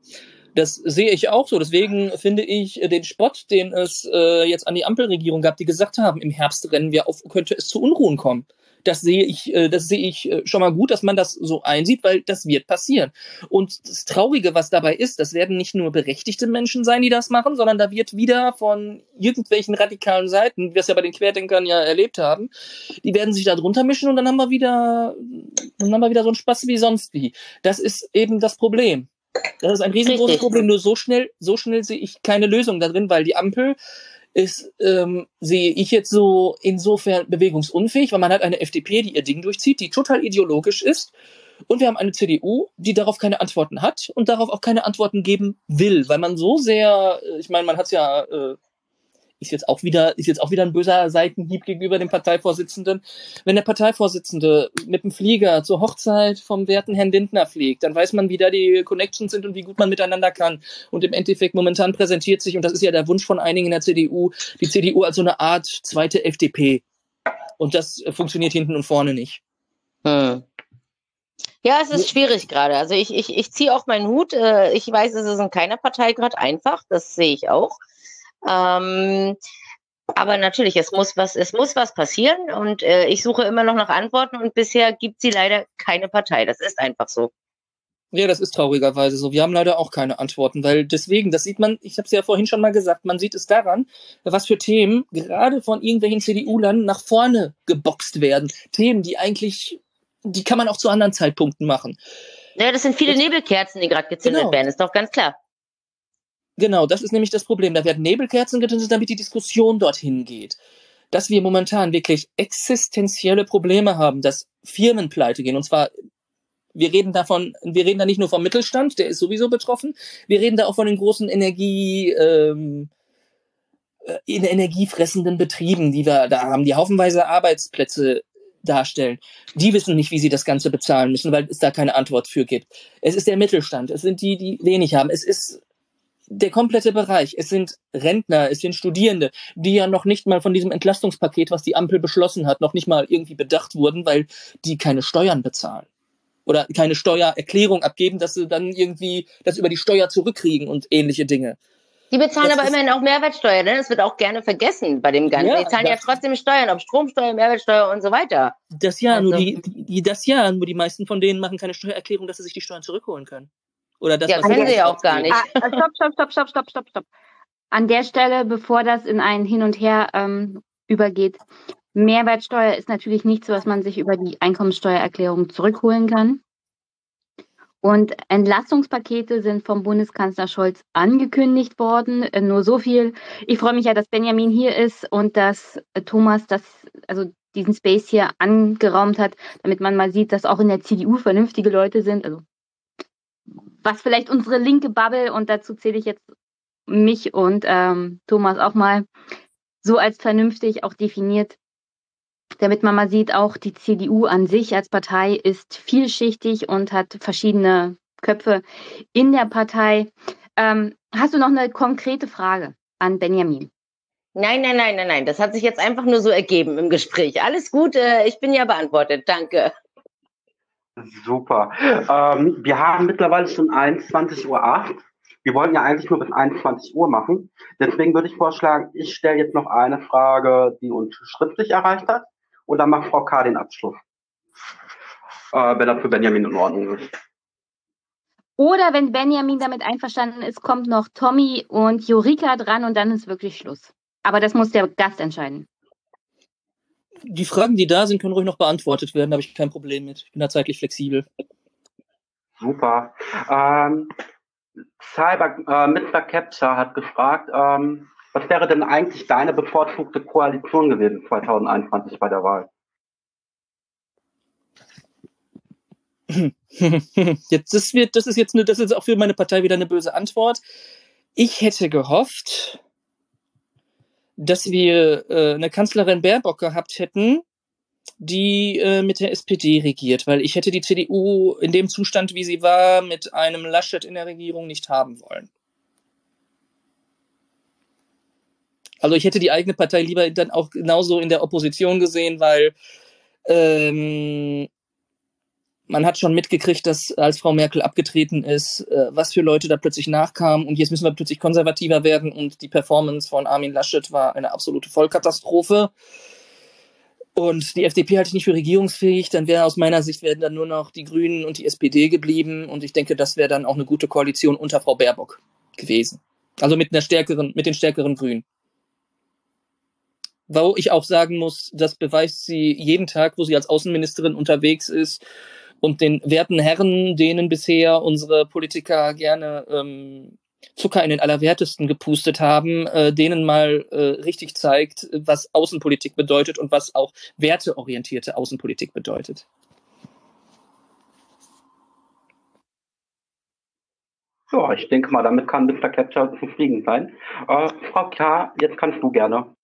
Das sehe ich auch so. Deswegen finde ich den Spott, den es äh, jetzt an die Ampelregierung gab, die gesagt haben, im Herbst rennen wir auf, könnte es zu Unruhen kommen. Das sehe ich, äh, das sehe ich äh, schon mal gut, dass man das so einsieht, weil das wird passieren. Und das Traurige, was dabei ist, das werden nicht nur berechtigte Menschen sein, die das machen, sondern da wird wieder von irgendwelchen radikalen Seiten, wie wir es ja bei den Querdenkern ja erlebt haben, die werden sich da drunter mischen und dann haben wir wieder, dann haben wir wieder so einen Spaß wie sonst wie. Das ist eben das Problem. Das ist ein riesengroßes Richtig. Problem. Nur so schnell, so schnell sehe ich keine Lösung da drin, weil die Ampel ist, ähm, sehe ich jetzt so insofern bewegungsunfähig, weil man hat eine FDP, die ihr Ding durchzieht, die total ideologisch ist. Und wir haben eine CDU, die darauf keine Antworten hat und darauf auch keine Antworten geben will, weil man so sehr, äh, ich meine, man hat es ja äh, ist jetzt auch wieder, ist jetzt auch wieder ein böser Seitenhieb gegenüber dem Parteivorsitzenden. Wenn der Parteivorsitzende mit dem Flieger zur Hochzeit vom werten Herrn Lindner fliegt, dann weiß man, wie da die Connections sind und wie gut man miteinander kann. Und im Endeffekt momentan präsentiert sich, und das ist ja der Wunsch von einigen in der CDU, die CDU als so eine Art zweite FDP. Und das funktioniert hinten und vorne nicht. Hm. Ja, es ist schwierig gerade. Also ich, ich, ich ziehe auch meinen Hut. Äh, ich weiß, es ist in keiner Partei gerade einfach. Das sehe ich auch. Ähm, Aber natürlich, es muss was, es muss was passieren und äh, ich suche immer noch nach Antworten und bisher gibt sie leider keine Partei. Das ist einfach so. Ja, das ist traurigerweise so. Wir haben leider auch keine Antworten, weil deswegen, das sieht man, ich habe es ja vorhin schon mal gesagt, man sieht es daran, was für Themen gerade von irgendwelchen CDU-Lern nach vorne geboxt werden. Themen, die eigentlich, die kann man auch zu anderen Zeitpunkten machen. Ja, das sind viele Nebelkerzen, die gerade gezündet genau. werden, ist doch ganz klar. Genau, das ist nämlich das Problem. Da werden Nebelkerzen gezündet, damit die Diskussion dorthin geht. Dass wir momentan wirklich existenzielle Probleme haben, dass Firmen pleite gehen, und zwar wir reden davon, wir reden da nicht nur vom Mittelstand, der ist sowieso betroffen, wir reden da auch von den großen Energie, ähm, äh, in energiefressenden Betrieben, die wir da haben, die haufenweise Arbeitsplätze darstellen. Die wissen nicht, wie sie das Ganze bezahlen müssen, weil es da keine Antwort für gibt. Es ist der Mittelstand, es sind die, die wenig haben, es ist der komplette Bereich. Es sind Rentner, es sind Studierende, die ja noch nicht mal von diesem Entlastungspaket, was die Ampel beschlossen hat, noch nicht mal irgendwie bedacht wurden, weil die keine Steuern bezahlen oder keine Steuererklärung abgeben, dass sie dann irgendwie das über die Steuer zurückkriegen und ähnliche Dinge. Die bezahlen das aber immerhin auch Mehrwertsteuer, ne? Das wird auch gerne vergessen bei dem Ganzen. Ja, die zahlen ja trotzdem Steuern, ob Stromsteuer, Mehrwertsteuer und so weiter. Das ja, also, nur die, die, das ja, nur die meisten von denen machen keine Steuererklärung, dass sie sich die Steuern zurückholen können. Oder das, ja, können sie ja auch gar nicht. Ah, stopp, stopp, stopp, stopp, stopp, stopp, stopp. An der Stelle, bevor das in ein Hin und Her ähm, übergeht, Mehrwertsteuer ist natürlich nichts, was man sich über die Einkommenssteuererklärung zurückholen kann. Und Entlastungspakete sind vom Bundeskanzler Scholz angekündigt worden. Äh, nur so viel. Ich freue mich ja, dass Benjamin hier ist und dass äh, Thomas das, also diesen Space hier angeraumt hat, damit man mal sieht, dass auch in der CDU vernünftige Leute sind. Also was vielleicht unsere linke Bubble, und dazu zähle ich jetzt mich und ähm, Thomas auch mal, so als vernünftig auch definiert damit man mal sieht, auch die CDU an sich als Partei ist vielschichtig und hat verschiedene Köpfe in der Partei. Ähm, hast du noch eine konkrete Frage an Benjamin? Nein, nein, nein, nein, nein. Das hat sich jetzt einfach nur so ergeben im Gespräch. Alles gut, ich bin ja beantwortet. Danke. Super. Ähm, wir haben mittlerweile schon 21.08 Uhr. Wir wollten ja eigentlich nur bis 21 Uhr machen. Deswegen würde ich vorschlagen, ich stelle jetzt noch eine Frage, die uns schriftlich erreicht hat. Und dann macht Frau K. den Abschluss. Äh, wenn das für Benjamin in Ordnung ist. Oder wenn Benjamin damit einverstanden ist, kommt noch Tommy und Jorika dran und dann ist wirklich Schluss. Aber das muss der Gast entscheiden. Die Fragen, die da sind, können ruhig noch beantwortet werden, da habe ich kein Problem mit. Ich bin da zeitlich flexibel. Super. Ähm, Cyber, äh, Mr. Capture hat gefragt, ähm, was wäre denn eigentlich deine bevorzugte Koalition gewesen 2021 bei der Wahl? [LAUGHS] Jetzt, das, wird, das ist jetzt eine, das ist auch für meine Partei wieder eine böse Antwort. Ich hätte gehofft, dass wir äh, eine Kanzlerin Baerbock gehabt hätten, die äh, mit der SPD regiert, weil ich hätte die CDU in dem Zustand, wie sie war, mit einem Laschet in der Regierung nicht haben wollen. Also ich hätte die eigene Partei lieber dann auch genauso in der Opposition gesehen, weil ähm, man hat schon mitgekriegt, dass als Frau Merkel abgetreten ist, äh, was für Leute da plötzlich nachkamen. Und jetzt müssen wir plötzlich konservativer werden. Und die Performance von Armin Laschet war eine absolute Vollkatastrophe. Und die FDP halte ich nicht für regierungsfähig, dann wäre aus meiner Sicht werden dann nur noch die Grünen und die SPD geblieben. Und ich denke, das wäre dann auch eine gute Koalition unter Frau Baerbock gewesen. Also mit einer stärkeren, mit den stärkeren Grünen. Wo ich auch sagen muss, das beweist sie jeden Tag, wo sie als Außenministerin unterwegs ist und den werten Herren, denen bisher unsere Politiker gerne ähm, Zucker in den Allerwertesten gepustet haben, äh, denen mal äh, richtig zeigt, was Außenpolitik bedeutet und was auch werteorientierte Außenpolitik bedeutet. Ja, ich denke mal, damit kann Mr. Capture zufrieden sein. Äh, Frau K., jetzt kannst du gerne.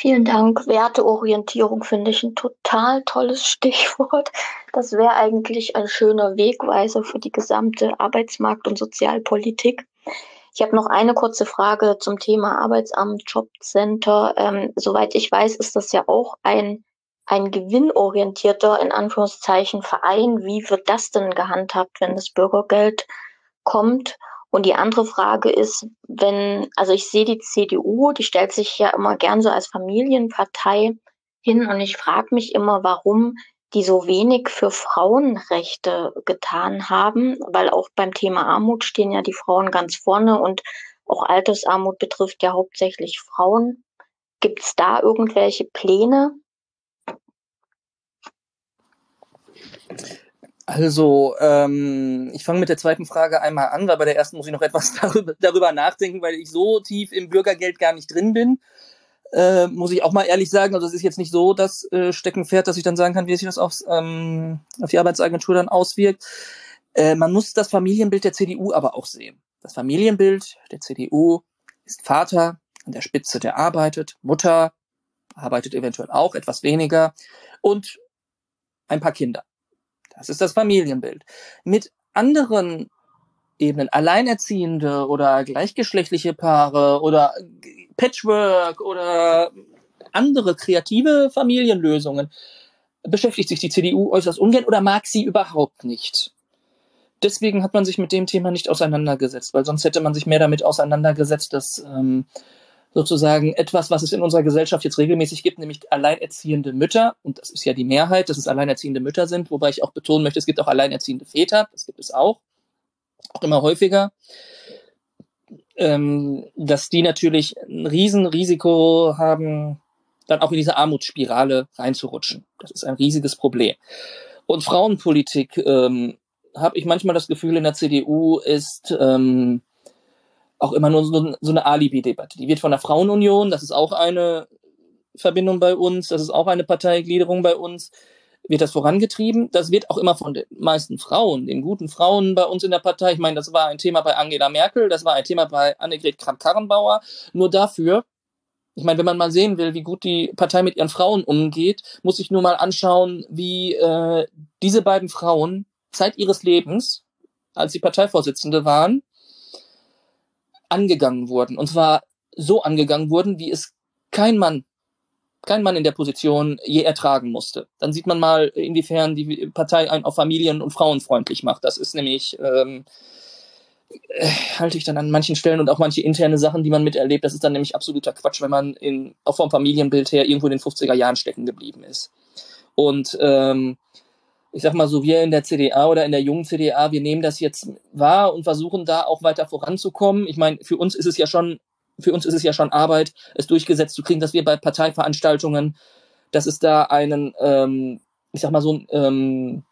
Vielen Dank. Werteorientierung finde ich ein total tolles Stichwort. Das wäre eigentlich ein schöner Wegweiser für die gesamte Arbeitsmarkt- und Sozialpolitik. Ich habe noch eine kurze Frage zum Thema Arbeitsamt, Jobcenter. Ähm, soweit ich weiß, ist das ja auch ein, ein gewinnorientierter, in Anführungszeichen, Verein. Wie wird das denn gehandhabt, wenn das Bürgergeld kommt? Und die andere Frage ist, wenn, also ich sehe die CDU, die stellt sich ja immer gern so als Familienpartei hin und ich frage mich immer, warum die so wenig für Frauenrechte getan haben, weil auch beim Thema Armut stehen ja die Frauen ganz vorne und auch Altersarmut betrifft ja hauptsächlich Frauen. Gibt es da irgendwelche Pläne? Also, ähm, ich fange mit der zweiten Frage einmal an, weil bei der ersten muss ich noch etwas [LAUGHS] darüber, darüber nachdenken, weil ich so tief im Bürgergeld gar nicht drin bin. Äh, muss ich auch mal ehrlich sagen, also es ist jetzt nicht so das äh, Steckenpferd, dass ich dann sagen kann, wie sich das aufs, ähm, auf die Arbeitsagentur dann auswirkt. Äh, man muss das Familienbild der CDU aber auch sehen. Das Familienbild der CDU ist Vater an der Spitze, der arbeitet, Mutter arbeitet eventuell auch etwas weniger und ein paar Kinder. Das ist das Familienbild. Mit anderen Ebenen, alleinerziehende oder gleichgeschlechtliche Paare oder Patchwork oder andere kreative Familienlösungen beschäftigt sich die CDU äußerst ungern oder mag sie überhaupt nicht. Deswegen hat man sich mit dem Thema nicht auseinandergesetzt, weil sonst hätte man sich mehr damit auseinandergesetzt, dass ähm, sozusagen etwas, was es in unserer Gesellschaft jetzt regelmäßig gibt, nämlich alleinerziehende Mütter, und das ist ja die Mehrheit, dass es alleinerziehende Mütter sind, wobei ich auch betonen möchte, es gibt auch alleinerziehende Väter, das gibt es auch, auch immer häufiger, ähm, dass die natürlich ein Riesenrisiko haben, dann auch in diese Armutsspirale reinzurutschen. Das ist ein riesiges Problem. Und Frauenpolitik, ähm, habe ich manchmal das Gefühl, in der CDU ist ähm, auch immer nur so, so eine Alibi-Debatte. Die wird von der Frauenunion, das ist auch eine Verbindung bei uns, das ist auch eine Parteigliederung bei uns, wird das vorangetrieben. Das wird auch immer von den meisten Frauen, den guten Frauen bei uns in der Partei. Ich meine, das war ein Thema bei Angela Merkel, das war ein Thema bei Annegret Kramp-Karrenbauer. Nur dafür, ich meine, wenn man mal sehen will, wie gut die Partei mit ihren Frauen umgeht, muss ich nur mal anschauen, wie äh, diese beiden Frauen Zeit ihres Lebens, als sie Parteivorsitzende waren, angegangen wurden. Und zwar so angegangen wurden, wie es kein Mann, kein Mann in der Position je ertragen musste. Dann sieht man mal, inwiefern die Partei einen auf Familien- und Frauenfreundlich macht. Das ist nämlich, ähm, äh, halte ich dann an manchen Stellen und auch manche interne Sachen, die man miterlebt, das ist dann nämlich absoluter Quatsch, wenn man in, auch vom Familienbild her irgendwo in den 50er Jahren stecken geblieben ist. Und ähm, ich sag mal so, wir in der CDA oder in der jungen CDA, wir nehmen das jetzt wahr und versuchen da auch weiter voranzukommen. Ich meine, für uns ist es ja schon, für uns ist es ja schon Arbeit, es durchgesetzt zu kriegen, dass wir bei Parteiveranstaltungen, dass es da einen, ähm, ich sag mal so, ähm,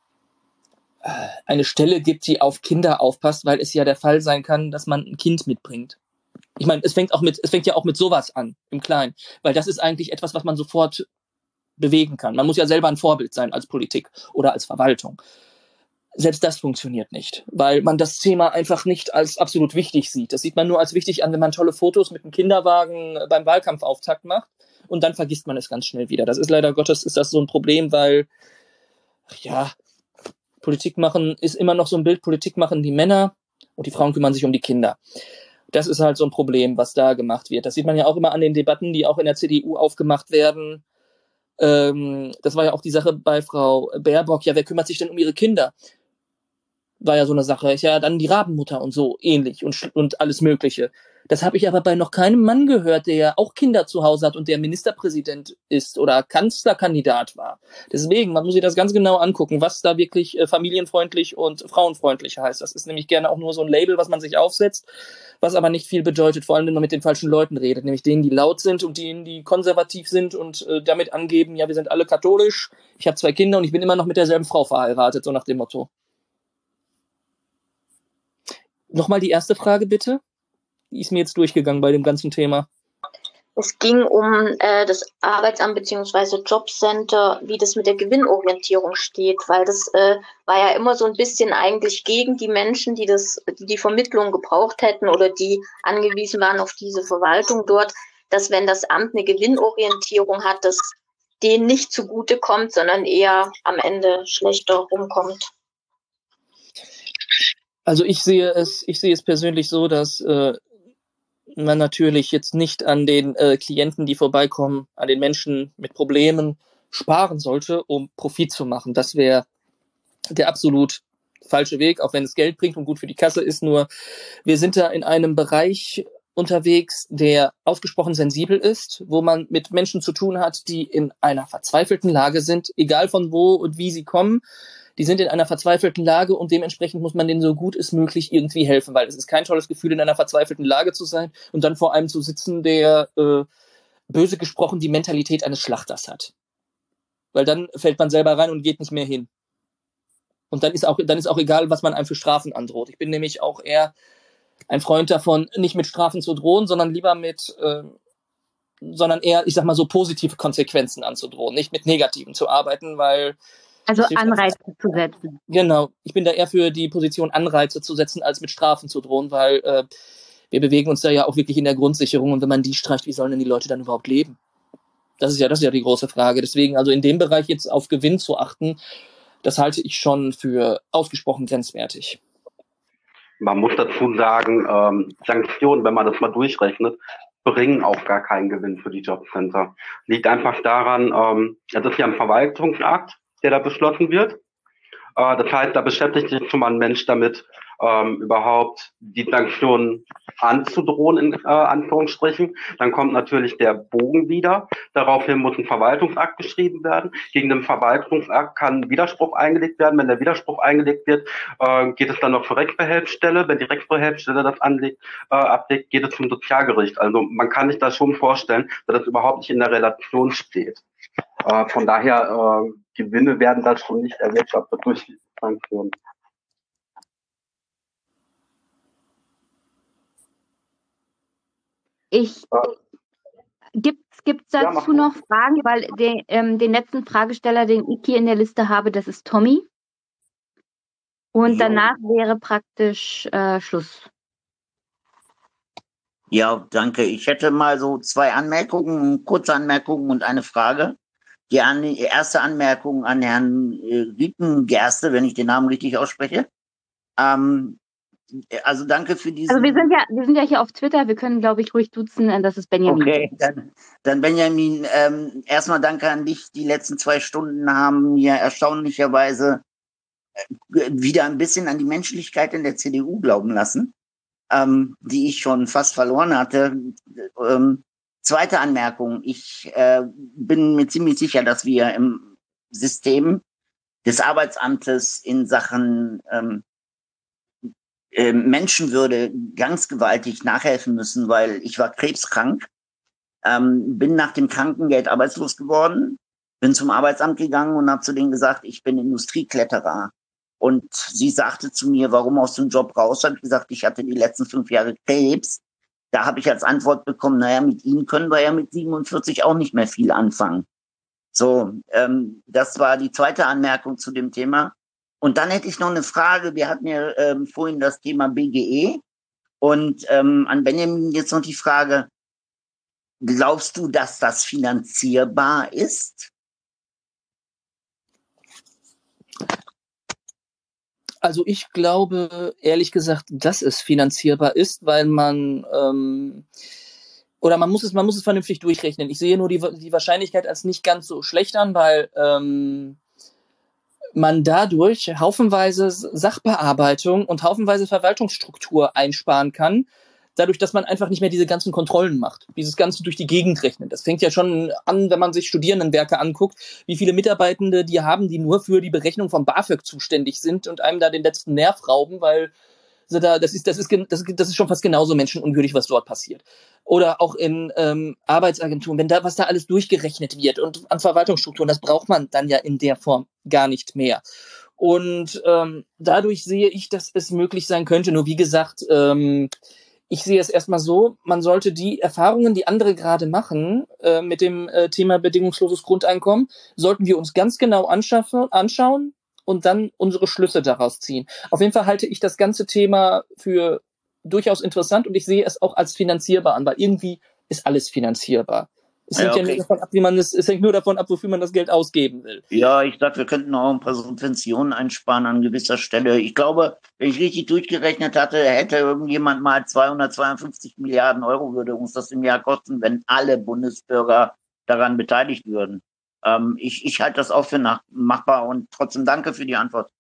eine Stelle gibt, die auf Kinder aufpasst, weil es ja der Fall sein kann, dass man ein Kind mitbringt. Ich meine, es fängt auch mit, es fängt ja auch mit sowas an, im Kleinen, weil das ist eigentlich etwas, was man sofort bewegen kann. Man muss ja selber ein Vorbild sein als Politik oder als Verwaltung. Selbst das funktioniert nicht, weil man das Thema einfach nicht als absolut wichtig sieht. Das sieht man nur als wichtig an, wenn man tolle Fotos mit einem Kinderwagen beim Wahlkampfauftakt macht und dann vergisst man es ganz schnell wieder. Das ist leider Gottes ist das so ein Problem, weil ja, Politik machen ist immer noch so ein Bild, Politik machen die Männer und die Frauen kümmern sich um die Kinder. Das ist halt so ein Problem, was da gemacht wird. Das sieht man ja auch immer an den Debatten, die auch in der CDU aufgemacht werden ähm, das war ja auch die Sache bei Frau Baerbock. Ja, wer kümmert sich denn um ihre Kinder? War ja so eine Sache. Ist ja dann die Rabenmutter und so ähnlich und, und alles Mögliche. Das habe ich aber bei noch keinem Mann gehört, der auch Kinder zu Hause hat und der Ministerpräsident ist oder Kanzlerkandidat war. Deswegen, man muss sich das ganz genau angucken, was da wirklich äh, familienfreundlich und frauenfreundlich heißt. Das ist nämlich gerne auch nur so ein Label, was man sich aufsetzt, was aber nicht viel bedeutet, vor allem wenn man mit den falschen Leuten redet, nämlich denen, die laut sind und denen, die konservativ sind und äh, damit angeben, ja, wir sind alle katholisch, ich habe zwei Kinder und ich bin immer noch mit derselben Frau verheiratet, so nach dem Motto. Nochmal die erste Frage bitte ist mir jetzt durchgegangen bei dem ganzen Thema. Es ging um äh, das Arbeitsamt bzw. Jobcenter, wie das mit der Gewinnorientierung steht, weil das äh, war ja immer so ein bisschen eigentlich gegen die Menschen, die das, die die Vermittlung gebraucht hätten oder die angewiesen waren auf diese Verwaltung dort, dass wenn das Amt eine Gewinnorientierung hat, das denen nicht zugute kommt, sondern eher am Ende schlechter rumkommt. Also ich sehe es, ich sehe es persönlich so, dass äh, man natürlich jetzt nicht an den äh, Klienten, die vorbeikommen, an den Menschen mit Problemen sparen sollte, um Profit zu machen. Das wäre der absolut falsche Weg, auch wenn es Geld bringt und gut für die Kasse ist. Nur wir sind da in einem Bereich unterwegs, der ausgesprochen sensibel ist, wo man mit Menschen zu tun hat, die in einer verzweifelten Lage sind, egal von wo und wie sie kommen. Die sind in einer verzweifelten Lage und dementsprechend muss man denen so gut es möglich irgendwie helfen, weil es ist kein tolles Gefühl, in einer verzweifelten Lage zu sein und dann vor einem zu sitzen, der äh, böse gesprochen die Mentalität eines Schlachters hat. Weil dann fällt man selber rein und geht nicht mehr hin. Und dann ist auch, dann ist auch egal, was man einem für Strafen androht. Ich bin nämlich auch eher ein Freund davon, nicht mit Strafen zu drohen, sondern lieber mit, äh, sondern eher, ich sag mal so, positive Konsequenzen anzudrohen, nicht mit negativen zu arbeiten, weil. Also Anreize zu setzen. Genau. Ich bin da eher für die Position Anreize zu setzen, als mit Strafen zu drohen, weil äh, wir bewegen uns da ja auch wirklich in der Grundsicherung und wenn man die streicht, wie sollen denn die Leute dann überhaupt leben? Das ist ja, das ist ja die große Frage. Deswegen, also in dem Bereich jetzt auf Gewinn zu achten, das halte ich schon für ausgesprochen grenzwertig. Man muss dazu sagen, ähm, Sanktionen, wenn man das mal durchrechnet, bringen auch gar keinen Gewinn für die Jobcenter. Liegt einfach daran, ähm, das ist ja ein Verwaltungsakt, der da beschlossen wird. Äh, das heißt, da beschäftigt sich schon mal ein Mensch damit, ähm, überhaupt die Sanktionen anzudrohen, in äh, Anführungsstrichen. Dann kommt natürlich der Bogen wieder. Daraufhin muss ein Verwaltungsakt geschrieben werden. Gegen den Verwaltungsakt kann Widerspruch eingelegt werden. Wenn der Widerspruch eingelegt wird, äh, geht es dann noch zur Rechtsbehelfsstelle. Wenn die Rechtsbehelfsstelle das anlegt, äh, ablegt, geht es zum Sozialgericht. Also man kann sich das schon vorstellen, dass das überhaupt nicht in der Relation steht. Äh, von daher, äh, Gewinne werden da schon nicht erwirtschaftet durch Sanktionen. Ich gibt es dazu ja, noch Fragen, weil den, ähm, den letzten Fragesteller, den ich hier in der Liste habe, das ist Tommy. Und so. danach wäre praktisch äh, Schluss. Ja, danke. Ich hätte mal so zwei Anmerkungen, kurze Anmerkungen und eine Frage. Die, an, erste Anmerkung an Herrn äh, Riepengerste, wenn ich den Namen richtig ausspreche. Ähm, also danke für diese. Also wir sind ja, wir sind ja hier auf Twitter, wir können, glaube ich, ruhig duzen, äh, das ist Benjamin. Okay, dann, dann Benjamin, ähm, erstmal danke an dich. Die letzten zwei Stunden haben mir erstaunlicherweise äh, wieder ein bisschen an die Menschlichkeit in der CDU glauben lassen, ähm, die ich schon fast verloren hatte. Ähm, zweite Anmerkung, ich äh, bin mir ziemlich sicher, dass wir im System des Arbeitsamtes in Sachen ähm, äh, Menschenwürde ganz gewaltig nachhelfen müssen, weil ich war krebskrank, ähm, bin nach dem Krankengeld arbeitslos geworden, bin zum Arbeitsamt gegangen und habe zu denen gesagt, ich bin Industriekletterer. Und sie sagte zu mir, warum aus dem Job raus? Habe ich gesagt, ich hatte die letzten fünf Jahre Krebs. Da habe ich als Antwort bekommen, naja, mit Ihnen können wir ja mit 47 auch nicht mehr viel anfangen. So, ähm, das war die zweite Anmerkung zu dem Thema. Und dann hätte ich noch eine Frage. Wir hatten ja ähm, vorhin das Thema BGE. Und ähm, an Benjamin jetzt noch die Frage, glaubst du, dass das finanzierbar ist? Also ich glaube ehrlich gesagt, dass es finanzierbar ist, weil man ähm, oder man muss es, man muss es vernünftig durchrechnen. Ich sehe nur die, die Wahrscheinlichkeit als nicht ganz so schlecht an, weil ähm, man dadurch haufenweise Sachbearbeitung und haufenweise Verwaltungsstruktur einsparen kann, dadurch, dass man einfach nicht mehr diese ganzen Kontrollen macht, dieses ganze durch die Gegend rechnen. Das fängt ja schon an, wenn man sich Studierendenwerke anguckt, wie viele Mitarbeitende die haben, die nur für die Berechnung von BAföG zuständig sind und einem da den letzten Nerv rauben, weil also da, das, ist, das, ist, das, ist, das ist schon fast genauso menschenunwürdig, was dort passiert. Oder auch in ähm, Arbeitsagenturen, wenn da, was da alles durchgerechnet wird und an Verwaltungsstrukturen, das braucht man dann ja in der Form gar nicht mehr. Und ähm, dadurch sehe ich, dass es möglich sein könnte. Nur wie gesagt, ähm, ich sehe es erstmal so, man sollte die Erfahrungen, die andere gerade machen äh, mit dem äh, Thema bedingungsloses Grundeinkommen, sollten wir uns ganz genau anschauen, und dann unsere Schlüsse daraus ziehen. Auf jeden Fall halte ich das ganze Thema für durchaus interessant und ich sehe es auch als finanzierbar an, weil irgendwie ist alles finanzierbar. Es hängt ja, okay. ja nur davon ab, wie man es, es hängt nur davon ab, wofür man das Geld ausgeben will. Ja, ich dachte, wir könnten auch ein paar Subventionen einsparen an gewisser Stelle. Ich glaube, wenn ich richtig durchgerechnet hatte, hätte irgendjemand mal 252 Milliarden Euro würde uns das im Jahr kosten, wenn alle Bundesbürger daran beteiligt würden ähm, ich, ich halte das auch für nach, machbar und trotzdem danke für die Antwort.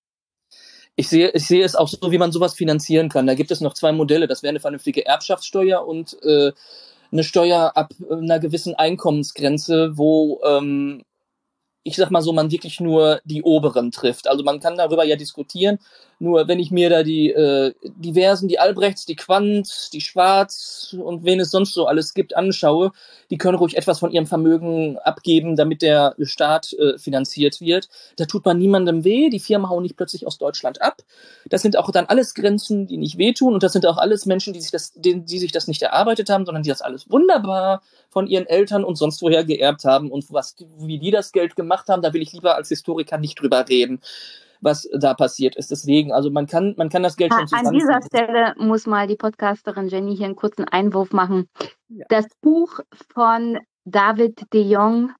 ich sehe, ich sehe es auch so, wie man sowas finanzieren kann. Da gibt es noch zwei Modelle. Das wäre eine vernünftige Erbschaftssteuer und äh, eine Steuer ab einer gewissen Einkommensgrenze, wo ähm, ich sag mal so, man wirklich nur die oberen trifft. Also man kann darüber ja diskutieren, nur wenn ich mir da die äh, diversen, die Albrechts, die Quant, die Schwarz und wen es sonst so alles gibt, anschaue, die können ruhig etwas von ihrem Vermögen abgeben, damit der Staat äh, finanziert wird. Da tut man niemandem weh, die Firmen hauen nicht plötzlich aus Deutschland ab. Das sind auch dann alles Grenzen, die nicht wehtun und das sind auch alles Menschen, die sich das, die, die sich das nicht erarbeitet haben, sondern die das alles wunderbar von ihren Eltern und sonst woher geerbt haben und was, wie die das Geld gemacht haben, da will ich lieber als Historiker nicht drüber reden was da passiert ist. Deswegen, also man kann, man kann das Geld schon An dieser Stelle muss mal die Podcasterin Jenny hier einen kurzen Einwurf machen. Ja. Das Buch von David de Jong,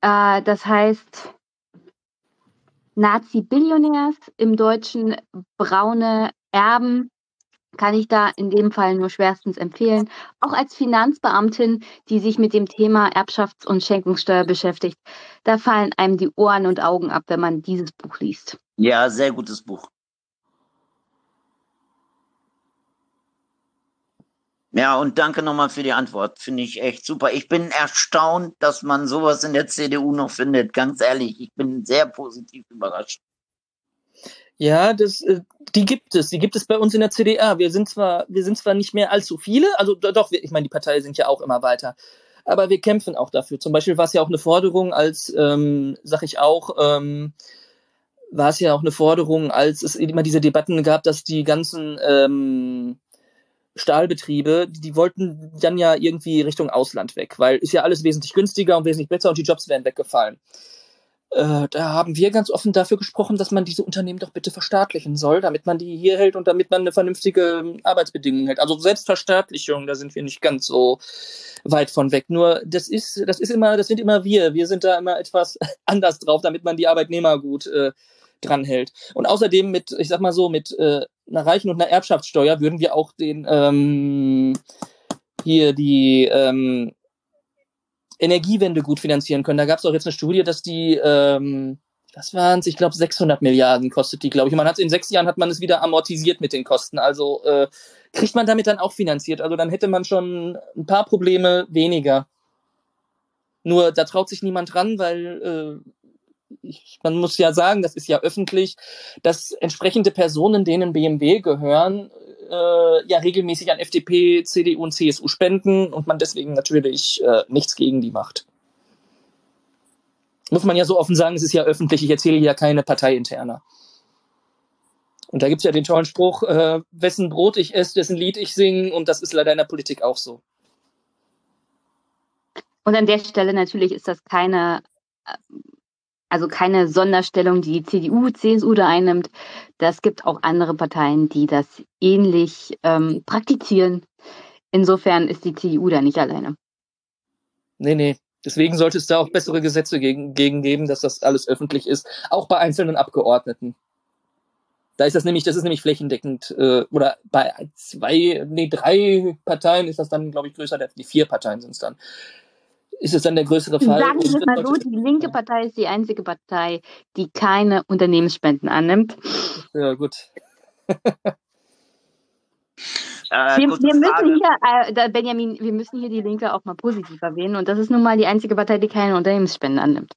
äh, das heißt Nazi-Billionärs, im Deutschen braune Erben, kann ich da in dem Fall nur schwerstens empfehlen. Auch als Finanzbeamtin, die sich mit dem Thema Erbschafts- und Schenkungssteuer beschäftigt, da fallen einem die Ohren und Augen ab, wenn man dieses Buch liest. Ja, sehr gutes Buch. Ja, und danke nochmal für die Antwort. Finde ich echt super. Ich bin erstaunt, dass man sowas in der CDU noch findet. Ganz ehrlich, ich bin sehr positiv überrascht. Ja, das, äh, die gibt es. Die gibt es bei uns in der CDA. Wir sind zwar, wir sind zwar nicht mehr allzu viele, also doch, ich meine, die Parteien sind ja auch immer weiter. Aber wir kämpfen auch dafür. Zum Beispiel war es ja auch eine Forderung, als, ähm, sag ich auch, ähm, war es ja auch eine Forderung, als es immer diese Debatten gab, dass die ganzen ähm, Stahlbetriebe, die, wollten dann ja irgendwie Richtung Ausland weg, weil ist ja alles wesentlich günstiger und wesentlich besser und die Jobs wären weggefallen. Äh, da haben wir ganz offen dafür gesprochen, dass man diese Unternehmen doch bitte verstaatlichen soll, damit man die hier hält und damit man eine vernünftige ähm, Arbeitsbedingung hält. Also Selbstverstaatlichung, da sind wir nicht ganz so weit von weg. Nur das ist, das ist immer, das sind immer wir. Wir sind da immer etwas [LAUGHS] anders drauf, damit man die Arbeitnehmer gut äh, dranhält. Und außerdem mit, ich sag mal so, mit äh, einer Reichen- und einer Erbschaftssteuer würden wir auch den ähm, hier die ähm, Energiewende gut finanzieren können. Da gab es auch jetzt eine Studie, dass die, ähm, das waren ich glaube, 600 Milliarden kostet die, glaube ich. Man hat in sechs Jahren hat man es wieder amortisiert mit den Kosten. Also äh, kriegt man damit dann auch finanziert. Also dann hätte man schon ein paar Probleme weniger. Nur da traut sich niemand ran, weil äh, ich, man muss ja sagen, das ist ja öffentlich, dass entsprechende Personen, denen BMW gehören, äh, ja regelmäßig an FDP, CDU und CSU spenden und man deswegen natürlich äh, nichts gegen die macht. Muss man ja so offen sagen, es ist ja öffentlich, ich erzähle hier keine Parteiinterner. Und da gibt es ja den tollen Spruch, äh, wessen Brot ich esse, dessen Lied ich singe und das ist leider in der Politik auch so. Und an der Stelle natürlich ist das keine also keine Sonderstellung, die die CDU, CSU da einnimmt. Das gibt auch andere Parteien, die das ähnlich ähm, praktizieren. Insofern ist die CDU da nicht alleine. Nee, nee. Deswegen sollte es da auch bessere Gesetze gegen, gegen geben, dass das alles öffentlich ist, auch bei einzelnen Abgeordneten. Da ist das nämlich, das ist nämlich flächendeckend, äh, oder bei zwei, nee, drei Parteien ist das dann, glaube ich, größer, die vier Parteien sind es dann ist es dann der größere Fall. Sagen wir es mal so, die linke Partei ist die einzige Partei, die keine Unternehmensspenden annimmt. Ja, gut. [LAUGHS] Äh, wir, wir müssen hier, äh, Benjamin, wir müssen hier die Linke auch mal positiv erwähnen und das ist nun mal die einzige Partei, die keine Unternehmensspenden annimmt.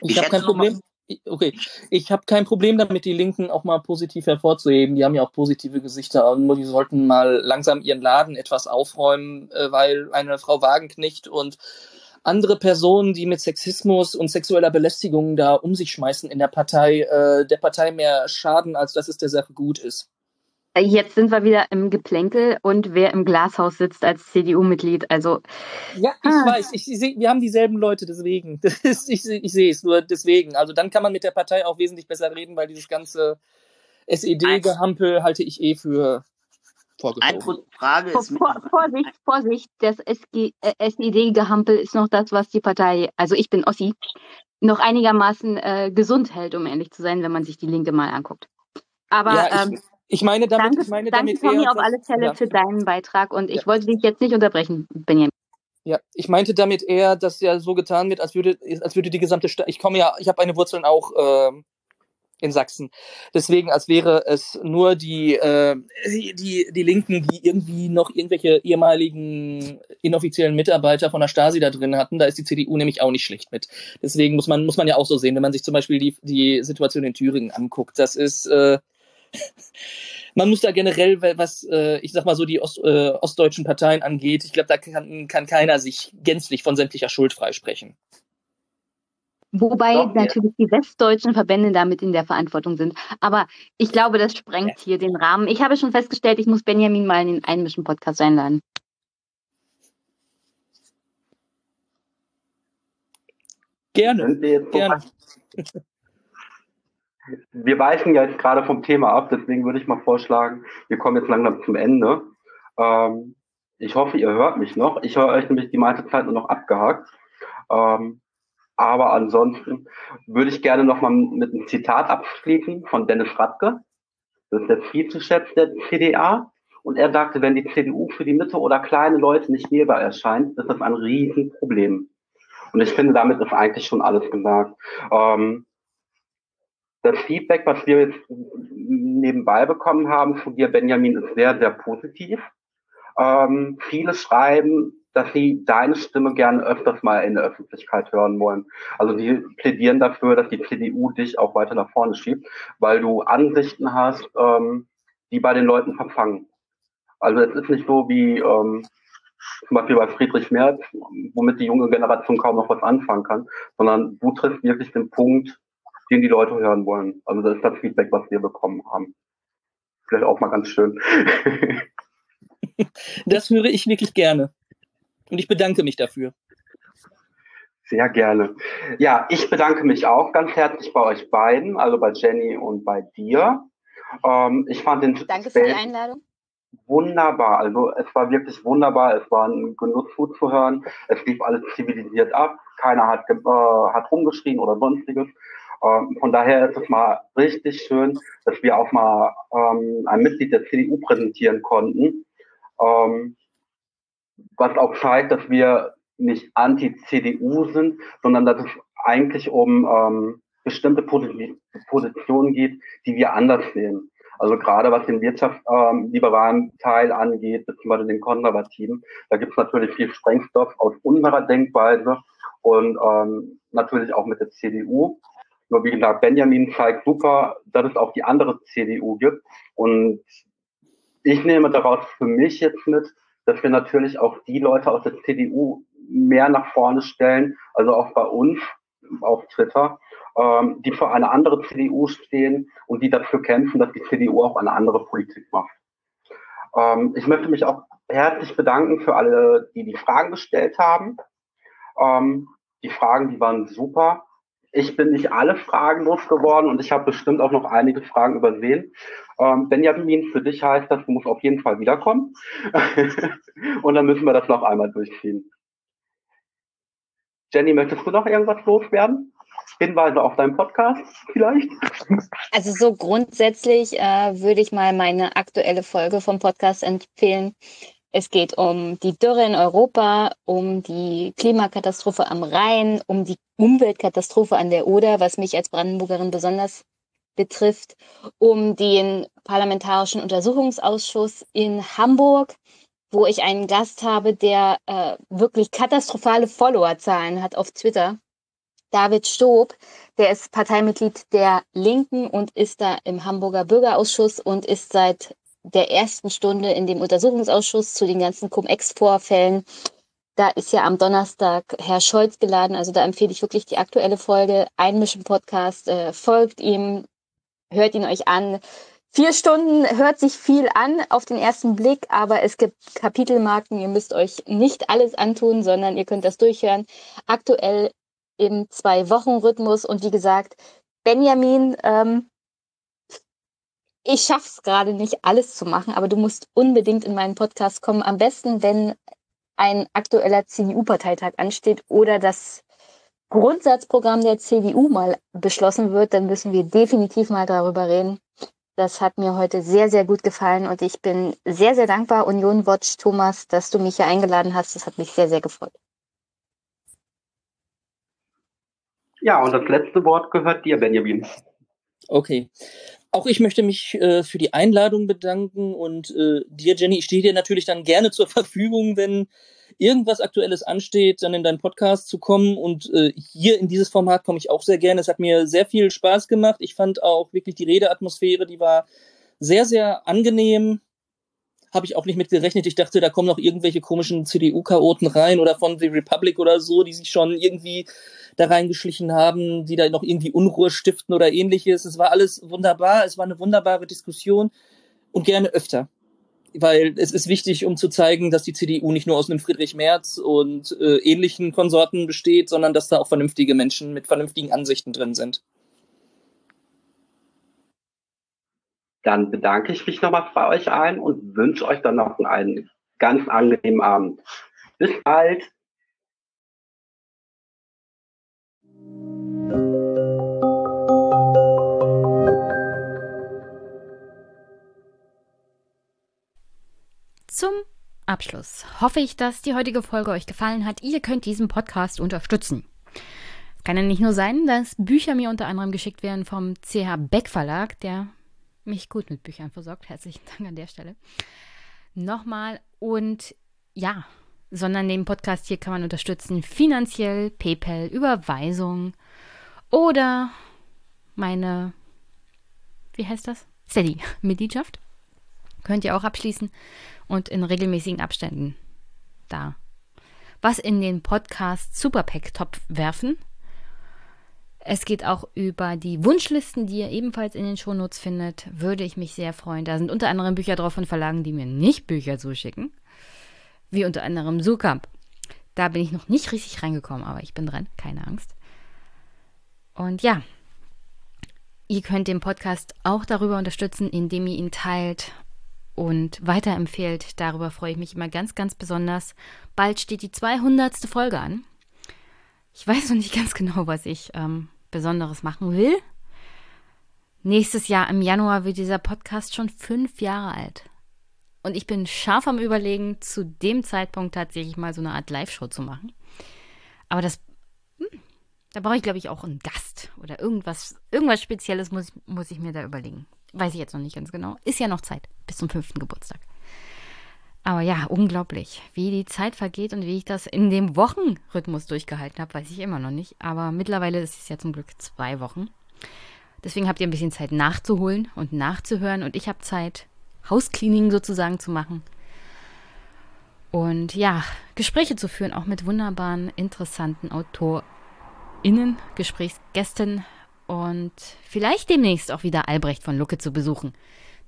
Ich, ich habe kein Problem. Okay, ich habe kein Problem damit, die Linken auch mal positiv hervorzuheben. Die haben ja auch positive Gesichter, nur die sollten mal langsam ihren Laden etwas aufräumen, äh, weil eine Frau Wagenknecht und andere Personen, die mit Sexismus und sexueller Belästigung da um sich schmeißen in der Partei, äh, der Partei mehr schaden, als dass es der Sache gut ist. Jetzt sind wir wieder im Geplänkel und wer im Glashaus sitzt als CDU-Mitglied. Also ja, ich ah. weiß, ich, ich, wir haben dieselben Leute, deswegen. [LAUGHS] Ist, ich, ich sehe es nur deswegen. Also dann kann man mit der Partei auch wesentlich besser reden, weil dieses ganze SED-Gehampel halte ich eh für vorgeschoben. Frage ist Vor, Vorsicht, Vorsicht, das SED-Gehampel ist noch das, was die Partei, also ich bin Ossi, noch einigermaßen äh, gesund hält, um ehrlich zu sein, wenn man sich die Linke mal anguckt. Aber ja, ich, ähm, ich meine damit, danke, ich meine danke, damit Tommy, auf alle Fälle ja. für deinen Beitrag und ich ja. wollte dich jetzt nicht unterbrechen, Benjamin. Ja, ich meinte damit eher, dass ja so getan wird, als würde, als würde die gesamte Stadt. Ich komme ja, ich habe meine Wurzeln auch äh, in Sachsen. Deswegen, als wäre es nur die, äh, die, die Linken, die irgendwie noch irgendwelche ehemaligen inoffiziellen Mitarbeiter von der Stasi da drin hatten. Da ist die CDU nämlich auch nicht schlecht mit. Deswegen muss man, muss man ja auch so sehen, wenn man sich zum Beispiel die, die Situation in Thüringen anguckt. Das ist, äh, [LAUGHS] man muss da generell, was, äh, ich sag mal so, die Ost, äh, ostdeutschen Parteien angeht, ich glaube, da kann, kann keiner sich gänzlich von sämtlicher Schuld freisprechen. Wobei Doch, natürlich ja. die westdeutschen Verbände damit in der Verantwortung sind. Aber ich glaube, das sprengt ja. hier den Rahmen. Ich habe schon festgestellt, ich muss Benjamin mal in den Einmischen-Podcast einladen. Gerne. Gerne. [LAUGHS] Wir weichen ja jetzt gerade vom Thema ab, deswegen würde ich mal vorschlagen, wir kommen jetzt langsam zum Ende. Ähm, ich hoffe, ihr hört mich noch. Ich höre euch nämlich die meiste Zeit nur noch abgehakt. Ähm, aber ansonsten würde ich gerne nochmal mit einem Zitat abschließen von Dennis Radke. Das ist der Vizechef der CDA. Und er sagte, wenn die CDU für die Mitte oder kleine Leute nicht wählbar erscheint, ist das ein Riesenproblem. Und ich finde, damit ist eigentlich schon alles gesagt. Ähm, das Feedback, was wir jetzt nebenbei bekommen haben von dir, Benjamin, ist sehr, sehr positiv. Ähm, viele schreiben, dass sie deine Stimme gerne öfters mal in der Öffentlichkeit hören wollen. Also die plädieren dafür, dass die CDU dich auch weiter nach vorne schiebt, weil du Ansichten hast, ähm, die bei den Leuten verfangen. Also es ist nicht so wie ähm, zum Beispiel bei Friedrich Merz, womit die junge Generation kaum noch was anfangen kann, sondern du triffst wirklich den Punkt, den die Leute hören wollen. Also das ist das Feedback, was wir bekommen haben. Vielleicht auch mal ganz schön. [LAUGHS] das höre ich wirklich gerne. Und ich bedanke mich dafür. Sehr gerne. Ja, ich bedanke mich auch ganz herzlich bei euch beiden, also bei Jenny und bei dir. Ähm, ich fand den Danke für die Einladung. Wunderbar, also es war wirklich wunderbar, es war ein Genuss zuzuhören, es lief alles zivilisiert ab, keiner hat, äh, hat rumgeschrien oder sonstiges. Ähm, von daher ist es mal richtig schön, dass wir auch mal ähm, ein Mitglied der CDU präsentieren konnten. Ähm, was auch zeigt, dass wir nicht anti-CDU sind, sondern dass es eigentlich um ähm, bestimmte Positionen geht, die wir anders sehen. Also gerade was den wirtschaftsliberalen ähm, Teil angeht, beziehungsweise den konservativen, da gibt es natürlich viel Sprengstoff aus unserer Denkweise und ähm, natürlich auch mit der CDU. Nur wie gesagt, Benjamin zeigt super, dass es auch die andere CDU gibt. Und ich nehme daraus für mich jetzt mit, dass wir natürlich auch die Leute aus der CDU mehr nach vorne stellen, also auch bei uns auf Twitter, ähm, die für eine andere CDU stehen und die dafür kämpfen, dass die CDU auch eine andere Politik macht. Ähm, ich möchte mich auch herzlich bedanken für alle, die die Fragen gestellt haben. Ähm, die Fragen, die waren super. Ich bin nicht alle Fragen losgeworden und ich habe bestimmt auch noch einige Fragen übersehen. Ähm, Benjamin, für dich heißt das, du musst auf jeden Fall wiederkommen. [LAUGHS] und dann müssen wir das noch einmal durchziehen. Jenny, möchtest du noch irgendwas loswerden? Hinweise auf deinen Podcast vielleicht? Also so grundsätzlich äh, würde ich mal meine aktuelle Folge vom Podcast empfehlen. Es geht um die Dürre in Europa, um die Klimakatastrophe am Rhein, um die Umweltkatastrophe an der Oder, was mich als Brandenburgerin besonders betrifft, um den Parlamentarischen Untersuchungsausschuss in Hamburg, wo ich einen Gast habe, der äh, wirklich katastrophale Followerzahlen hat auf Twitter. David Stob, der ist Parteimitglied der Linken und ist da im Hamburger Bürgerausschuss und ist seit der ersten Stunde in dem Untersuchungsausschuss zu den ganzen Cum-Ex-Vorfällen. Da ist ja am Donnerstag Herr Scholz geladen. Also da empfehle ich wirklich die aktuelle Folge. Einmischen Podcast. Äh, folgt ihm, hört ihn euch an. Vier Stunden hört sich viel an auf den ersten Blick, aber es gibt Kapitelmarken. Ihr müsst euch nicht alles antun, sondern ihr könnt das durchhören. Aktuell im Zwei-Wochen-Rhythmus. Und wie gesagt, Benjamin ähm, ich schaff's gerade nicht, alles zu machen, aber du musst unbedingt in meinen Podcast kommen. Am besten, wenn ein aktueller CDU-Parteitag ansteht oder das Grundsatzprogramm der CDU mal beschlossen wird, dann müssen wir definitiv mal darüber reden. Das hat mir heute sehr, sehr gut gefallen und ich bin sehr, sehr dankbar, Union Watch Thomas, dass du mich hier eingeladen hast. Das hat mich sehr, sehr gefreut. Ja, und das letzte Wort gehört dir, Benjamin. Okay. Auch ich möchte mich äh, für die Einladung bedanken und äh, dir, Jenny, ich stehe dir natürlich dann gerne zur [LAUGHS] Verfügung, wenn irgendwas Aktuelles ansteht, dann in deinen Podcast zu kommen. Und äh, hier in dieses Format komme ich auch sehr gerne. Es hat mir sehr viel Spaß gemacht. Ich fand auch wirklich die Redeatmosphäre, die war sehr, sehr angenehm. Habe ich auch nicht mit gerechnet. Ich dachte, da kommen noch irgendwelche komischen CDU-Chaoten rein oder von The Republic oder so, die sich schon irgendwie da reingeschlichen haben, die da noch irgendwie Unruhe stiften oder ähnliches. Es war alles wunderbar. Es war eine wunderbare Diskussion und gerne öfter weil es ist wichtig, um zu zeigen, dass die CDU nicht nur aus einem Friedrich Merz und äh, ähnlichen Konsorten besteht, sondern dass da auch vernünftige Menschen mit vernünftigen Ansichten drin sind. Dann bedanke ich mich nochmal bei euch allen und wünsche euch dann noch einen ganz angenehmen Abend. Bis bald. Zum Abschluss hoffe ich, dass die heutige Folge euch gefallen hat. Ihr könnt diesen Podcast unterstützen. Kann ja nicht nur sein, dass Bücher mir unter anderem geschickt werden vom CH Beck Verlag, der mich gut mit Büchern versorgt. Herzlichen [LAUGHS] Dank an der Stelle. Nochmal und ja, sondern den Podcast hier kann man unterstützen finanziell, PayPal, Überweisung oder meine, wie heißt das? Steady-Mitgliedschaft. Könnt ihr auch abschließen und in regelmäßigen Abständen da was in den Podcast Superpack-Topf werfen. Es geht auch über die Wunschlisten, die ihr ebenfalls in den Shownotes findet. Würde ich mich sehr freuen. Da sind unter anderem Bücher drauf von Verlagen, die mir nicht Bücher zuschicken. Wie unter anderem Sukamp. Da bin ich noch nicht richtig reingekommen, aber ich bin dran. Keine Angst. Und ja, ihr könnt den Podcast auch darüber unterstützen, indem ihr ihn teilt und weiterempfehlt. Darüber freue ich mich immer ganz, ganz besonders. Bald steht die 200. Folge an. Ich weiß noch nicht [LAUGHS] ganz genau, was ich ähm, Besonderes machen will. Nächstes Jahr im Januar wird dieser Podcast schon fünf Jahre alt. Und ich bin scharf am Überlegen, zu dem Zeitpunkt tatsächlich mal so eine Art Live-Show zu machen. Aber das, hm, da brauche ich, glaube ich, auch einen Gast oder irgendwas, irgendwas Spezielles muss, muss ich mir da überlegen. Weiß ich jetzt noch nicht ganz genau. Ist ja noch Zeit bis zum fünften Geburtstag. Aber ja, unglaublich, wie die Zeit vergeht und wie ich das in dem Wochenrhythmus durchgehalten habe, weiß ich immer noch nicht. Aber mittlerweile ist es ja zum Glück zwei Wochen. Deswegen habt ihr ein bisschen Zeit nachzuholen und nachzuhören und ich habe Zeit, Hauscleaning sozusagen zu machen. Und ja, Gespräche zu führen, auch mit wunderbaren, interessanten AutorInnen, Gesprächsgästen, und vielleicht demnächst auch wieder Albrecht von Lucke zu besuchen.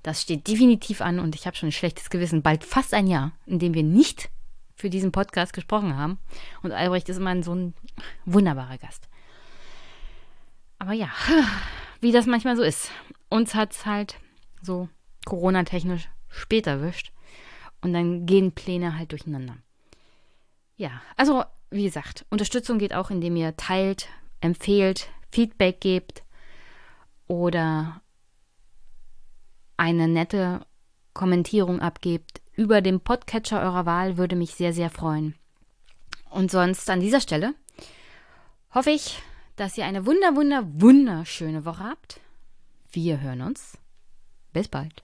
Das steht definitiv an und ich habe schon ein schlechtes Gewissen. Bald fast ein Jahr, in dem wir nicht für diesen Podcast gesprochen haben. Und Albrecht ist immer so ein wunderbarer Gast. Aber ja, [LAUGHS] wie das manchmal so ist. Uns hat es halt so Corona-technisch später erwischt. Und dann gehen Pläne halt durcheinander. Ja, also wie gesagt, Unterstützung geht auch, indem ihr teilt, empfehlt, Feedback gebt oder eine nette Kommentierung abgebt über den Podcatcher eurer Wahl, würde mich sehr, sehr freuen. Und sonst an dieser Stelle hoffe ich, dass ihr eine wunder, wunder, wunderschöne Woche habt. Wir hören uns. Bis bald.